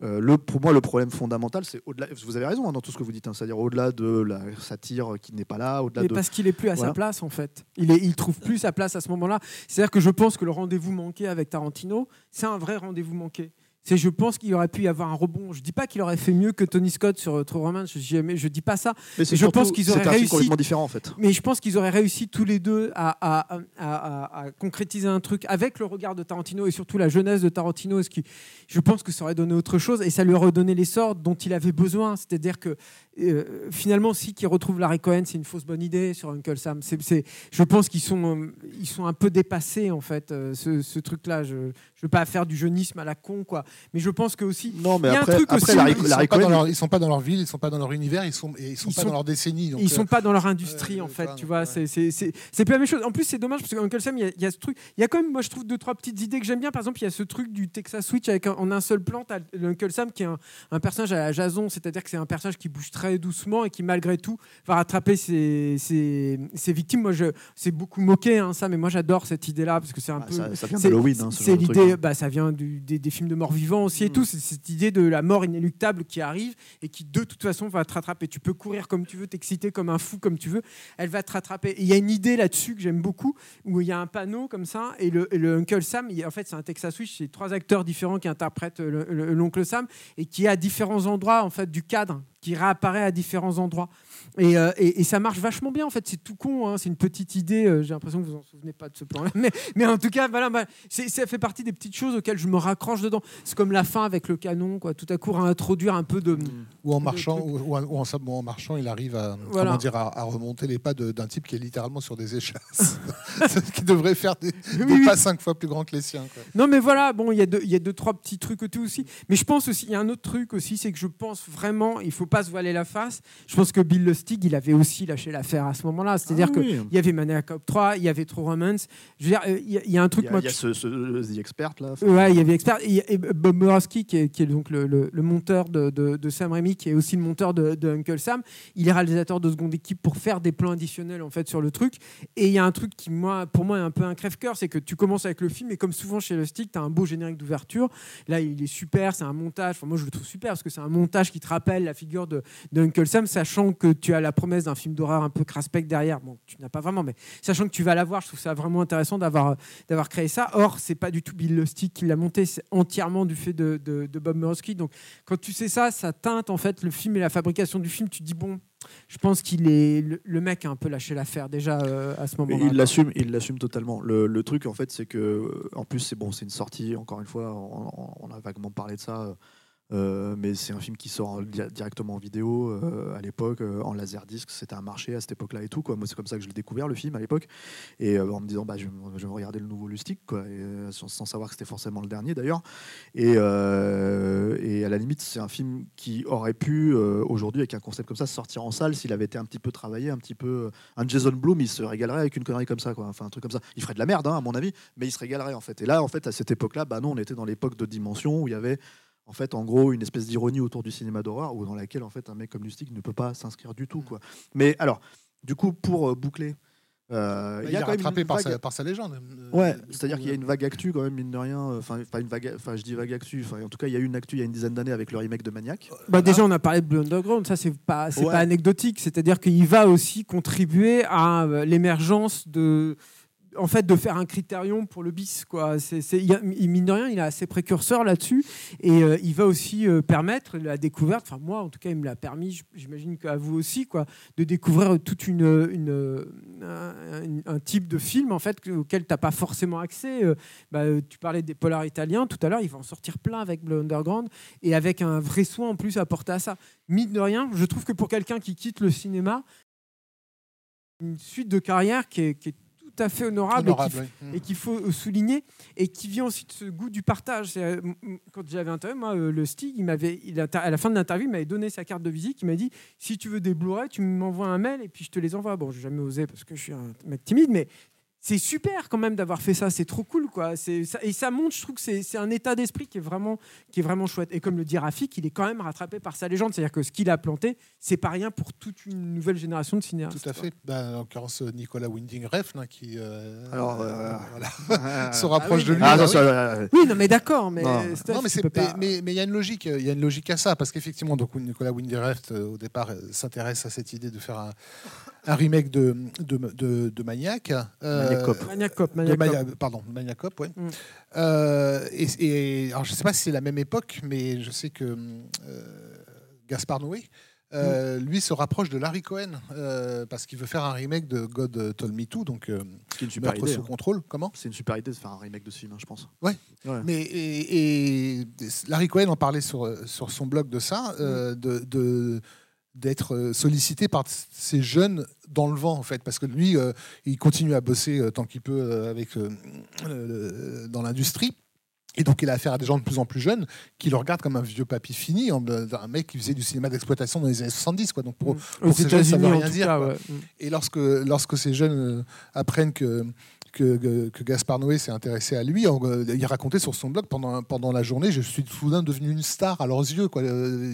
euh, le, pour moi, le problème fondamental, c'est au-delà. Vous avez raison hein, dans tout ce que vous dites, hein, c'est-à-dire au-delà de la satire qui n'est pas là, au-delà Mais de. parce qu'il est plus à Voilà. sa place en fait. Il est, il trouve plus sa place à ce moment-là. C'est-à-dire que je pense que le rendez-vous manqué avec Tarantino, c'est un vrai rendez-vous manqué. C'est, je pense qu'il aurait pu y avoir un rebond. Je dis pas qu'il aurait fait mieux que Tony Scott sur euh, True Romance. Je, je dis pas ça. Mais c'est je pense qu'ils auraient c'est un film réussi- complètement différent en fait. Mais je pense qu'ils auraient réussi tous les deux à, à- à- à- à concrétiser un truc avec le regard de Tarantino et surtout la jeunesse de Tarantino. Ce qui, je pense que ça aurait donné autre chose et ça lui aurait donné l'essor dont il avait besoin. C'est-à-dire que euh, finalement, si qu'il retrouve Larry Cohen, c'est une fausse bonne idée sur Uncle Sam. Je pense qu'ils sont, euh, ils sont un peu dépassés en fait, euh, ce, ce truc-là. Je ne veux pas faire du jeunisme à la con, quoi. Mais je pense que aussi. Non, mais Il y a un truc après aussi- Larry, Ils sont, pas leur, ils sont pas dans leur ville, ils sont pas dans leur univers, ils sont, et ils sont Ils pas sont- dans leur décennie. donc, ils sont euh, pas dans leur industrie euh, en fait, tu vois. ouais. C'est c'est c'est c'est plus la même chose. En plus, c'est dommage parce que Uncle Sam, il y, a- il y a ce truc. Il y a quand même, moi, je trouve deux trois petites idées que j'aime bien. Par exemple, il y a ce truc du Texas Switch avec un- en un seul plan, t'as l'Uncle Sam qui est un, un personnage à la Jason, c'est-à-dire que c'est un personnage qui bouge très doucement et qui malgré tout va rattraper ses, ses, ses victimes. Moi, je c'est beaucoup moqué hein, ça, mais moi j'adore cette idée-là parce que c'est un ah, peu ça, ça vient c'est- hein, l'idée, bah, ça vient du- des, des films de mort vivant aussi et Mm. tout. C'est cette idée de la mort inéluctable qui arrive et qui de toute façon va te rattraper. Tu peux courir comme tu veux, t'exciter comme un fou comme tu veux, elle va te rattraper. Et il y a une idée là-dessus que j'aime beaucoup où il y a un panneau comme ça et le, et le Uncle Sam, en fait c'est un Texas Switch, c'est trois acteurs différents qui interprètent le- le- l'oncle Sam et qui est à différents endroits en fait du cadre qui réapparaît à différents endroits et, euh, et- et ça marche vachement bien en fait c'est tout con hein. c'est une petite idée euh, j'ai l'impression que vous en souvenez pas de ce plan mais, mais en tout cas voilà bah, c'est- ça fait partie des petites choses auxquelles je me raccroche dedans c'est comme la fin avec le canon quoi tout à coup introduire un peu de Mm. Ou en Le marchant, ou, ou en, ou en sab- ou en marchant, il arrive à, Voilà. comment dire, à, à remonter les pas de- d'un type qui est littéralement sur des échasses, qui devrait faire des, des oui. pas cinq fois plus grands que les siens. quoi. Non, mais voilà, bon, il y, a deux- il y a deux, trois petits trucs et tout aussi. Mais je pense aussi, il y a un autre truc aussi, c'est que je pense vraiment, il faut pas se voiler la face. Je pense que Bill Lustig, il avait aussi lâché l'affaire à ce moment-là. C'est-à-dire Ah oui. il y avait Maniac Cop 3, il y avait True Romance. Je veux dire, euh, il y, a- il y a un Il truc, y a, moi, il y a ce, ce- The Expert là. Ouais, il y avait Expert. Et, et Bob Murawski, qui est, qui est donc le, le- le monteur de, de- de Sam Raimi, qui est aussi le monteur de, de Uncle Sam, il est réalisateur de seconde équipe pour faire des plans additionnels en fait sur le truc. Et il y a un truc qui, moi, pour moi, est un peu un crève-cœur, c'est que tu commences avec le film et comme souvent chez le stick, tu as un beau générique d'ouverture. Là, il est super, c'est un montage. Enfin, moi, je le trouve super parce que c'est un montage qui te rappelle la figure de, de Uncle Sam, sachant que tu as la promesse d'un film d'horreur un peu craspec derrière. Bon, tu n'as pas vraiment, mais sachant que tu vas la voir, je trouve ça vraiment intéressant d'avoir d'avoir créé ça. Or, c'est pas du tout Bill Lustig qui l'a monté, c'est entièrement du fait de, de, de Bob Murawski. Donc, quand tu sais ça, ça teinte en fait le film et la fabrication du film. Tu te dis bon, je pense qu'il est le, mec a un peu lâché l'affaire déjà euh, à ce moment-là. il l'assume, il l'assume totalement. Le, le truc, en fait, c'est que, euh, en plus, c'est bon, c'est une sortie. Encore une fois, on a vaguement parlé de ça, euh, mais c'est un film qui sort en- di- directement en vidéo euh, à l'époque, euh, en laserdisc. C'était un marché à cette époque-là et tout. Moi, c'est comme ça que je l'ai découvert le film à l'époque, et en me disant, bah, je, je vais regarder le nouveau Lustig, sans, savoir que c'était forcément le dernier d'ailleurs. Et, à la limite, c'est un film qui aurait pu aujourd'hui, avec un concept comme ça, sortir en salle s'il avait été un petit peu travaillé, un petit peu un Jason Blum, il se régalerait avec une connerie comme ça. Enfin, un truc comme ça. Il ferait de la merde, hein, à mon avis, mais il se régalerait en fait. Et là, en fait, à cette époque-là, bah non, on était dans l'époque de Dimension où il y avait, en fait, en gros, une espèce d'ironie autour du cinéma d'horreur, où dans laquelle, en fait, un mec comme Lustig ne peut pas s'inscrire du tout, quoi. Mais alors, du coup, pour euh, boucler, euh, il, il y a est quand même rattrapé une par, vague- sa, par sa légende. euh, Ouais, c'est-à-dire qu'il y a une vague actu quand même, mine de rien. Enfin, pas une vague, enfin, je dis vague actu. Enfin, en tout cas, il y a eu une actu il y a une dizaine d'années avec le remake de Maniac. Bah, déjà, on a parlé de Blue Underground, ça c'est pas, c'est Ouais. pas anecdotique, c'est-à-dire qu'il va aussi contribuer à l'émergence de, en fait, de faire un critérium pour le bis. Quoi. C'est, a- mine de rien, il est assez précurseur là-dessus et euh, il va aussi euh, permettre la découverte, enfin moi en tout cas, il me l'a permis, j'imagine qu'à vous aussi, quoi, de découvrir toute une, un, type de film en fait auquel tu n'as pas forcément accès. Euh, bah, tu parlais des polars italiens tout à l'heure, il va en sortir plein avec Blue Underground et avec un vrai soin en plus apporté à ça. Mine de rien, je trouve que pour quelqu'un qui quitte le cinéma, une suite de carrière qui est, à fait honorable, honorable, et qu'il oui. faut souligner et qui vient aussi de ce goût du partage. Euh, Quand j'avais interviewé, moi, euh, le Stig, il m'avait, à la fin de l'interview, il m'avait donné sa carte de visite. Il m'a dit si tu veux des Blu-ray, tu m'envoies un mail et puis je te les envoie. Bon, j'ai jamais osé parce que je suis un mec timide, mais c'est super quand même d'avoir fait ça. C'est trop cool, quoi. C'est, ça, et ça montre, je trouve que c'est, c'est un état d'esprit qui est vraiment, qui est vraiment chouette. Et comme le dit Rafik, il est quand même rattrapé par sa légende. C'est-à-dire que ce qu'il a planté, c'est pas rien pour toute une nouvelle génération de cinéastes. Tout à quoi. fait. Ben, en l'occurrence, Nicolas Winding Refn, hein, qui euh, Alors, euh, euh, voilà, se Ah rapproche oui, de mais- lui. Ah, Ah non, oui. ça, euh, Oui, non, mais d'accord, mais Non. Steph, Non, mais pas- il y a une logique, il y a une logique à ça parce qu'effectivement donc Nicolas Windereft euh, au départ euh, s'intéresse à cette idée de faire un, un remake de de, de, de Maniac. euh, Maniac Cop. Maniac Cop, de Maniac Mania- Cop. pardon, Maniac Cop, ouais. Mm. Euh, et, et- alors je sais pas si c'est la même époque, mais je sais que euh, Gaspard Noé. euh, lui se rapproche de Larry Cohen euh, parce qu'il veut faire un remake de God Told Me Too, donc euh, ce qui est une super Meurtre idée. sous hein. contrôle. Comment? C'est une super idée de faire un remake de ce film, hein, je pense. Ouais. Ouais. Mais et, et Larry Cohen en parlait sur, sur son blog de ça, euh, de, de- d'être euh, sollicité par ces jeunes dans le vent en fait, parce que lui, euh, il continue à bosser euh, tant qu'il peut euh, avec dans l'industrie. Et donc, il a affaire à des gens de plus en plus jeunes qui le regardent comme un vieux papy fini, un mec qui faisait du cinéma d'exploitation dans les années 70. Quoi. Donc, pour, Mm. pour Aux ces jeunes, ça veut en rien dire, cas, quoi. ouais. Mm. et lorsque, lorsque ces jeunes apprennent que, que, que Gaspard Noé s'est intéressé à lui. En- il racontait sur son blog pendant, pendant la journée, je suis soudain devenu une star à leurs yeux. Quoi. Euh,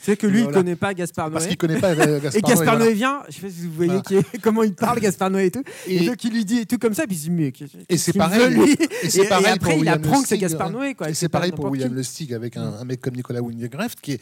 C'est que lui, il Voilà. connaît pas Gaspard parce Noé. qu'il connaît pas euh, Gaspard Et Gaspard Noé. Noé vient, je sais pas si vous voyez Voilà. qui est- comment il parle, Gaspard Noé et tout. Et, Et- donc il lui dit tout comme ça, puis il se dit, mais Et c'est pareil. lui Et c'est après, pour il William apprend que c'est Gaspard. Noé, quoi, Et c'est c'est pareil pour William. Lustig avec un, un mec comme Nicolas Windegreft qui, est,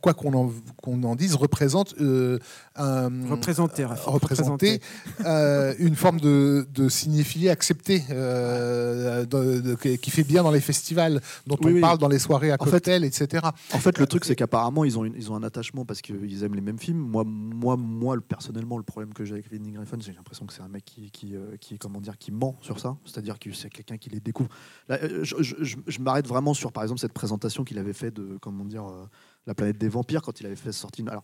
quoi qu'on en, qu'on en dise, représente euh, un, représenter euh, une forme de, de cinéphilie acceptée euh, de- de- qui- fait bien dans les festivals, dont Oui, on oui. parle dans les soirées à En fait- cocktail, etc. En fait, le truc, c'est qu'apparemment, ils ont, une- ils ont un attachement parce qu'ils aiment les mêmes films. Moi, moi, moi le- personnellement, le problème que j'ai avec Vinnie Griffin, j'ai l'impression que c'est un mec qui, qui, euh, qui, comment dire, qui ment sur ça. C'est-à-dire que c'est quelqu'un qui les découvre. Là, euh, je je- je- je m'arrête vraiment sur, par exemple, cette présentation qu'il avait fait de, comment dire, euh, la planète des vampires quand il avait fait sortir. Alors,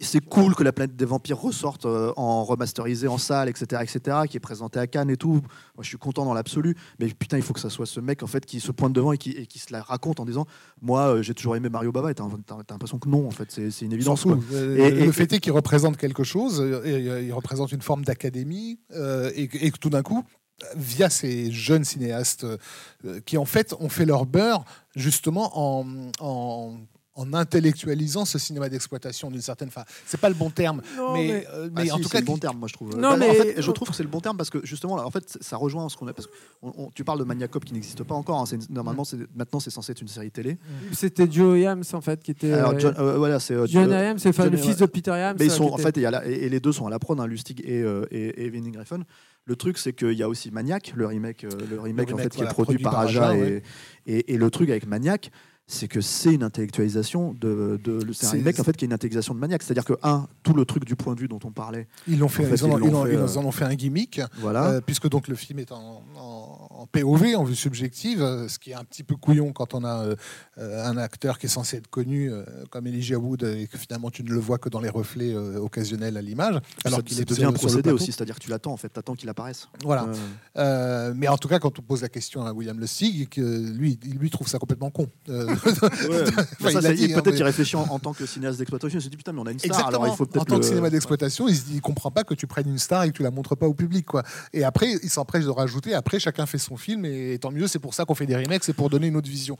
c'est cool que la planète des vampires ressorte euh, en remasterisé en salle, etc., etc., qui est présenté à Cannes et tout. Moi, je suis content dans l'absolu. Mais putain, il faut que ça soit ce mec en fait qui se pointe devant et qui, et qui se la raconte en disant moi, euh, j'ai toujours aimé Mario Bava. Et t'as l'impression que non, en fait, c'est une évidence. quoi. Euh, Et- le fait est qu'il représente quelque chose, et, il représente une forme d'académie, et, que- et que tout d'un coup, via ces jeunes cinéastes qui en fait ont fait leur beurre justement en, en, en intellectualisant ce cinéma d'exploitation d'une certaine façon. C'est pas le bon terme, Non, mais, mais- euh, mais si, en tout c'est cas, le bon terme, moi je trouve. Non, Bah, mais- en fait, je trouve que c'est le bon terme parce que justement, là, en fait, ça rejoint ce qu'on a. Parce que on- on- tu parles de Maniacop qui n'existe pas encore. hein, c'est normalement, c'est maintenant, c'est censé être une série télé. C'était Joe Yams en fait qui était. Alors, John, euh, voilà, c'est euh, John euh, Yams, c'est John- le fils de Peter Yams. Mais ils sont qui en était- fait, il y a la- et, et les deux sont à la prod, hein, Lustig et, euh, et, et Vinnie Griffin. Le truc, c'est qu'il y a aussi Maniac, le remake, le remake, en fait, qui est produit, produit par par Aja. Aja, et, ouais. et, et le truc avec Maniac, c'est que c'est une intellectualisation de. de le- c'est un C'est- remake en fait qui est une intellectualisation de Maniac. C'est-à-dire que un, tout le truc du point de vue dont on parlait, ils l'ont fait, En fait, ils, en, ils l'ont ils en- fait, ils euh, en ont fait un gimmick. voilà. Euh, puisque donc le film est en, POV, en vue subjective, euh, ce qui est un petit peu couillon quand on a euh, un acteur qui est censé être connu comme Elijah Wood et que finalement tu ne le vois que dans les reflets occasionnels à l'image. alors qu'il est devient un procédé aussi, c'est-à-dire que tu l'attends en fait, t'attends qu'il apparaisse. Voilà. Mais en tout cas, quand on pose la question à William Lustig, que lui, il lui trouve ça complètement con. Euh, ouais. Enfin, Ça, il dit, peut-être mais- qu'il réfléchit en, en tant que cinéaste d'exploitation. Il se dit putain, mais on a une star, Exactement. alors il faut en tant que le- cinéma d'exploitation, il, il comprend pas que tu prennes une star et que tu la montres pas au public, quoi. Et après, il s'empresse de rajouter. Après, chacun fait son film et tant mieux. C'est pour ça qu'on fait des remakes, c'est pour donner une autre vision.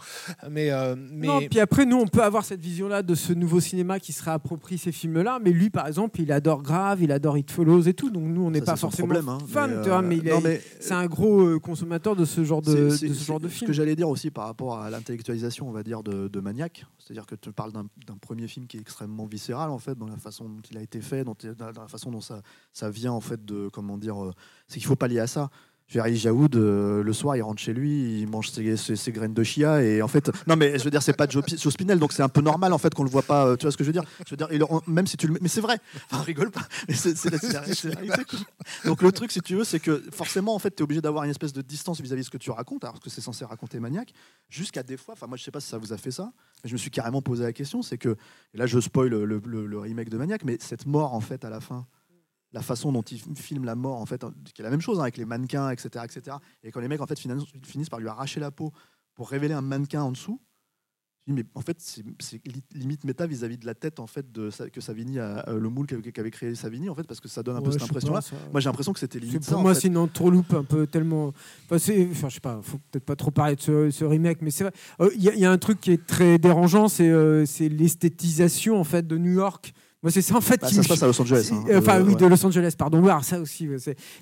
Mais, euh, mais Non, puis après, nous, on peut avoir cette vision-là de ce nouveau cinéma qui se réapproprie ces films-là, mais lui, par exemple, il adore Grave, il adore It Follows et tout, donc nous, on n'est pas forcément problème, hein, fan, mais, euh, mais, il non, est- mais, c'est un gros euh, consommateur de ce genre de, de ce genre de c'est film. Ce que j'allais dire aussi par rapport à l'intellectualisation, on va de, Maniac, c'est-à-dire que tu parles d'un premier film qui est extrêmement viscéral en fait, dans la façon dont il a été fait, dans, la façon dont ça, ça vient en fait de comment dire, euh, c'est qu'il faut pas lier à ça. Je veux dire, Elijah Wood, euh, le soir, il rentre chez lui, il mange ses, ses- ses graines de chia et en fait, non mais je veux dire, c'est pas Joe, Joe Spinell, donc c'est un peu normal en fait qu'on le voit pas. euh, tu vois ce que je veux dire? Je veux dire, il- on- même si tu le, mais c'est vrai. Enfin, rigole pas. Mais c'est c'est. Donc le truc, si tu veux, c'est que forcément, en fait, tu es obligé d'avoir une espèce de distance vis-à-vis de ce que tu racontes, alors que c'est censé raconter maniaque, jusqu'à des fois, enfin moi je sais pas si ça vous a fait ça, mais je me suis carrément posé la question, c'est que, et là je spoil le, le- le remake de Maniac, mais cette mort en fait à la fin, la façon dont il filme la mort en fait, qui est la même chose hein, avec les mannequins, etc., etc. Et quand les mecs en fait finissent, par lui arracher la peau pour révéler un mannequin en dessous, je dis, mais en fait, c'est c'est li- limite méta vis-à-vis de la tête en fait de que Savini a euh, le moule qu'avait créé Savini en fait parce que ça donne un peu cette je sais impression là. pas, ça- Moi j'ai l'impression que c'était limite pour ça, moi, c'est une entourloupe un peu tellement. Enfin, enfin, je sais pas, faut peut-être pas trop parler de ce, ce remake, mais c'est vrai. Euh, Il y, a- il y a un truc qui est très dérangeant, c'est euh, l'esthétisation en fait de New York. Moi, c'est ça en fait Bah, ça se passe à Los Angeles. c'est- hein. Enfin, Euh, oui, ouais. de Los Angeles, pardon. Oui, alors ça aussi.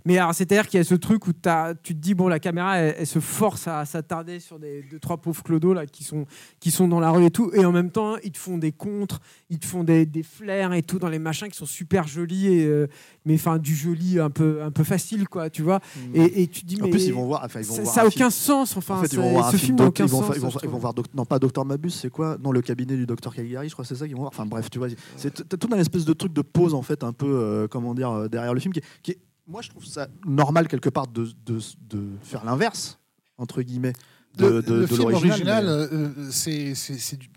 Mais alors, c'est-à-dire qu'il y a ce truc où t'as- tu te dis, bon, la caméra, elle, elle se force à s'attarder sur des deux, trois pauvres clodos là, qui, sont, qui sont dans la rue et tout. Et en même temps, ils te font des contres, ils te font des, des flares et tout dans les machins qui sont super jolis, et, euh, mais enfin, du joli un peu, un peu facile, quoi, tu vois. Et, et tu te dis, Mm. En mais. plus, ils vont voir. Enfin, ils vont ça voir ça a aucun film- sens. Enfin, En fait, ils vont c'est- voir un ce film n'a aucun ils vont, sens. ils vont- ils voir non pas Docteur Mabus, c'est quoi? Non, le cabinet du Docteur Caligari, je crois, que c'est ça qu'ils vont voir. Enfin bref, tu vois, c'est tout un espèce de truc de pause en fait, un peu euh, comment dire euh, derrière le film, qui est, qui est- moi je trouve ça normal quelque part de, de, de faire l'inverse entre guillemets de, de, le film l'original. original, mais- euh, c'est c'est- du,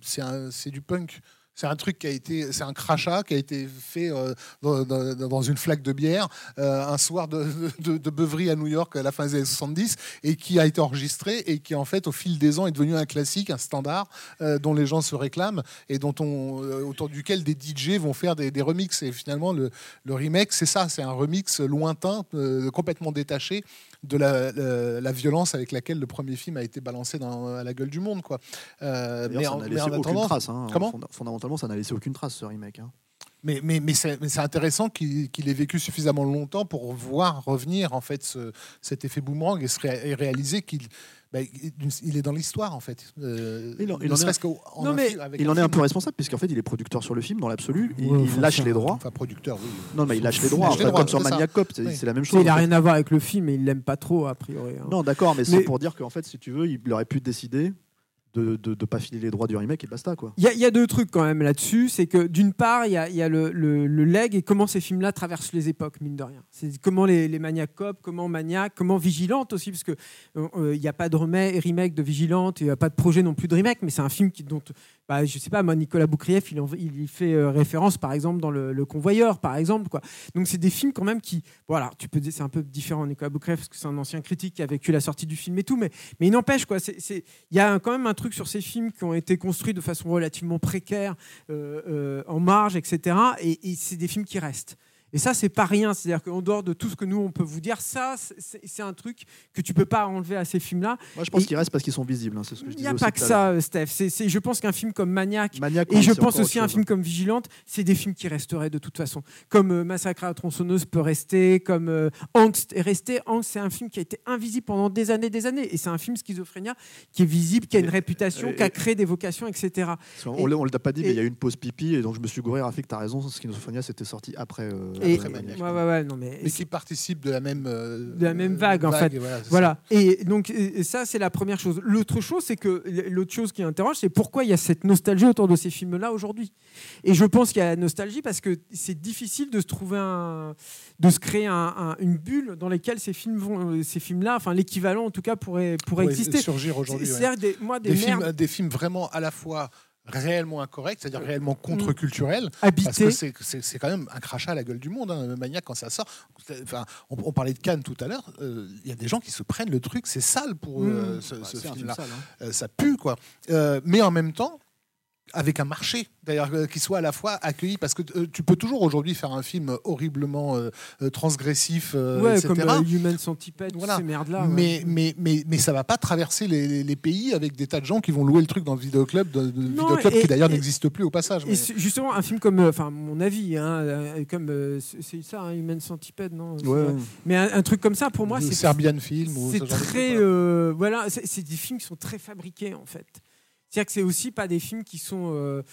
du punk. C'est un truc qui a été, c'est un crachat qui a été fait euh, dans, une flaque de bière euh, un soir de, de, de beuverie à New York à la fin des années 70 et qui a été enregistré et qui en fait au fil des ans est devenu un classique, un standard euh, dont les gens se réclament et dont on, autour duquel des DJ vont faire des, des remixes. Et finalement, le, le remake, c'est ça, c'est un remix lointain, complètement détaché de la, la- la violence avec laquelle le premier film a été balancé dans, à la gueule du monde. Quoi. Mais, ça n'a laissé en aucune trace. hein. Comment? Fondamentalement, ça n'a laissé aucune trace ce remake. hein. mais, mais, mais c'est mais c'est intéressant qu'il qu'il ait vécu suffisamment longtemps pour voir revenir en fait ce- cet effet boomerang et, se ré- et réaliser qu'il bah, il est dans l'histoire en fait. Euh, Il en- il ne en est- en Non, un mais film- avec Il en est un film. peu responsable puisqu'en fait, il est producteur sur le film dans l'absolu. Il, Ouais, il enfin, lâche ça- les droits. Enfin, producteur, oui. Non, mais il lâche les droits. lâche les enfin, droits, comme sur c'est. Maniac Cop, c'est Oui. c'est la même chose. il a en fait. rien à voir avec le film et il l'aime pas trop, a priori. hein. Non, d'accord, mais, c'est Mais- pour dire qu'en fait, si tu veux, il aurait pu décider de ne pas filer les droits du remake et basta quoi. Il y, a- deux trucs quand même là-dessus. C'est que d'une part, il y a, le, le, le leg et comment ces films-là traversent les époques, mine de rien. C'est comment les, les Maniac Cop, comment Maniac, comment Vigilante aussi, parce qu'il il n'y a pas de remake, de Vigilante, il n'y a pas de projet non plus de remake, mais c'est un film qui, dont, bah, je sais pas, moi, Nicolas Boukrieff, il, fait euh, référence par exemple dans le, Le Convoyeur, par exemple. Quoi. Donc c'est des films quand même qui, voilà, tu peux c'est un peu différent Nicolas Boukrieff parce que c'est un ancien critique qui a vécu la sortie du film et tout, mais, mais il n'empêche quoi. c'est- Il y a quand même un truc sur ces films qui ont été construits de façon relativement précaire, euh, euh, en marge, etc. Et, et c'est des films qui restent. Et ça, c'est pas rien. C'est-à-dire qu'en dehors de tout ce que nous, on peut vous dire, ça, c'est un truc que tu peux pas enlever à ces films-là. Moi, je pense Et- qu'ils restent parce qu'ils sont visibles. hein, c'est ce que je Il disais n'y a pas que ça, euh, Steph. Je pense qu'un film comme Maniac, Maniac, et oui, je pense aussi un film chose. comme Vigilante, c'est des films qui resteraient de toute façon. Comme euh, Massacre à la tronçonneuse peut rester, comme euh, Angst est resté. Angst, c'est un film qui a été invisible pendant des années des années. Et c'est un film schizophrénia qui est visible, qui a une Et- réputation, et- qui a créé des vocations, etc. Et- On ne l'a pas dit, mais et- il y a eu une pause pipi et donc je me suis gouré. Rafik, t'as raison. Schizophrénia, c'était sorti après. euh, Et, après Maniac. Maniac. ouais, ouais, ouais, non, mais, Mais qui participe de la même, euh, De la même vague, en fait. et voilà. Et donc, et ça, c'est la première chose. L'autre chose, c'est que l'autre chose qui interroge, c'est pourquoi il y a cette nostalgie autour de ces films-là aujourd'hui. Et je pense qu'il y a la nostalgie parce que c'est difficile de se trouver un, de se créer un- un- une bulle dans laquelle ces films vont, euh, ces films-là, enfin l'équivalent en tout cas pourrait pourrait exister. surgir aujourd'hui. ouais. C'est-à-dire des, moi des, Des, merdes films, des films vraiment à la fois réellement incorrects, c'est-à-dire réellement contre-culturels, parce habitées. que c'est- c'est c'est quand même un crachat à la gueule du monde, hein, Maniac, quand ça sort. Enfin, on, on parlait de Cannes tout à l'heure, euh, il y a des gens qui se prennent le truc, c'est sale pour euh, Mm. ce, Bah, ce film film-là. hein. Euh, ça pue, quoi. Euh, mais en même temps, avec un marché, d'ailleurs, euh, qui soit à la fois accueilli, parce que euh, tu peux toujours aujourd'hui faire un film horriblement euh, transgressif, euh, ouais, etc. comme euh, Human Centipede, Voilà. ces merdes-là. ouais. mais, mais, mais, mais ça va pas traverser les, les- les pays avec des tas de gens qui vont louer le truc dans le vidéoclub, de, de- Non, vidéoclub et- qui d'ailleurs n'existe plus au passage. Mais- justement, un film comme, enfin, mon avis, hein, comme c'est ça, hein, Human Centipede, non Ouais. Mais un, un truc comme ça, pour moi, c'est Serbian film c'est ce très voilà. c'est des films qui sont très fabriqués en fait c'est à dire que c'est aussi pas des films qui sont euh,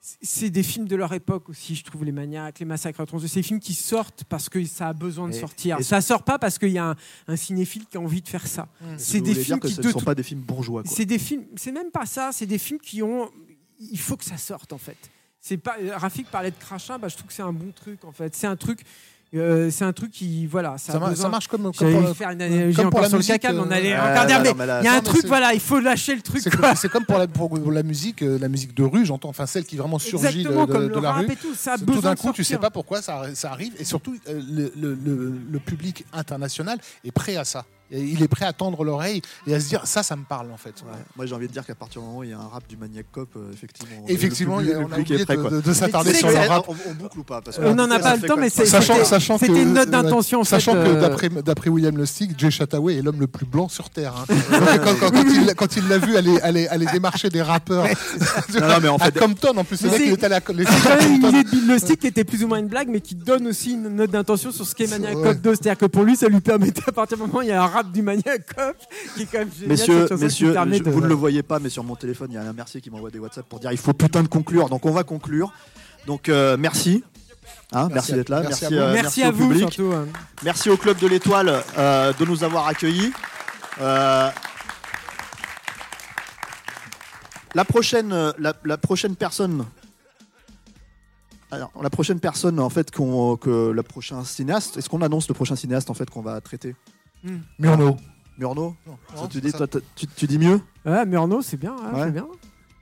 c'est- des films de leur époque aussi je trouve les maniaques les massacres à tronçonneuse c'est des films qui sortent parce que ça a besoin de Et- sortir. et- ça sort pas parce qu'il y a un, un cinéphile qui a envie de faire ça. Est-ce c'est des films qui ce ne sont pas des films bourgeois. c'est des films c'est même pas ça. C'est des films qui ont il faut que ça sorte en fait. C'est pas Rafik parlait de crachat bah, je trouve que c'est un bon truc en fait. C'est un truc euh, c'est un truc qui voilà ça, Ça, a mar- besoin- ça marche comme, comme pour la- faire une analogie encore sur le caca, mais on euh, allait mais il y a un truc, voilà, il faut lâcher le truc. C'est comme, pour la, pour la musique, euh, la musique de rue, j'entends, enfin celle qui vraiment surgit de, de- de le la rue. tout, d'un coup, tu sais pas pourquoi ça, ça arrive, et surtout le, le- le- le public international est prêt à ça. Et il est prêt à tendre l'oreille et à se dire ça, ça me parle en fait. Ouais. Moi, j'ai envie de dire qu'à partir du moment où il y a un rap du Maniac Cop, euh, effectivement. Effectivement, le il y public, a- le on a public est oublié prêt, de, s'attarder sur le rap. On, on boucle ou pas parce que On n'en a pas le temps, mais c'est- Sachant, c'était- une note d'intention, en Sachant fait, que euh, d'après, d'après William Lustig, Jay Chataway est l'homme le plus blanc sur Terre. hein. Donc, quand, il, quand il l'a vu aller, aller, aller démarcher des rappeurs Non, non, mais en à fait, Compton, en plus, le mec il est allé à C'est quand même une Compton. idée de Bill Lustig qui était plus ou moins une blague, mais qui donne aussi une note d'intention sur ce qu'est Maniac. Cop 2. C'est-à-dire que pour lui, ça lui permettait, à partir du moment où il y a un rap du Maniac Cop, qui est quand même génial. Messieurs, cette chanson qui messieurs permet je- de- vous ne le voyez pas, mais sur mon téléphone, il y a un Mercier qui m'envoie des WhatsApp pour dire il faut putain de conclure. Donc on va conclure. Donc euh, merci. Hein, merci d'être là. merci Merci, à vous. euh, Merci à au vous, public. surtout. hein. Merci au Club de l'Étoile euh, de nous avoir accueillis. Euh, la, prochaine, la, la prochaine personne. Alors, la prochaine personne, en fait, qu'on, que le prochain cinéaste. Est-ce qu'on annonce le prochain cinéaste en fait qu'on va traiter? Murnau. Murnau Non, Ça, tu, c'est dis, ça. toi, t'as- tu, tu dis mieux Ouais, Murnau, c'est bien, hein, Ouais. c'est bien.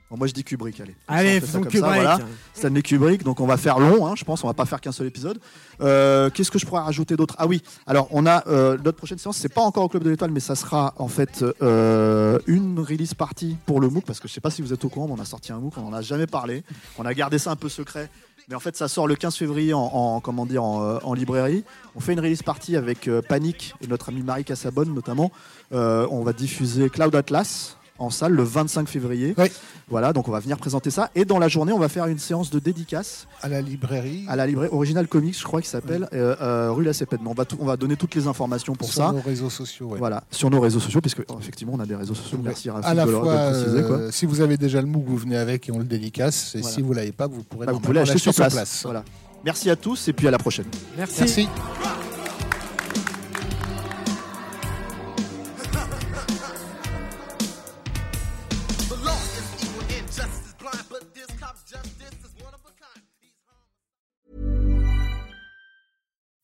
Bon, moi je dis Kubrick, allez. Allez, On fait ça faisons comme ça, Kubrick. voilà. Stanley Kubrick, donc on va faire long, hein, je pense, on va pas faire qu'un seul épisode. Euh, Qu'est-ce que je pourrais rajouter d'autre? Ah oui, alors on a euh, notre prochaine séance, c'est pas encore au Club de l'Étoile, mais ça sera en fait euh, une release party pour le MOOC, parce que je sais pas si vous êtes au courant, mais on a sorti un MOOC, on en a jamais parlé, on a gardé ça un peu secret. Mais en fait, ça sort le 15 février en, en- comment dire, en, euh, en librairie. On fait une release party avec euh, Panic et notre ami Marie Cassabonne notamment. Euh, on va diffuser Cloud Atlas en salle le 25 février. Oui. Voilà, donc on va venir présenter ça. Et dans la journée, on va faire une séance de dédicace À la librairie. à la librairie Original Comics, je crois qu'il s'appelle, euh, euh, rue La Cépède. On va, tout- on va donner toutes les informations pour sur ça. nos réseaux sociaux. ouais. Voilà, sur nos réseaux sociaux, puisque oh, effectivement, on a des réseaux sociaux. Merci à la de le fois, préciser. quoi. euh, si vous avez déjà le MOOC, vous venez avec et on le dédicace. Et Voilà. si vous l'avez pas, vous pourrez, Bah, vous pouvez l'acheter l'acheter sur place. Voilà. Merci à tous et puis à la prochaine. Merci. Merci.